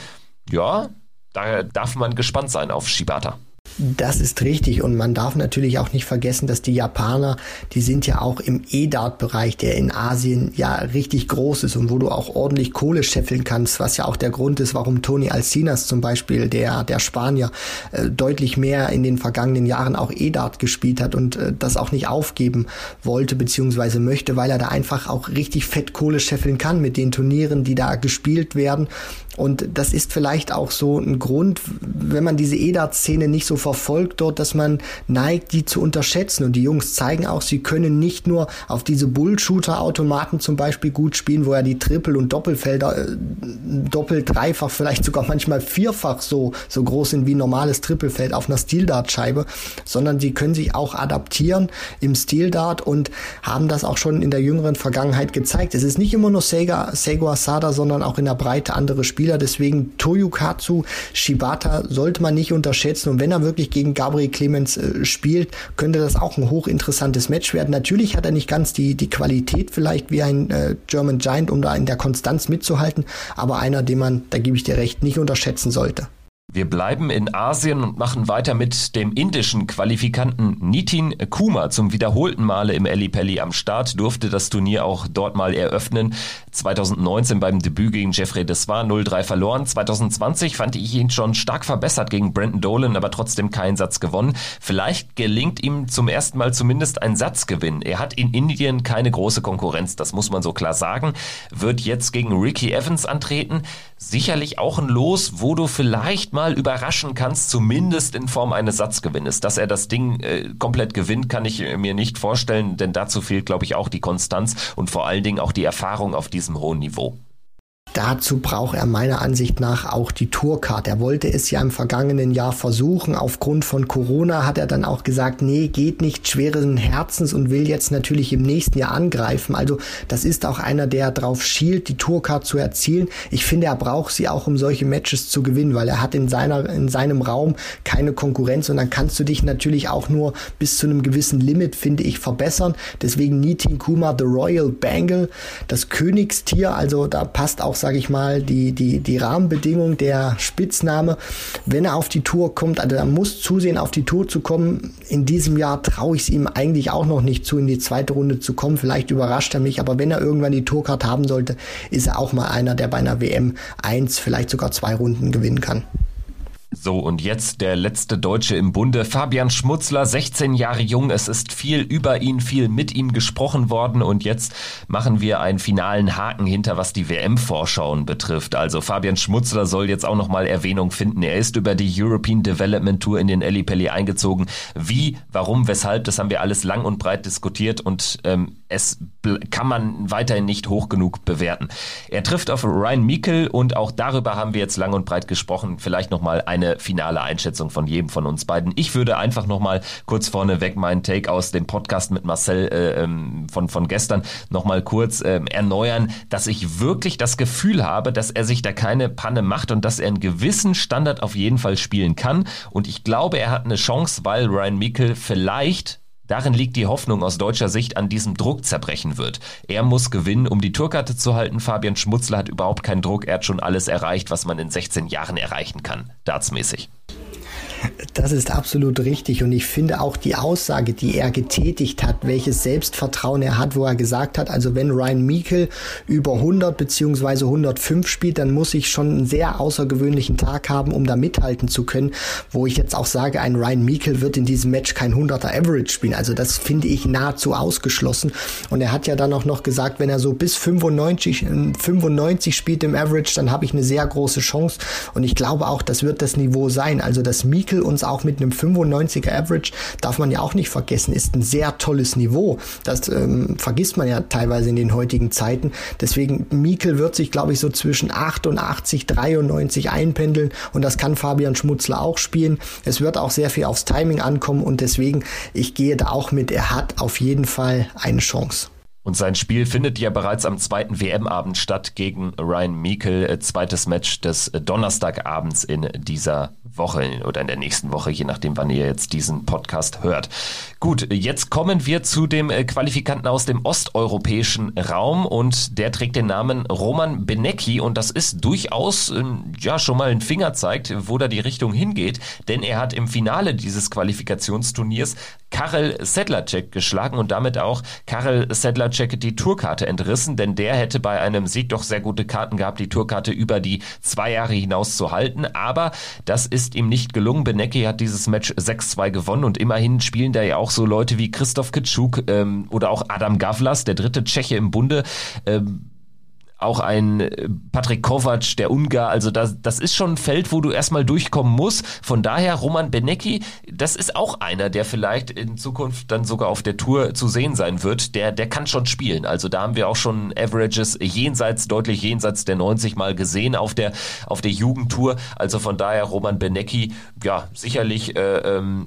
ja, da darf man gespannt sein auf Shibata. Das ist richtig. Und man darf natürlich auch nicht vergessen, dass die Japaner, die sind ja auch im E-Dart-Bereich, der in Asien ja richtig groß ist und wo du auch ordentlich Kohle scheffeln kannst, was ja auch der Grund ist, warum Tony Alcinas zum Beispiel, der, der Spanier, äh, deutlich mehr in den vergangenen Jahren auch E-Dart gespielt hat und äh, das auch nicht aufgeben wollte beziehungsweise möchte, weil er da einfach auch richtig fett Kohle scheffeln kann mit den Turnieren, die da gespielt werden und das ist vielleicht auch so ein Grund, wenn man diese EDAT-Szene nicht so verfolgt dort, dass man neigt, die zu unterschätzen. Und die Jungs zeigen auch, sie können nicht nur auf diese Bullshooter-Automaten zum Beispiel gut spielen, wo ja die Triple- und Doppelfelder äh, doppelt, dreifach, vielleicht sogar manchmal vierfach so, so groß sind wie ein normales Trippelfeld auf einer Steel-Dart-Scheibe, sondern sie können sich auch adaptieren im Steel-Dart und haben das auch schon in der jüngeren Vergangenheit gezeigt. Es ist nicht immer nur Sega, Sego Asada, sondern auch in der Breite andere Spieler Spieler. Deswegen Toyukatsu Shibata sollte man nicht unterschätzen. Und wenn er wirklich gegen Gabriel Clemens äh, spielt, könnte das auch ein hochinteressantes Match werden. Natürlich hat er nicht ganz die, die Qualität vielleicht wie ein äh, German Giant, um da in der Konstanz mitzuhalten. Aber einer, den man, da gebe ich dir recht, nicht unterschätzen sollte. Wir bleiben in Asien und machen weiter mit dem indischen Qualifikanten Nitin Kuma zum wiederholten Male im Ali Pelli am Start, durfte das Turnier auch dort mal eröffnen. 2019 beim Debüt gegen Jeffrey Desvar 0-3 verloren. 2020 fand ich ihn schon stark verbessert gegen Brandon Dolan, aber trotzdem keinen Satz gewonnen. Vielleicht gelingt ihm zum ersten Mal zumindest ein Satzgewinn. Er hat in Indien keine große Konkurrenz, das muss man so klar sagen. Wird jetzt gegen Ricky Evans antreten. Sicherlich auch ein Los, wo du vielleicht mal überraschen kannst, zumindest in Form eines Satzgewinnes. Dass er das Ding äh, komplett gewinnt, kann ich mir nicht vorstellen, denn dazu fehlt, glaube ich, auch die Konstanz und vor allen Dingen auch die Erfahrung auf diesem hohen Niveau. Dazu braucht er meiner Ansicht nach auch die Tourcard. Er wollte es ja im vergangenen Jahr versuchen. Aufgrund von Corona hat er dann auch gesagt, nee, geht nicht schweren Herzens und will jetzt natürlich im nächsten Jahr angreifen. Also das ist auch einer, der darauf schielt, die Tourcard zu erzielen. Ich finde, er braucht sie auch, um solche Matches zu gewinnen, weil er hat in seiner, in seinem Raum keine Konkurrenz und dann kannst du dich natürlich auch nur bis zu einem gewissen Limit, finde ich, verbessern. Deswegen Nitin Kuma, The Royal Bangle, das Königstier, also da passt auch sage ich mal, die, die, die Rahmenbedingung, der Spitzname, wenn er auf die Tour kommt, also er muss zusehen, auf die Tour zu kommen. In diesem Jahr traue ich es ihm eigentlich auch noch nicht zu, in die zweite Runde zu kommen. Vielleicht überrascht er mich, aber wenn er irgendwann die Tourcard haben sollte, ist er auch mal einer, der bei einer WM eins, vielleicht sogar zwei Runden gewinnen kann. So, und jetzt der letzte Deutsche im Bunde, Fabian Schmutzler, 16 Jahre jung. Es ist viel über ihn, viel mit ihm gesprochen worden und jetzt machen wir einen finalen Haken hinter, was die WM-Vorschauen betrifft. Also Fabian Schmutzler soll jetzt auch nochmal Erwähnung finden. Er ist über die European Development Tour in den Pelli eingezogen. Wie, warum, weshalb, das haben wir alles lang und breit diskutiert und ähm, es kann man weiterhin nicht hoch genug bewerten. Er trifft auf Ryan Meikle und auch darüber haben wir jetzt lang und breit gesprochen. Vielleicht nochmal eine finale Einschätzung von jedem von uns beiden. Ich würde einfach nochmal kurz vorneweg meinen Take aus dem Podcast mit Marcel äh, ähm, von, von gestern nochmal kurz äh, erneuern, dass ich wirklich das Gefühl habe, dass er sich da keine Panne macht und dass er einen gewissen Standard auf jeden Fall spielen kann. Und ich glaube, er hat eine Chance, weil Ryan Meikle vielleicht Darin liegt die Hoffnung aus deutscher Sicht an diesem Druck zerbrechen wird. Er muss gewinnen, um die Tourkarte zu halten. Fabian Schmutzler hat überhaupt keinen Druck. Er hat schon alles erreicht, was man in 16 Jahren erreichen kann, dartsmäßig. Das ist absolut richtig und ich finde auch die Aussage, die er getätigt hat, welches Selbstvertrauen er hat, wo er gesagt hat, also wenn Ryan Meikle über 100 beziehungsweise 105 spielt, dann muss ich schon einen sehr außergewöhnlichen Tag haben, um da mithalten zu können, wo ich jetzt auch sage, ein Ryan Meikle wird in diesem Match kein 100er Average spielen, also das finde ich nahezu ausgeschlossen. Und er hat ja dann auch noch gesagt, wenn er so bis 95, 95 spielt im Average, dann habe ich eine sehr große Chance. Und ich glaube auch, das wird das Niveau sein, also dass Meikle Mikel uns auch mit einem 95er Average, darf man ja auch nicht vergessen, ist ein sehr tolles Niveau. Das ähm, vergisst man ja teilweise in den heutigen Zeiten. Deswegen, Mikel wird sich, glaube ich, so zwischen 88, 93 einpendeln und das kann Fabian Schmutzler auch spielen. Es wird auch sehr viel aufs Timing ankommen und deswegen, ich gehe da auch mit, er hat auf jeden Fall eine Chance. Und sein Spiel findet ja bereits am zweiten WM-Abend statt gegen Ryan Meikle, äh, zweites Match des Donnerstagabends in dieser Woche oder in der nächsten Woche, je nachdem, wann ihr jetzt diesen Podcast hört. Gut, jetzt kommen wir zu dem äh, Qualifikanten aus dem osteuropäischen Raum und der trägt den Namen Roman Benecki und das ist durchaus äh, ja schon mal ein Fingerzeig, wo da die Richtung hingeht, denn er hat im Finale dieses Qualifikationsturniers Karel Sedlacek geschlagen und damit auch Karel Sedlacek die Tourkarte entrissen, denn der hätte bei einem Sieg doch sehr gute Karten gehabt, die Tourkarte über die zwei Jahre hinaus zu halten. Aber das ist ihm nicht gelungen. Benecki hat dieses Match 6-2 gewonnen und immerhin spielen da ja auch so Leute wie Christoph Kitschuk ähm, oder auch Adam Gavlas, der dritte Tscheche im Bunde. Ähm, auch ein äh, Patrick Kovac, der Ungar, also das, das ist schon ein Feld, wo du erstmal durchkommen musst. Von daher Roman Benecki, das ist auch einer, der vielleicht in Zukunft dann sogar auf der Tour zu sehen sein wird. Der, der kann schon spielen. Also da haben wir auch schon Averages jenseits, deutlich jenseits der 90 mal gesehen auf der, auf der Jugendtour. Also von daher Roman Benecki, ja, sicherlich äh, ähm,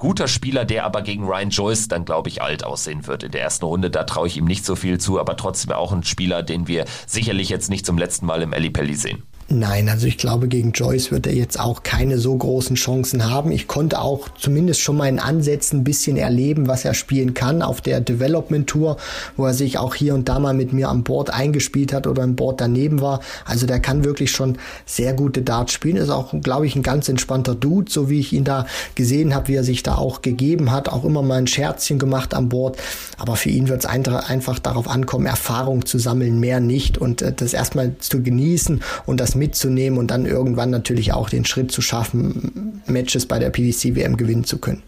guter Spieler, der aber gegen Ryan Joyce dann, glaube ich, alt aussehen wird in der ersten Runde. Da traue ich ihm nicht so viel zu, aber trotzdem auch ein Spieler, den wir sicherlich jetzt nicht zum letzten Mal im Pelli sehen. Nein, also ich glaube, gegen Joyce wird er jetzt auch keine so großen Chancen haben. Ich konnte auch zumindest schon mal in Ansätzen ein bisschen erleben, was er spielen kann auf der Development Tour, wo er sich auch hier und da mal mit mir am Board eingespielt hat oder ein Board daneben war. Also der kann wirklich schon sehr gute Darts spielen. Ist auch, glaube ich, ein ganz entspannter Dude, so wie ich ihn da gesehen habe, wie er sich da auch gegeben hat. Auch immer mal ein Scherzchen gemacht am Board. Aber für ihn wird es einfach darauf ankommen, Erfahrung zu sammeln, mehr nicht und äh, das erstmal zu genießen und das mitzunehmen und dann irgendwann natürlich auch den Schritt zu schaffen, Matches bei der PDC WM gewinnen zu können.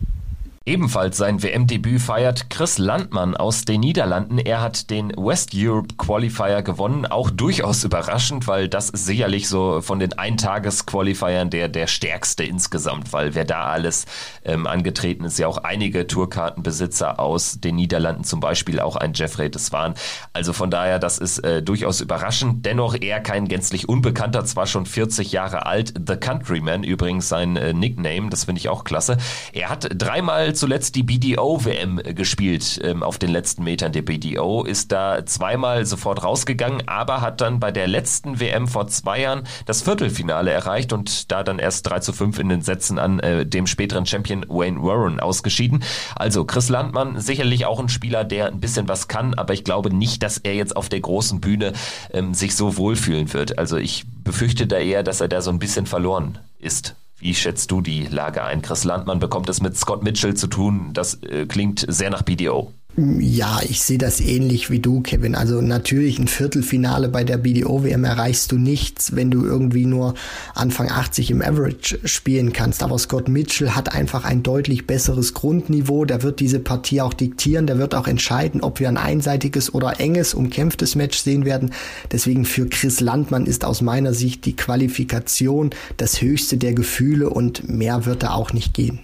Ebenfalls sein WM-Debüt feiert Chris Landmann aus den Niederlanden. Er hat den West Europe Qualifier gewonnen, auch durchaus überraschend, weil das ist sicherlich so von den Eintages-Qualifiern der, der stärkste insgesamt, weil wer da alles ähm, angetreten ist, ja auch einige Tourkartenbesitzer aus den Niederlanden, zum Beispiel auch ein Jeffrey des waren. Also von daher, das ist äh, durchaus überraschend. Dennoch eher kein gänzlich Unbekannter, zwar schon 40 Jahre alt. The Countryman übrigens sein äh, Nickname, das finde ich auch klasse. Er hat dreimal zuletzt die BDO-WM gespielt ähm, auf den letzten Metern der BDO, ist da zweimal sofort rausgegangen, aber hat dann bei der letzten WM vor zwei Jahren das Viertelfinale erreicht und da dann erst 3 zu 5 in den Sätzen an äh, dem späteren Champion Wayne Warren ausgeschieden. Also Chris Landmann sicherlich auch ein Spieler, der ein bisschen was kann, aber ich glaube nicht, dass er jetzt auf der großen Bühne ähm, sich so wohlfühlen wird. Also ich befürchte da eher, dass er da so ein bisschen verloren ist. Wie schätzt du die Lage ein? Chris Landmann bekommt es mit Scott Mitchell zu tun. Das äh, klingt sehr nach BDO. Ja, ich sehe das ähnlich wie du, Kevin. Also natürlich ein Viertelfinale bei der BDO-WM erreichst du nichts, wenn du irgendwie nur Anfang 80 im Average spielen kannst. Aber Scott Mitchell hat einfach ein deutlich besseres Grundniveau. Der wird diese Partie auch diktieren. Der wird auch entscheiden, ob wir ein einseitiges oder enges, umkämpftes Match sehen werden. Deswegen für Chris Landmann ist aus meiner Sicht die Qualifikation das höchste der Gefühle und mehr wird da auch nicht gehen.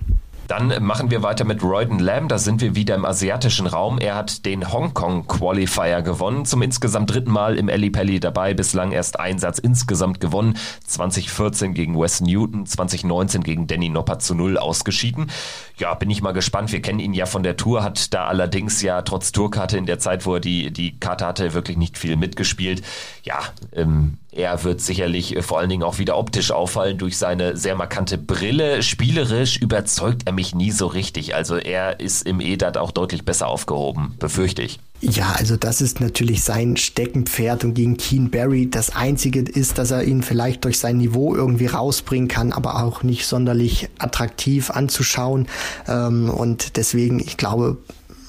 Dann machen wir weiter mit Royden Lamb. Da sind wir wieder im asiatischen Raum. Er hat den Hongkong Qualifier gewonnen. Zum insgesamt dritten Mal im Ali Pelli dabei. Bislang erst ein Satz insgesamt gewonnen. 2014 gegen Wes Newton, 2019 gegen Danny Noppert zu Null ausgeschieden. Ja, bin ich mal gespannt. Wir kennen ihn ja von der Tour, hat da allerdings ja trotz Tourkarte in der Zeit, wo er die, die Karte hatte, wirklich nicht viel mitgespielt. Ja, ähm, er wird sicherlich äh, vor allen Dingen auch wieder optisch auffallen durch seine sehr markante Brille. Spielerisch überzeugt er mich nie so richtig. Also er ist im EDAT auch deutlich besser aufgehoben, befürchte ich. Ja, also das ist natürlich sein Steckenpferd und gegen Keen Barry das einzige ist, dass er ihn vielleicht durch sein Niveau irgendwie rausbringen kann, aber auch nicht sonderlich attraktiv anzuschauen. Ähm, und deswegen, ich glaube,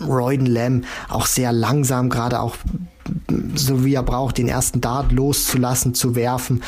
Royden Lamb auch sehr langsam, gerade auch so wie er braucht, den ersten Dart loszulassen, zu werfen.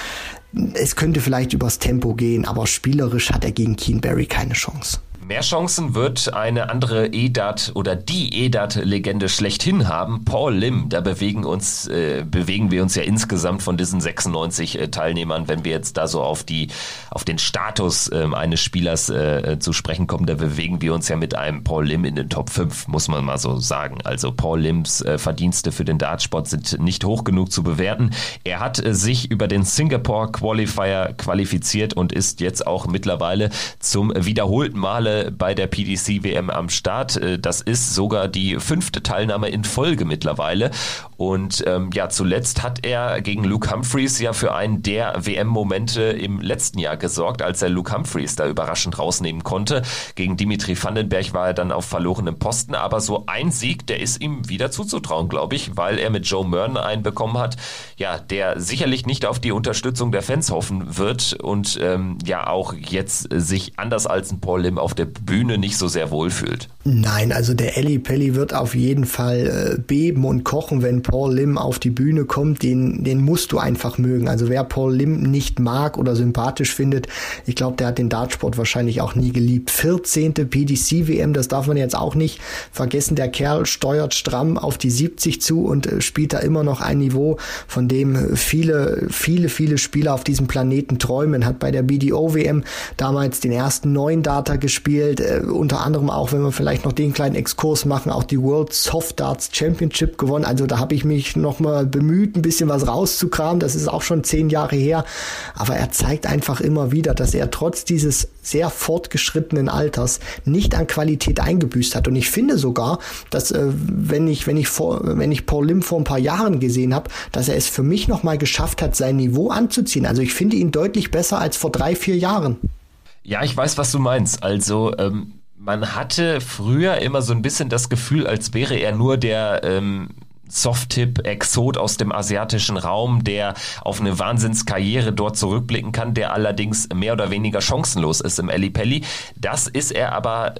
Es könnte vielleicht übers Tempo gehen, aber spielerisch hat er gegen Keenberry keine Chance. Mehr Chancen wird eine andere EDAT oder die EDAT-Legende schlechthin haben. Paul Lim, da bewegen uns, äh, bewegen wir uns ja insgesamt von diesen 96 äh, Teilnehmern, wenn wir jetzt da so auf die, auf den Status äh, eines Spielers äh, zu sprechen kommen, da bewegen wir uns ja mit einem Paul Lim in den Top 5, muss man mal so sagen. Also Paul Lims äh, Verdienste für den Dartsport sind nicht hoch genug zu bewerten. Er hat äh, sich über den Singapore Qualifier qualifiziert und ist jetzt auch mittlerweile zum wiederholten Male bei der PDC WM am Start. Äh, das ist sogar die fünfte Teilnahme in Folge mittlerweile. Und ähm, ja, zuletzt hat er gegen Luke Humphreys ja für einen der WM-Momente im letzten Jahr gesorgt, als er Luke Humphreys da überraschend rausnehmen konnte. Gegen Dimitri Vandenberg war er dann auf verlorenem Posten, aber so ein Sieg, der ist ihm wieder zuzutrauen, glaube ich, weil er mit Joe Mern einen bekommen hat, ja, der sicherlich nicht auf die Unterstützung der Fans hoffen wird und ähm, ja auch jetzt sich anders als ein Paul Lim auf der Bühne nicht so sehr wohlfühlt. Nein, also der Ellie Pelli wird auf jeden Fall äh, beben und kochen, wenn Paul Lim auf die Bühne kommt. Den, den musst du einfach mögen. Also wer Paul Lim nicht mag oder sympathisch findet, ich glaube, der hat den Dartsport wahrscheinlich auch nie geliebt. 14. PDC WM, das darf man jetzt auch nicht vergessen. Der Kerl steuert stramm auf die 70 zu und äh, spielt da immer noch ein Niveau, von dem viele, viele, viele Spieler auf diesem Planeten träumen. Hat bei der BDO WM damals den ersten neuen Data gespielt gespielt, äh, unter anderem auch, wenn wir vielleicht noch den kleinen Exkurs machen, auch die World Soft Darts Championship gewonnen. Also da habe ich mich nochmal bemüht, ein bisschen was rauszukramen. Das ist auch schon zehn Jahre her. Aber er zeigt einfach immer wieder, dass er trotz dieses sehr fortgeschrittenen Alters nicht an Qualität eingebüßt hat. Und ich finde sogar, dass äh, wenn ich wenn ich vor wenn ich Paul Lim vor ein paar Jahren gesehen habe, dass er es für mich noch mal geschafft hat, sein Niveau anzuziehen. Also ich finde ihn deutlich besser als vor drei vier Jahren. Ja, ich weiß, was du meinst. Also ähm, man hatte früher immer so ein bisschen das Gefühl, als wäre er nur der ähm, Soft-Tip-Exot aus dem asiatischen Raum, der auf eine Wahnsinnskarriere dort zurückblicken kann, der allerdings mehr oder weniger chancenlos ist im Pelli. Das ist er aber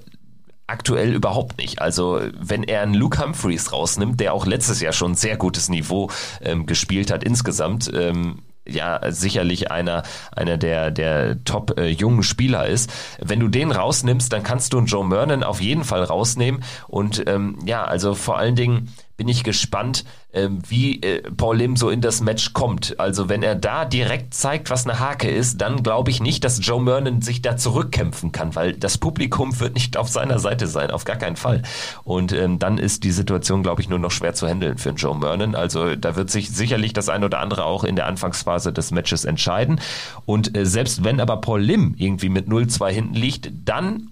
aktuell überhaupt nicht. Also wenn er einen Luke Humphreys rausnimmt, der auch letztes Jahr schon sehr gutes Niveau ähm, gespielt hat insgesamt, ähm, ja sicherlich einer einer der der top äh, jungen Spieler ist. Wenn du den rausnimmst, dann kannst du einen Joe Mernon auf jeden Fall rausnehmen und ähm, ja, also vor allen Dingen bin ich gespannt, ähm, wie äh, Paul Lim so in das Match kommt. Also wenn er da direkt zeigt, was eine Hake ist, dann glaube ich nicht, dass Joe Mernon sich da zurückkämpfen kann, weil das Publikum wird nicht auf seiner Seite sein, auf gar keinen Fall. Und ähm, dann ist die Situation, glaube ich, nur noch schwer zu handeln für Joe Mernon. Also da wird sich sicherlich das ein oder andere auch in der Anfangsphase des Matches entscheiden. Und äh, selbst wenn aber Paul Lim irgendwie mit 0-2 hinten liegt, dann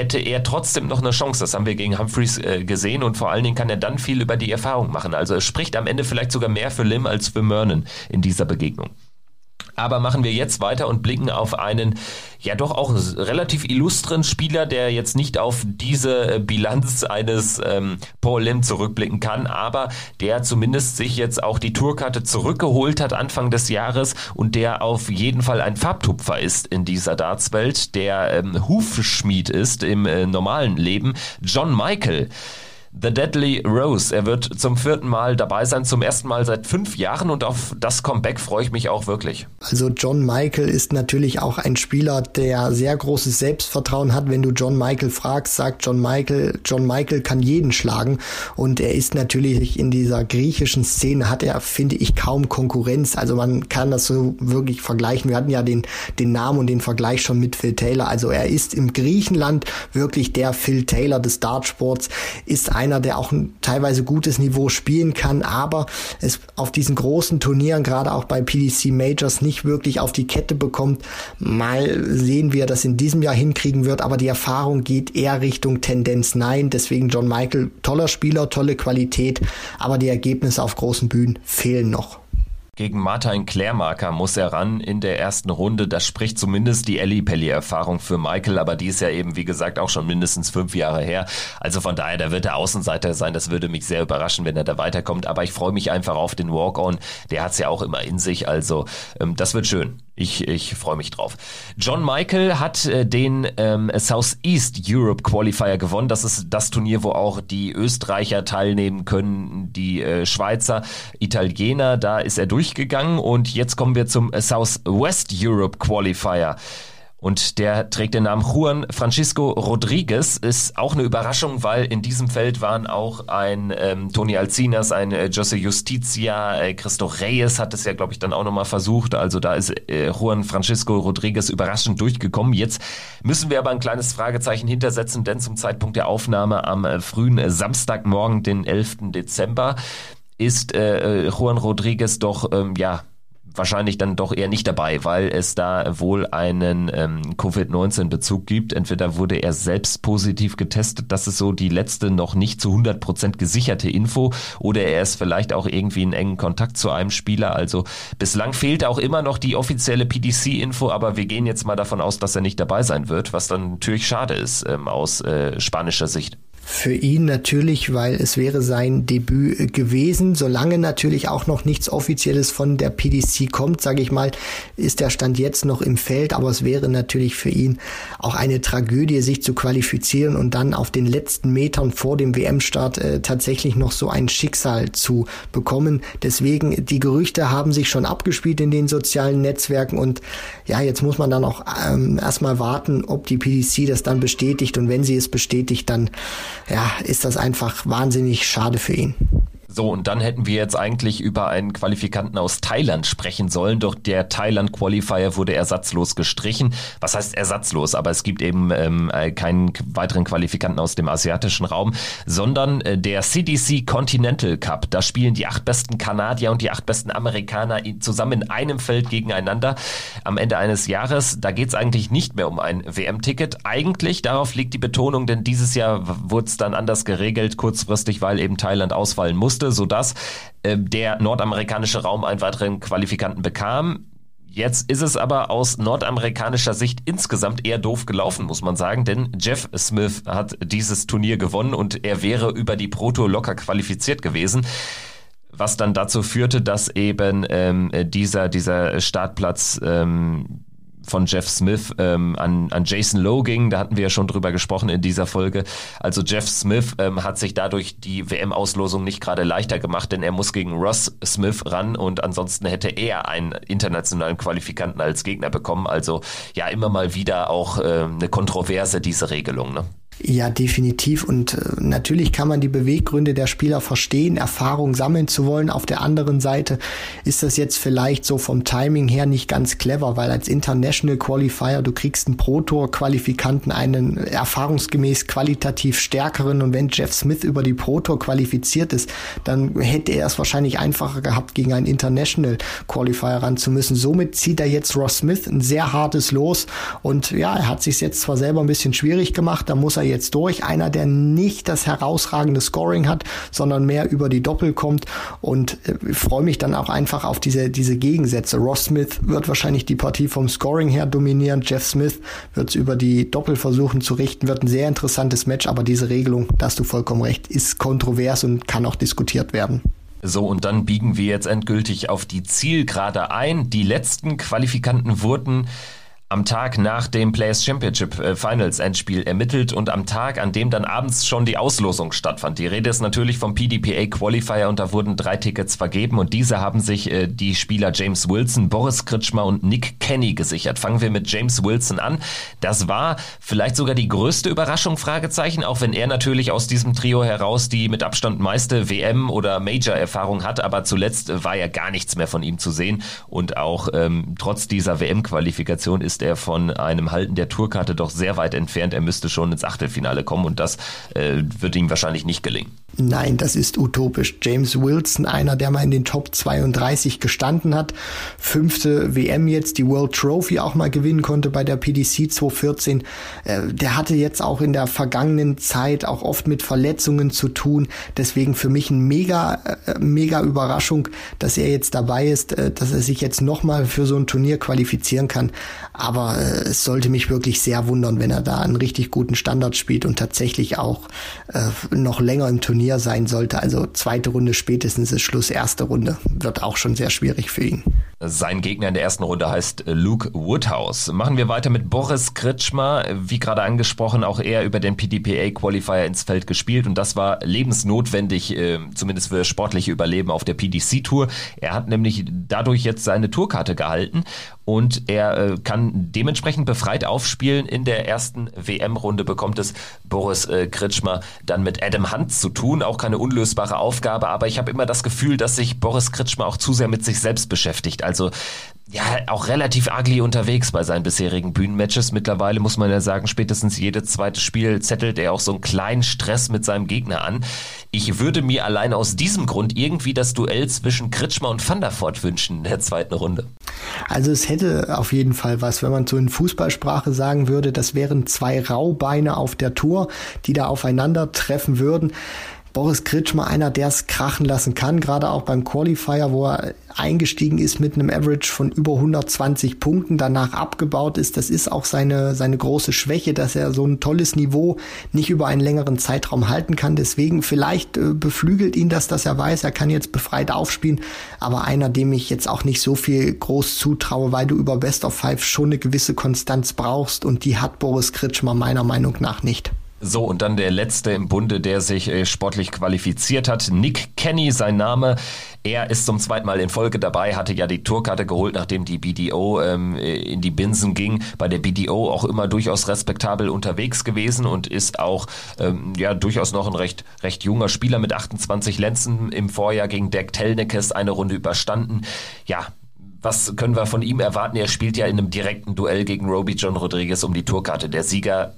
hätte er trotzdem noch eine Chance. Das haben wir gegen Humphreys äh, gesehen und vor allen Dingen kann er dann viel über die Erfahrung machen. Also es spricht am Ende vielleicht sogar mehr für Lim als für Mernon in dieser Begegnung. Aber machen wir jetzt weiter und blicken auf einen ja doch auch relativ illustren Spieler, der jetzt nicht auf diese äh, Bilanz eines ähm, Paul Lim zurückblicken kann, aber der zumindest sich jetzt auch die Tourkarte zurückgeholt hat Anfang des Jahres und der auf jeden Fall ein Farbtupfer ist in dieser Dartswelt, der ähm, Hufschmied ist im äh, normalen Leben, John Michael. The Deadly Rose. Er wird zum vierten Mal dabei sein, zum ersten Mal seit fünf Jahren und auf das Comeback freue ich mich auch wirklich. Also John Michael ist natürlich auch ein Spieler, der sehr großes Selbstvertrauen hat. Wenn du John Michael fragst, sagt John Michael, John Michael kann jeden schlagen und er ist natürlich in dieser griechischen Szene hat er, finde ich, kaum Konkurrenz. Also man kann das so wirklich vergleichen. Wir hatten ja den, den Namen und den Vergleich schon mit Phil Taylor. Also er ist im Griechenland wirklich der Phil Taylor des Dartsports, ist einer, der auch ein teilweise gutes Niveau spielen kann, aber es auf diesen großen Turnieren, gerade auch bei PDC Majors, nicht wirklich auf die Kette bekommt. Mal sehen, wie er das in diesem Jahr hinkriegen wird, aber die Erfahrung geht eher Richtung Tendenz Nein. Deswegen John Michael, toller Spieler, tolle Qualität, aber die Ergebnisse auf großen Bühnen fehlen noch. Gegen Martin Klärmarker muss er ran in der ersten Runde. Das spricht zumindest die Ellie Pelli-Erfahrung für Michael, aber die ist ja eben, wie gesagt, auch schon mindestens fünf Jahre her. Also von daher, da wird er Außenseiter sein. Das würde mich sehr überraschen, wenn er da weiterkommt. Aber ich freue mich einfach auf den Walk-On. Der hat es ja auch immer in sich. Also ähm, das wird schön. Ich, ich freue mich drauf. John Michael hat äh, den ähm, Southeast Europe Qualifier gewonnen. Das ist das Turnier, wo auch die Österreicher teilnehmen können, die äh, Schweizer, Italiener. Da ist er durchgegangen und jetzt kommen wir zum Southwest Europe Qualifier. Und der trägt den Namen Juan Francisco Rodriguez. Ist auch eine Überraschung, weil in diesem Feld waren auch ein ähm, Toni Alcinas, ein äh, Jose Justicia, äh, Cristo Reyes hat es ja, glaube ich, dann auch nochmal versucht. Also da ist äh, Juan Francisco Rodriguez überraschend durchgekommen. Jetzt müssen wir aber ein kleines Fragezeichen hintersetzen, denn zum Zeitpunkt der Aufnahme am äh, frühen äh, Samstagmorgen, den 11. Dezember, ist äh, äh, Juan Rodriguez doch ähm, ja wahrscheinlich dann doch eher nicht dabei, weil es da wohl einen ähm, Covid-19-Bezug gibt. Entweder wurde er selbst positiv getestet, das ist so die letzte noch nicht zu 100 Prozent gesicherte Info, oder er ist vielleicht auch irgendwie in engen Kontakt zu einem Spieler. Also bislang fehlt auch immer noch die offizielle PDC-Info, aber wir gehen jetzt mal davon aus, dass er nicht dabei sein wird, was dann natürlich schade ist ähm, aus äh, spanischer Sicht. Für ihn natürlich, weil es wäre sein Debüt gewesen. Solange natürlich auch noch nichts Offizielles von der PDC kommt, sage ich mal, ist der Stand jetzt noch im Feld. Aber es wäre natürlich für ihn auch eine Tragödie, sich zu qualifizieren und dann auf den letzten Metern vor dem WM-Start äh, tatsächlich noch so ein Schicksal zu bekommen. Deswegen, die Gerüchte haben sich schon abgespielt in den sozialen Netzwerken und ja, jetzt muss man dann auch ähm, erstmal warten, ob die PDC das dann bestätigt und wenn sie es bestätigt, dann ja, ist das einfach wahnsinnig schade für ihn. So, und dann hätten wir jetzt eigentlich über einen Qualifikanten aus Thailand sprechen sollen, doch der Thailand-Qualifier wurde ersatzlos gestrichen. Was heißt ersatzlos? Aber es gibt eben ähm, äh, keinen weiteren Qualifikanten aus dem asiatischen Raum, sondern äh, der CDC Continental Cup. Da spielen die acht besten Kanadier und die acht besten Amerikaner zusammen in einem Feld gegeneinander am Ende eines Jahres. Da geht es eigentlich nicht mehr um ein WM-Ticket. Eigentlich, darauf liegt die Betonung, denn dieses Jahr wurde es dann anders geregelt, kurzfristig, weil eben Thailand ausfallen musste musste, sodass äh, der nordamerikanische Raum einen weiteren Qualifikanten bekam. Jetzt ist es aber aus nordamerikanischer Sicht insgesamt eher doof gelaufen, muss man sagen, denn Jeff Smith hat dieses Turnier gewonnen und er wäre über die Proto locker qualifiziert gewesen was dann dazu führte, dass eben ähm, dieser, dieser Startplatz ähm, von Jeff Smith ähm, an, an Jason Lowe ging. Da hatten wir ja schon drüber gesprochen in dieser Folge. Also Jeff Smith ähm, hat sich dadurch die WM-Auslosung nicht gerade leichter gemacht, denn er muss gegen Ross Smith ran und ansonsten hätte er einen internationalen Qualifikanten als Gegner bekommen. Also ja, immer mal wieder auch äh, eine Kontroverse, diese Regelung. Ne? Ja, definitiv. Und äh, natürlich kann man die Beweggründe der Spieler verstehen, Erfahrung sammeln zu wollen. Auf der anderen Seite ist das jetzt vielleicht so vom Timing her nicht ganz clever, weil als International Qualifier du kriegst einen Pro-Tour-Qualifikanten, einen erfahrungsgemäß qualitativ stärkeren. Und wenn Jeff Smith über die Pro-Tour qualifiziert ist, dann hätte er es wahrscheinlich einfacher gehabt, gegen einen International Qualifier ran zu müssen. Somit zieht er jetzt Ross Smith ein sehr hartes Los. Und ja, er hat sich jetzt zwar selber ein bisschen schwierig gemacht, da muss er jetzt durch. Einer, der nicht das herausragende Scoring hat, sondern mehr über die Doppel kommt. Und äh, freue mich dann auch einfach auf diese, diese Gegensätze. Ross Smith wird wahrscheinlich die Partie vom Scoring her dominieren. Jeff Smith wird es über die Doppel versuchen zu richten. Wird ein sehr interessantes Match, aber diese Regelung, da hast du vollkommen recht, ist kontrovers und kann auch diskutiert werden. So, und dann biegen wir jetzt endgültig auf die Zielgerade ein. Die letzten Qualifikanten wurden am Tag nach dem Players Championship äh, Finals Endspiel ermittelt und am Tag, an dem dann abends schon die Auslosung stattfand. Die Rede ist natürlich vom PDPA Qualifier und da wurden drei Tickets vergeben und diese haben sich äh, die Spieler James Wilson, Boris Kritschmer und Nick Kenny gesichert. Fangen wir mit James Wilson an. Das war vielleicht sogar die größte Überraschung, Fragezeichen, auch wenn er natürlich aus diesem Trio heraus die mit Abstand meiste WM- oder Major-Erfahrung hat, aber zuletzt war ja gar nichts mehr von ihm zu sehen und auch ähm, trotz dieser WM-Qualifikation ist ist er von einem Halten der Tourkarte doch sehr weit entfernt. Er müsste schon ins Achtelfinale kommen und das äh, wird ihm wahrscheinlich nicht gelingen. Nein, das ist utopisch. James Wilson, einer, der mal in den Top 32 gestanden hat, fünfte WM jetzt, die World Trophy auch mal gewinnen konnte bei der PDC 2014. Äh, der hatte jetzt auch in der vergangenen Zeit auch oft mit Verletzungen zu tun. Deswegen für mich ein mega, äh, mega Überraschung, dass er jetzt dabei ist, äh, dass er sich jetzt nochmal für so ein Turnier qualifizieren kann. Aber es sollte mich wirklich sehr wundern, wenn er da einen richtig guten Standard spielt und tatsächlich auch noch länger im Turnier Turnier sein sollte. Also zweite Runde spätestens ist Schluss, erste Runde wird auch schon sehr schwierig für ihn. Sein Gegner in der ersten Runde heißt äh, Luke Woodhouse. Machen wir weiter mit Boris Kritschmer. Wie gerade angesprochen, auch er über den PDPA Qualifier ins Feld gespielt und das war lebensnotwendig, äh, zumindest für sportliche Überleben auf der PDC Tour. Er hat nämlich dadurch jetzt seine Tourkarte gehalten und er äh, kann dementsprechend befreit aufspielen. In der ersten WM-Runde bekommt es Boris Kritschmer dann mit Adam Hunt zu tun. Auch keine unlösbare Aufgabe, aber ich habe immer das Gefühl, dass sich Boris Kritschmer auch zu sehr mit sich selbst beschäftigt. Also ja, auch relativ ugly unterwegs bei seinen bisherigen Bühnenmatches. Mittlerweile muss man ja sagen, spätestens jedes zweite Spiel zettelt er auch so einen kleinen Stress mit seinem Gegner an. Ich würde mir allein aus diesem Grund irgendwie das Duell zwischen Kritschmer und Voort wünschen in der zweiten Runde. Also es hätte auf jeden Fall was, wenn man so in Fußballsprache sagen würde, das wären zwei Raubeine auf der Tour, die da aufeinandertreffen würden. Boris Kritschmer einer, der es krachen lassen kann, gerade auch beim Qualifier, wo er eingestiegen ist mit einem Average von über 120 Punkten, danach abgebaut ist. Das ist auch seine, seine große Schwäche, dass er so ein tolles Niveau nicht über einen längeren Zeitraum halten kann. Deswegen vielleicht äh, beflügelt ihn das, dass er weiß, er kann jetzt befreit aufspielen, aber einer, dem ich jetzt auch nicht so viel groß zutraue, weil du über Best of Five schon eine gewisse Konstanz brauchst und die hat Boris Kritschmer meiner Meinung nach nicht. So, und dann der letzte im Bunde, der sich äh, sportlich qualifiziert hat. Nick Kenny, sein Name. Er ist zum zweiten Mal in Folge dabei, hatte ja die Tourkarte geholt, nachdem die BDO ähm, in die Binsen ging. Bei der BDO auch immer durchaus respektabel unterwegs gewesen und ist auch ähm, ja durchaus noch ein recht, recht junger Spieler mit 28 Lenzen im Vorjahr gegen Dirk Telnekes eine Runde überstanden. Ja, was können wir von ihm erwarten? Er spielt ja in einem direkten Duell gegen Roby John Rodriguez um die Tourkarte. Der Sieger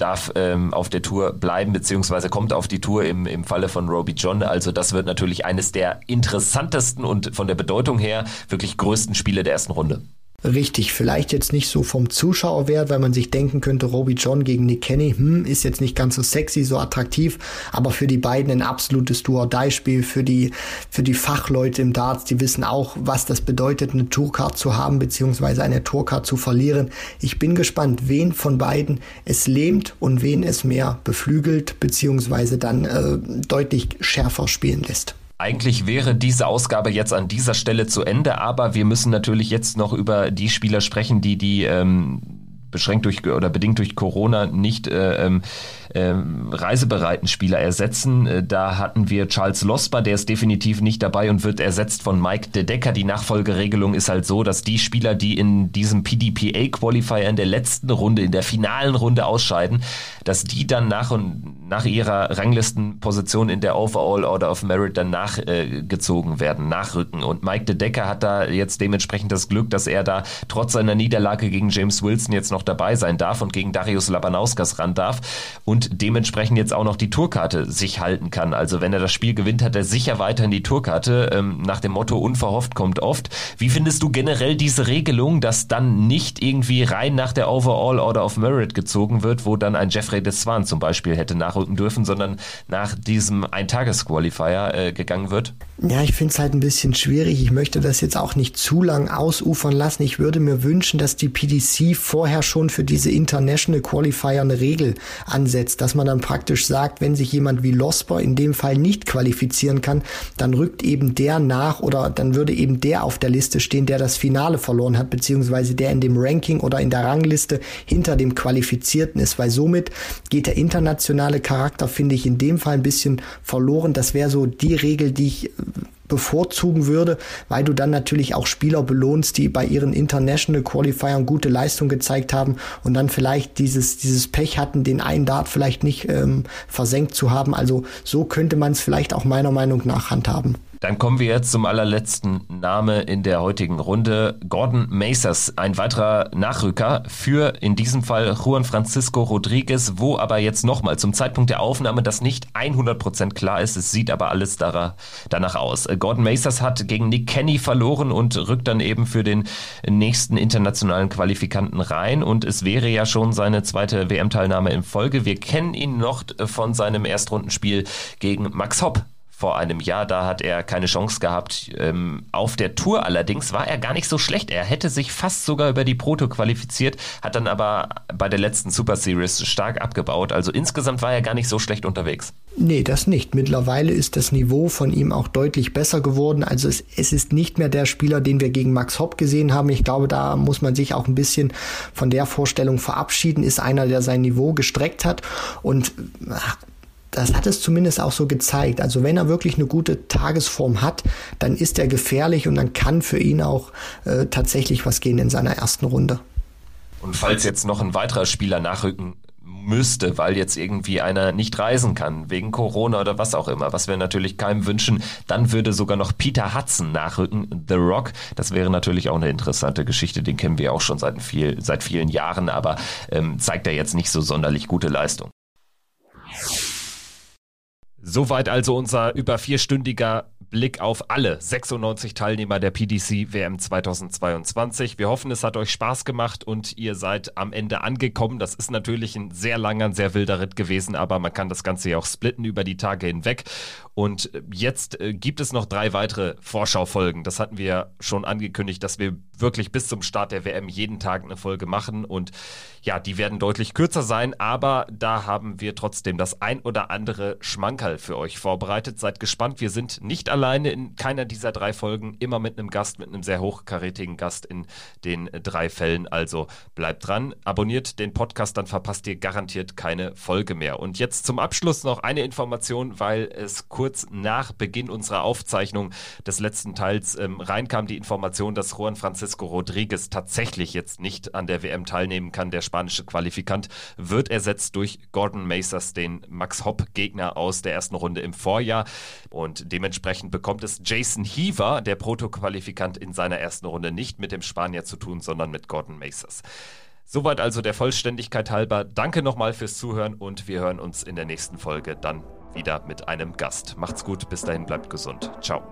darf ähm, auf der Tour bleiben, beziehungsweise kommt auf die Tour im, im Falle von Roby John. Also das wird natürlich eines der interessantesten und von der Bedeutung her wirklich größten Spiele der ersten Runde. Richtig, vielleicht jetzt nicht so vom Zuschauerwert, weil man sich denken könnte, Roby John gegen Nick Kenny, hm, ist jetzt nicht ganz so sexy, so attraktiv, aber für die beiden ein absolutes Do-or-Die-Spiel, für die, für die Fachleute im Darts, die wissen auch, was das bedeutet, eine Tourcard zu haben, beziehungsweise eine Tourcard zu verlieren. Ich bin gespannt, wen von beiden es lähmt und wen es mehr beflügelt, beziehungsweise dann äh, deutlich schärfer spielen lässt. Eigentlich wäre diese Ausgabe jetzt an dieser Stelle zu Ende, aber wir müssen natürlich jetzt noch über die Spieler sprechen, die die ähm, beschränkt durch oder bedingt durch Corona nicht äh, ähm, äh, reisebereiten Spieler ersetzen. Äh, da hatten wir Charles Losper, der ist definitiv nicht dabei und wird ersetzt von Mike De Decker. Die Nachfolgeregelung ist halt so, dass die Spieler, die in diesem PDPA-Qualifier in der letzten Runde, in der finalen Runde ausscheiden, dass die dann nach und nach ihrer Ranglistenposition in der Overall Order of Merit dann nachgezogen äh, werden, nachrücken. Und Mike De Decker hat da jetzt dementsprechend das Glück, dass er da trotz seiner Niederlage gegen James Wilson jetzt noch dabei sein darf und gegen Darius Labanauskas ran darf. Und und dementsprechend jetzt auch noch die Tourkarte sich halten kann. Also wenn er das Spiel gewinnt, hat er sicher weiterhin die Tourkarte ähm, nach dem Motto unverhofft kommt oft. Wie findest du generell diese Regelung, dass dann nicht irgendwie rein nach der Overall Order of Merit gezogen wird, wo dann ein Jeffrey Deswan zum Beispiel hätte nachrücken dürfen, sondern nach diesem Eintages-Qualifier äh, gegangen wird? Ja, ich finde es halt ein bisschen schwierig. Ich möchte das jetzt auch nicht zu lang ausufern lassen. Ich würde mir wünschen, dass die PDC vorher schon für diese International Qualifier eine Regel ansetzt, dass man dann praktisch sagt, wenn sich jemand wie Losper in dem Fall nicht qualifizieren kann, dann rückt eben der nach oder dann würde eben der auf der Liste stehen, der das Finale verloren hat, beziehungsweise der in dem Ranking oder in der Rangliste hinter dem Qualifizierten ist, weil somit geht der internationale Charakter, finde ich, in dem Fall ein bisschen verloren. Das wäre so die Regel, die ich bevorzugen würde, weil du dann natürlich auch Spieler belohnst, die bei ihren International Qualifiern gute Leistung gezeigt haben und dann vielleicht dieses, dieses Pech hatten, den einen Dart vielleicht nicht ähm, versenkt zu haben. Also so könnte man es vielleicht auch meiner Meinung nach handhaben. Dann kommen wir jetzt zum allerletzten Name in der heutigen Runde. Gordon Macers, ein weiterer Nachrücker für in diesem Fall Juan Francisco Rodriguez, wo aber jetzt nochmal zum Zeitpunkt der Aufnahme das nicht 100% klar ist. Es sieht aber alles danach aus. Gordon Macers hat gegen Nick Kenny verloren und rückt dann eben für den nächsten internationalen Qualifikanten rein. Und es wäre ja schon seine zweite WM-Teilnahme in Folge. Wir kennen ihn noch von seinem Erstrundenspiel gegen Max Hopp vor einem Jahr. Da hat er keine Chance gehabt. Ähm, auf der Tour allerdings war er gar nicht so schlecht. Er hätte sich fast sogar über die Proto qualifiziert, hat dann aber bei der letzten Super Series stark abgebaut. Also insgesamt war er gar nicht so schlecht unterwegs. Nee, das nicht. Mittlerweile ist das Niveau von ihm auch deutlich besser geworden. Also es, es ist nicht mehr der Spieler, den wir gegen Max Hopp gesehen haben. Ich glaube, da muss man sich auch ein bisschen von der Vorstellung verabschieden. Ist einer, der sein Niveau gestreckt hat und das hat es zumindest auch so gezeigt. Also wenn er wirklich eine gute Tagesform hat, dann ist er gefährlich und dann kann für ihn auch äh, tatsächlich was gehen in seiner ersten Runde. Und falls jetzt noch ein weiterer Spieler nachrücken müsste, weil jetzt irgendwie einer nicht reisen kann, wegen Corona oder was auch immer, was wir natürlich keinem wünschen, dann würde sogar noch Peter Hudson nachrücken, The Rock. Das wäre natürlich auch eine interessante Geschichte, den kennen wir auch schon seit, viel, seit vielen Jahren, aber ähm, zeigt er jetzt nicht so sonderlich gute Leistung. Soweit also unser über vierstündiger Blick auf alle 96 Teilnehmer der PDC WM 2022. Wir hoffen, es hat euch Spaß gemacht und ihr seid am Ende angekommen. Das ist natürlich ein sehr langer, ein sehr wilder Ritt gewesen, aber man kann das Ganze ja auch splitten über die Tage hinweg. Und jetzt äh, gibt es noch drei weitere Vorschaufolgen. Das hatten wir schon angekündigt, dass wir wirklich bis zum Start der WM jeden Tag eine Folge machen. Und ja, die werden deutlich kürzer sein, aber da haben wir trotzdem das ein oder andere Schmankerl für euch vorbereitet. Seid gespannt. Wir sind nicht alleine in keiner dieser drei Folgen, immer mit einem Gast, mit einem sehr hochkarätigen Gast in den drei Fällen. Also bleibt dran, abonniert den Podcast, dann verpasst ihr garantiert keine Folge mehr. Und jetzt zum Abschluss noch eine Information, weil es kurz nach Beginn unserer Aufzeichnung des letzten Teils ähm, reinkam die Information, dass Juan Francisco Rodriguez tatsächlich jetzt nicht an der WM teilnehmen kann. Der spanische Qualifikant wird ersetzt durch Gordon Macers, den Max Hopp-Gegner aus der ersten Runde im Vorjahr. Und dementsprechend bekommt es Jason Heaver, der Protoqualifikant, in seiner ersten Runde nicht mit dem Spanier zu tun, sondern mit Gordon Macers. Soweit also der Vollständigkeit halber. Danke nochmal fürs Zuhören und wir hören uns in der nächsten Folge dann wieder mit einem Gast. Macht's gut, bis dahin bleibt gesund. Ciao.